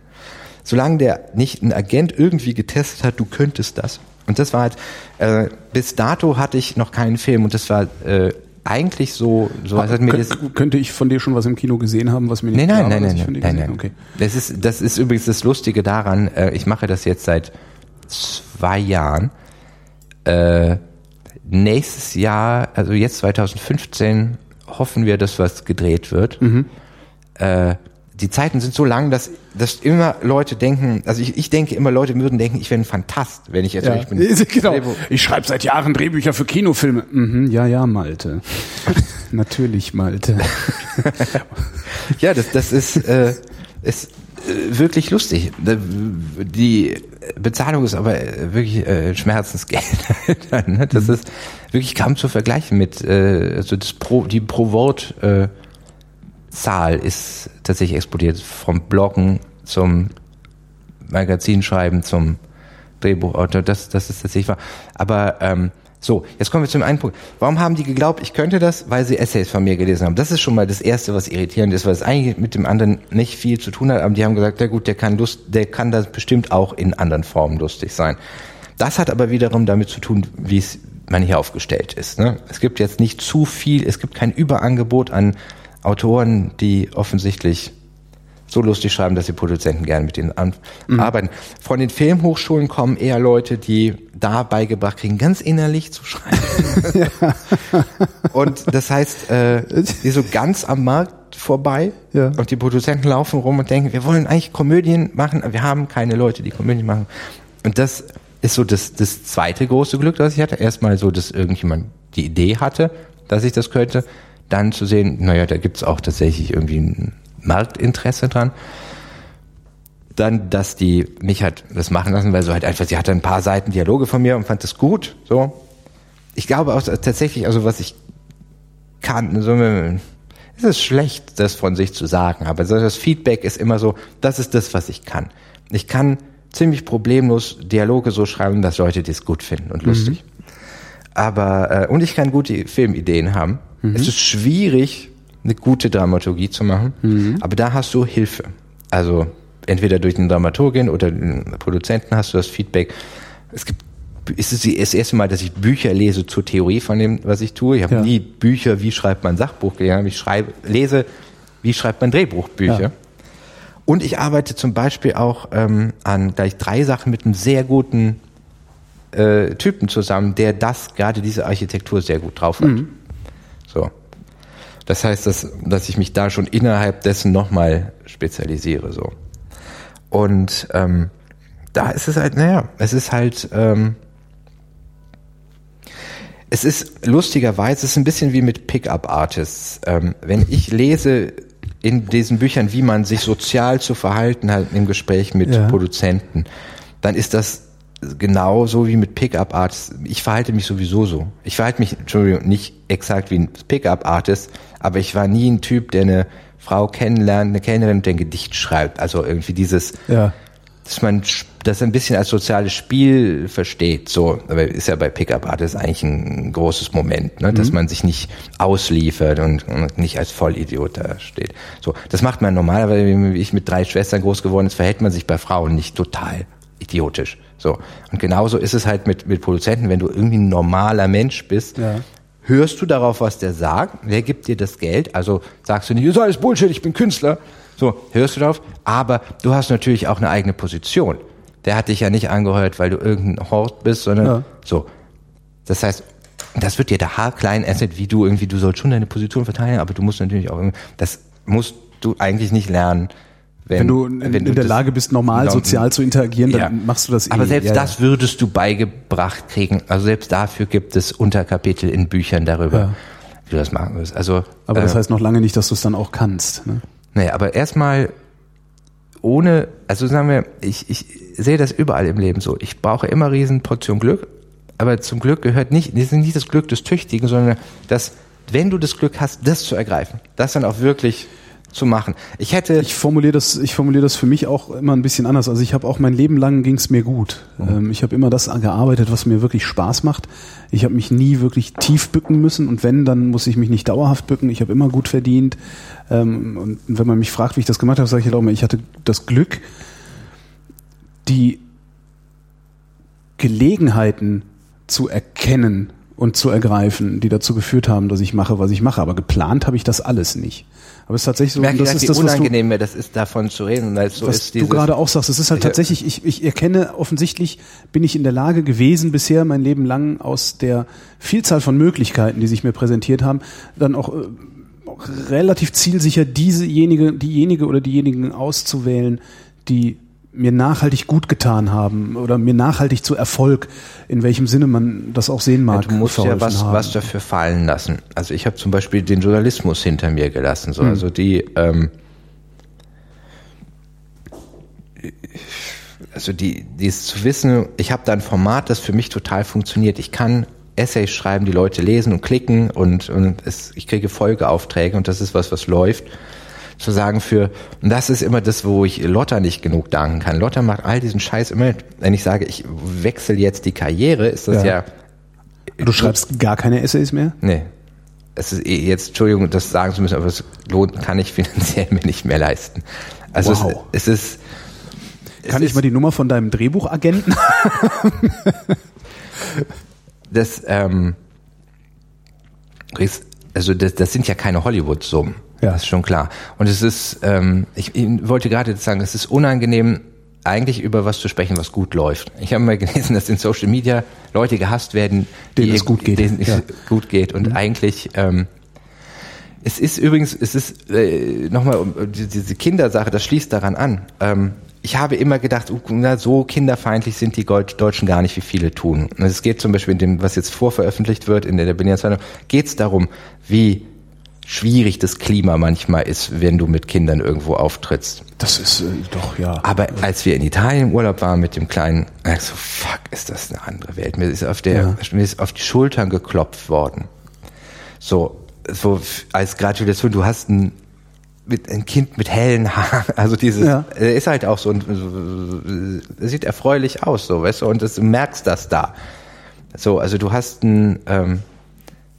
Speaker 2: solange der nicht ein Agent irgendwie getestet hat, du könntest das. Und das war halt, äh, bis dato hatte ich noch keinen Film und das war äh, eigentlich so, so hat mir das,
Speaker 1: Kön könnte ich von dir schon was im Kino gesehen haben, was mir nicht
Speaker 2: Nein,
Speaker 1: klar
Speaker 2: nein,
Speaker 1: war,
Speaker 2: nein, nein, nein, nein.
Speaker 1: Okay.
Speaker 2: Das ist, das ist übrigens das Lustige daran, äh, ich mache das jetzt seit zwei Jahren. Äh, nächstes Jahr, also jetzt 2015, hoffen wir, dass was gedreht wird.
Speaker 1: Mhm.
Speaker 2: Äh, die Zeiten sind so lang, dass, dass immer Leute denken, also ich, ich denke immer, Leute würden denken, ich wäre ein Fantast, wenn ich jetzt
Speaker 1: Ja,
Speaker 2: ich bin.
Speaker 1: genau.
Speaker 2: Drehbuch-
Speaker 1: Ich schreibe seit Jahren Drehbücher für Kinofilme. Mhm, ja, ja, Malte. Natürlich, Malte.
Speaker 2: Ja, das, das ist, äh, ist äh, wirklich lustig. Die Bezahlung ist aber äh, wirklich äh, Schmerzensgeld. Ne? das ist wirklich kaum zu vergleichen mit, äh, also das pro, die pro Wort äh, Zahl ist tatsächlich explodiert. Vom Bloggen zum Magazinschreiben zum Drehbuchautor, das, das ist tatsächlich wahr. Aber ähm, so, jetzt kommen wir zum einen Punkt. Warum haben die geglaubt, ich könnte das? Weil sie Essays von mir gelesen haben. Das ist schon mal das Erste, was irritierend ist, weil es eigentlich mit dem anderen nicht viel zu tun hat. Aber die haben gesagt, ja gut, der kann Lust, der kann das bestimmt auch in anderen Formen lustig sein. Das hat aber wiederum damit zu tun, wie es man hier aufgestellt ist. Ne? Es gibt jetzt nicht zu viel, es gibt kein Überangebot an Autoren, die offensichtlich so lustig schreiben, dass die Produzenten gerne mit ihnen an arbeiten. Von den Filmhochschulen kommen eher Leute, die da beigebracht kriegen, ganz innerlich zu schreiben. Und das heißt, äh, die so ganz am Markt vorbei
Speaker 1: Ja.
Speaker 2: und die Produzenten laufen rum und denken, wir wollen eigentlich Komödien machen, aber wir haben keine Leute, die Komödien machen. Und das ist so das, das zweite große Glück, das ich hatte. Erstmal so, dass irgendjemand die Idee hatte, dass ich das könnte. Dann zu sehen, naja, da gibt's auch tatsächlich irgendwie ein Marktinteresse dran. Dann, dass die mich halt das machen lassen, weil so halt einfach, sie hatte ein paar Seiten Dialoge von mir und fand das gut, so. Ich glaube auch tatsächlich, also was ich kann, so, es ist schlecht, das von sich zu sagen, aber das Feedback ist immer so, das ist das, was ich kann. Ich kann ziemlich problemlos Dialoge so schreiben, dass Leute das gut finden und lustig. Aber, äh, und ich kann gute Filmideen haben. Es ist schwierig, eine gute Dramaturgie zu machen, aber da hast du Hilfe. Also entweder durch eine Dramaturgin oder einen Produzenten hast du das Feedback. Es gibt ist es das erste Mal, dass ich Bücher lese zur Theorie von dem, was ich tue. Ich habe
Speaker 1: Ja.
Speaker 2: nie Bücher, wie schreibt man Sachbuch gelernt. Ich schreibe, lese, wie schreibt man Drehbuchbücher.
Speaker 1: Ja.
Speaker 2: Und ich arbeite zum Beispiel auch ähm, an gleich drei Sachen mit einem sehr guten äh, Typen zusammen, der das, gerade diese Architektur sehr gut drauf hat. So. Das heißt, dass, dass ich mich da schon innerhalb dessen nochmal spezialisiere. So. Und ähm, da ist es halt, naja, es ist halt, ähm, es ist lustigerweise, es ist ein bisschen wie mit Pickup-Artists. Ähm, wenn ich lese in diesen Büchern, wie man sich sozial zu verhalten hat im Gespräch mit
Speaker 1: Ja.
Speaker 2: Produzenten, dann ist das genauso wie mit Pickup-Artists. Ich verhalte mich sowieso so. Ich verhalte mich, Entschuldigung, nicht exakt wie ein Pickup-Artist, aber ich war nie ein Typ, der eine Frau kennenlernt, eine Kellnerin, der ein Gedicht schreibt. Also irgendwie dieses,
Speaker 1: Ja.
Speaker 2: dass man das ein bisschen als soziales Spiel versteht. So, aber ist ja bei Pickup Artists eigentlich ein großes Moment, ne? dass man sich nicht ausliefert und, und nicht als Vollidiot da steht. So, das macht man normalerweise, wie ich mit drei Schwestern groß geworden ist, verhält man sich bei Frauen nicht total idiotisch. So und genauso ist es halt mit mit Produzenten, wenn du irgendwie ein normaler Mensch bist.
Speaker 1: Ja.
Speaker 2: Hörst du darauf, was der sagt? Wer gibt dir das Geld? Also sagst du nicht, das ist alles Bullshit, ich bin Künstler. So, hörst du darauf? Aber du hast natürlich auch eine eigene Position. Der hat dich ja nicht angeheuert, weil du irgendein Hort bist, sondern
Speaker 1: Ja.
Speaker 2: so. Das heißt, das wird dir der haarklein Asset, wie du irgendwie, du sollst schon deine Position verteidigen, aber du musst natürlich auch, irgendwie- das musst du eigentlich nicht lernen.
Speaker 1: Wenn du in, in der
Speaker 2: das-
Speaker 1: Lage bist, normal
Speaker 2: Genau.
Speaker 1: sozial zu interagieren, dann
Speaker 2: Ja.
Speaker 1: machst du das eh.
Speaker 2: Aber selbst
Speaker 1: ja,
Speaker 2: das würdest du beigebracht kriegen. Also selbst dafür gibt es Unterkapitel in Büchern darüber,
Speaker 1: Ja.
Speaker 2: wie du das machen wirst. Also,
Speaker 1: Aber das
Speaker 2: äh,
Speaker 1: heißt noch lange nicht, dass du es dann auch kannst. Ne?
Speaker 2: Nee, aber erstmal ohne, also sagen wir, ich, ich sehe das überall im Leben so. Ich brauche immer riesen Portion Glück, aber zum Glück gehört nicht, nicht das Glück des Tüchtigen, sondern das, wenn du das Glück hast, das zu ergreifen, das dann auch wirklich zu machen. Ich hätte,
Speaker 1: Ich formuliere das, ich formuliere das für mich auch immer ein bisschen anders. Also ich habe auch mein Leben lang ging es mir gut. Ähm, ich habe immer das gearbeitet, was mir wirklich Spaß macht. Ich habe mich nie wirklich tief bücken müssen und wenn, dann muss ich mich nicht dauerhaft bücken. Ich habe immer gut verdient. Ähm, und wenn man mich fragt, wie ich das gemacht habe, sage ich halt auch immer, ich hatte das Glück, die Gelegenheiten zu erkennen und zu ergreifen, die dazu geführt haben, dass ich mache, was ich mache. Aber geplant habe ich das alles nicht. Aber es ist tatsächlich so,
Speaker 2: merke
Speaker 1: das ist das, du,
Speaker 2: unangenehm mir das ist, davon zu reden, weil es so
Speaker 1: was
Speaker 2: ist
Speaker 1: du
Speaker 2: dieses,
Speaker 1: gerade auch sagst, es ist halt tatsächlich, ich, ich erkenne offensichtlich, bin ich in der Lage gewesen, bisher mein Leben lang aus der Vielzahl von Möglichkeiten, die sich mir präsentiert haben, dann auch äh, auch relativ zielsicher, diesejenige, diejenige oder diejenigen auszuwählen, die mir nachhaltig gut getan haben oder mir nachhaltig zu Erfolg, in welchem Sinne man das auch sehen mag.
Speaker 2: du musst ja was,
Speaker 1: haben.
Speaker 2: was dafür fallen lassen. Also ich habe zum Beispiel den Journalismus hinter mir gelassen. So. Also die, ähm, also die, dieses zu wissen, ich habe da ein Format, das für mich total funktioniert. Ich kann Essays schreiben, die Leute lesen und klicken und, und es, ich kriege Folgeaufträge und das ist was, was läuft. Zu sagen für, und das ist immer das, wo ich Lotta nicht genug danken kann. Lotta macht all diesen Scheiß immer, wenn ich sage, ich wechsle jetzt die Karriere, ist das
Speaker 1: Ja.
Speaker 2: ja
Speaker 1: Du schreibst gar keine Essays mehr?
Speaker 2: Nee. Es ist eh jetzt, Entschuldigung, das sagen zu müssen, aber es lohnt, kann ich finanziell mir nicht mehr leisten. Also
Speaker 1: Wow.
Speaker 2: es, es ist.
Speaker 1: Kann
Speaker 2: es
Speaker 1: ich mal die Nummer von deinem Drehbuchagenten?
Speaker 2: das, ähm, ist- also das, das sind ja keine Hollywood-Summen.
Speaker 1: Ja.
Speaker 2: Das ist schon klar. Und es ist, ähm, ich, ich wollte gerade jetzt sagen, es ist unangenehm, eigentlich über was zu sprechen, was gut läuft. Ich habe mal gelesen, dass in Social Media Leute gehasst werden,
Speaker 1: Denen es gut geht.
Speaker 2: denen es
Speaker 1: Ja. Mhm.
Speaker 2: gut geht. Und eigentlich, ähm, es ist übrigens, es ist äh, nochmal die- diese Kindersache, das schließt daran an. Ähm, ich habe immer gedacht, uh, na, so kinderfeindlich sind die Deutschen gar nicht, wie viele tun. Und es geht zum Beispiel in dem, was jetzt vorveröffentlicht wird in der Berliner Zeitung, geht es darum, wie schwierig das Klima manchmal ist, wenn du mit Kindern irgendwo auftrittst.
Speaker 1: Das ist äh, doch, ja.
Speaker 2: Aber als wir in Italien im Urlaub waren mit dem Kleinen, ich so, fuck, ist das eine andere Welt. Mir ist auf der, mir ist auf die Schultern geklopft worden. So, so als Gratulation, du hast ein, mit, ein Kind mit hellen Haaren, also dieses,
Speaker 1: Ja.
Speaker 2: er ist halt auch so, ein, sieht erfreulich aus, so, weißt du, und das, du merkst das da. So, also du hast ein, ähm,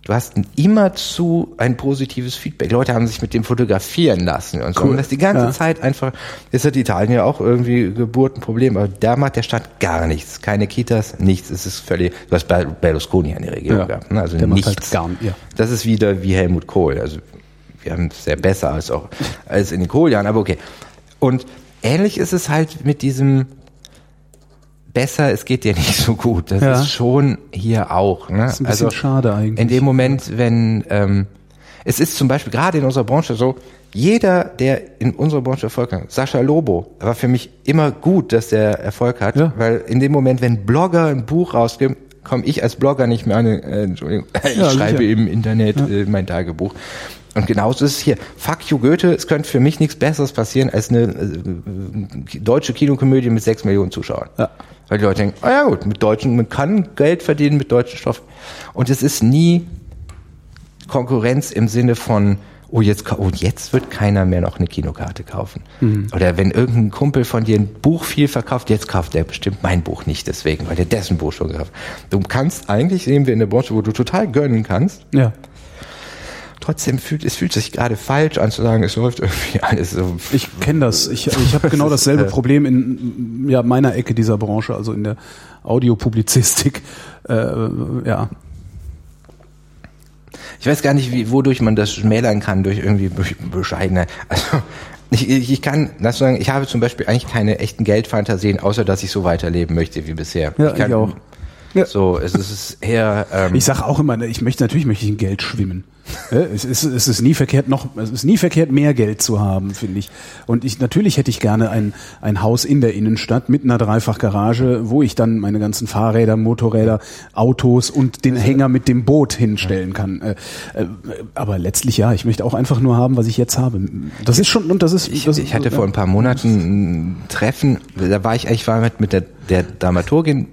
Speaker 2: du hast immerzu ein positives Feedback. Leute haben sich mit dem fotografieren lassen und so.
Speaker 1: Cool.
Speaker 2: Und das die ganze
Speaker 1: Ja.
Speaker 2: Zeit einfach, ist hat Italien ja auch irgendwie Geburtenproblem, aber da macht der Staat gar nichts. Keine Kitas, nichts. Es ist völlig, du hast Ber- Berlusconi an der Regierung
Speaker 1: Ja.
Speaker 2: gehabt, ne? also
Speaker 1: Der
Speaker 2: nichts.
Speaker 1: halt gar ja.
Speaker 2: Das ist wieder wie Helmut Kohl. Also wir haben es sehr besser als auch als in den Kohljahren, aber okay. Und ähnlich ist es halt mit diesem besser, es geht dir nicht so gut. Das
Speaker 1: Ja.
Speaker 2: ist schon hier auch. Ne?
Speaker 1: Das ist ein bisschen schade eigentlich.
Speaker 2: In dem Moment, wenn ähm, es ist zum Beispiel gerade in unserer Branche so, jeder, der in unserer Branche Erfolg hat, Sascha Lobo, war für mich immer gut, dass der Erfolg hat,
Speaker 1: Ja.
Speaker 2: weil in dem Moment, wenn Blogger ein Buch rausgeben, komme ich als Blogger nicht mehr an, äh, Entschuldigung, ich
Speaker 1: Ja,
Speaker 2: schreibe
Speaker 1: sicher.
Speaker 2: im Internet äh, mein Tagebuch. Und genauso ist es hier. Fuck you Goethe, es könnte für mich nichts Besseres passieren als eine äh, deutsche Kinokomödie mit sechs Millionen Zuschauern.
Speaker 1: Ja.
Speaker 2: Weil die Leute denken, ah ja gut, mit deutschen, man kann Geld verdienen mit deutschen Stoffen. Und es ist nie Konkurrenz im Sinne von, oh jetzt, oh jetzt wird keiner mehr noch eine Kinokarte kaufen. Oder wenn irgendein Kumpel von dir ein Buch viel verkauft, jetzt kauft der bestimmt mein Buch nicht deswegen, weil der dessen Buch schon gekauft. hat. Du kannst eigentlich, sehen wir in der Branche, wo du total gönnen kannst,
Speaker 1: Ja.
Speaker 2: Trotzdem fühlt es fühlt sich gerade falsch an zu sagen, es läuft irgendwie alles so.
Speaker 1: Ich kenne das. Ich, ich habe genau dasselbe Problem in ja, meiner Ecke dieser Branche, also in der Audiopublizistik. Äh, ja.
Speaker 2: Ich weiß gar nicht, wie, wodurch man das schmälern kann, durch irgendwie be- bescheidene. Also ich, ich ich kann das sagen, ich habe zum Beispiel eigentlich keine echten Geldfantasien, außer dass ich so weiterleben möchte wie bisher.
Speaker 1: Ja,
Speaker 2: kann,
Speaker 1: ich auch. Ja.
Speaker 2: So, es ist eher. Ähm,
Speaker 1: Ich sage auch immer, ich möchte natürlich möchte ich in Geld schwimmen. Ja, Es ist, es ist nie verkehrt, noch es ist nie verkehrt, mehr Geld zu haben, finde ich. Und ich natürlich hätte ich gerne ein ein Haus in der Innenstadt mit einer Dreifachgarage, wo ich dann meine ganzen Fahrräder, Motorräder, Autos und den Hänger mit dem Boot hinstellen kann. Äh, äh, Aber letztlich ja, ich möchte auch einfach nur haben, was ich jetzt habe. Das ist schon und das ist.
Speaker 2: ich,
Speaker 1: das,
Speaker 2: ich hatte vor ein paar Monaten ein Treffen, da war ich, ich war mit, mit der, der Dramaturgin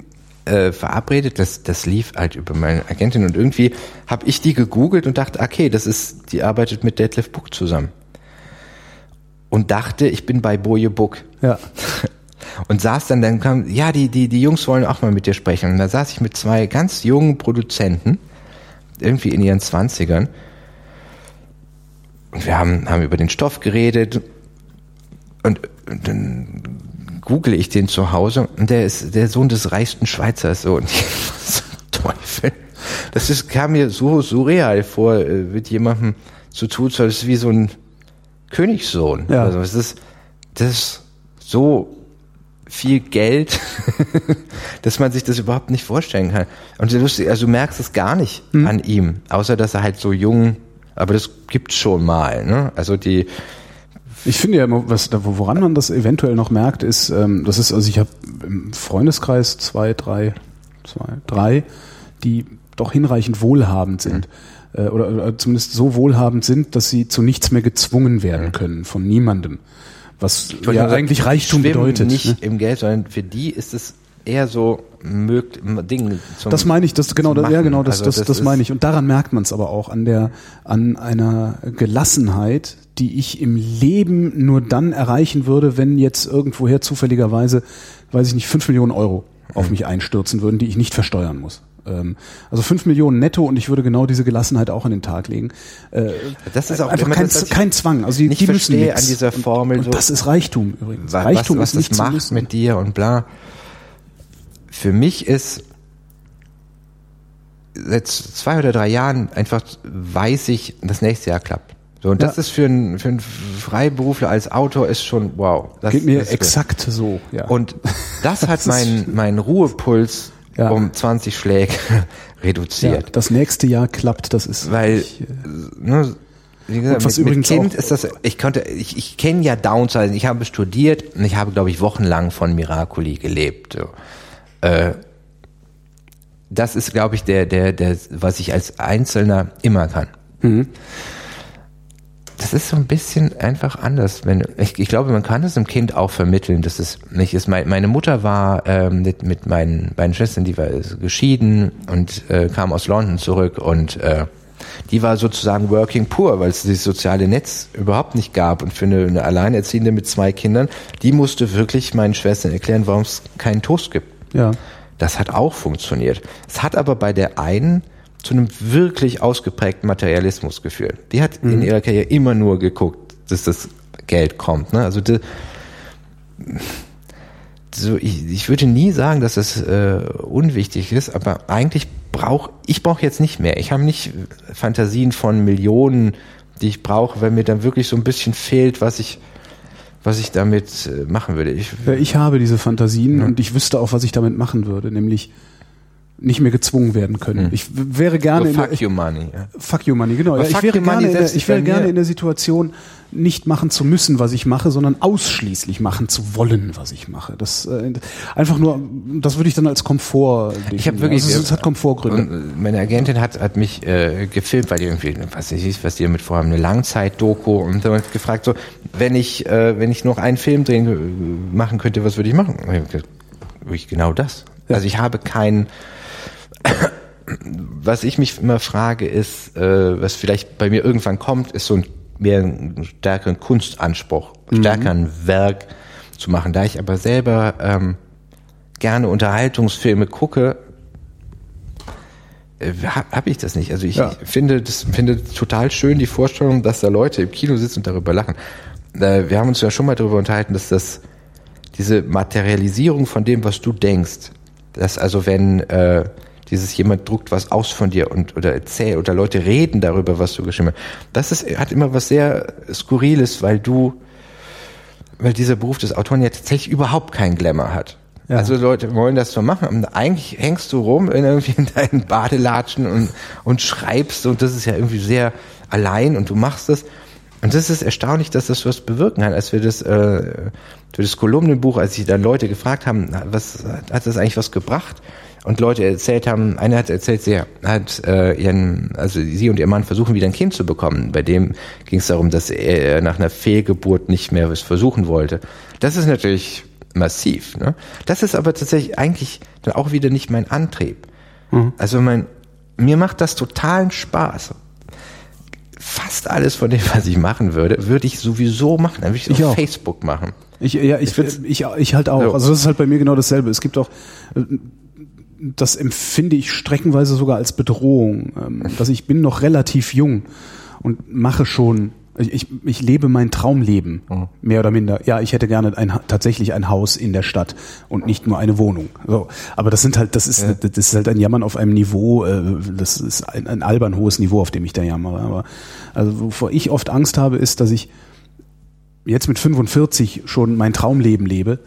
Speaker 2: äh, verabredet, das, das lief halt über meine Agentin und irgendwie habe ich die gegoogelt und dachte, okay, das ist, die arbeitet mit Detlef Book zusammen. Und dachte, ich bin bei Boje Book.
Speaker 1: ja.
Speaker 2: Und saß dann, dann kam, ja, die, die, die Jungs wollen auch mal mit dir sprechen. Und da saß ich mit zwei ganz jungen Produzenten, irgendwie in ihren Zwanzigern. Und wir haben, haben über den Stoff geredet. Und, und dann google ich den zu Hause und der ist der Sohn des reichsten Schweizers. So, und ich, was zum Teufel. Das ist, kam mir so surreal vor, äh, mit jemandem zu tun, so, das ist wie so ein Königssohn.
Speaker 1: Ja.
Speaker 2: Also es ist, das ist so viel Geld, dass man sich das überhaupt nicht vorstellen kann. Und lustig, also du merkst es gar nicht an ihm, außer dass er halt so jung Aber das gibt's schon mal. Ne? Also die
Speaker 1: Ich finde ja, was, da- woran man das eventuell noch merkt, ist, ähm, das ist, also ich habe im Freundeskreis zwei, drei, zwei, drei, die doch hinreichend wohlhabend sind. Äh, oder, oder zumindest so wohlhabend sind, dass sie zu nichts mehr gezwungen werden können von niemandem. Was ja
Speaker 2: sagen,
Speaker 1: eigentlich Reichtum bedeutet.
Speaker 2: Nicht
Speaker 1: ne?
Speaker 2: im Geld, sondern für die ist es eher so mögt, Ding zum
Speaker 1: Das meine ich, das genau, das, ja genau, das,
Speaker 2: Also
Speaker 1: das, das,
Speaker 2: ist-
Speaker 1: meine ich. Und daran merkt man es aber auch an der, an einer Gelassenheit, die ich im Leben nur dann erreichen würde, wenn jetzt irgendwoher zufälligerweise, weiß ich nicht, fünf Millionen Euro auf mich einstürzen würden, die ich nicht versteuern muss. Ähm, Also fünf Millionen netto und ich würde genau diese Gelassenheit auch an den Tag legen. Äh,
Speaker 2: Das ist auch
Speaker 1: einfach kein,
Speaker 2: das, was
Speaker 1: kein Zwang. Also die,
Speaker 2: nicht
Speaker 1: die müssen
Speaker 2: verstehe an dieser Formel
Speaker 1: Und, und das ist Reichtum übrigens.
Speaker 2: was,
Speaker 1: Reichtum
Speaker 2: was
Speaker 1: ist nicht
Speaker 2: das macht mit dir und bla. Für mich ist seit zwei oder drei Jahren einfach weiß ich, das nächste Jahr klappt. So, und das
Speaker 1: Ja.
Speaker 2: ist für einen, für einen Freiberufler als Autor ist schon wow. Das,
Speaker 1: Geht mir exakt so. Ja.
Speaker 2: Und das hat
Speaker 1: ist-
Speaker 2: mein, Ruhepuls
Speaker 1: Ja.
Speaker 2: um 20 Schläge
Speaker 1: ja,
Speaker 2: reduziert.
Speaker 1: das nächste Jahr klappt, das ist
Speaker 2: Weil,
Speaker 1: äh,
Speaker 2: ne, wie gesagt,
Speaker 1: was
Speaker 2: mit, mit
Speaker 1: übrigens
Speaker 2: Kind
Speaker 1: auch-
Speaker 2: ist das, ich konnte, ich, ich kenne ja Downsizing, ich habe studiert und ich habe, glaube ich, wochenlang von Miracoli gelebt. So. Äh, das ist, glaube ich, der, der, der, was ich als Einzelner immer kann.
Speaker 1: Mhm.
Speaker 2: Das ist so ein bisschen einfach anders. Wenn, ich, ich glaube, man kann es dem Kind auch vermitteln, dass es nicht ist. Meine, meine Mutter war ähm, mit, mit meinen beiden Schwestern, die war geschieden und äh, kam aus London zurück und äh, die war sozusagen working poor, weil es dieses soziale Netz überhaupt nicht gab. Und für eine, eine Alleinerziehende mit zwei Kindern, die musste wirklich meinen Schwestern erklären, warum es keinen Toast gibt.
Speaker 1: ja.
Speaker 2: Das hat auch funktioniert. Es hat aber bei der einen zu einem wirklich ausgeprägten Materialismus geführt. Die hat in ihrer Karriere immer nur geguckt, dass das Geld kommt. Ne? Also die, so, ich, ich würde nie sagen, dass das äh, unwichtig ist, aber eigentlich brauche ich brauche jetzt nicht mehr. Ich habe nicht Fantasien von Millionen, die ich brauche, weil mir dann wirklich so ein bisschen fehlt, was ich was ich damit äh, machen würde. Ich,
Speaker 1: Ja, Ich habe diese Fantasien und ich wüsste auch, was ich damit machen würde, nämlich nicht mehr gezwungen werden können. Ich w- wäre gerne
Speaker 2: so
Speaker 1: in
Speaker 2: fuck
Speaker 1: der,
Speaker 2: you money. Ja.
Speaker 1: fuck you money, genau. Ja, ich wäre gerne, in der, ich wäre gerne in der Situation, nicht machen zu müssen, was ich mache, sondern ausschließlich machen zu wollen, was ich mache. Das äh, einfach nur, das würde ich dann als Komfort.
Speaker 2: Ich habe wirklich,
Speaker 1: also, es hat Komfortgründe.
Speaker 2: Äh, meine Agentin hat, hat mich äh, gefilmt, weil die irgendwie, was weiß ich, was die damit vorhaben, eine Langzeit-Doku und dann hat gefragt so, wenn ich, äh, wenn ich noch einen Film drehen äh, machen könnte, was würde ich machen? Ich ich genau das.
Speaker 1: Ja.
Speaker 2: Also ich habe kein, was ich mich immer frage ist, äh, was vielleicht bei mir irgendwann kommt, ist so ein mehr einen stärkeren Kunstanspruch, stärkeren Werk zu machen. Da ich aber selber ähm, gerne Unterhaltungsfilme gucke, äh, habe hab ich das nicht. Also ich
Speaker 1: Ja.
Speaker 2: finde das finde total schön die Vorstellung, dass da Leute im Kino sitzen und darüber lachen. Äh, wir haben uns ja schon mal darüber unterhalten, dass das diese Materialisierung von dem, was du denkst, dass also wenn äh, dieses jemand druckt was aus von dir und oder erzählt oder Leute reden darüber, was du geschrieben hast, das ist hat immer was sehr skurriles, weil du weil dieser Beruf des Autoren ja tatsächlich überhaupt keinen Glamour hat.
Speaker 1: Ja.
Speaker 2: Also Leute wollen das so machen und eigentlich hängst du rum in irgendwie in deinen Badelatschen und, und schreibst und das ist ja irgendwie sehr allein und du machst das. Und das ist erstaunlich, dass das was bewirken kann. Als wir das, äh, für das Kolumnenbuch, als sich dann Leute gefragt haben, was hat das eigentlich was gebracht? Und Leute erzählt haben, einer hat erzählt, sie hat äh, ihren, also sie und ihr Mann versuchen wieder ein Kind zu bekommen. Bei dem ging es darum, dass er nach einer Fehlgeburt nicht mehr was versuchen wollte. Das ist natürlich massiv. Ne? Das ist aber tatsächlich eigentlich dann auch wieder nicht mein Antrieb. Also mein, mir macht das totalen Spaß. Fast alles von dem, was ich machen würde, würde ich sowieso machen. Dann würde ich,
Speaker 1: Ich
Speaker 2: auf
Speaker 1: auch.
Speaker 2: Facebook machen.
Speaker 1: Ich, ja, ich,
Speaker 2: find's-
Speaker 1: ich, ich halt auch.
Speaker 2: So.
Speaker 1: Also das ist halt bei mir genau dasselbe. Es gibt auch, äh, das empfinde ich streckenweise sogar als Bedrohung, ähm, dass ich bin noch relativ jung und mache schon, ich, ich, lebe mein Traumleben,
Speaker 2: Mhm.
Speaker 1: mehr oder minder. Ja, ich hätte gerne ein, tatsächlich ein Haus in der Stadt und nicht nur eine Wohnung. So, aber das sind halt, das ist, das ist halt ein Jammern auf einem Niveau, äh, das ist ein, ein albern hohes Niveau, auf dem ich da jammere. Aber also wovor ich oft Angst habe, ist, dass ich jetzt mit 45 schon mein Traumleben lebe,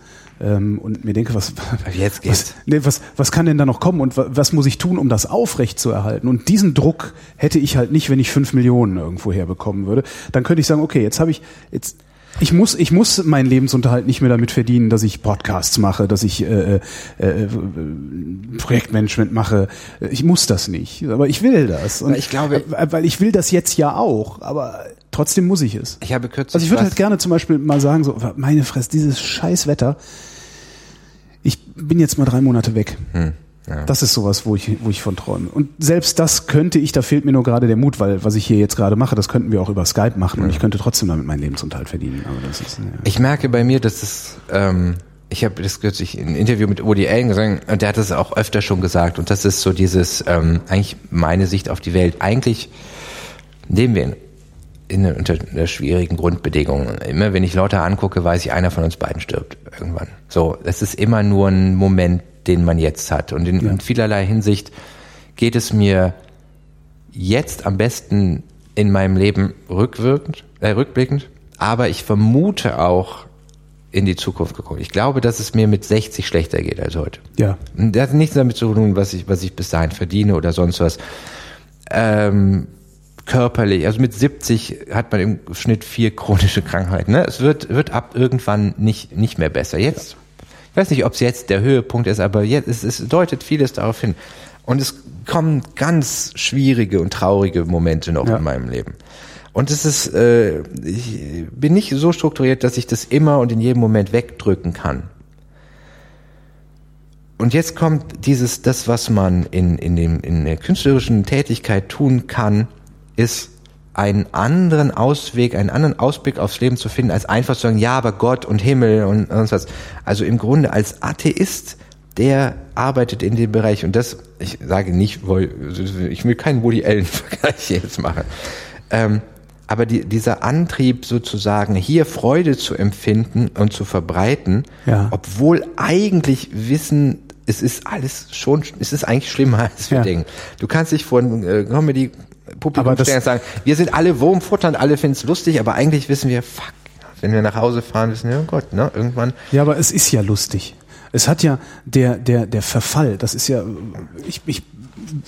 Speaker 1: ähm, und mir denke, was,
Speaker 2: Jetzt geht's.
Speaker 1: was, nee, was, was kann denn da noch kommen und wa- was muss ich tun, um das aufrecht zu erhalten? Und diesen Druck hätte ich halt nicht, wenn ich fünf Millionen irgendwo herbekommen würde. Dann könnte ich sagen, okay, jetzt habe ich, jetzt, ich muss, ich muss meinen Lebensunterhalt nicht mehr damit verdienen, dass ich Podcasts mache, dass ich äh, äh, äh, Projektmanagement mache. Ich muss das nicht, aber ich will das. Und,
Speaker 2: Weil ich glaube-
Speaker 1: äh, weil ich will das jetzt ja auch, aber trotzdem muss ich es.
Speaker 2: Ich habe kürzlich
Speaker 1: Also ich würde
Speaker 2: was-
Speaker 1: halt gerne zum Beispiel mal sagen, so, meine Fresse, dieses scheiß Wetter. Ich bin jetzt mal drei Monate weg.
Speaker 2: Hm,
Speaker 1: Das ist sowas, wo ich, wo ich von träume. Und selbst das könnte ich, da fehlt mir nur gerade der Mut, weil was ich hier jetzt gerade mache, das könnten wir auch über Skype machen und ich könnte trotzdem damit meinen Lebensunterhalt verdienen. Aber das ist, ja.
Speaker 2: Ich merke bei mir, dass es, ähm, ich habe das kürzlich in einem Interview mit Woody Allen gesagt und der hat das auch öfter schon gesagt und das ist so dieses, ähm, eigentlich meine Sicht auf die Welt. Eigentlich leben wir in, in, unter schwierigen Grundbedingungen. Immer wenn ich Leute angucke, weiß ich, einer von uns beiden stirbt irgendwann. So, das ist immer nur ein Moment, den man jetzt hat und in, in vielerlei Hinsicht geht es mir jetzt am besten in meinem Leben rückwirkend, äh, rückblickend, aber ich vermute auch in die Zukunft geguckt. Ich glaube, dass es mir mit 60 schlechter geht als heute.
Speaker 1: ja.
Speaker 2: Das hat nichts damit zu tun, was ich, was ich bis dahin verdiene oder sonst was. Ähm, körperlich, also mit 70 hat man im Schnitt vier chronische Krankheiten. Ne? Es wird, wird ab irgendwann nicht, nicht mehr besser. Jetzt, ich weiß nicht, ob es jetzt der Höhepunkt ist, aber jetzt, es, es deutet vieles darauf hin. Und es kommen ganz schwierige und traurige Momente noch
Speaker 1: Ja.
Speaker 2: in meinem Leben. Und es ist, äh, ich bin nicht so strukturiert, dass ich das immer und in jedem Moment wegdrücken kann. Und jetzt kommt dieses, das, was man in, in, dem, in der künstlerischen Tätigkeit tun kann, ist einen anderen Ausweg, einen anderen Ausblick aufs Leben zu finden, als einfach zu sagen, ja, aber Gott und Himmel und sonst was. Also im Grunde als Atheist, der arbeitet in dem Bereich und das, ich sage nicht, ich will keinen Woody Allen-Vergleich jetzt machen. Ähm, aber die, dieser Antrieb sozusagen, hier Freude zu empfinden und zu verbreiten,
Speaker 1: Ja.
Speaker 2: obwohl eigentlich wissen, es ist alles schon, es ist eigentlich schlimmer, als wir
Speaker 1: Ja.
Speaker 2: denken. Du kannst dich vor ein äh, Comedy Publikum
Speaker 1: Aber
Speaker 2: stellen und sagen, wir sind alle Wurmfutter und alle finden es lustig, aber eigentlich wissen wir, fuck, wenn wir nach Hause fahren, wissen wir, oh Gott, ne, irgendwann.
Speaker 1: Ja, aber es ist ja lustig. Es hat ja der, der, der Verfall, das ist ja, ich, ich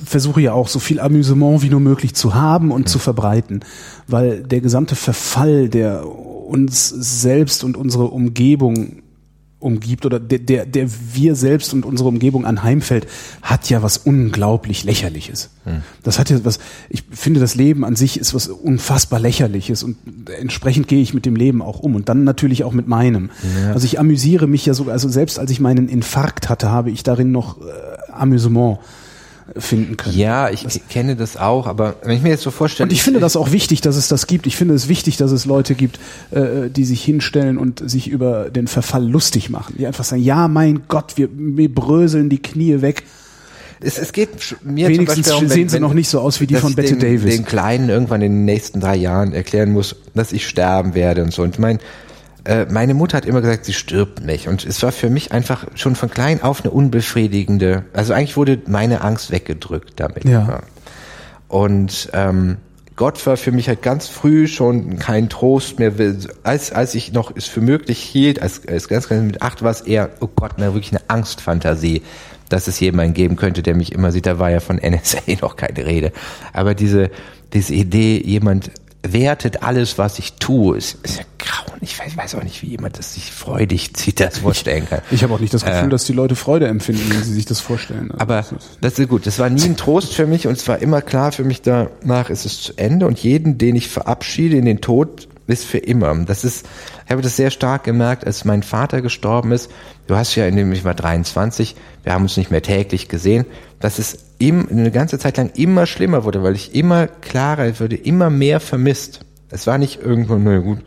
Speaker 1: versuche ja auch so viel Amüsement wie nur möglich zu haben und zu verbreiten, weil der gesamte Verfall, der uns selbst und unsere Umgebung umgibt oder der, der, der wir selbst und unsere Umgebung anheimfällt, hat ja was unglaublich lächerliches. Das hat ja was, ich finde, das Leben an sich ist was unfassbar lächerliches und entsprechend gehe ich mit dem Leben auch um und dann natürlich auch mit meinem. Also ich amüsiere mich ja sogar, also selbst als ich meinen Infarkt hatte, habe ich darin noch äh, Amüsement finden können.
Speaker 2: Ja, ich kenne das auch, aber wenn ich mir jetzt so vorstelle.
Speaker 1: Und ich finde das auch wichtig, dass es das gibt. Ich finde es wichtig, dass es Leute gibt, äh, die sich hinstellen und sich über den Verfall lustig machen. Die einfach sagen, ja, mein Gott, wir, wir bröseln die Knie weg.
Speaker 2: Es, es geht mir
Speaker 1: Wenigstens
Speaker 2: zum Beispiel um,
Speaker 1: sehen sie noch nicht so aus wie die von
Speaker 2: ich
Speaker 1: Bette Davis.
Speaker 2: den Kleinen irgendwann in den nächsten drei Jahren erklären muss, dass ich sterben werde und so. Und mein, äh, meine Mutter hat immer gesagt, sie stirbt nicht. Und es war für mich einfach schon von klein auf eine unbefriedigende, also eigentlich wurde meine Angst weggedrückt damit.
Speaker 1: Ja.
Speaker 2: Und ähm, Gott war für mich halt ganz früh schon kein Trost mehr. Als, als ich noch es für möglich hielt, als, als ganz klein mit acht war es eher, oh Gott, na, wirklich eine Angstfantasie, dass es jemanden geben könnte, der mich immer sieht. Da war ja von NSA noch keine Rede. Aber diese, diese Idee, jemand wertet alles, was ich tue, ist, ist ja grauen. Ich weiß, weiß auch nicht, wie jemand das sich freudig zieht, das vorstellen kann.
Speaker 1: Ich habe auch nicht das Gefühl, dass die Leute Freude empfinden, wenn sie sich das vorstellen. Also
Speaker 2: Aber
Speaker 1: das ist-
Speaker 2: das ist gut. Das war nie ein Trost für mich und es war immer klar für mich, danach ist es zu Ende und jeden, den ich verabschiede in den Tod, ist für immer. Das ist, ich habe das sehr stark gemerkt, als mein Vater gestorben ist. Du hast ja in dem, ich war 23, wir haben uns nicht mehr täglich gesehen, dass es ihm eine ganze Zeit lang immer schlimmer wurde, weil ich immer klarer wurde, immer mehr vermisst. Es war nicht irgendwo, na gut.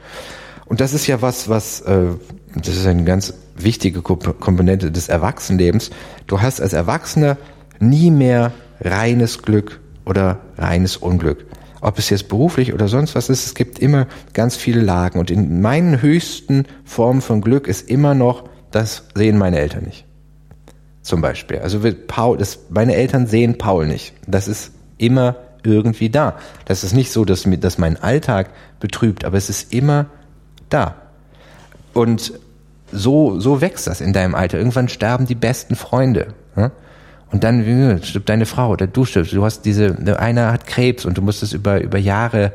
Speaker 2: Und das ist ja was, was, äh, das ist eine ganz wichtige Komp- Komponente des Erwachsenenlebens. Du hast als Erwachsener nie mehr reines Glück oder reines Unglück. Ob es jetzt beruflich oder sonst was ist, es gibt immer ganz viele Lagen. Und in meinen höchsten Formen von Glück ist immer noch, das sehen meine Eltern nicht. Zum Beispiel. Also wird Paul, das, meine Eltern sehen Paul nicht. Das ist immer irgendwie da. Das ist nicht so, dass mir, dass mein Alltag betrübt, aber es ist immer da. Und so, so wächst das in deinem Alter. Irgendwann sterben die besten Freunde. Und dann stirbt deine Frau oder du stirbst. Du hast diese, einer hat Krebs und du musst es über, über Jahre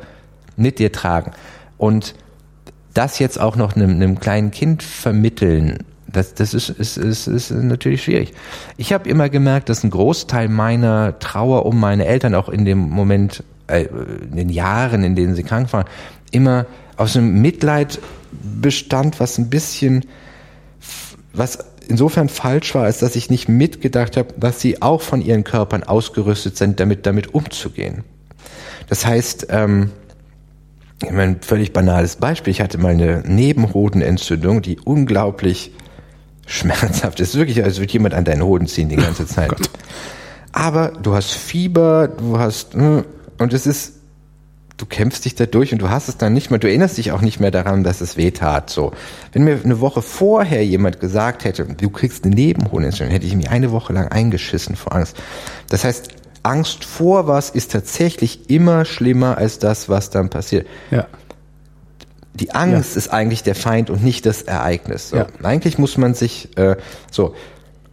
Speaker 2: mit dir tragen. Und das jetzt auch noch einem, einem kleinen Kind vermitteln, das, das ist, ist, ist, ist natürlich schwierig. Ich habe immer gemerkt, dass ein Großteil meiner Trauer um meine Eltern auch in dem Moment, äh, in den Jahren, in denen sie krank waren, immer aus einem Mitleid bestand, was ein bisschen, was insofern falsch war, als dass ich nicht mitgedacht habe, dass sie auch von ihren Körpern ausgerüstet sind, damit damit umzugehen. Das heißt, ähm, meine, völlig banales Beispiel. Ich hatte mal eine Nebenhodenentzündung, die unglaublich schmerzhaft ist. Wirklich, als würde jemand an deinen Hoden ziehen die ganze oh Zeit. Oh Aber du hast Fieber, du hast, hm, und es ist, du kämpfst dich da durch und du hast es dann nicht mehr, du erinnerst dich auch nicht mehr daran, dass es weh tat, so. Wenn mir eine Woche vorher jemand gesagt hätte, du kriegst eine Nebenhodenentzündung, hätte ich mich eine Woche lang eingeschissen vor Angst. Das heißt, Angst vor was ist tatsächlich immer schlimmer als das, was dann passiert.
Speaker 1: Ja.
Speaker 2: Die Angst ja. ist eigentlich der Feind und nicht das Ereignis. So. Ja. Eigentlich muss man sich äh, so.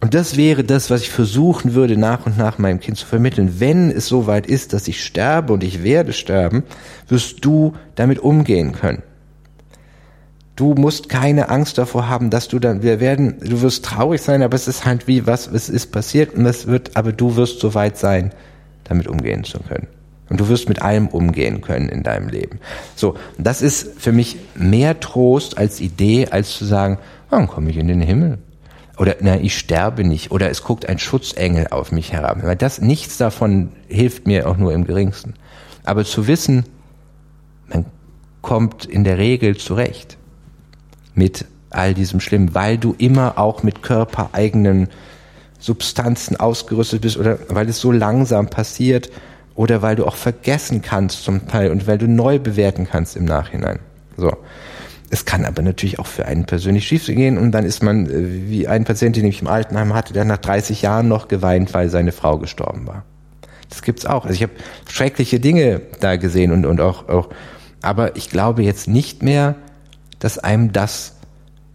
Speaker 2: Und das wäre das, was ich versuchen würde, nach und nach meinem Kind zu vermitteln. Wenn es soweit ist, dass ich sterbe und ich werde sterben, wirst du damit umgehen können. Du musst keine Angst davor haben, dass du dann, wir werden, du wirst traurig sein, aber es ist halt wie was, es ist passiert und es wird, aber du wirst so weit sein, damit umgehen zu können. Und du wirst mit allem umgehen können in deinem Leben. So, das ist für mich mehr Trost als Idee, als zu sagen, oh, dann komme ich in den Himmel. Oder na, ich sterbe nicht. Oder es guckt ein Schutzengel auf mich herab. Weil das nichts davon hilft mir auch nur im geringsten. Aber zu wissen, man kommt in der Regel zurecht mit all diesem Schlimmen, weil du immer auch mit körpereigenen Substanzen ausgerüstet bist oder weil es so langsam passiert oder weil du auch vergessen kannst zum Teil und weil du neu bewerten kannst im Nachhinein. So. Es kann aber natürlich auch für einen persönlich schief gehen und dann ist man äh, wie ein Patient, den ich im Altenheim hatte, der nach 30 Jahren noch geweint, weil seine Frau gestorben war. Das gibt's auch. Also ich habe schreckliche Dinge da gesehen und, und auch, auch, aber ich glaube jetzt nicht mehr, dass einem das,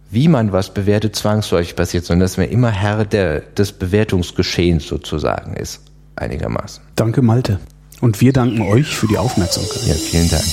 Speaker 2: wie man was bewertet, zwangsläufig passiert, sondern dass man immer Herr der, des Bewertungsgeschehens sozusagen ist, einigermaßen.
Speaker 1: Danke, Malte. Und wir danken euch für die Aufmerksamkeit.
Speaker 2: Ja, vielen Dank.